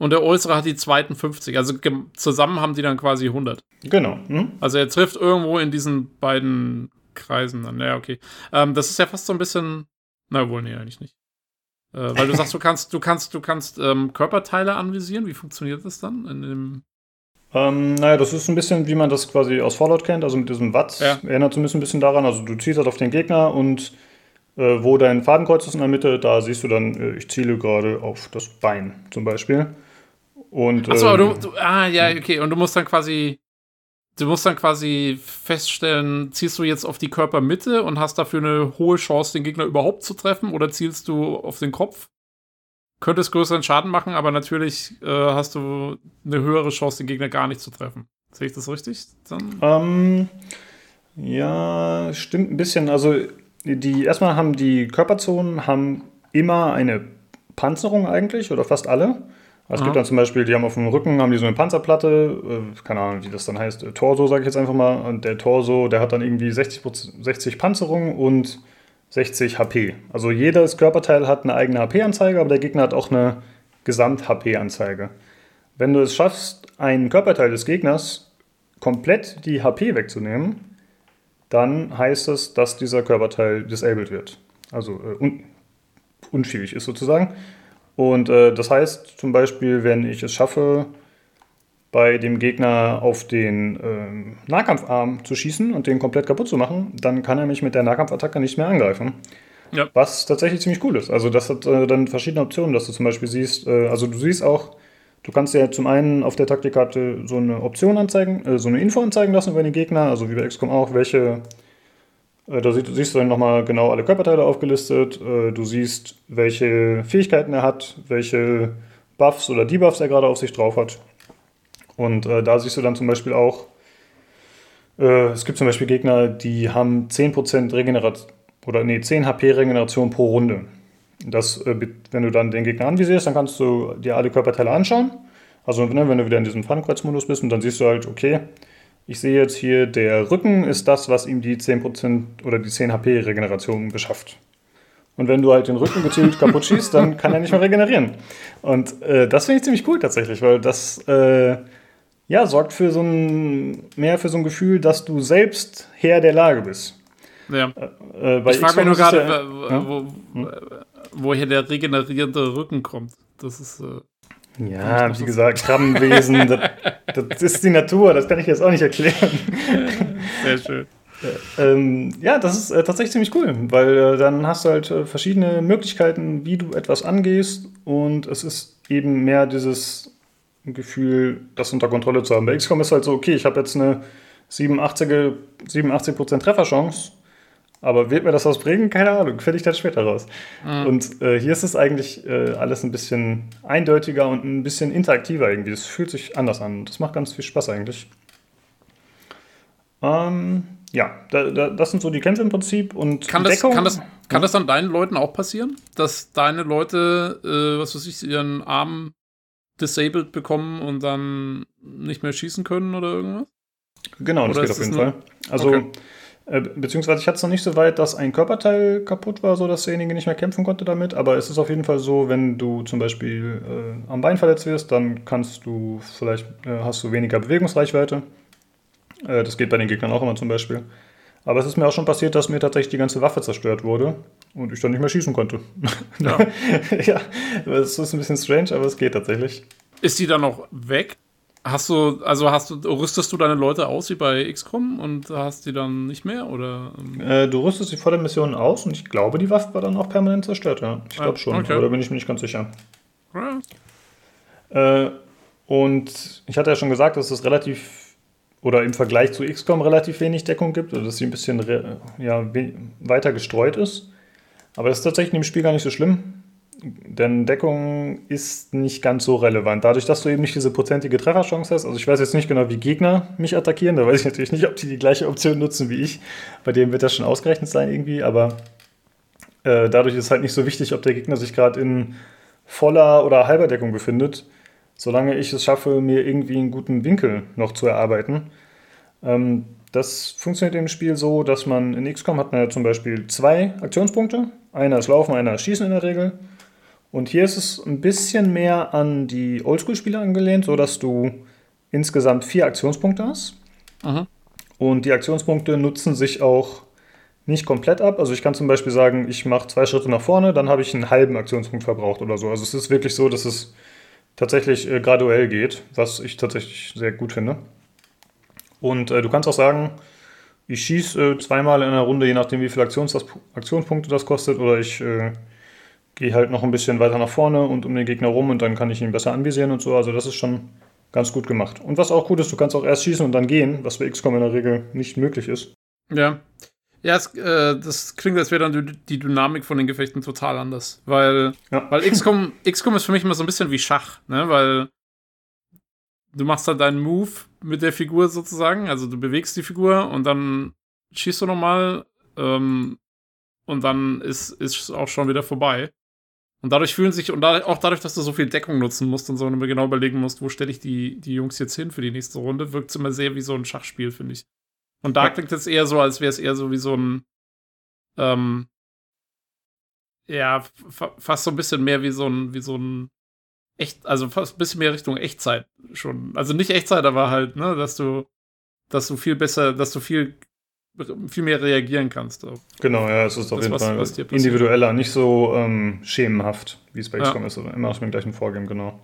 Und der äußere hat die zweiten 50. Also zusammen haben die dann quasi 100. Genau. Hm? Also er trifft irgendwo in diesen beiden Kreisen dann. Ja, okay. Ähm, das ist ja fast so ein bisschen. Na wohl, nee, eigentlich nicht. Äh, weil du sagst, du kannst, du kannst, du kannst ähm, Körperteile anvisieren. Wie funktioniert das dann? In dem Ähm, naja, das ist ein bisschen, wie man das quasi aus Fallout kennt, also mit diesem Watt. Ja. Erinnert bisschen, ein bisschen daran. Also du ziehst halt auf den Gegner und äh, wo dein Fadenkreuz ist in der Mitte, da siehst du dann, äh, ich ziele gerade auf das Bein zum Beispiel. Und, Achso, ähm, du, du, ah, ja, okay. Und du musst dann quasi, du musst dann quasi feststellen, zielst du jetzt auf die Körpermitte und hast dafür eine hohe Chance, den Gegner überhaupt zu treffen oder zielst du auf den Kopf? Könntest größeren Schaden machen, aber natürlich äh, hast du eine höhere Chance, den Gegner gar nicht zu treffen. Sehe ich das richtig? Ähm, ja, stimmt ein bisschen. Also die erstmal haben die Körperzonen haben immer eine Panzerung eigentlich oder fast alle. Es gibt dann zum Beispiel, die haben auf dem Rücken haben die so eine Panzerplatte, äh, keine Ahnung, wie das dann heißt, äh, Torso sage ich jetzt einfach mal. Und der Torso, der hat dann irgendwie 60, Proz- 60 Panzerung und 60 HP. Also jedes Körperteil hat eine eigene HP-Anzeige, aber der Gegner hat auch eine Gesamt-HP-Anzeige. Wenn du es schaffst, einen Körperteil des Gegners komplett die HP wegzunehmen, dann heißt es, dass dieser Körperteil disabled wird. Also äh, un unfähig ist sozusagen. Und äh, das heißt zum Beispiel, wenn ich es schaffe, bei dem Gegner auf den ähm, Nahkampfarm zu schießen und den komplett kaputt zu machen, dann kann er mich mit der Nahkampfattacke nicht mehr angreifen. Ja. Was tatsächlich ziemlich cool ist. Also das hat äh, dann verschiedene Optionen, dass du zum Beispiel siehst, äh, also du siehst auch, du kannst ja zum einen auf der Taktikkarte so eine Option anzeigen, äh, so eine Info anzeigen lassen über den Gegner, also wie bei XCOM auch, welche, da siehst, du dann nochmal genau alle Körperteile aufgelistet, äh, du siehst, welche Fähigkeiten er hat, welche Buffs oder Debuffs er gerade auf sich drauf hat. Und äh, da siehst du dann zum Beispiel auch, es gibt zum Beispiel Gegner, die haben 10% Regeneration oder nee, 10 HP Regeneration pro Runde. Das, äh, wenn du dann den Gegner anvisierst, dann kannst du dir alle Körperteile anschauen. Also ne, wenn du wieder in diesem Fadenkreuzmodus bist und dann siehst du halt, okay, ich sehe jetzt hier, der Rücken ist das, was ihm die 10% oder die 10 HP Regeneration beschafft. Und wenn du halt den Rücken gezielt kaputt schießt, dann kann er nicht mehr regenerieren. Und äh, das finde ich ziemlich cool tatsächlich, weil das äh, ja, sorgt für so ein, mehr für so ein Gefühl, dass du selbst Herr der Lage bist. Ja. Äh, äh ich frage mich nur gerade, ja, wo, hm? woher der regenerierende Rücken kommt. Das ist. Äh, ja, wie gesagt, Krabbenwesen, das, das, ist die Natur, das kann ich jetzt auch nicht erklären. Sehr schön. Ähm, ja, das ist äh, tatsächlich ziemlich cool, weil äh, dann hast du halt äh, verschiedene Möglichkeiten, wie du etwas angehst und es ist eben mehr dieses Gefühl, das unter Kontrolle zu haben. Bei XCOM ist halt so, okay, ich habe jetzt eine 87%, 87 Trefferchance aber wird mir das was bringen? Keine Ahnung, finde ich dann später raus. Mhm. Und äh, hier ist es eigentlich äh, alles ein bisschen eindeutiger und ein bisschen interaktiver irgendwie. Es fühlt sich anders an. Das macht ganz viel Spaß eigentlich. Ähm, ja, da, da, das sind so die Kämpfe im Prinzip. Und kann, das, kann, das, kann das dann deinen Leuten auch passieren? Dass deine Leute, äh, was weiß ich, ihren Arm disabled bekommen und dann nicht mehr schießen können oder irgendwas? Genau, das oder geht auf jeden Fall. Also okay. Äh, beziehungsweise ich hatte es noch nicht so weit, dass ein Körperteil kaputt war, so dass derjenige nicht mehr kämpfen konnte damit. Aber es ist auf jeden Fall so, wenn du zum Beispiel äh, am Bein verletzt wirst, dann kannst du vielleicht äh, hast du weniger Bewegungsreichweite. Äh, das geht bei den Gegnern auch immer zum Beispiel. Aber es ist mir auch schon passiert, dass mir tatsächlich die ganze Waffe zerstört wurde und ich dann nicht mehr schießen konnte. Ja, ja das ist ein bisschen strange, aber es geht tatsächlich. Ist die dann noch weg? Hast du, also hast du, rüstest du deine Leute aus wie bei XCOM und hast die dann nicht mehr? Oder? Äh, du rüstest sie vor der Mission aus und ich glaube, die Waffe war dann auch permanent zerstört, ja. Ich glaube schon, okay. aber da bin ich mir nicht ganz sicher. Ja. Äh, und ich hatte ja schon gesagt, dass es relativ oder im Vergleich zu XCOM relativ wenig Deckung gibt, also dass sie ein bisschen ja, weiter gestreut ist. Aber das ist tatsächlich im Spiel gar nicht so schlimm. Denn Deckung ist nicht ganz so relevant. Dadurch, dass du eben nicht diese prozentige Trefferchance hast, also ich weiß jetzt nicht genau, wie Gegner mich attackieren, da weiß ich natürlich nicht, ob die die gleiche Option nutzen wie ich. Bei dem wird das schon ausgerechnet sein irgendwie, aber äh, dadurch ist halt nicht so wichtig, ob der Gegner sich gerade in voller oder halber Deckung befindet, solange ich es schaffe, mir irgendwie einen guten Winkel noch zu erarbeiten. Ähm, das funktioniert im Spiel so, dass man in XCOM hat man ja zum Beispiel zwei Aktionspunkte. Einer ist Laufen, einer ist Schießen in der Regel. Und hier ist es ein bisschen mehr an die Oldschool-Spiele angelehnt, sodass du insgesamt vier Aktionspunkte hast. Aha. Und die Aktionspunkte nutzen sich auch nicht komplett ab. Also ich kann zum Beispiel sagen, ich mache zwei Schritte nach vorne, dann habe ich einen halben Aktionspunkt verbraucht oder so. Also es ist wirklich so, dass es tatsächlich äh, graduell geht, was ich tatsächlich sehr gut finde. Und äh, du kannst auch sagen, ich schieße äh, zweimal in einer Runde, je nachdem wie viele Aktions Aktionspunkte das kostet, oder ich äh, gehe halt noch ein bisschen weiter nach vorne und um den Gegner rum und dann kann ich ihn besser anvisieren und so. Also das ist schon ganz gut gemacht. Und was auch gut ist, du kannst auch erst schießen und dann gehen, was bei XCOM in der Regel nicht möglich ist. Ja. Ja, es, äh, das klingt, als wäre dann die Dynamik von den Gefechten total anders. Weil, ja. weil XCOM, XCOM ist für mich immer so ein bisschen wie Schach, ne? Weil du machst halt deinen Move mit der Figur sozusagen, also du bewegst die Figur und dann schießt du nochmal ähm, und dann ist es auch schon wieder vorbei. Und dadurch fühlen sich, und da, auch dadurch, dass du so viel Deckung nutzen musst und so und genau überlegen musst, wo stelle ich die, die Jungs jetzt hin für die nächste Runde, wirkt es immer sehr wie so ein Schachspiel, finde ich. Und da ja. klingt es eher so, als wäre es eher so wie so ein, ähm, ja, fast so ein bisschen mehr wie so ein, wie so ein echt, also fast ein bisschen mehr Richtung Echtzeit schon. Also nicht Echtzeit, aber halt, ne, dass du, dass du viel besser, dass du viel viel mehr reagieren kannst. Genau, ja, es ist auf jeden was, Fall was individueller, nicht so ähm, schemenhaft, wie es bei XCOM ja. ist, immer nach dem gleichen Vorgehen, genau.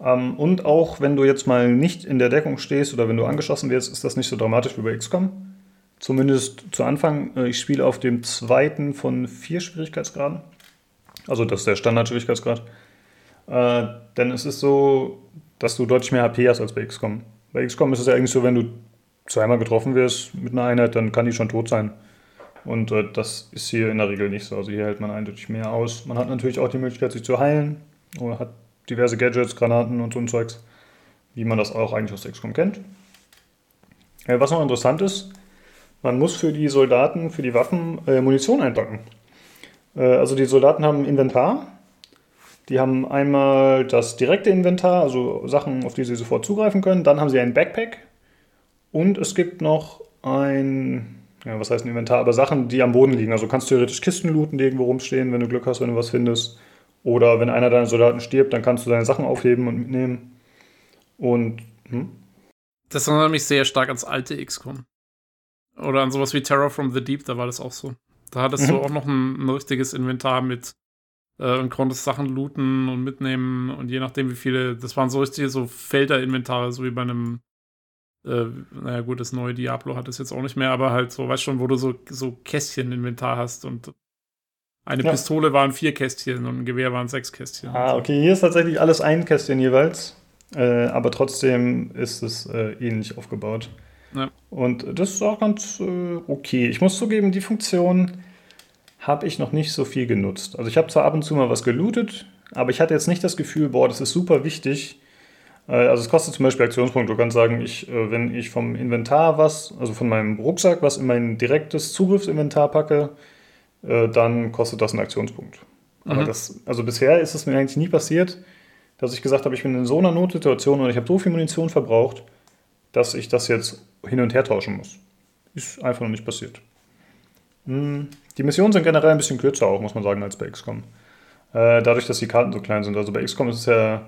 Ähm, und auch wenn du jetzt mal nicht in der Deckung stehst oder wenn du angeschossen wirst, ist das nicht so dramatisch wie bei XCOM. Zumindest zu Anfang. Äh, ich spiele auf dem zweiten von vier Schwierigkeitsgraden. Also das ist der Standard-Schwierigkeitsgrad. Äh, denn es ist so, dass du deutlich mehr HP hast als bei XCOM. Bei XCOM ist es ja eigentlich so, wenn du zweimal getroffen wirst mit einer Einheit, dann kann die schon tot sein. Und äh, das ist hier in der Regel nicht so. Also hier hält man eindeutig mehr aus. Man hat natürlich auch die Möglichkeit, sich zu heilen. Oder hat diverse Gadgets, Granaten und so ein Zeugs, wie man das auch eigentlich aus XCOM kennt. Äh, was noch interessant ist, man muss für die Soldaten, für die Waffen äh, Munition einpacken. Äh, also die Soldaten haben Inventar. Die haben einmal das direkte Inventar, also Sachen, auf die sie sofort zugreifen können. Dann haben sie ein Backpack. Und es gibt noch ein, ja, was heißt ein Inventar, aber Sachen, die am Boden liegen. Also du kannst theoretisch Kisten looten, die irgendwo rumstehen, wenn du Glück hast, wenn du was findest. Oder wenn einer deiner Soldaten stirbt, dann kannst du deine Sachen aufheben und mitnehmen. Und, hm? Das erinnert mich sehr stark ans alte XCOM. Oder an sowas wie Terror from the Deep, da war das auch so. Da hattest mhm. du auch noch ein, ein, richtiges Inventar mit äh, und konntest Sachen looten und mitnehmen und je nachdem wie viele, das waren so richtige so Felder-Inventare, so wie bei einem, äh, naja gut, das neue Diablo hat es jetzt auch nicht mehr, aber halt so, weißt schon, wo du so, so Kästchen-Inventar hast und eine ja. Pistole waren vier Kästchen und ein Gewehr waren sechs Kästchen. Ah, okay, hier ist tatsächlich alles ein Kästchen jeweils, äh, aber trotzdem ist es äh, ähnlich aufgebaut. Ja. Und das ist auch ganz äh, okay. Ich muss zugeben, die Funktion habe ich noch nicht so viel genutzt. Also ich habe zwar ab und zu mal was gelootet, aber ich hatte jetzt nicht das Gefühl, boah, das ist super wichtig. Äh, also es kostet zum Beispiel Aktionspunkte. Du kannst sagen, ich, äh, wenn ich vom Inventar was, also von meinem Rucksack was in mein direktes Zugriffsinventar packe, äh, dann kostet das einen Aktionspunkt. Mhm. Aber das, also bisher ist es mir eigentlich nie passiert, dass ich gesagt habe, ich bin in so einer Notsituation und ich habe so viel Munition verbraucht, dass ich das jetzt hin und her tauschen muss. Ist einfach noch nicht passiert. Hm, die Missionen sind generell ein bisschen kürzer auch, muss man sagen, als bei XCOM. Dadurch, dass die Karten so klein sind. Also bei XCOM ist es ja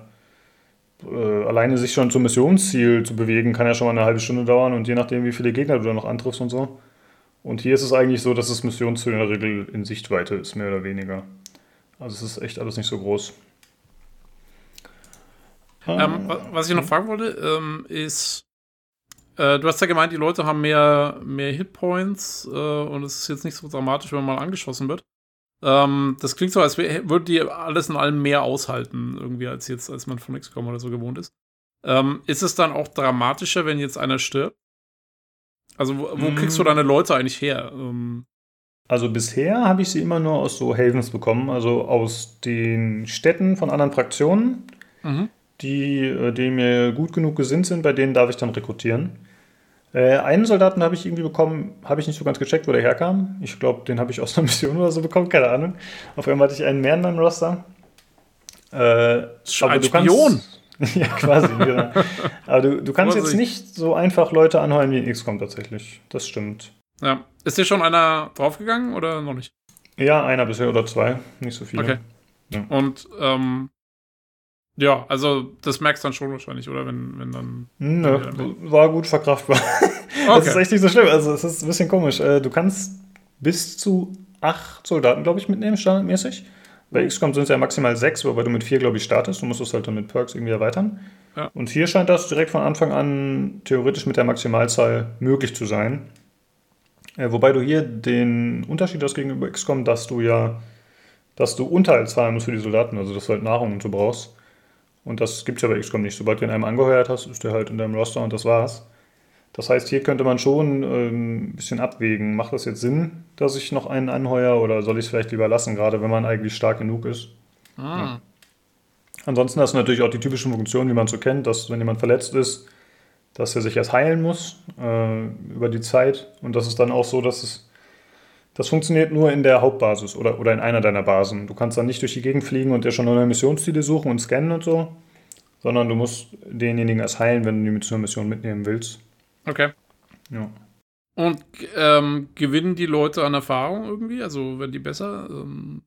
äh, alleine sich schon zum Missionsziel zu bewegen, kann ja schon mal eine halbe Stunde dauern und je nachdem, wie viele Gegner du da noch antriffst und so. Und hier ist es eigentlich so, dass das Missionsziel in der Regel in Sichtweite ist, mehr oder weniger. Also es ist echt alles nicht so groß. Ähm, was ich noch fragen wollte, ähm, ist, äh, du hast ja gemeint, die Leute haben mehr, mehr Hitpoints äh, und es ist jetzt nicht so dramatisch, wenn man mal angeschossen wird. Ähm, das klingt so, als würde die alles in allem mehr aushalten, irgendwie, als jetzt, als man von XCOM oder so gewohnt ist. Ähm, ist es dann auch dramatischer, wenn jetzt einer stirbt? Also, wo, wo kriegst du mm. deine Leute eigentlich her? Ähm, also bisher habe ich sie immer nur aus so Havens bekommen, also aus den Städten von anderen Fraktionen. Mhm die, äh, die mir gut genug gesinnt sind, bei denen darf ich dann rekrutieren. Äh, einen Soldaten habe ich irgendwie bekommen, habe ich nicht so ganz gecheckt, wo der herkam. Ich glaube, den habe ich aus einer Mission oder so bekommen, keine Ahnung. Auf einmal hatte ich einen mehr in meinem Roster. Äh, du Spion! Kannst, ja, quasi, genau. Aber du, du kannst jetzt nicht so einfach Leute anheuern wie in XCOM tatsächlich. Das stimmt. Ja. Ist dir schon einer draufgegangen oder noch nicht? Ja, einer bisher oder zwei. Nicht so viele. Okay. Ja. Und ähm, ja, also das merkst du dann schon wahrscheinlich, oder? Wenn, wenn dann. Nö, war gut verkraftbar. Okay. Das ist echt nicht so schlimm. Also es ist ein bisschen komisch. Äh, du kannst bis zu acht Soldaten, glaube ich, mitnehmen, standardmäßig. Bei oh. XCOM sind es ja maximal sechs, wobei du mit vier, glaube ich, startest. Du musst es halt dann mit Perks irgendwie erweitern. Ja. Und hier scheint das direkt von Anfang an theoretisch mit der Maximalzahl möglich zu sein. Äh, wobei du hier den Unterschied hast gegenüber XCOM, dass du ja, dass du Unterhalt zahlen musst für die Soldaten, also dass du halt Nahrung und so brauchst. Und das gibt es ja bei XCOM nicht. Sobald du ihn einem angeheuert hast, ist der halt in deinem Roster und das war's. Das heißt, hier könnte man schon ähm, ein bisschen abwägen. Macht das jetzt Sinn, dass ich noch einen anheuere oder soll ich es vielleicht lieber lassen, gerade wenn man eigentlich stark genug ist? Ah. Ja. Ansonsten hast du natürlich auch die typischen Funktionen, wie man so kennt, dass wenn jemand verletzt ist, dass er sich erst heilen muss äh, über die Zeit. Und das ist dann auch so, dass es das funktioniert nur in der Hauptbasis oder, oder in einer deiner Basen. Du kannst dann nicht durch die Gegend fliegen und dir schon neue Missionsziele suchen und scannen und so, sondern du musst denjenigen erst heilen, wenn du die mit zur Mission mitnehmen willst. Okay. Ja. Und ähm, gewinnen die Leute an Erfahrung irgendwie? Also werden die besser? Ähm,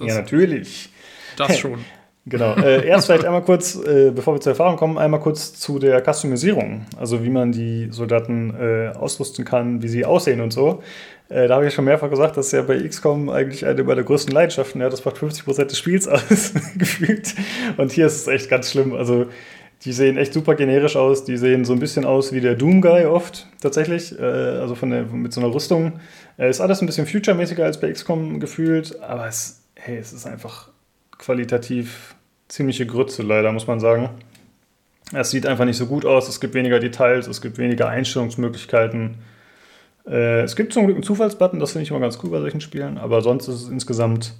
ja, natürlich. Das schon. Genau. Äh, erst vielleicht einmal kurz, äh, bevor wir zur Erfahrung kommen, einmal kurz zu der Customisierung. Also wie man die Soldaten äh, ausrüsten kann, wie sie aussehen und so. Äh, da habe ich schon mehrfach gesagt, das ist ja bei XCOM eigentlich eine meiner größten Leidenschaften. Ja, das macht 50% des Spiels aus, gefühlt. Und hier ist es echt ganz schlimm. Also die sehen echt super generisch aus. Die sehen so ein bisschen aus wie der Doom Guy oft, tatsächlich. Äh, also von der, mit so einer Rüstung. Äh, ist alles ein bisschen future-mäßiger als bei XCOM gefühlt, aber es, hey, es ist einfach qualitativ ziemliche Grütze, leider, muss man sagen. Es sieht einfach nicht so gut aus, es gibt weniger Details, es gibt weniger Einstellungsmöglichkeiten. Äh, es gibt zum Glück einen Zufallsbutton, das finde ich immer ganz cool bei solchen Spielen, aber sonst ist es insgesamt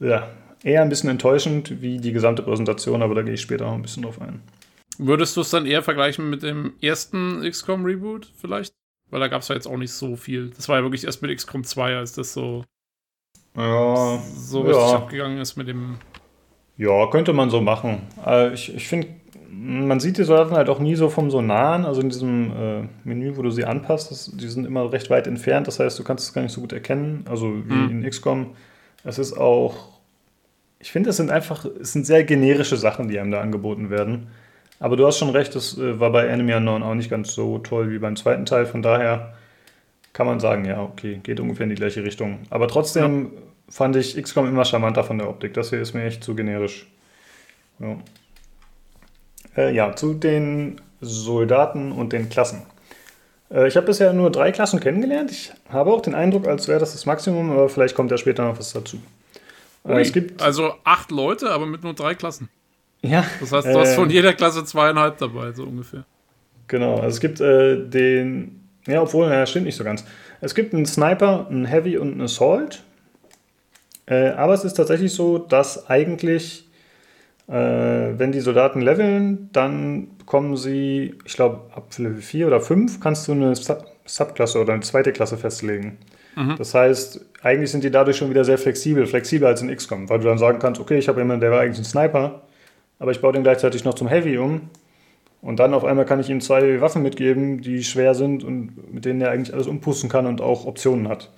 ja, eher ein bisschen enttäuschend wie die gesamte Präsentation, aber da gehe ich später noch ein bisschen drauf ein. Würdest du es dann eher vergleichen mit dem ersten XCOM Reboot vielleicht? Weil da gab es ja jetzt auch nicht so viel. Das war ja wirklich erst mit XCOM 2, als das so, ja, so richtig ja. abgegangen ist mit dem. Ja, könnte man so machen. Äh, ich ich finde, man sieht die Soldaten halt auch nie so vom so nahen, also in diesem äh, Menü, wo du sie anpasst, das, die sind immer recht weit entfernt, das heißt, du kannst es gar nicht so gut erkennen, also wie mhm. in XCOM. Es ist auch, ich finde, es sind einfach, es sind sehr generische Sachen, die einem da angeboten werden. Aber du hast schon recht, das äh, war bei Enemy Unknown auch nicht ganz so toll wie beim zweiten Teil. Von daher kann man sagen, ja, okay, geht ungefähr in die gleiche Richtung. Aber trotzdem ja. fand ich XCOM immer charmanter von der Optik. Das hier ist mir echt zu generisch. Ja, äh, ja zu den Soldaten und den Klassen. Äh, ich habe bisher nur drei Klassen kennengelernt. Ich habe auch den Eindruck, als wäre das das Maximum, aber vielleicht kommt ja später noch was dazu. Äh, es gibt also acht Leute, aber mit nur drei Klassen. Ja. Das heißt, du hast von äh, jeder Klasse zweieinhalb dabei, so ungefähr. Genau, also es gibt äh, den, ja, obwohl, ja, stimmt nicht so ganz. Es gibt einen Sniper, einen Heavy und einen Assault. Äh, aber es ist tatsächlich so, dass eigentlich, wenn die Soldaten leveln, dann bekommen sie, ich glaube, ab Level 4 oder 5 kannst du eine Sub Subklasse oder eine zweite Klasse festlegen. Mhm. Das heißt, eigentlich sind die dadurch schon wieder sehr flexibel, flexibler als in XCOM, weil du dann sagen kannst, okay, ich habe jemanden, der war eigentlich ein Sniper, aber ich baue den gleichzeitig noch zum Heavy um. Und dann auf einmal kann ich ihm zwei Waffen mitgeben, die schwer sind und mit denen er eigentlich alles umpusten kann und auch Optionen hat.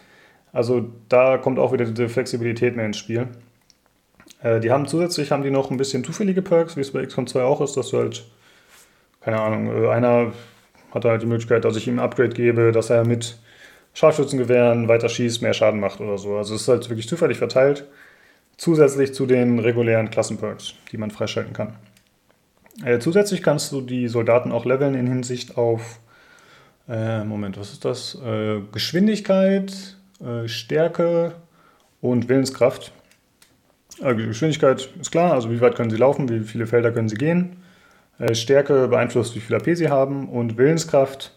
Also da kommt auch wieder diese Flexibilität mehr ins Spiel. Äh, die haben zusätzlich haben die noch ein bisschen zufällige Perks, wie es bei XCOM 2 auch ist, dass du halt, keine Ahnung, äh, einer hat halt die Möglichkeit, dass ich ihm ein Upgrade gebe, dass er mit Scharfschützengewehren weiter schießt, mehr Schaden macht oder so. Also es ist halt wirklich zufällig verteilt zusätzlich zu den regulären Klassenperks, die man freischalten kann. Äh, zusätzlich kannst du die Soldaten auch leveln in Hinsicht auf, äh, Moment, was ist das? Äh, Geschwindigkeit, äh, Stärke und Willenskraft. Äh, Geschwindigkeit ist klar, also wie weit können sie laufen, wie viele Felder können sie gehen. Äh, Stärke beeinflusst, wie viel AP sie haben und Willenskraft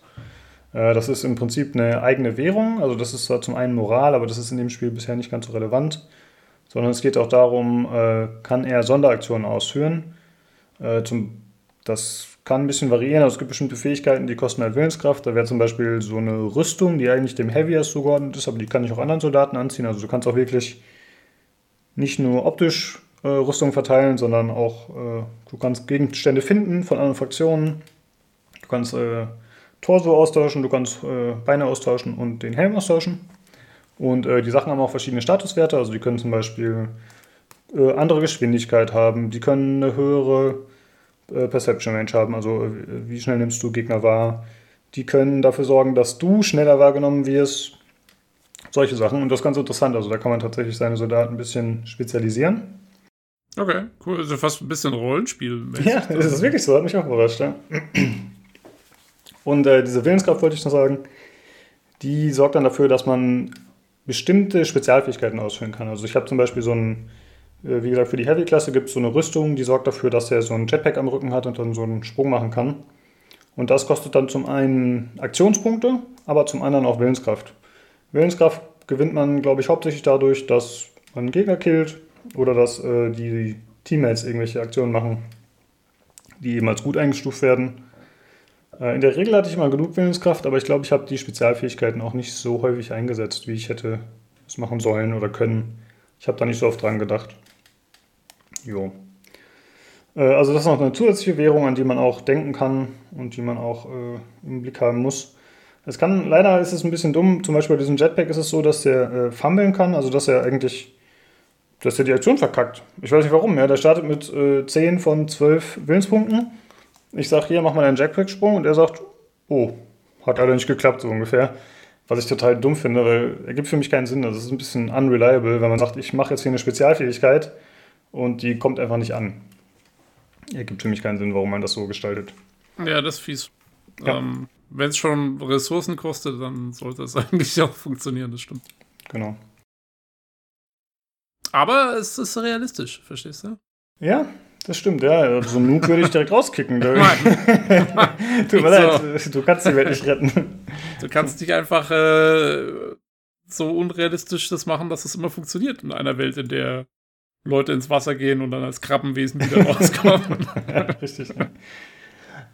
das ist im Prinzip eine eigene Währung. Also das ist zwar zum einen Moral, aber das ist in dem Spiel bisher nicht ganz so relevant sondern es geht auch darum, äh, kann er Sonderaktionen ausführen. Äh, das kann ein bisschen variieren, also es gibt bestimmte Fähigkeiten, die kosten halt Willenskraft. Da wäre zum Beispiel so eine Rüstung, die eigentlich dem Heavier zugeordnet ist, aber die kann ich auch anderen Soldaten anziehen. Also du kannst auch wirklich nicht nur optisch äh, Rüstung verteilen, sondern auch äh, du kannst Gegenstände finden von anderen Fraktionen. Du kannst äh, Torso austauschen, du kannst äh, Beine austauschen und den Helm austauschen. Und äh, die Sachen haben auch verschiedene Statuswerte. Also die können zum Beispiel äh, andere Geschwindigkeit haben, die können eine höhere Perception Range haben, also wie schnell nimmst du Gegner wahr. Die können dafür sorgen, dass du schneller wahrgenommen wirst. Solche Sachen. Und das ist ganz interessant. Also da kann man tatsächlich seine Soldaten ein bisschen spezialisieren. Okay, cool. Also fast ein bisschen Rollenspiel. Ja, das ist wirklich so. Hat mich auch überrascht. Ja. Und äh, diese Willenskraft wollte ich noch sagen, die sorgt dann dafür, dass man bestimmte Spezialfähigkeiten ausführen kann. Also ich habe zum Beispiel so ein, äh, wie gesagt, für die Heavy-Klasse gibt es so eine Rüstung, die sorgt dafür, dass er so ein Jetpack am Rücken hat und dann so einen Sprung machen kann. Und das kostet dann zum einen Aktionspunkte, aber zum anderen auch Willenskraft. Willenskraft gewinnt man, glaube ich, hauptsächlich dadurch, dass man einen Gegner killt oder dass äh, die Teammates irgendwelche Aktionen machen, die eben als gut eingestuft werden. Äh, in der Regel hatte ich immer genug Willenskraft, aber ich glaube, ich habe die Spezialfähigkeiten auch nicht so häufig eingesetzt, wie ich hätte es machen sollen oder können. Ich habe da nicht so oft dran gedacht. Jo. Äh, also das ist noch eine zusätzliche Währung, an die man auch denken kann und die man auch äh, im Blick haben muss. Es kann, leider ist es ein bisschen dumm, zum Beispiel bei diesem Jetpack ist es so, dass der äh, fummeln kann, also dass er eigentlich, dass er die Aktion verkackt. Ich weiß nicht warum, ja, der startet mit äh, 10 von 12 Willenspunkten ich sage, hier, mach mal einen Jackpack-Sprung und er sagt, oh, hat leider nicht geklappt, so ungefähr. Was ich total dumm finde, weil er gibt für mich keinen Sinn. Das ist ein bisschen unreliable, wenn man sagt, ich mache jetzt hier eine Spezialfähigkeit und die kommt einfach nicht an. Ergibt für mich keinen Sinn, warum man das so gestaltet. Ja, das ist fies. Ja. Ähm, Wenn es schon Ressourcen kostet, dann sollte es eigentlich auch funktionieren, das stimmt. Genau. Aber es ist realistisch, verstehst du? Ja, das stimmt, ja. So einen Noob würde ich direkt rauskicken. Tut mir leid, du kannst die Welt nicht retten. Du kannst nicht einfach äh, so unrealistisch das machen, dass es immer funktioniert in einer Welt, in der Leute ins Wasser gehen und dann als Krabbenwesen wieder rauskommen. Richtig. Ja.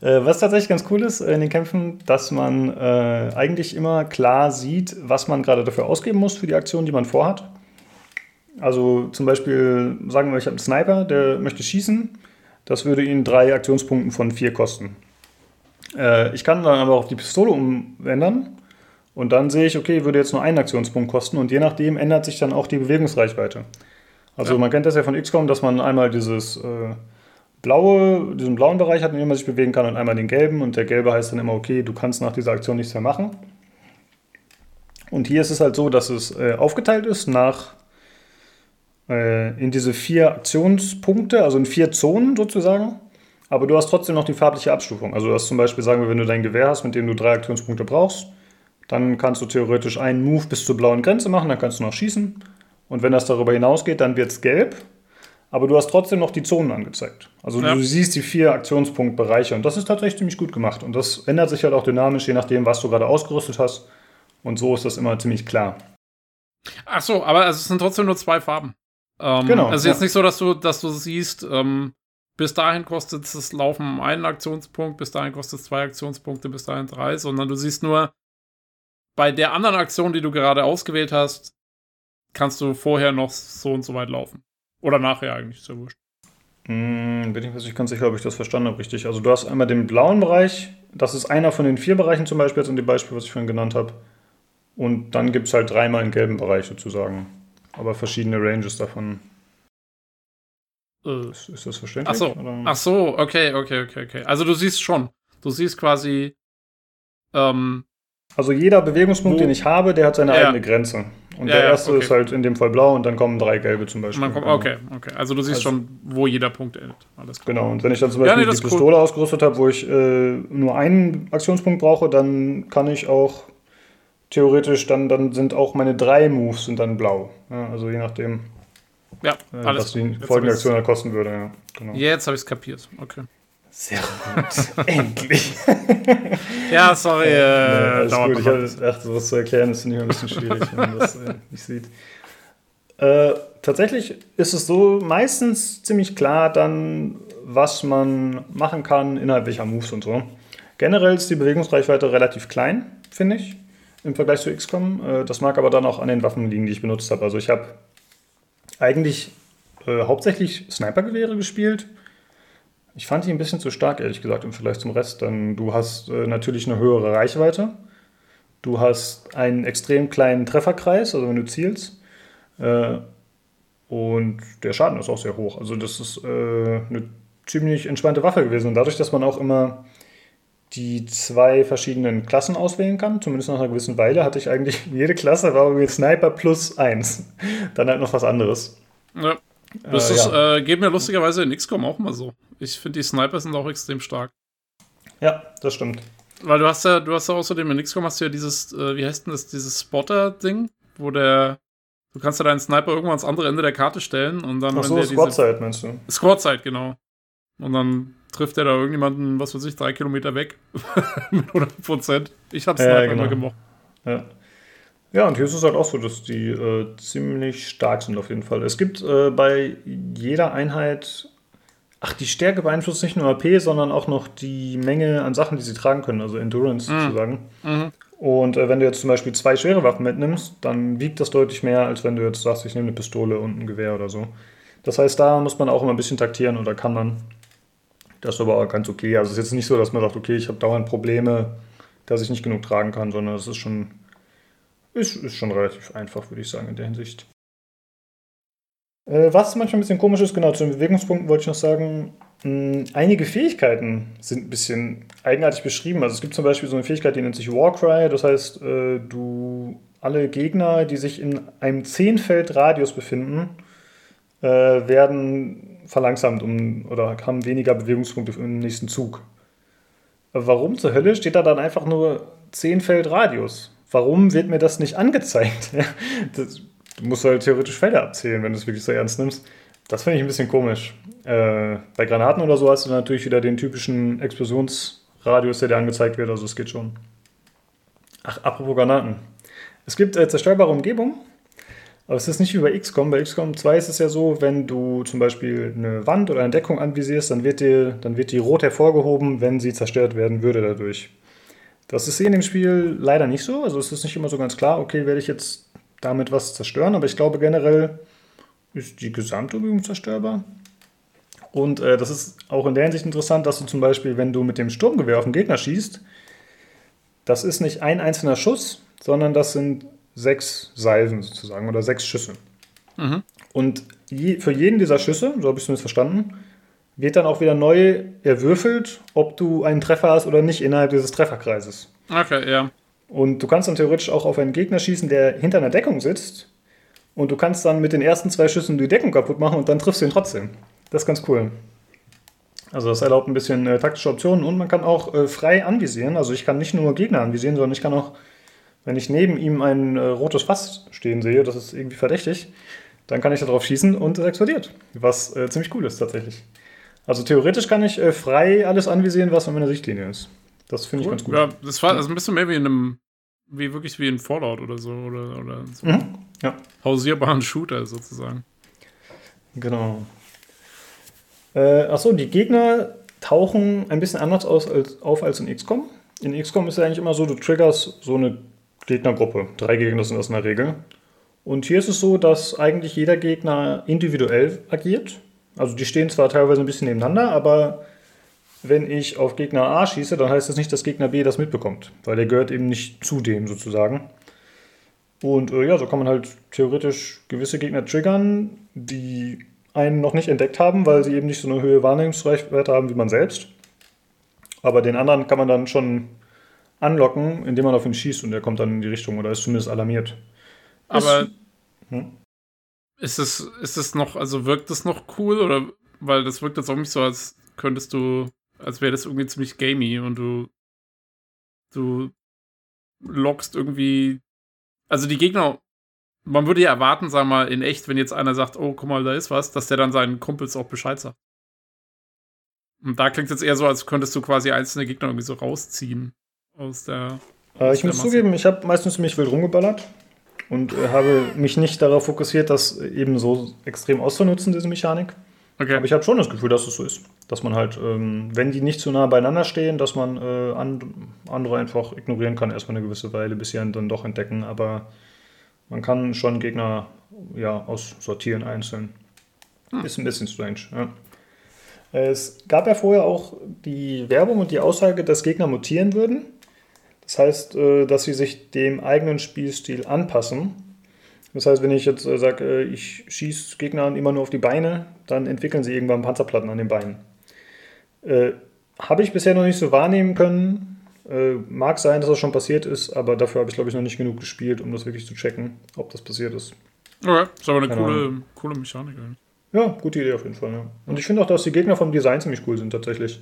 Äh, was tatsächlich ganz cool ist äh, in den Kämpfen, dass man äh, eigentlich immer klar sieht, was man gerade dafür ausgeben muss für die Aktion, die man vorhat. Also zum Beispiel, sagen wir, ich habe einen Sniper, der möchte schießen. Das würde ihn drei Aktionspunkten von vier kosten. Äh, ich kann dann aber auf die Pistole umändern und dann sehe ich, okay, würde jetzt nur einen Aktionspunkt kosten und je nachdem ändert sich dann auch die Bewegungsreichweite. Also Ja. man kennt das ja von XCOM, dass man einmal dieses äh, blaue, diesen blauen Bereich hat, in dem man sich bewegen kann und einmal den gelben und der gelbe heißt dann immer, okay, du kannst nach dieser Aktion nichts mehr machen. Und hier ist es halt so, dass es äh, aufgeteilt ist nach äh, in diese vier Aktionspunkte, also in vier Zonen sozusagen. Aber du hast trotzdem noch die farbliche Abstufung. Also du hast zum Beispiel, sagen wir, wenn du dein Gewehr hast, mit dem du drei Aktionspunkte brauchst, dann kannst du theoretisch einen Move bis zur blauen Grenze machen, dann kannst du noch schießen. Und wenn das darüber hinausgeht, dann wird es gelb. Aber du hast trotzdem noch die Zonen angezeigt. Also Ja. du siehst die vier Aktionspunktbereiche und das ist tatsächlich ziemlich gut gemacht. Und das ändert sich halt auch dynamisch, je nachdem, was du gerade ausgerüstet hast. Und so ist das immer ziemlich klar. Ach so, aber es sind trotzdem nur zwei Farben. Ähm, Genau, Also jetzt ja. nicht so, dass du, dass du siehst, ähm, bis dahin kostet das Laufen einen Aktionspunkt, bis dahin kostet es zwei Aktionspunkte, bis dahin drei, sondern du siehst nur, bei der anderen Aktion, die du gerade ausgewählt hast, kannst du vorher noch so und so weit laufen. Oder nachher eigentlich, ist ja wurscht. Hm, bin ich mir nicht ganz sicher, ob ich das verstanden habe richtig. Also du hast einmal den blauen Bereich, das ist einer von den vier Bereichen zum Beispiel, jetzt in dem Beispiel, was ich vorhin genannt habe. Und dann gibt es halt dreimal einen gelben Bereich sozusagen. Aber verschiedene Ranges davon. Äh, Ist, ist das verständlich? Ach so. Oder? Ach so, okay, okay, okay, okay. Also du siehst schon. Du siehst quasi, ähm, Also jeder Bewegungspunkt, Wo- den ich habe, der hat seine Ja. eigene Grenze. Und Ja, der ja, erste okay. ist halt in dem Fall blau und dann kommen drei gelbe zum Beispiel. kommt, okay, okay. Also du siehst Also- schon, wo jeder Punkt endet. Alles klar. Genau, und wenn ich dann zum Ja, Beispiel nee, das die ist cool. Pistole ausgerüstet habe, wo ich äh, nur einen Aktionspunkt brauche, dann kann ich auch theoretisch, dann, dann sind auch meine drei Moves sind dann blau. Ja, also je nachdem, Ja, äh, was die folgende Aktion dann kosten würde. Ja, genau. Jetzt habe ich es kapiert. Okay. Sehr gut. Endlich. Ja, sorry, Nee, äh, dauert gut. Ich habe gedacht, sowas zu erklären, ist nicht ein bisschen schwierig, wenn man das äh, nicht sieht. Äh, tatsächlich ist es so meistens ziemlich klar dann, was man machen kann, innerhalb welcher Moves und so. Generell ist die Bewegungsreichweite relativ klein, finde ich, im Vergleich zu XCOM. Äh, das mag aber dann auch an den Waffen liegen, die ich benutzt habe. Also ich habe eigentlich äh, hauptsächlich Snipergewehre gespielt. Ich fand die ein bisschen zu stark, ehrlich gesagt, im Vergleich zum Rest. Denn du hast äh, natürlich eine höhere Reichweite. Du hast einen extrem kleinen Trefferkreis, also wenn du zielst. Äh, und der Schaden ist auch sehr hoch. Also das ist äh, eine ziemlich entspannte Waffe gewesen. Und dadurch, dass man auch immer die zwei verschiedenen Klassen auswählen kann, zumindest nach einer gewissen Weile, hatte ich eigentlich jede Klasse war mit Sniper plus eins. Dann halt noch was anderes. Ja, das Äh, ist, ja. äh, geht mir lustigerweise in XCOM auch mal so. Ich finde, die Sniper sind auch extrem stark. ja, das stimmt. Weil du hast ja, du hast ja außerdem in XCOM hast du ja dieses, äh, wie heißt denn das, dieses Spotter-Ding, wo der, du kannst ja deinen Sniper irgendwann ans andere Ende der Karte stellen und dann, Ach so, Squad-Side meinst du? Squad-Zeit, genau. Und dann trifft der da irgendjemanden, was weiß ich, drei Kilometer weg. Mit 100 Prozent. Ich hab's Ja, Sniper genau. immer gemocht. Ja. Ja, und hier ist es halt auch so, dass die äh, ziemlich stark sind auf jeden Fall. Es gibt äh, bei jeder Einheit, ach, die Stärke beeinflusst nicht nur AP, sondern auch noch die Menge an Sachen, die sie tragen können, also Endurance Mhm. sozusagen. Mhm. Und äh, wenn du jetzt zum Beispiel zwei schwere Waffen mitnimmst, dann wiegt das deutlich mehr, als wenn du jetzt sagst, ich nehme eine Pistole und ein Gewehr oder so. Das heißt, da muss man auch immer ein bisschen taktieren oder kann man. Das ist aber auch ganz okay. Also es ist jetzt nicht so, dass man sagt, okay, ich habe dauernd Probleme, dass ich nicht genug tragen kann, sondern es ist schon, ist, ist schon relativ einfach, würde ich sagen, in der Hinsicht. Äh, was manchmal ein bisschen komisch ist, genau, zu den Bewegungspunkten wollte ich noch sagen, mh, einige Fähigkeiten sind ein bisschen eigenartig beschrieben. Also es gibt zum Beispiel so eine Fähigkeit, die nennt sich Warcry, das heißt, äh, du alle Gegner, die sich in einem 10-Feld-Radius befinden, äh, werden verlangsamt um, oder haben weniger Bewegungspunkte im nächsten Zug. Warum zur Hölle steht da dann einfach nur 10 Feld Radius? Warum wird mir das nicht angezeigt? das, du musst halt theoretisch Felder abzählen, wenn du es wirklich so ernst nimmst. Das finde ich ein bisschen komisch. Äh, bei Granaten oder so hast du natürlich wieder den typischen Explosionsradius, der dir angezeigt wird, also es geht schon. Ach, apropos Granaten. Es gibt äh, zerstörbare Umgebungen, aber es ist nicht wie bei XCOM. Bei XCOM 2 ist es ja so, wenn du zum Beispiel eine Wand oder eine Deckung anvisierst, dann wird, dir, dann wird die rot hervorgehoben, wenn sie zerstört werden würde dadurch. Das ist in dem Spiel leider nicht so. Also es ist nicht immer so ganz klar, okay, werde ich jetzt damit was zerstören, aber ich glaube generell ist die gesamte Umgebung zerstörbar. Und äh, das ist auch in der Hinsicht interessant, dass du zum Beispiel, wenn du mit dem Sturmgewehr auf den Gegner schießt, das ist nicht ein einzelner Schuss, sondern das sind sechs Salven sozusagen oder sechs Schüsse. Mhm. Und je, für jeden dieser Schüsse, so habe ich es zumindest verstanden, wird dann auch wieder neu erwürfelt, ob du einen Treffer hast oder nicht innerhalb dieses Trefferkreises. Okay, ja. Und du kannst dann theoretisch auch auf einen Gegner schießen, der hinter einer Deckung sitzt. Und du kannst dann mit den ersten zwei Schüssen die Deckung kaputt machen und dann triffst du ihn trotzdem. Das ist ganz cool. Also das erlaubt ein bisschen äh, taktische Optionen und man kann auch äh, frei anvisieren. Also ich kann nicht nur Gegner anvisieren, sondern ich kann auch, wenn ich neben ihm ein äh, rotes Fass stehen sehe, das ist irgendwie verdächtig, dann kann ich darauf schießen und es explodiert. Was äh, ziemlich cool ist tatsächlich. Also theoretisch kann ich äh, frei alles anvisieren, was in meiner Sichtlinie ist. Das finde ich ganz gut. Ja, das war also ein bisschen mehr wie in einem, wie wirklich wie in Fallout oder so. Oder, oder so mhm, ja. Hausierbaren Shooter sozusagen. Genau. Äh, achso, die Gegner tauchen ein bisschen anders aus, als, auf als in XCOM. In XCOM ist es eigentlich immer so, du triggerst so eine Gegnergruppe. Drei Gegner sind das in der Regel. Und hier ist es so, dass eigentlich jeder Gegner individuell agiert. Also die stehen zwar teilweise ein bisschen nebeneinander, aber wenn ich auf Gegner A schieße, dann heißt das nicht, dass Gegner B das mitbekommt, weil der gehört eben nicht zu dem sozusagen. Und äh, ja, so kann man halt theoretisch gewisse Gegner triggern, die einen noch nicht entdeckt haben, weil sie eben nicht so eine höhere Wahrnehmungsreichweite haben wie man selbst. Aber den anderen kann man dann schon anlocken, indem man auf ihn schießt und der kommt dann in die Richtung oder ist zumindest alarmiert. Aber ist, hm? Ist es, ist es noch, also wirkt das noch cool oder weil das wirkt jetzt auch nicht so, als könntest du, als wäre das irgendwie ziemlich gamey und du, du lockst irgendwie, also die Gegner man würde ja erwarten, sag mal, in echt, wenn jetzt einer sagt, oh, guck mal, da ist was, dass der dann seinen Kumpels auch Bescheid sagt. Und da klingt es jetzt eher so, als könntest du quasi einzelne Gegner irgendwie so rausziehen aus der. Äh, ich muss Masse. zugeben, ich habe meistens mich wild rumgeballert und äh, habe mich nicht darauf fokussiert, das eben so extrem auszunutzen, diese Mechanik. Okay. Aber ich habe schon das Gefühl, dass es so ist. Dass man halt, ähm, wenn die nicht zu nah beieinander stehen, dass man äh, and andere einfach ignorieren kann, erstmal eine gewisse Weile, bis sie dann doch entdecken. Aber man kann schon Gegner ja, aussortieren einzeln. Hm. Ist ein bisschen strange. Ja. Es gab ja vorher auch die Werbung und die Aussage, dass Gegner mutieren würden. Das heißt, äh, dass sie sich dem eigenen Spielstil anpassen. Das heißt, wenn ich jetzt äh, sage, äh, ich schieße Gegner immer nur auf die Beine, dann entwickeln sie irgendwann Panzerplatten an den Beinen. Habe ich bisher noch nicht so wahrnehmen können, mag sein, dass das schon passiert ist, aber dafür habe ich, glaube ich, noch nicht genug gespielt, um das wirklich zu checken, ob das passiert ist. Okay, ist aber eine coole, coole Mechanik. Ja, gute Idee auf jeden Fall. Ja. Und ich finde auch, dass die Gegner vom Design ziemlich cool sind, tatsächlich.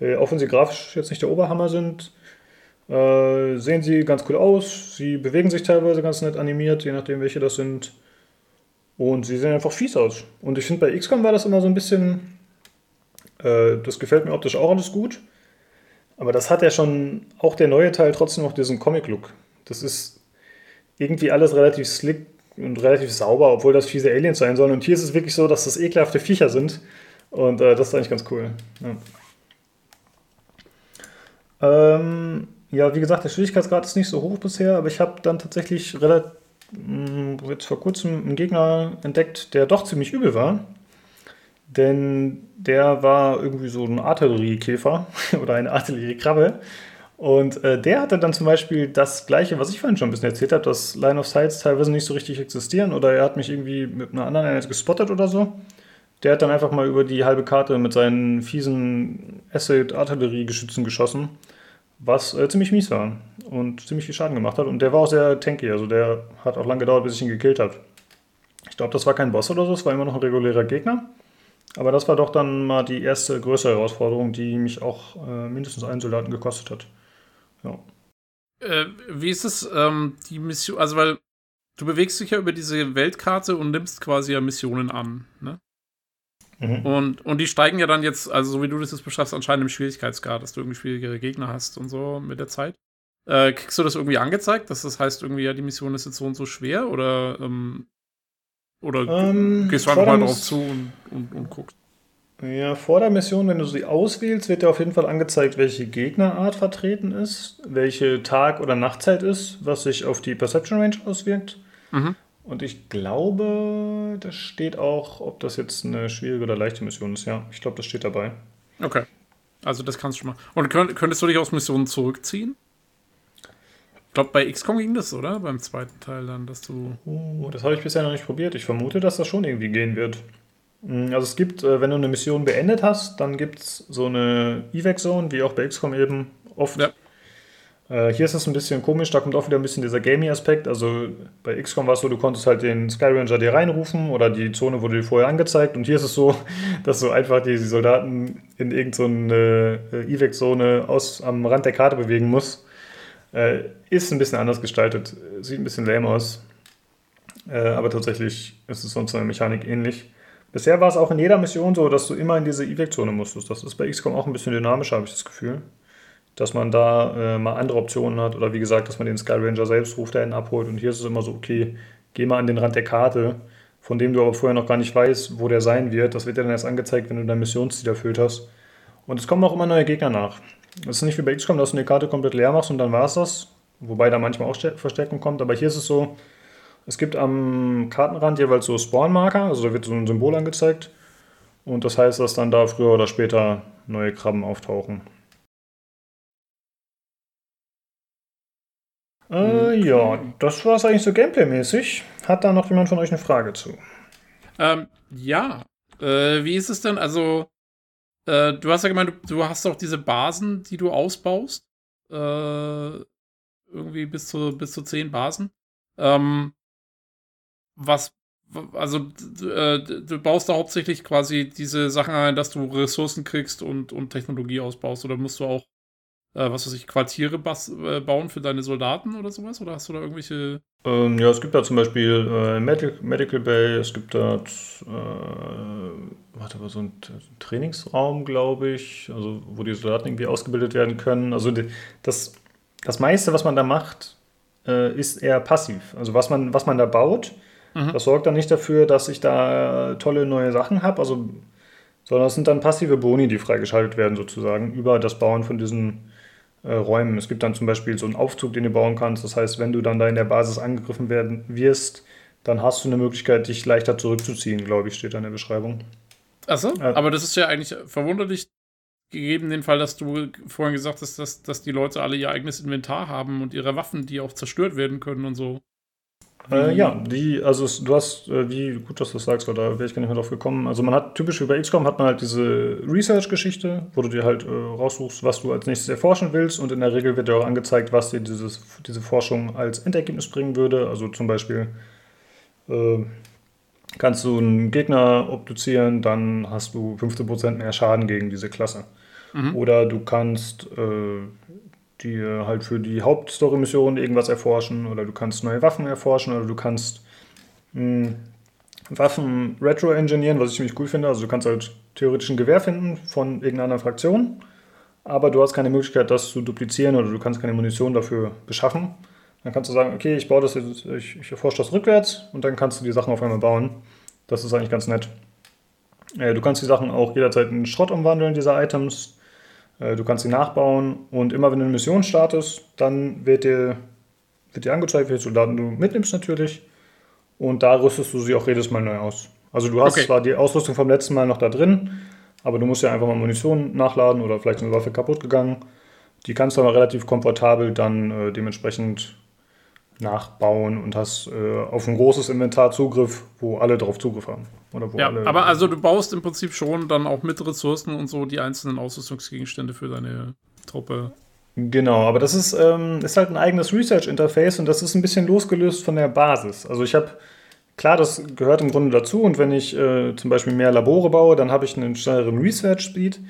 Äh, auch wenn sie grafisch jetzt nicht der Oberhammer sind, äh, sehen sie ganz cool aus. Sie bewegen sich teilweise ganz nett animiert, je nachdem, welche das sind. Und sie sehen einfach fies aus. Und ich finde, bei XCOM war das immer so ein bisschen. Äh, das gefällt mir optisch auch alles gut. Aber das hat ja schon auch der neue Teil trotzdem noch diesen Comic-Look. Das ist irgendwie alles relativ slick und relativ sauber, obwohl das fiese Aliens sein sollen. Und hier ist es wirklich so, dass das ekelhafte Viecher sind. Und äh, das ist eigentlich ganz cool. Ja. Ähm, ja, wie gesagt, der Schwierigkeitsgrad ist nicht so hoch bisher, aber ich habe dann tatsächlich relativ mm, jetzt vor kurzem einen Gegner entdeckt, der doch ziemlich übel war. Denn der war irgendwie so ein Artilleriekäfer oder eine Artilleriekrabbe. Und äh, der hatte dann zum Beispiel das Gleiche, was ich vorhin schon ein bisschen erzählt habe, dass Line of Sights teilweise nicht so richtig existieren oder er hat mich irgendwie mit einer anderen Einheit gespottet oder so. Der hat dann einfach mal über die halbe Karte mit seinen fiesen Acid-Artilleriegeschützen geschossen, was äh, ziemlich mies war und ziemlich viel Schaden gemacht hat. Und der war auch sehr tanky, also der hat auch lange gedauert, bis ich ihn gekillt habe. Ich glaube, das war kein Boss oder so, es war immer noch ein regulärer Gegner. Aber das war doch dann mal die erste größere Herausforderung, die mich auch äh, mindestens einen Soldaten gekostet hat. Ja. Äh, wie ist es, ähm, die Mission, also weil du bewegst dich ja über diese Weltkarte und nimmst quasi ja Missionen an, ne? Mhm. Und, und die steigen ja dann jetzt, also so wie du das jetzt beschreibst, anscheinend im Schwierigkeitsgrad, dass du irgendwie schwierigere Gegner hast und so mit der Zeit. Äh, kriegst du das irgendwie angezeigt, dass das heißt, irgendwie, ja, die Mission ist jetzt so und so schwer? Oder, ähm, oder ähm, gehst du einfach mal drauf zu und, und, und guckst? Ja, vor der Mission, wenn du sie auswählst, wird dir auf jeden Fall angezeigt, welche Gegnerart vertreten ist, welche Tag- oder Nachtzeit ist, was sich auf die Perception Range auswirkt. Mhm. Und ich glaube, das steht auch, ob das jetzt eine schwierige oder leichte Mission ist. Ja, ich glaube, das steht dabei. Okay. Also das kannst du schon mal. Und könntest du dich aus Missionen zurückziehen? Ich glaube, bei XCOM ging das, oder? Beim zweiten Teil dann, dass du. Oh, das habe ich bisher noch nicht probiert. Ich vermute, dass das schon irgendwie gehen wird. Mm, also es gibt, äh, wenn du eine Mission beendet hast, dann gibt es so eine Evac-Zone, wie auch bei XCOM eben oft. Ja. Äh, hier ist es ein bisschen komisch, da kommt auch wieder ein bisschen dieser Gaming-Aspekt. Also bei XCOM war es so, du konntest halt den Skyranger dir reinrufen oder die Zone wurde dir vorher angezeigt. Und hier ist es so, dass du einfach die, Soldaten in irgendeine so äh, Evac-Zone am Rand der Karte bewegen musst. Äh, ist ein bisschen anders gestaltet, sieht ein bisschen lame aus. Äh, aber tatsächlich ist es sonst eine Mechanik ähnlich. Bisher war es auch in jeder Mission so, dass du immer in diese Evac-Zone musstest. Das ist bei XCOM auch ein bisschen dynamischer, habe ich das Gefühl. Dass man da äh, mal andere Optionen hat oder wie gesagt, dass man den Sky Ranger selbst ruft, der ihn abholt. Und hier ist es immer so, okay, geh mal an den Rand der Karte, von dem du aber vorher noch gar nicht weißt, wo der sein wird. Das wird dir dann erst angezeigt, wenn du dein Missionsziel erfüllt hast. Und es kommen auch immer neue Gegner nach. Es ist nicht wie bei XCOM, dass du eine Karte komplett leer machst und dann war es das. Wobei da manchmal auch Verstärkung kommt. Aber hier ist es so, es gibt am Kartenrand jeweils so Spawnmarker, also da wird so ein Symbol angezeigt. Und das heißt, dass dann da früher oder später neue Krabben auftauchen. Äh, ja, das war es eigentlich so gameplay-mäßig. Hat da noch jemand von euch eine Frage zu? Ähm, ja. Äh, wie ist es denn? Also, äh, du hast ja gemeint, du, du, hast auch diese Basen, die du ausbaust. Äh, irgendwie bis zu, bis zu zehn Basen. Ähm, was, also äh, du baust da hauptsächlich quasi diese Sachen ein, dass du Ressourcen kriegst und, und Technologie ausbaust. Oder musst du auch, äh, was weiß ich, Quartiere äh, bauen für deine Soldaten oder sowas? Oder hast du da irgendwelche. Ähm, ja, es gibt da zum Beispiel äh, Medical, Medical Bay, es gibt da, äh, warte mal, so ein Trainingsraum, glaube ich, also wo die Soldaten irgendwie ausgebildet werden können. Also die, das, das meiste, was man da macht, äh, ist eher passiv. Also was man, was man da baut, Mhm. Das sorgt dann nicht dafür, dass ich da tolle neue Sachen habe, also, sondern es sind dann passive Boni, die freigeschaltet werden, sozusagen, über das Bauen von diesen äh, Räumen. Es gibt dann zum Beispiel so einen Aufzug, den du bauen kannst. Das heißt, wenn du dann da in der Basis angegriffen werden wirst, dann hast du eine Möglichkeit, dich leichter zurückzuziehen, glaube ich, steht da in der Beschreibung. Achso, äh, aber das ist ja eigentlich verwunderlich, gegeben den Fall, dass du vorhin gesagt hast, dass, dass die Leute alle ihr eigenes Inventar haben und ihre Waffen, die auch zerstört werden können und so. Äh, ja, die, also du hast, äh, wie gut, dass du das sagst, weil da wäre ich gar nicht mehr drauf gekommen. Also man hat, typisch wie bei XCOM, hat man halt diese Research-Geschichte, wo du dir halt äh, raussuchst, was du als nächstes erforschen willst und in der Regel wird dir auch angezeigt, was dir dieses, diese Forschung als Endergebnis bringen würde. Also zum Beispiel äh, kannst du einen Gegner obduzieren, dann hast du 15% mehr Schaden gegen diese Klasse. Mhm. Oder du kannst äh, die halt für die Hauptstory-Mission irgendwas erforschen oder du kannst neue Waffen erforschen oder du kannst mh, hm, Waffen retro-engineeren, was ich ziemlich cool finde. Also du kannst halt theoretisch ein Gewehr finden von irgendeiner Fraktion, aber du hast keine Möglichkeit, das zu duplizieren oder du kannst keine Munition dafür beschaffen. Dann kannst du sagen, okay, ich baue das jetzt, ich, ich erforsche das rückwärts und dann kannst du die Sachen auf einmal bauen. Das ist eigentlich ganz nett. Äh, du kannst die Sachen auch jederzeit in Schrott umwandeln, diese Items. Äh, du kannst sie nachbauen und immer wenn du eine Mission startest, dann wird dir, wird dir angezeigt, welche Soldaten du mitnimmst natürlich. Und da rüstest du sie auch jedes Mal neu aus. Also du hast okay. zwar die Ausrüstung vom letzten Mal noch da drin, aber du musst ja einfach mal Munition nachladen oder vielleicht ist eine Waffe kaputt gegangen. Die kannst du aber relativ komfortabel dann äh, dementsprechend nachbauen und hast äh, auf ein großes Inventar Zugriff, wo alle drauf Zugriff haben. Oder wo ja, alle, aber also du baust im Prinzip schon dann auch mit Ressourcen und so die einzelnen Ausrüstungsgegenstände für deine Truppe. Genau, aber das ist, ähm, ist halt ein eigenes Research-Interface und das ist ein bisschen losgelöst von der Basis. Also ich habe klar, das gehört im Grunde dazu. Und wenn ich äh, zum Beispiel mehr Labore baue, dann habe ich einen schnelleren Research-Speed.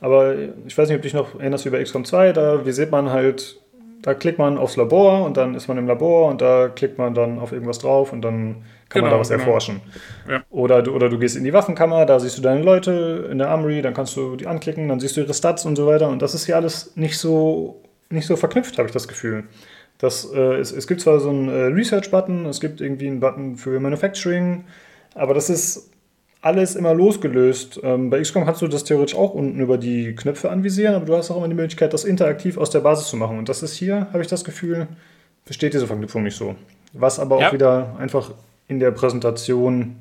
Aber ich weiß nicht, ob du dich noch erinnerst wie bei XCOM 2, da wie sieht man halt, da klickt man aufs Labor und dann ist man im Labor und da klickt man dann auf irgendwas drauf und dann kann genau, man da was genau. erforschen. Ja. Oder, du, oder du gehst in die Waffenkammer, da siehst du deine Leute in der Armory, dann kannst du die anklicken, dann siehst du ihre Stats und so weiter. Und das ist hier alles nicht so, nicht so verknüpft, habe ich das Gefühl. Das, äh, es, es gibt zwar so einen äh, Research-Button, es gibt irgendwie einen Button für Manufacturing, aber das ist alles immer losgelöst. Ähm, bei XCOM kannst du das theoretisch auch unten über die Knöpfe anvisieren, aber du hast auch immer die Möglichkeit, das interaktiv aus der Basis zu machen. Und das ist hier, habe ich das Gefühl, besteht diese Verknüpfung nicht so. Was aber ja. auch wieder einfach in der Präsentation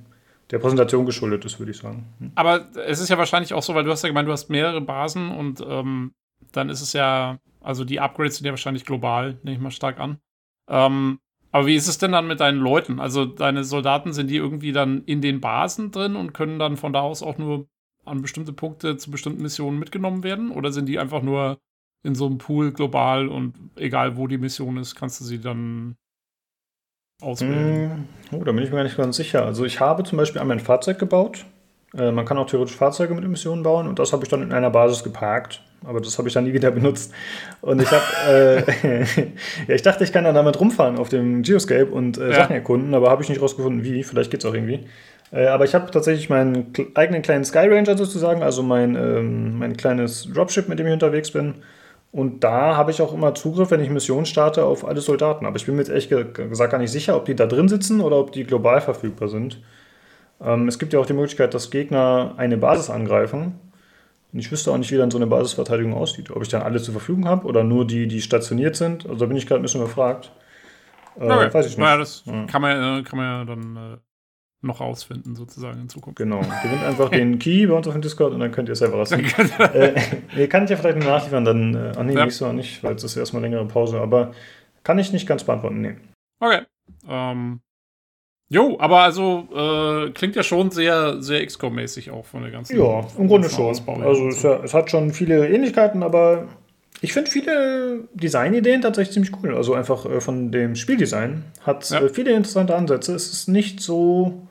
der Präsentation geschuldet ist, würde ich sagen. Hm. Aber es ist ja wahrscheinlich auch so, weil du hast ja gemeint, du hast mehrere Basen und ähm, dann ist es ja, also die Upgrades sind ja wahrscheinlich global, nehme ich mal stark an. Ähm, aber wie ist es denn dann mit deinen Leuten? Also deine Soldaten, sind die irgendwie dann in den Basen drin und können dann von da aus auch nur an bestimmte Punkte zu bestimmten Missionen mitgenommen werden? Oder sind die einfach nur in so einem Pool global und egal wo die Mission ist, kannst du sie dann auswählen? Mm, oh, da bin ich mir gar nicht ganz sicher. Also ich habe zum Beispiel einmal ein Fahrzeug gebaut. Äh, man kann auch theoretisch Fahrzeuge mit Emissionen bauen und das habe ich dann in einer Basis geparkt aber das habe ich dann nie wieder benutzt. Und ich habe, äh, ja, ich dachte, ich kann dann damit rumfahren auf dem Geoscape und äh, ja. Sachen erkunden, aber habe ich nicht rausgefunden, wie. Vielleicht geht es auch irgendwie. Äh, aber ich habe tatsächlich meinen eigenen kleinen Sky Ranger sozusagen, also mein, ähm, mein kleines Dropship, mit dem ich unterwegs bin. Und da habe ich auch immer Zugriff, wenn ich Missionen starte, auf alle Soldaten. Aber ich bin mir jetzt ehrlich gesagt gar nicht sicher, ob die da drin sitzen oder ob die global verfügbar sind. Ähm, es gibt ja auch die Möglichkeit, dass Gegner eine Basis angreifen und ich wüsste auch nicht, wie dann so eine Basisverteidigung aussieht. Ob ich dann alle zur Verfügung habe oder nur die, die stationiert sind. Also da bin ich gerade ein bisschen gefragt. Äh, okay. Weiß ich nicht. Naja, das ja. kann, man, kann man ja dann äh, noch rausfinden, sozusagen in Zukunft. Genau. Gewinnt einfach den Key bei uns auf dem Discord und dann könnt ihr es selber rausfinden. äh, ihr kann ich ja vielleicht noch nachliefern, dann. Äh, ach nee, ja. nicht so, nicht, weil es ist erstmal längere Pause. Aber kann ich nicht ganz beantworten, nee. Okay. Ähm, Jo, aber also äh, klingt ja schon sehr, sehr XCOM-mäßig auch von der ganzen. Ja, im Grunde schon. Ausbau also es, ja, es, hat schon viele Ähnlichkeiten, aber ich finde viele Designideen tatsächlich ziemlich cool. Also einfach äh, von dem Spieldesign hat ja. äh, viele interessante Ansätze. Es ist nicht so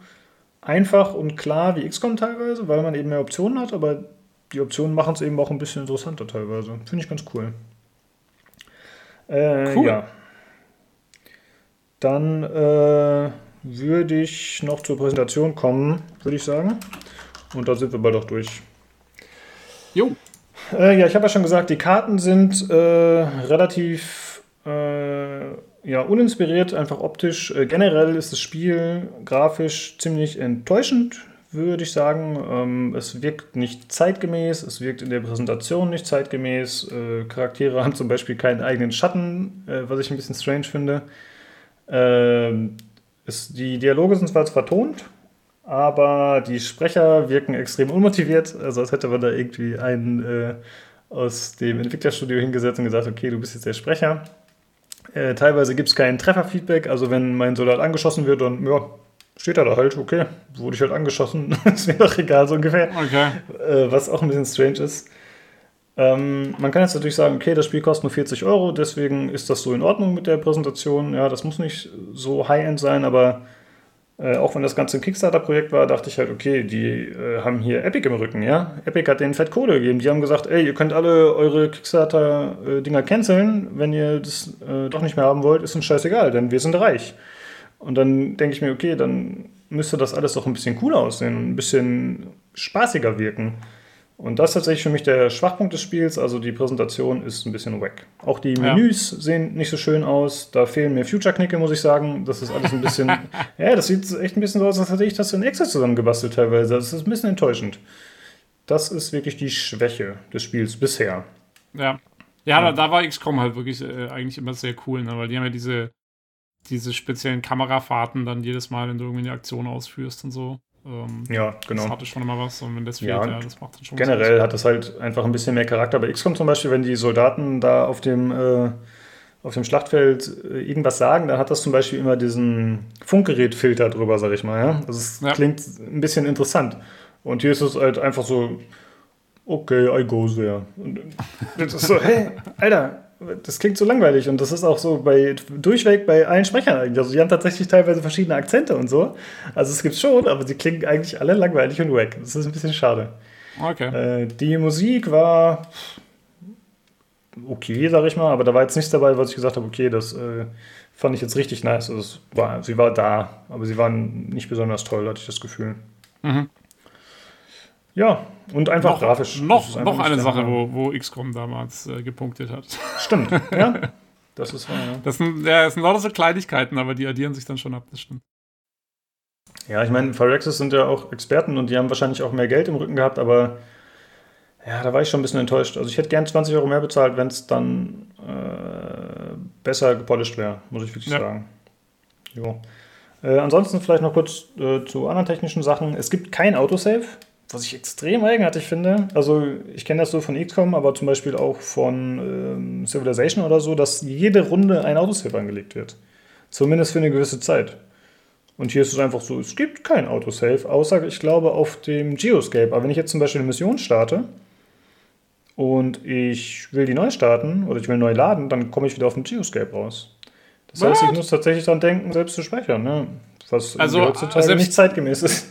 einfach und klar wie XCOM teilweise, weil man eben mehr Optionen hat, aber die Optionen machen es eben auch ein bisschen interessanter teilweise. Finde ich ganz cool. Äh, cool. Ja. Dann äh, würde ich noch zur Präsentation kommen, würde ich sagen. Und da sind wir bald auch durch. Jo. Äh, ja, ich habe ja schon gesagt, die Karten sind äh, relativ äh, ja, uninspiriert, einfach optisch. Äh, generell ist das Spiel grafisch ziemlich enttäuschend, würde ich sagen. Ähm, es wirkt nicht zeitgemäß, es wirkt in der Präsentation nicht zeitgemäß. Äh, Charaktere haben zum Beispiel keinen eigenen Schatten, äh, was ich ein bisschen strange finde. Ähm, es, die Dialoge sind zwar vertont, aber die Sprecher wirken extrem unmotiviert. Also als hätte man da irgendwie einen äh, aus dem Entwicklerstudio hingesetzt und gesagt, okay, du bist jetzt der Sprecher. Äh, teilweise gibt es kein Trefferfeedback, also wenn mein Soldat angeschossen wird, dann ja, steht er da halt, okay, wurde ich halt angeschossen, ist mir doch egal, so ungefähr. Okay. Äh, was auch ein bisschen strange ist. Ähm, man kann jetzt natürlich sagen, okay, das Spiel kostet nur 40 Euro, deswegen ist das so in Ordnung mit der Präsentation. Ja, das muss nicht so High-End sein, aber äh, auch wenn das Ganze ein Kickstarter-Projekt war, dachte ich halt, okay, die äh, haben hier Epic im Rücken, ja. Epic hat denen fett Kohle gegeben. Die haben gesagt, ey, ihr könnt alle eure Kickstarter-Dinger canceln, wenn ihr das äh, doch nicht mehr haben wollt, ist uns scheißegal, denn wir sind reich. Und dann denke ich mir, okay, dann müsste das alles doch ein bisschen cooler aussehen, ein bisschen spaßiger wirken. Und das ist tatsächlich für mich der Schwachpunkt des Spiels. Also die Präsentation ist ein bisschen wack. Auch die Menüs ja. sehen nicht so schön aus. Da fehlen mir Future-Knicke, muss ich sagen. Das ist alles ein bisschen. ja, das sieht echt ein bisschen so aus, als hätte ich das in Excel zusammengebastelt teilweise. Das ist ein bisschen enttäuschend. Das ist wirklich die Schwäche des Spiels bisher. Ja. Ja, da, da war XCOM halt wirklich äh, eigentlich immer sehr cool, ne? weil die haben ja diese, diese speziellen Kamerafahrten dann jedes Mal, wenn du irgendwie eine Aktion ausführst und so. Ähm, ja, genau. Das hatte schon immer was und wenn das fehlt, ja, ja das macht dann schon Generell hat das halt einfach ein bisschen mehr Charakter. Bei XCOM zum Beispiel, wenn die Soldaten da auf dem, äh, auf dem Schlachtfeld äh, irgendwas sagen, dann hat das zum Beispiel immer diesen Funkgerätfilter drüber, sag ich mal. Ja? Also es ja. klingt ein bisschen interessant. Und hier ist es halt einfach so, okay, I go there. Und das ist so, hey, Alter, das klingt so langweilig und das ist auch so bei durchweg bei allen Sprechern eigentlich. Also die haben tatsächlich teilweise verschiedene Akzente und so. Also es gibt schon, aber sie klingen eigentlich alle langweilig und wack. Das ist ein bisschen schade. Okay. Äh, die Musik war okay, sag ich mal, aber da war jetzt nichts dabei, was ich gesagt habe, okay, das äh, fand ich jetzt richtig nice. Also es war, sie war da, aber sie waren nicht besonders toll, hatte ich das Gefühl. Mhm. Ja, und einfach Noch, grafisch. Noch, einfach noch eine Sache, wo, wo XCOM damals äh, gepunktet hat. Stimmt, ja. Das ist wahr, ja. Das sind, ja, das sind lauter so Kleinigkeiten, aber die addieren sich dann schon ab, das stimmt. Ja, ich meine, Phyrexis sind ja auch Experten und die haben wahrscheinlich auch mehr Geld im Rücken gehabt, aber ja, da war ich schon ein bisschen enttäuscht. Also ich hätte gern 20 Euro mehr bezahlt, wenn es dann äh, besser gepolished wäre, muss ich wirklich Ja. sagen. Jo. Äh, ansonsten vielleicht noch kurz äh, zu anderen technischen Sachen. Es gibt kein Autosave, was ich extrem eigenartig finde. Also ich kenne das so von XCOM, aber zum Beispiel auch von ähm, Civilization oder so, dass jede Runde ein Autosave angelegt wird. Zumindest für eine gewisse Zeit. Und hier ist es einfach so, es gibt kein Autosave, außer ich glaube auf dem Geoscape. Aber wenn ich jetzt zum Beispiel eine Mission starte und ich will die neu starten oder ich will neu laden, dann komme ich wieder auf den Geoscape raus. Das heißt, ich What? muss tatsächlich dran denken, selbst zu speichern, ne? was Also, heutzutage selbst- nicht zeitgemäß ist.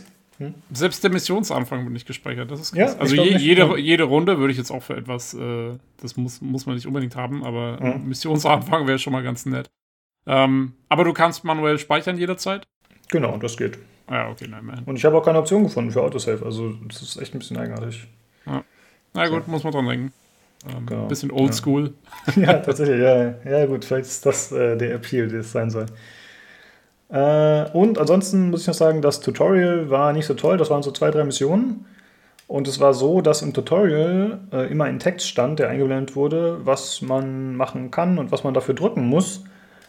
Selbst der Missionsanfang wird nicht gespeichert, das ist Ja, krass. ich also je, nicht, jede, ja. jede Runde würde ich jetzt auch für etwas, äh, das muss, muss man nicht unbedingt haben, aber Mhm. Missionsanfang wäre schon mal ganz nett. Ähm, aber du kannst manuell speichern jederzeit? Genau, das geht. Ja, okay, nein, immerhin. Und ich habe auch keine Option gefunden für Autosave, also das ist echt ein bisschen eigenartig. Na gut, muss man dran denken. Ähm, Genau. Bisschen Ja. oldschool. ja, tatsächlich, ja. Ja, gut, vielleicht ist das äh, der Appeal, der es sein soll. Äh, und ansonsten muss ich noch sagen, das Tutorial war nicht so toll. Das waren so zwei, drei Missionen. Und es war so, dass im Tutorial äh, immer ein Text stand, der eingeblendet wurde, was man machen kann und was man dafür drücken muss.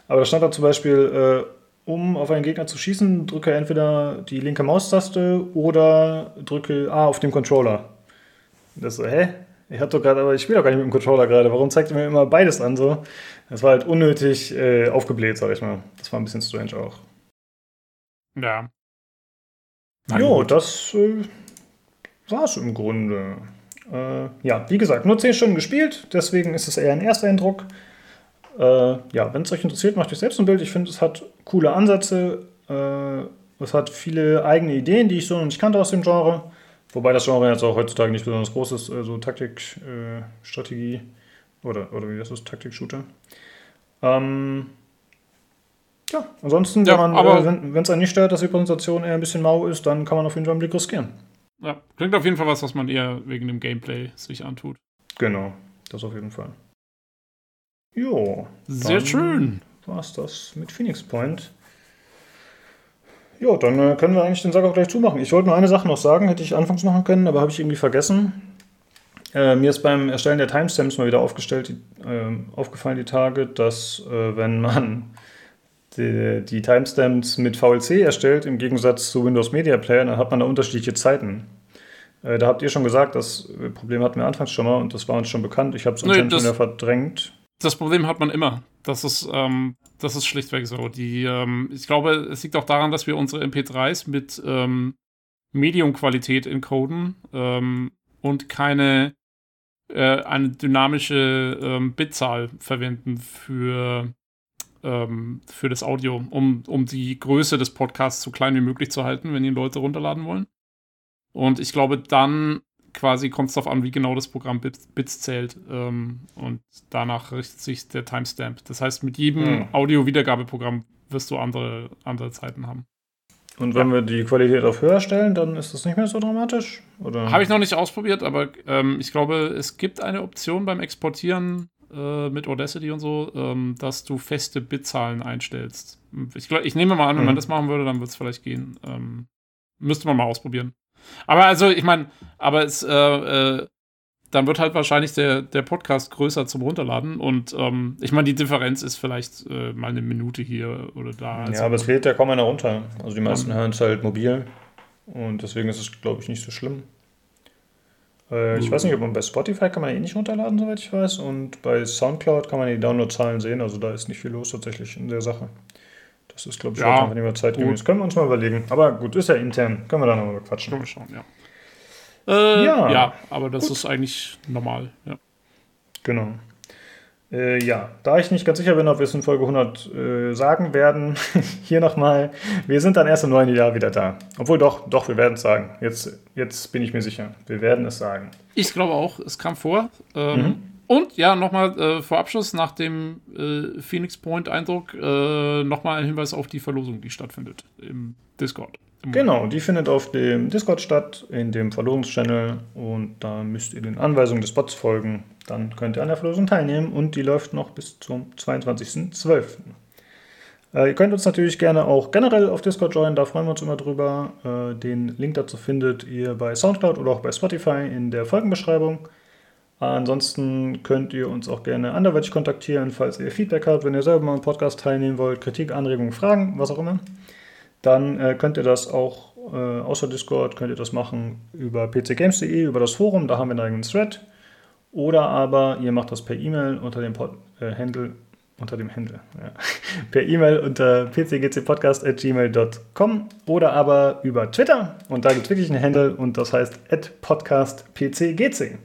Aber da stand da zum Beispiel, äh, um auf einen Gegner zu schießen, drücke entweder die linke Maustaste oder drücke A auf dem Controller. Das so, hä? Ich hab gerade, aber ich spiele doch gar nicht mit dem Controller gerade. Warum zeigt ihr mir immer beides an so? Das war halt unnötig äh, aufgebläht, sag ich mal. Das war ein bisschen strange auch. Ja. Jo, gut. das äh, war's im Grunde. Äh, ja, wie gesagt, nur 10 Stunden gespielt, deswegen ist es eher ein erster Eindruck. Äh, ja, wenn es euch interessiert, macht euch selbst ein Bild. Ich finde, es hat coole Ansätze. Äh, es hat viele eigene Ideen, die ich so noch nicht kannte aus dem Genre. Wobei das Genre jetzt auch heutzutage nicht besonders groß ist, äh, so Taktik, äh, Strategie oder, oder wie das ist, Taktik-Shooter. Ähm, ja, ansonsten, Ja, wenn aber- äh, es einen nicht stört, dass die Präsentation eher ein bisschen mau ist, dann kann man auf jeden Fall einen Blick riskieren. Ja, klingt auf jeden Fall was, was man eher wegen dem Gameplay sich antut. Genau, das auf jeden Fall. Jo, Sehr schön. war's das mit Phoenix Point. Jo, dann äh, können wir eigentlich den Sack auch gleich zumachen. Ich wollte nur eine Sache noch sagen, hätte ich anfangs machen können, aber habe ich irgendwie vergessen. Äh, mir ist beim Erstellen der Timestamps mal wieder aufgestellt, die, äh, aufgefallen die Tage, dass äh, wenn man die, die Timestamps mit VLC erstellt, im Gegensatz zu Windows Media Player, dann hat man da unterschiedliche Zeiten. Äh, da habt ihr schon gesagt, das Problem hatten wir anfangs schon mal und das war uns schon bekannt. Ich habe es anscheinend schon wieder verdrängt. Das Problem hat man immer. Das ist, ähm, das ist schlichtweg so. Die, ähm, ich glaube, es liegt auch daran, dass wir unsere MP3s mit ähm, Medium-Qualität encoden ähm, und keine äh, eine dynamische ähm, Bitzahl verwenden für, ähm, für das Audio, um, um die Größe des Podcasts so klein wie möglich zu halten, wenn die Leute runterladen wollen. Und ich glaube, dann quasi kommt es darauf an, wie genau das Programm Bits, Bits zählt. Ähm, und danach richtet sich der Timestamp. Das heißt, mit jedem Hm. Audio-Wiedergabeprogramm wirst du andere, andere Zeiten haben. Und wenn wir die Qualität auf höher stellen, dann ist das nicht mehr so dramatisch? Oder? Habe ich noch nicht ausprobiert, aber ähm, ich glaube, es gibt eine Option beim Exportieren äh, mit Audacity und so, ähm, dass du feste Bitzahlen einstellst. Ich, glaub, ich nehme mal an, wenn man Mhm. das machen würde, dann wird es vielleicht gehen. Ähm, müsste man mal ausprobieren. Aber also, ich meine, aber es, äh, äh, dann wird halt wahrscheinlich der, der Podcast größer zum Runterladen und ähm, ich meine, die Differenz ist vielleicht äh, mal eine Minute hier oder da. Also, ja, aber es lädt ja kaum einer runter. Also die meisten hören es halt mobil. Und deswegen ist es, glaube ich, nicht so schlimm. Äh, ich Mhm. weiß nicht, ob man bei Spotify kann man eh nicht runterladen, soweit ich weiß. Und bei Soundcloud kann man die Downloadzahlen sehen. Also da ist nicht viel los tatsächlich in der Sache. Das ist, glaube ich, Ja, einfach nicht mehr zeitgemäß. gut. Können wir uns mal überlegen. Aber gut, ist ja intern. Können wir dann nochmal quatschen. Können wir schauen, ja. Äh, Ja. ja. aber das ist eigentlich normal. Ja. Genau. Äh, ja, da ich nicht ganz sicher bin, ob wir es in Folge 100 äh, sagen werden, hier nochmal, wir sind dann erst im neuen Jahr wieder da. Obwohl doch, doch, wir werden es sagen. Jetzt, jetzt bin ich mir sicher, wir werden es sagen. Ich glaube auch, es kam vor. Ähm, mhm. Und ja, nochmal äh, vor Abschluss nach dem äh, Phoenix Point-Eindruck äh, nochmal ein Hinweis auf die Verlosung, die stattfindet im Discord. Genau, die findet auf dem Discord statt, in dem Verlosungschannel und da müsst ihr den Anweisungen des Bots folgen. Dann könnt ihr an der Verlosung teilnehmen und die läuft noch bis zum 22.12. Äh, ihr könnt uns natürlich gerne auch generell auf Discord joinen, da freuen wir uns immer drüber. Äh, den Link dazu findet ihr bei Soundcloud oder auch bei Spotify in der Folgenbeschreibung. Ansonsten könnt ihr uns auch gerne anderweitig kontaktieren, falls ihr Feedback habt, wenn ihr selber mal im Podcast teilnehmen wollt, Kritik, Anregungen, Fragen, was auch immer dann äh, könnt ihr das auch äh, außer Discord, könnt ihr das machen über pcgames.de, über das Forum, da haben wir einen eigenen Thread. Oder aber ihr macht das per E-Mail unter dem Pod, äh, Handle, unter dem Handle, ja. per E-Mail unter pcgcpodcast.gmail.com oder aber über Twitter und da gibt es wirklich einen Handle und das heißt podcastpcgc.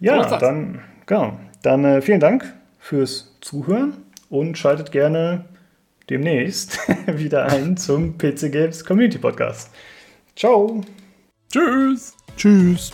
Ja, dann, genau. Dann äh, vielen Dank fürs Zuhören und schaltet gerne demnächst wieder ein zum PC Games Community Podcast. Ciao. Tschüss. Tschüss.